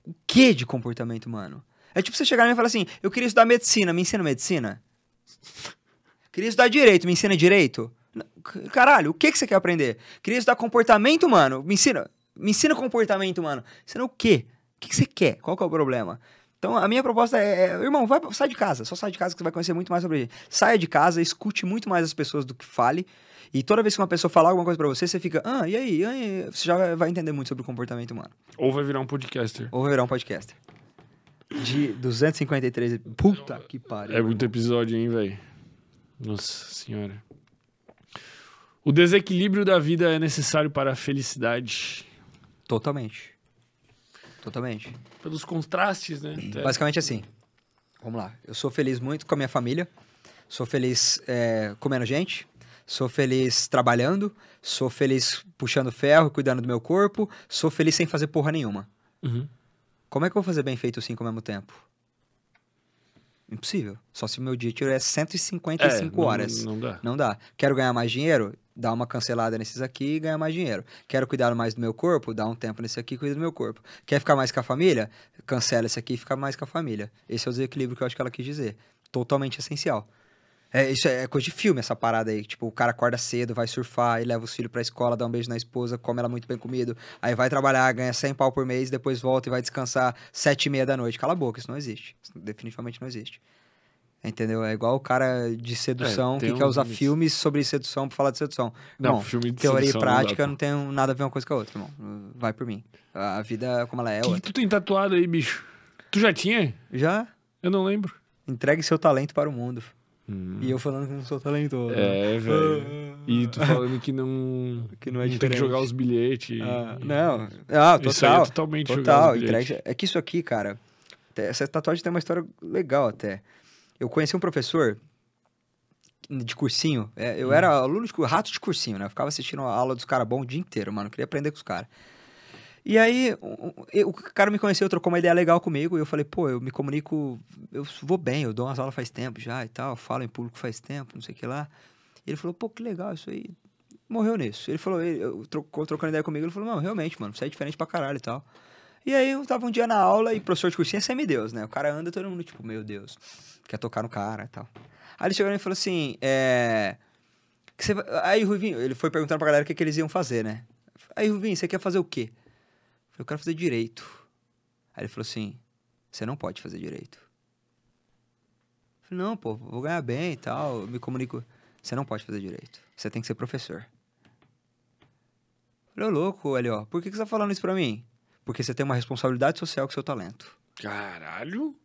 O que de comportamento humano? É tipo você chegar e falar assim: eu queria estudar medicina, me ensina medicina? Queria estudar direito, me ensina direito? Caralho, o que, que você quer aprender? Queria estudar comportamento humano, me ensina. Me ensina comportamento humano. Ensina o quê? O que, que você quer? Qual que é o problema? Então, a minha proposta é, é, irmão, vai, sai de casa. Só sai de casa que você vai conhecer muito mais sobre ele. Saia de casa, escute muito mais as pessoas do que fale. E toda vez que uma pessoa falar alguma coisa para você, você fica, ah, e aí? aí? Você já vai entender muito sobre o comportamento humano. Ou vai virar um podcaster. Ou vai virar um podcaster. De 253. Puta que pariu. É muito episódio, hein, velho? Nossa senhora. O desequilíbrio da vida é necessário para a felicidade. Totalmente. Totalmente. Pelos contrastes, né? Basicamente assim. Vamos lá. Eu sou feliz muito com a minha família. Sou feliz é, comendo gente. Sou feliz trabalhando. Sou feliz puxando ferro, cuidando do meu corpo. Sou feliz sem fazer porra nenhuma. Uhum. Como é que eu vou fazer bem feito cinco ao mesmo tempo? Impossível. Só se o meu dia é 155 é, não, horas. Não dá. Não dá. Quero ganhar mais dinheiro? Dá uma cancelada nesses aqui e ganhar mais dinheiro. Quero cuidar mais do meu corpo? Dá um tempo nesse aqui e cuida do meu corpo. Quer ficar mais com a família? Cancela esse aqui e fica mais com a família. Esse é o desequilíbrio que eu acho que ela quis dizer. Totalmente essencial. É, isso é coisa de filme, essa parada aí. Tipo, o cara acorda cedo, vai surfar, e leva os filhos pra escola, dá um beijo na esposa, come ela muito bem comido. Aí vai trabalhar, ganha 100 pau por mês, depois volta e vai descansar sete e meia da noite. Cala a boca, isso não existe. Isso definitivamente não existe. Entendeu? É igual o cara de sedução é, que quer usar filmes sobre sedução pra falar de sedução. Não, Bom, filme de teoria e prática não, não, tem nada a ver uma coisa com a outra, irmão. Vai por mim. A vida como ela é. O que, que tu tem tatuado aí, bicho? Tu já tinha? Já. Eu não lembro. Entregue seu talento para o mundo. Hum. E eu falando que não sou talentoso. É, velho. e tu falando que não. Que não é não tem que jogar os bilhetes. Ah, não. Ah, total. Isso é totalmente total. Entregue... É que isso aqui, cara. Essa tatuagem tem uma história legal até. Eu conheci um professor de cursinho. É, eu hum. era aluno de rato de cursinho, né? Eu ficava assistindo a aula dos caras bons o dia inteiro, mano. Eu queria aprender com os caras. E aí, o, cara me conheceu, trocou uma ideia legal comigo, e eu falei, pô, eu me comunico, eu vou bem, eu dou umas aulas faz tempo já e tal, falo em público faz tempo, não sei o que lá. E ele falou, pô, que legal isso aí. Morreu nisso. Ele falou, ele, eu trocou, trocando ideia comigo, ele falou, não, realmente, mano, você é diferente pra caralho e tal. E aí eu tava um dia na aula e professor de cursinho é semideus, né? O cara anda todo mundo, tipo, meu Deus quer tocar no cara e tal. Aí ele chegou e falou assim, é... Você... Aí, Ruvinho, ele foi perguntando pra galera o que, que eles iam fazer, né? Aí, Ruvinho, você quer fazer o quê? Eu, eu quero fazer direito. Aí ele falou assim, você não pode fazer direito. Eu falei, não, pô, vou ganhar bem e tal, me comunico. Você não pode fazer direito, você tem que ser professor. Eu falei, ô louco, ele, ó, por que, que você tá falando isso pra mim? Porque você tem uma responsabilidade social com seu talento. Caralho!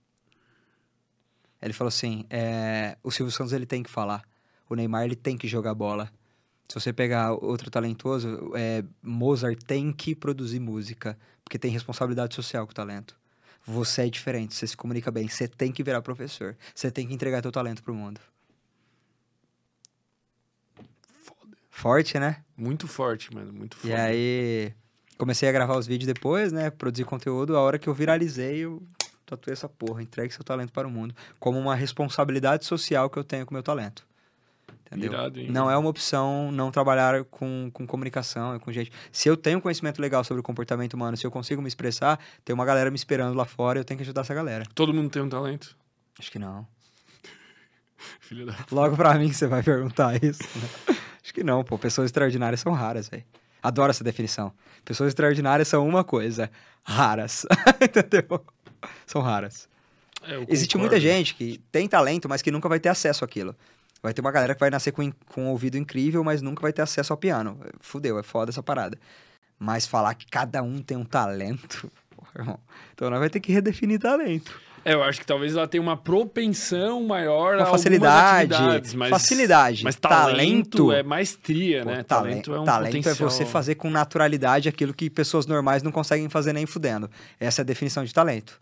Ele falou assim: é, o Silvio Santos ele tem que falar, o Neymar ele tem que jogar bola. Se você pegar outro talentoso, é, Mozart tem que produzir música, porque tem responsabilidade social com o talento. Você é diferente, você se comunica bem, você tem que virar professor, você tem que entregar teu talento pro mundo. Foda. Forte, né? Muito forte, mano, muito forte. E aí, comecei a gravar os vídeos depois, né? Produzir conteúdo. A hora que eu viralizei, eu tatuei essa porra, entregue seu talento para o mundo, como uma responsabilidade social que eu tenho com o meu talento. Entendeu? Irado, não é uma opção não trabalhar com, com comunicação, com gente. Se eu tenho conhecimento legal sobre o comportamento humano, se eu consigo me expressar, tem uma galera me esperando lá fora, eu tenho que ajudar essa galera. Todo mundo tem um talento? Acho que não. Filho da... Logo pra mim que você vai perguntar isso. Né? Acho que não, pô. Pessoas extraordinárias são raras, velho. Adoro essa definição. Pessoas extraordinárias são uma coisa. Raras. Entendeu? São raras. É, Existe muita gente que tem talento, mas que nunca vai ter acesso àquilo. Vai ter uma galera que vai nascer com, com um ouvido incrível, mas nunca vai ter acesso ao piano. Fudeu, é foda essa parada. Mas falar que cada um tem um talento. Irmão. Então nós vai ter que redefinir talento. É, eu acho que talvez ela tenha uma propensão maior uma a facilidade, mas, facilidade. Mas talento, talento é maestria, né? talento é um Talento é potencial... é você fazer com naturalidade aquilo que pessoas normais não conseguem fazer nem fudendo. Essa é a definição de talento.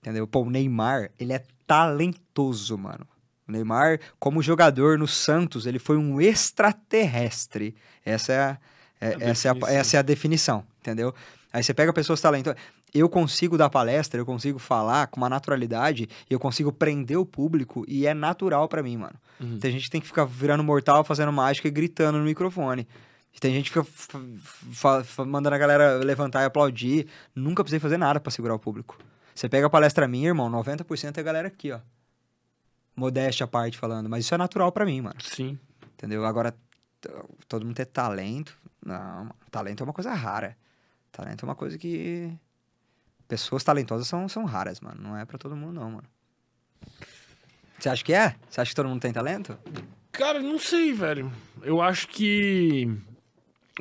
Entendeu? Pô, o Neymar, ele é talentoso, mano. O Neymar, como jogador no Santos, ele foi um extraterrestre. Essa é a, é, a essa, é a, essa é a definição, entendeu? Aí você pega pessoas talentosas. Eu consigo dar palestra, eu consigo falar com uma naturalidade, e eu consigo prender o público, e é natural para mim, mano. Uhum. Tem gente que tem que ficar virando mortal, fazendo mágica e gritando no microfone. Tem gente que fica mandando a galera levantar e aplaudir. Nunca precisei fazer nada para segurar o público. Você pega a palestra minha, irmão, 90% é a galera aqui, ó. Modéstia à parte falando, mas isso é natural para mim, mano. Sim. Entendeu? Agora, todo mundo ter talento. Não, talento é uma coisa rara. Talento é uma coisa que. Pessoas talentosas são, são raras, mano. Não é para todo mundo, não, mano. Você acha que é? Você acha que todo mundo tem talento? Cara, não sei, velho. Eu acho que.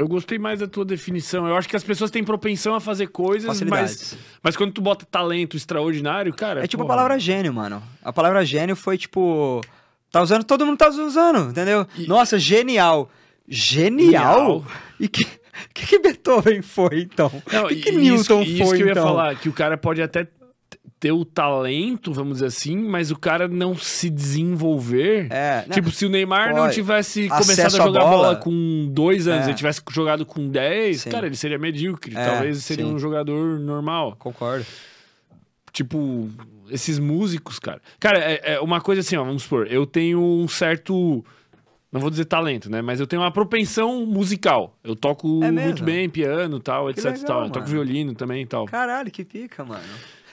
Eu gostei mais da tua definição. Eu acho que as pessoas têm propensão a fazer coisas, mas, mas quando tu bota talento extraordinário, cara. É tipo porra. a palavra gênio, mano. A palavra gênio foi tipo. Tá usando, todo mundo tá usando, entendeu? E... Nossa, genial. Genial? genial. E que. O que, que Beethoven foi, então? O que, que Newton isso, foi, Isso que eu ia então? falar, que o cara pode até ter o talento, vamos dizer assim, mas o cara não se desenvolver. É, né? Tipo, se o Neymar não tivesse começado a jogar bola. bola. com dois anos, é. ele tivesse jogado com dez, Sim. cara, ele seria medíocre. É, Talvez seria sim. um jogador normal. Concordo. Tipo, esses músicos, cara. Cara, é, é uma coisa assim, ó, vamos supor, eu tenho um certo. Não vou dizer talento, né? Mas eu tenho uma propensão musical. Eu toco é muito bem piano tal, etc legal, tal. Eu toco violino também e tal. Caralho, que pica, mano.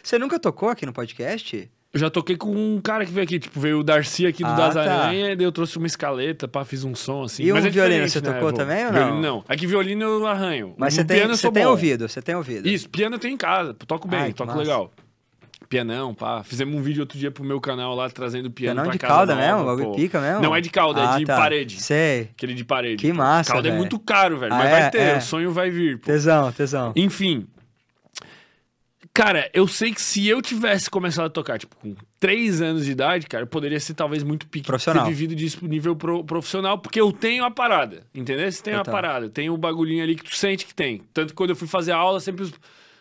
Você nunca tocou aqui no podcast? Eu já toquei com um cara que veio aqui, tipo, veio o Darcy aqui do ah, Das tá. Aranha, e eu trouxe uma escaleta, pá, fiz um som assim. E Mas um é violino você né, tocou também ou não? Violino, não. Aqui violino eu arranho. Mas você tem, você tem ouvido, você tem ouvido. Isso, piano eu tenho em casa, toco bem, Ai, toco massa. legal. Pianão, pá. Fizemos um vídeo outro dia pro meu canal lá, trazendo piano Pianão pra de casa cauda nova, mesmo? Bagulho pica mesmo? Não é de cauda, é ah, é de tá. parede. Sei. Aquele de parede. Que massa, Cauda véio. é muito caro, velho. Ah, mas é, vai ter, é. o sonho vai vir. Pô. Tesão, tesão. Enfim, Cara, eu sei que se eu tivesse começado a tocar, tipo, com 3 anos de idade, cara, eu poderia ser talvez muito pique profissional. ter vivido disso nível pro, profissional, porque eu tenho a parada, entendeu? Você tem a parada, tem o bagulhinho ali que tu sente que tem. Tanto que quando eu fui fazer a aula, sempre os...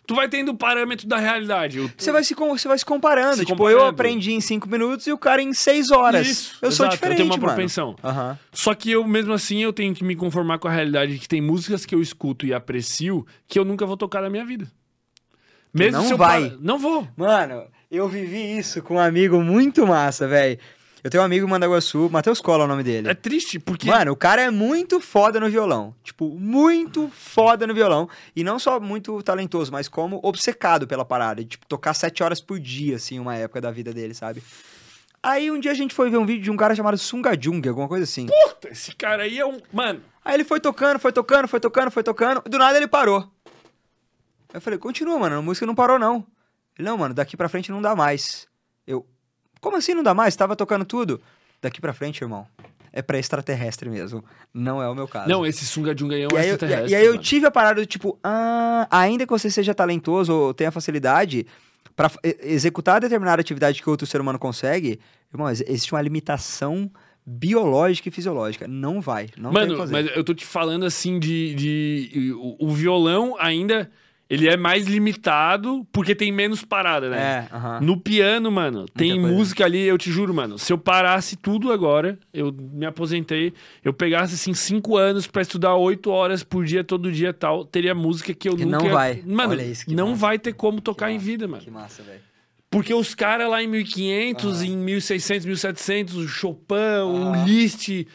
Tu vai tendo o parâmetro da realidade. Eu... Você, vai se, você vai se comparando. Se tipo, comparando. eu aprendi em 5 minutos e o cara em 6 horas. Isso, eu exato, sou diferente, Eu tenho uma mano. propensão. Uhum. Só que eu, mesmo assim, eu tenho que me conformar com a realidade de que tem músicas que eu escuto e aprecio que eu nunca vou tocar na minha vida. Mesmo não vai. Par... Não vou. Mano, eu vivi isso com um amigo muito massa, velho. Eu tenho um amigo em Mandaguaçu, Matheus Cola é o nome dele. É triste, porque. Mano, o cara é muito foda no violão. Tipo, muito foda no violão. E não só muito talentoso, mas como obcecado pela parada. De, tipo, tocar sete horas por dia, assim, uma época da vida dele, sabe? Aí um dia a gente foi ver um vídeo de um cara chamado Sunga Jung, alguma coisa assim. Puta, esse cara aí é um. Mano. Aí ele foi tocando, foi tocando, foi tocando, foi tocando. Do nada ele parou. Eu falei, continua, mano, a música não parou, não. Ele, não, mano, daqui pra frente não dá mais. Eu, como assim não dá mais? Tava tocando tudo. Daqui pra frente, irmão, é pra extraterrestre mesmo. Não é o meu caso. Não, esse Sunga Junga é um e extraterrestre. e, e aí eu tive a parada do tipo, ah, ainda que você seja talentoso ou tenha facilidade para executar determinada atividade que outro ser humano consegue, irmão, existe uma limitação biológica e fisiológica. Não vai. Não Mano, mas eu tô te falando assim de. de o, o violão ainda ele é mais limitado porque tem menos parada, né? É, uh -huh. No piano, mano, tem música ali, eu te juro, mano. Se eu parasse tudo agora, eu me aposentei, eu pegasse assim cinco anos para estudar oito horas por dia, todo dia tal, teria música que eu que nunca. Não vai. Mano, isso, não massa. vai ter como tocar em vida, mano. Que massa, velho. Porque os caras lá em 1500, em 1600, 1700, o Chopin, o Liszt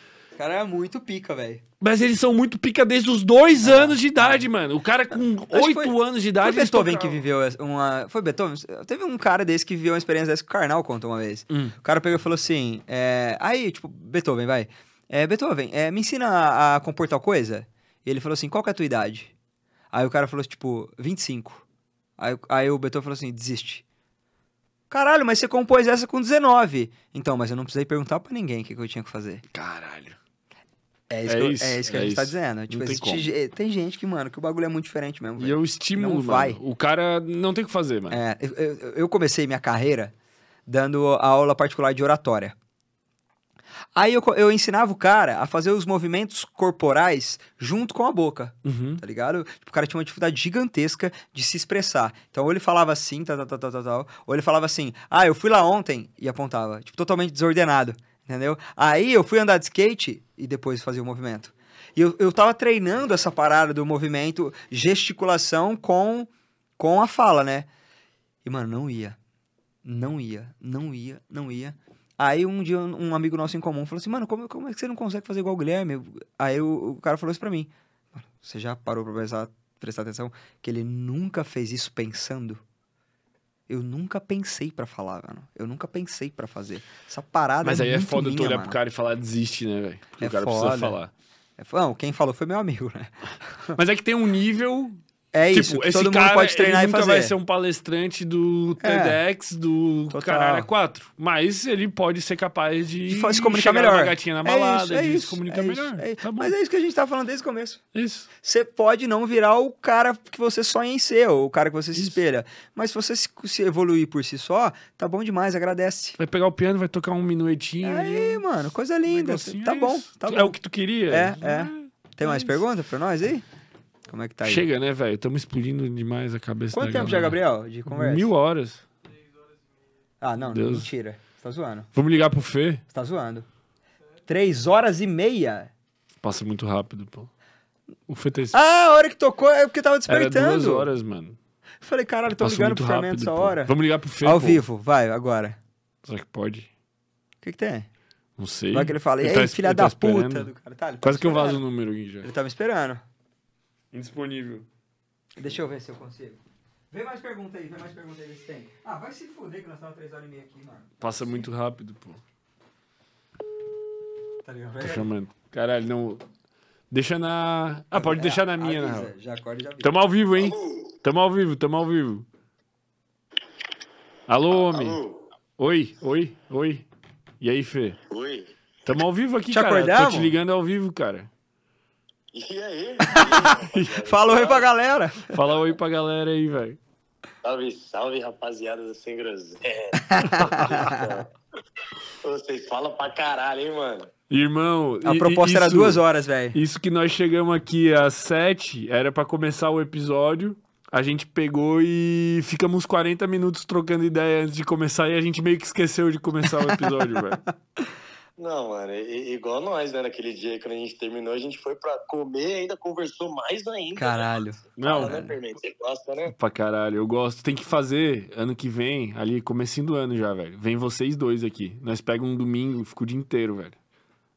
cara é muito pica, velho. Mas eles são muito pica desde os dois ah, anos de idade, mano. O cara com oito anos de idade. Foi Beethoven que viveu uma. Foi Beethoven? Teve um cara desse que viveu uma experiência dessa que o Karnal contou uma vez. Hum. O cara pegou e falou assim: é... aí, tipo, Beethoven, vai. É, Beethoven, é, me ensina a, a compor tal coisa? E ele falou assim: qual que é a tua idade? Aí o cara falou, tipo, 25. Aí, aí o Beethoven falou assim: desiste. Caralho, mas você compôs essa com 19. Então, mas eu não precisei perguntar para ninguém o que, que, eu tinha que fazer. Caralho. É isso, é, que, isso, é isso que é a gente tá isso. tá dizendo. Tipo, tem, existe, tem, gente que, mano, que o bagulho é muito diferente mesmo. E eu estimulo, não vai. O cara não tem o que fazer, mano. É, eu, eu, eu comecei minha carreira dando aula particular de oratória. Aí eu, eu ensinava o cara a fazer os movimentos corporais junto com a boca, uhum. tá ligado? Tipo, o cara tinha uma dificuldade gigantesca de se expressar. Então, ou ele falava assim, tal, tal, tal, tal, tal, ou ele falava assim, ah, eu fui lá ontem, e apontava. Tipo, totalmente desordenado, entendeu? Aí eu fui andar de skate e depois fazia o movimento. E eu, eu tava treinando essa parada do movimento, gesticulação com, com a fala, né? E, mano, não ia. Não ia, não ia, não ia. Aí um dia um amigo nosso em comum falou assim, mano, como, como é que você não consegue fazer igual o Guilherme? Aí o, o cara falou isso pra mim. Você já parou pra prestar, prestar atenção que ele nunca fez isso pensando? Eu nunca pensei para falar, mano. Eu nunca pensei para fazer. Essa parada Mas é aí é foda minha, tu olhar pro cara e falar desiste, né, velho? Porque é o cara foda. precisa falar. É, não, quem falou foi meu amigo, né? Mas é que tem um nível é tipo, isso, esse todo cara, mundo pode treinar ele nunca vai ser um palestrante do TEDx, é, do total. Caralho 4. Mas ele pode ser capaz de, de se comunicar melhor. gatinha na é balada, é isso, é de isso, se comunicar é melhor. Isso, tá Mas é isso que a gente tá falando desde o começo. Isso. Você pode não virar o cara que você sonha em ser, ou o cara que você se espelha. Mas se você se, evoluir por si só, tá bom demais, agradece. Vai pegar o piano, vai tocar um minuetinho. Aí, mano, coisa linda. Um tá bom, tá bom. É o que tu queria? É, é. Tem mais perguntas pra nós aí? Como é que tá aí? Chega, né, velho? Estamos explodindo demais a cabeça Quanto tempo já, Gabriel, de conversa? Mil horas. Ah, não, Deus. mentira. Você tá zoando. Vamos ligar pro Fê? Você tá zoando. Três horas e meia? Passa muito rápido, pô. O Fê tá... Ah, a hora que tocou é porque tava despertando. Era duas horas, mano. falei, caralho, tô Passa ligando pro Fermento essa hora. Vamos ligar pro Fê, Ao pô. vivo, vai, agora. Será que pode? O que que tem? Não sei. Vai que ele fala, e aí, tá, filha da tá puta do cara. Tá, tá Quase que eu vazo o número já. Ele tá me esperando. Indisponível. Deixa eu ver se eu consigo. Vem mais pergunta aí, vem mais pergunta aí se tem. Ah, vai se fuder que nós estamos 3 horas e meia aqui, mano. Passa muito rápido, pô. Tá ligado? Tô chamando. Caralho, não. Deixa na. Ah, pode é, deixar na minha, avisa, na Já acorda e já avisa. Tamo ao vivo, hein? Tamo ao vivo, tamo ao vivo. Alô, homem. Alô. Oi, oi, oi. E aí, Fê? Oi. Tamo ao vivo aqui, te cara. Acordamos? Tô te ligando ao vivo, cara. E aí? Fala oi pra galera. Fala oi pra galera aí, velho. Salve, salve, rapaziada do Sem Groselha. Vocês falam pra caralho, hein, mano? Irmão, a proposta isso, era duas horas, velho. Isso que nós chegamos aqui às sete, era para começar o episódio. A gente pegou e ficamos 40 minutos trocando ideia antes de começar e a gente meio que esqueceu de começar o episódio, velho. Não, mano, igual nós, né? Naquele dia, quando a gente terminou, a gente foi pra comer e ainda conversou mais ainda. Caralho. Não, Fala, né, Você gosta, né? Pra caralho, eu gosto. Tem que fazer ano que vem, ali, comecinho do ano já, velho. Vem vocês dois aqui. Nós pegamos um domingo, fica o dia inteiro, velho.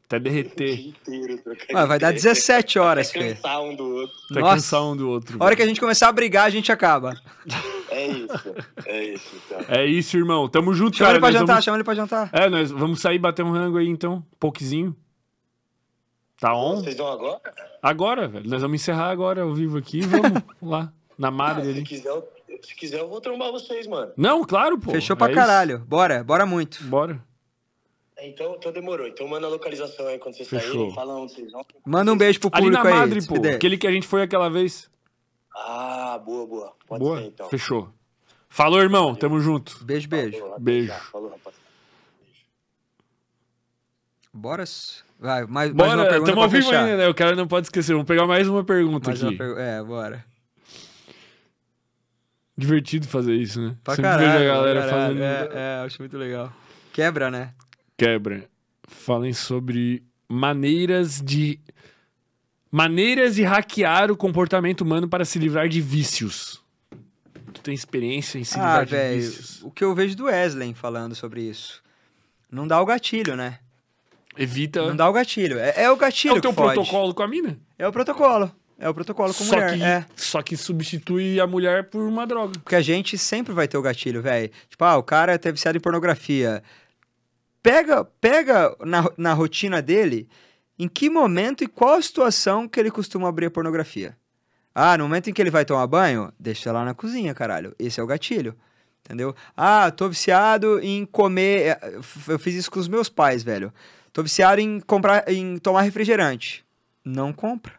Até derreter. Inteiro, vai dar 17 horas, Até cansar um do outro. Até Nossa. cansar um do outro. A hora que a gente começar a brigar, a gente acaba. É isso, é isso, então. É isso, irmão. Tamo junto, chama cara. Chama ele pra jantar, vamos... chama ele pra jantar. É, nós vamos sair bater um rango aí, então. Pouquinho. Tá on? Vocês vão agora? Agora, velho. Nós vamos encerrar agora ao vivo aqui. Vamos lá, na madre ah, ali. Se quiser, se quiser, eu vou trombar vocês, mano. Não, claro, pô. Fechou pra é caralho. Isso. Bora, bora muito. Bora. Então, então demorou. Então manda a localização aí quando vocês saírem. Fala onde vocês vão. Manda um beijo pro público Ali na aí. Madre, pô. Aquele que a gente foi aquela vez. Ah, boa, boa. Pode boa? ser, então. Fechou. Falou, irmão. Valeu. Tamo junto. Beijo, beijo. Falou, beijo. Falou, rapaz. Bora. Vai, mais, bora, mais uma pergunta tamo ao vivo fechar. ainda, né? O cara não pode esquecer. Vamos pegar mais uma pergunta mais aqui. Uma per... É, bora. Divertido fazer isso, né? Pra Sempre caralho, vejo a galera caralho. fazendo. É, é, acho muito legal. Quebra, né? Quebra. Falem sobre maneiras de. Maneiras de hackear o comportamento humano para se livrar de vícios. Tu tem experiência em se livrar ah, de véio, vícios? O que eu vejo do Wesley falando sobre isso. Não dá o gatilho, né? Evita. Não dá o gatilho. É, é o gatilho É o teu protocolo com a mina. É o protocolo. É o protocolo com Só mulher. que, É. só que substitui a mulher por uma droga. Porque a gente sempre vai ter o gatilho, velho. Tipo, ah, o cara é viciado em pornografia. Pega, pega na, na rotina dele em que momento e qual situação que ele costuma abrir a pornografia. Ah, no momento em que ele vai tomar banho, deixa lá na cozinha, caralho. Esse é o gatilho. Entendeu? Ah, tô viciado em comer. é, Eu fiz isso com os meus pais, velho. Tô viciado em comprar, em tomar refrigerante. Não compra.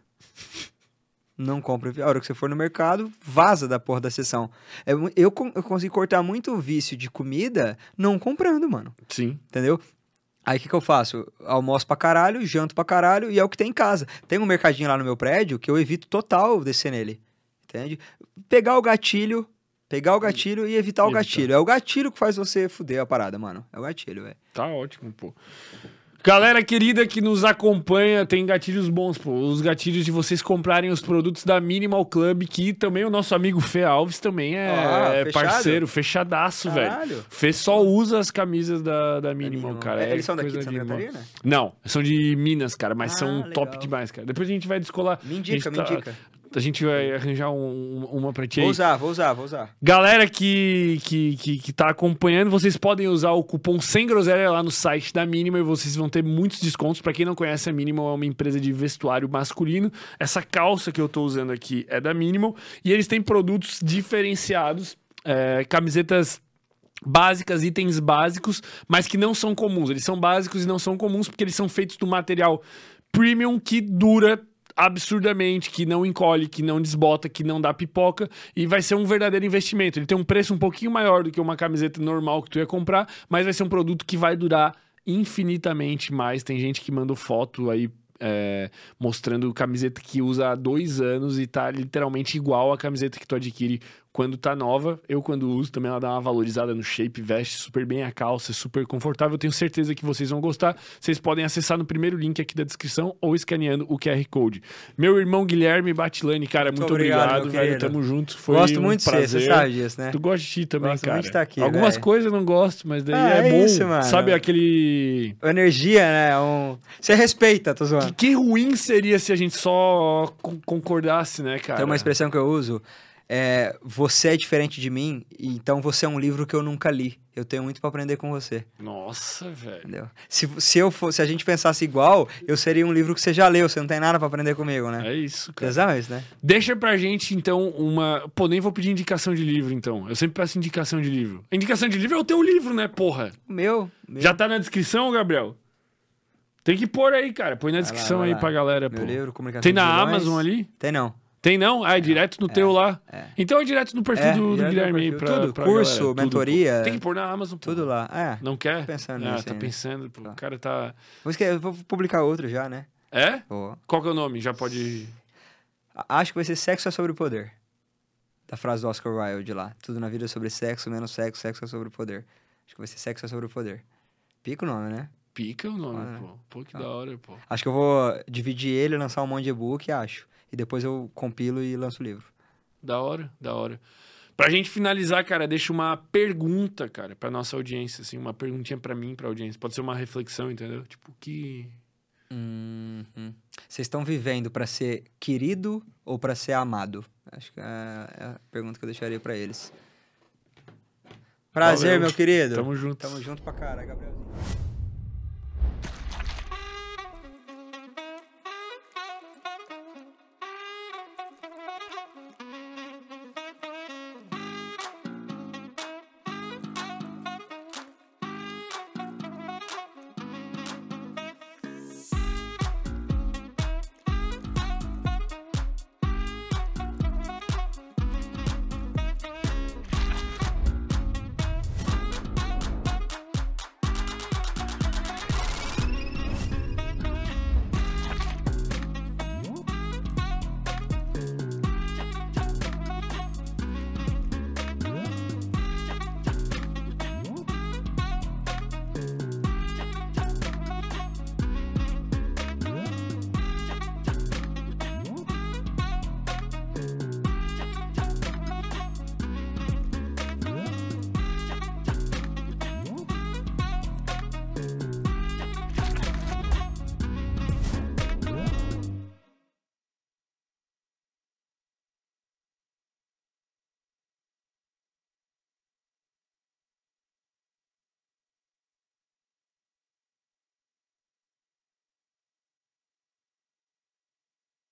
Não compra. A hora que você for no mercado, vaza da porra da sessão. É eu, con- eu consegui cortar muito o vício de comida não comprando, mano. Sim. Entendeu? Aí o que, que eu faço? Almoço pra caralho, janto pra caralho e é o que tem em casa. Tem um mercadinho lá no meu prédio que eu evito total descer nele. Entende? Pegar o gatilho, pegar o gatilho e evitar o Evitar. gatilho. É o gatilho que faz você fuder a parada, mano. É o gatilho, velho. Tá ótimo, pô. Galera querida que nos acompanha, tem gatilhos bons, pô. Os gatilhos de vocês comprarem os produtos da Minimal Club, que também o nosso amigo Fê Alves também é, Ah, é parceiro, fechadaço, velho. Caralho. Fê só usa as camisas da, da Minimal, Minimal. cara. É, É Eles são daqui de Santa. Catarina? Não, são de Minas, cara, mas Ah, são legal. top demais, cara. Depois a gente vai descolar. Me indica, gente me tá- indica. A gente vai arranjar um- uma pra ti Vou usar, vou usar, vou usar. Galera que, que, que, que tá acompanhando, vocês podem usar o cupom sem groselha lá no site da Minimal e vocês vão ter muitos descontos. Pra quem não conhece, a Minimal é uma empresa de vestuário masculino. Essa calça que eu tô usando aqui é da Minimal e eles têm produtos diferenciados, é, camisetas básicas, itens básicos, mas que não são comuns. Eles são básicos e não são comuns porque eles são feitos do material premium que dura absurdamente, que não encolhe, que não desbota, que não dá pipoca e vai ser um verdadeiro investimento. Ele tem um preço um pouquinho maior do que uma camiseta normal que tu ia comprar, mas vai ser um produto que vai durar infinitamente mais. Tem gente que mandou foto aí é, mostrando camiseta que usa há dois anos e tá literalmente igual a camiseta que tu adquire quando tá nova. Eu, quando uso, também ela dá uma valorizada no shape, veste super bem a calça, super confortável. Tenho certeza que vocês vão gostar. Vocês podem acessar no primeiro link aqui da descrição ou escaneando o QR Code. Meu irmão Guilherme Batilani, cara, muito, obrigado, obrigado, meu velho. Tamo junto. Foi Gosto um muito de você, você sabe disso, né? Tu gosta de ti também, Gosto cara. muito de estar aqui, Algumas velho. coisas eu não gosto, mas daí Ah, é, é bom. isso, mano. Sabe aquele. Energia, né? Um... Você respeita, tô zoando. Que, que ruim seria se a gente só con- concordasse, né, cara? Tem uma expressão que eu uso. É, você é diferente de mim, então você é um livro que eu nunca li. Eu tenho muito pra aprender com você, Nossa, velho. Se, se, eu fosse, se a gente pensasse igual, eu seria um livro que você já leu, você não tem nada pra aprender comigo, né? É isso, cara. Tesão isso, né? Deixa pra gente, então, uma. Pô, nem vou pedir indicação de livro, então. Eu sempre peço indicação de livro. Indicação de livro é o teu livro, né, porra? O meu. meu Já tá na descrição, Gabriel? Tem que pôr aí, cara. Põe na lá, descrição vai aí lá. pra galera, meu pô. livro, Comunicação Tem na. Amazon ali? Tem não. Tem não? Ah, é direto no teu lá. é. Então é direto no perfil É, do, do Guilherme aí pra, Tudo, pra curso, galera. Tudo. mentoria. Tem que pôr na Amazon, pô. Tudo lá. É. Não quer? Tô pensando ah, nisso tá ainda. pensando, pô. Tá. O cara tá... Eu vou publicar outro já, né? É? Vou. Qual que é o nome? Já pode... Acho que vai ser Sexo é sobre o Poder. Da frase do Oscar Wilde lá. Tudo na vida é sobre sexo, menos sexo, sexo é sobre o poder. Acho que vai ser Sexo é sobre o Poder. Pica o nome, né? Pica o nome, Ah, pô. Pô, que tá. da hora, pô. Acho que eu vou dividir ele, lançar um monte de e-book, acho. E depois eu compilo e lanço o livro. Da hora, da hora. Pra gente finalizar, cara, deixa uma pergunta, cara, pra nossa audiência, assim, uma perguntinha pra mim, pra audiência. Pode ser uma reflexão, entendeu? Tipo, que... Uhum. Vocês estão vivendo pra ser querido ou pra ser amado? Acho que é é a pergunta que eu deixaria pra eles. Prazer, Valeu. meu querido. Tamo junto. Tamo junto pra cara, Gabrielzinho.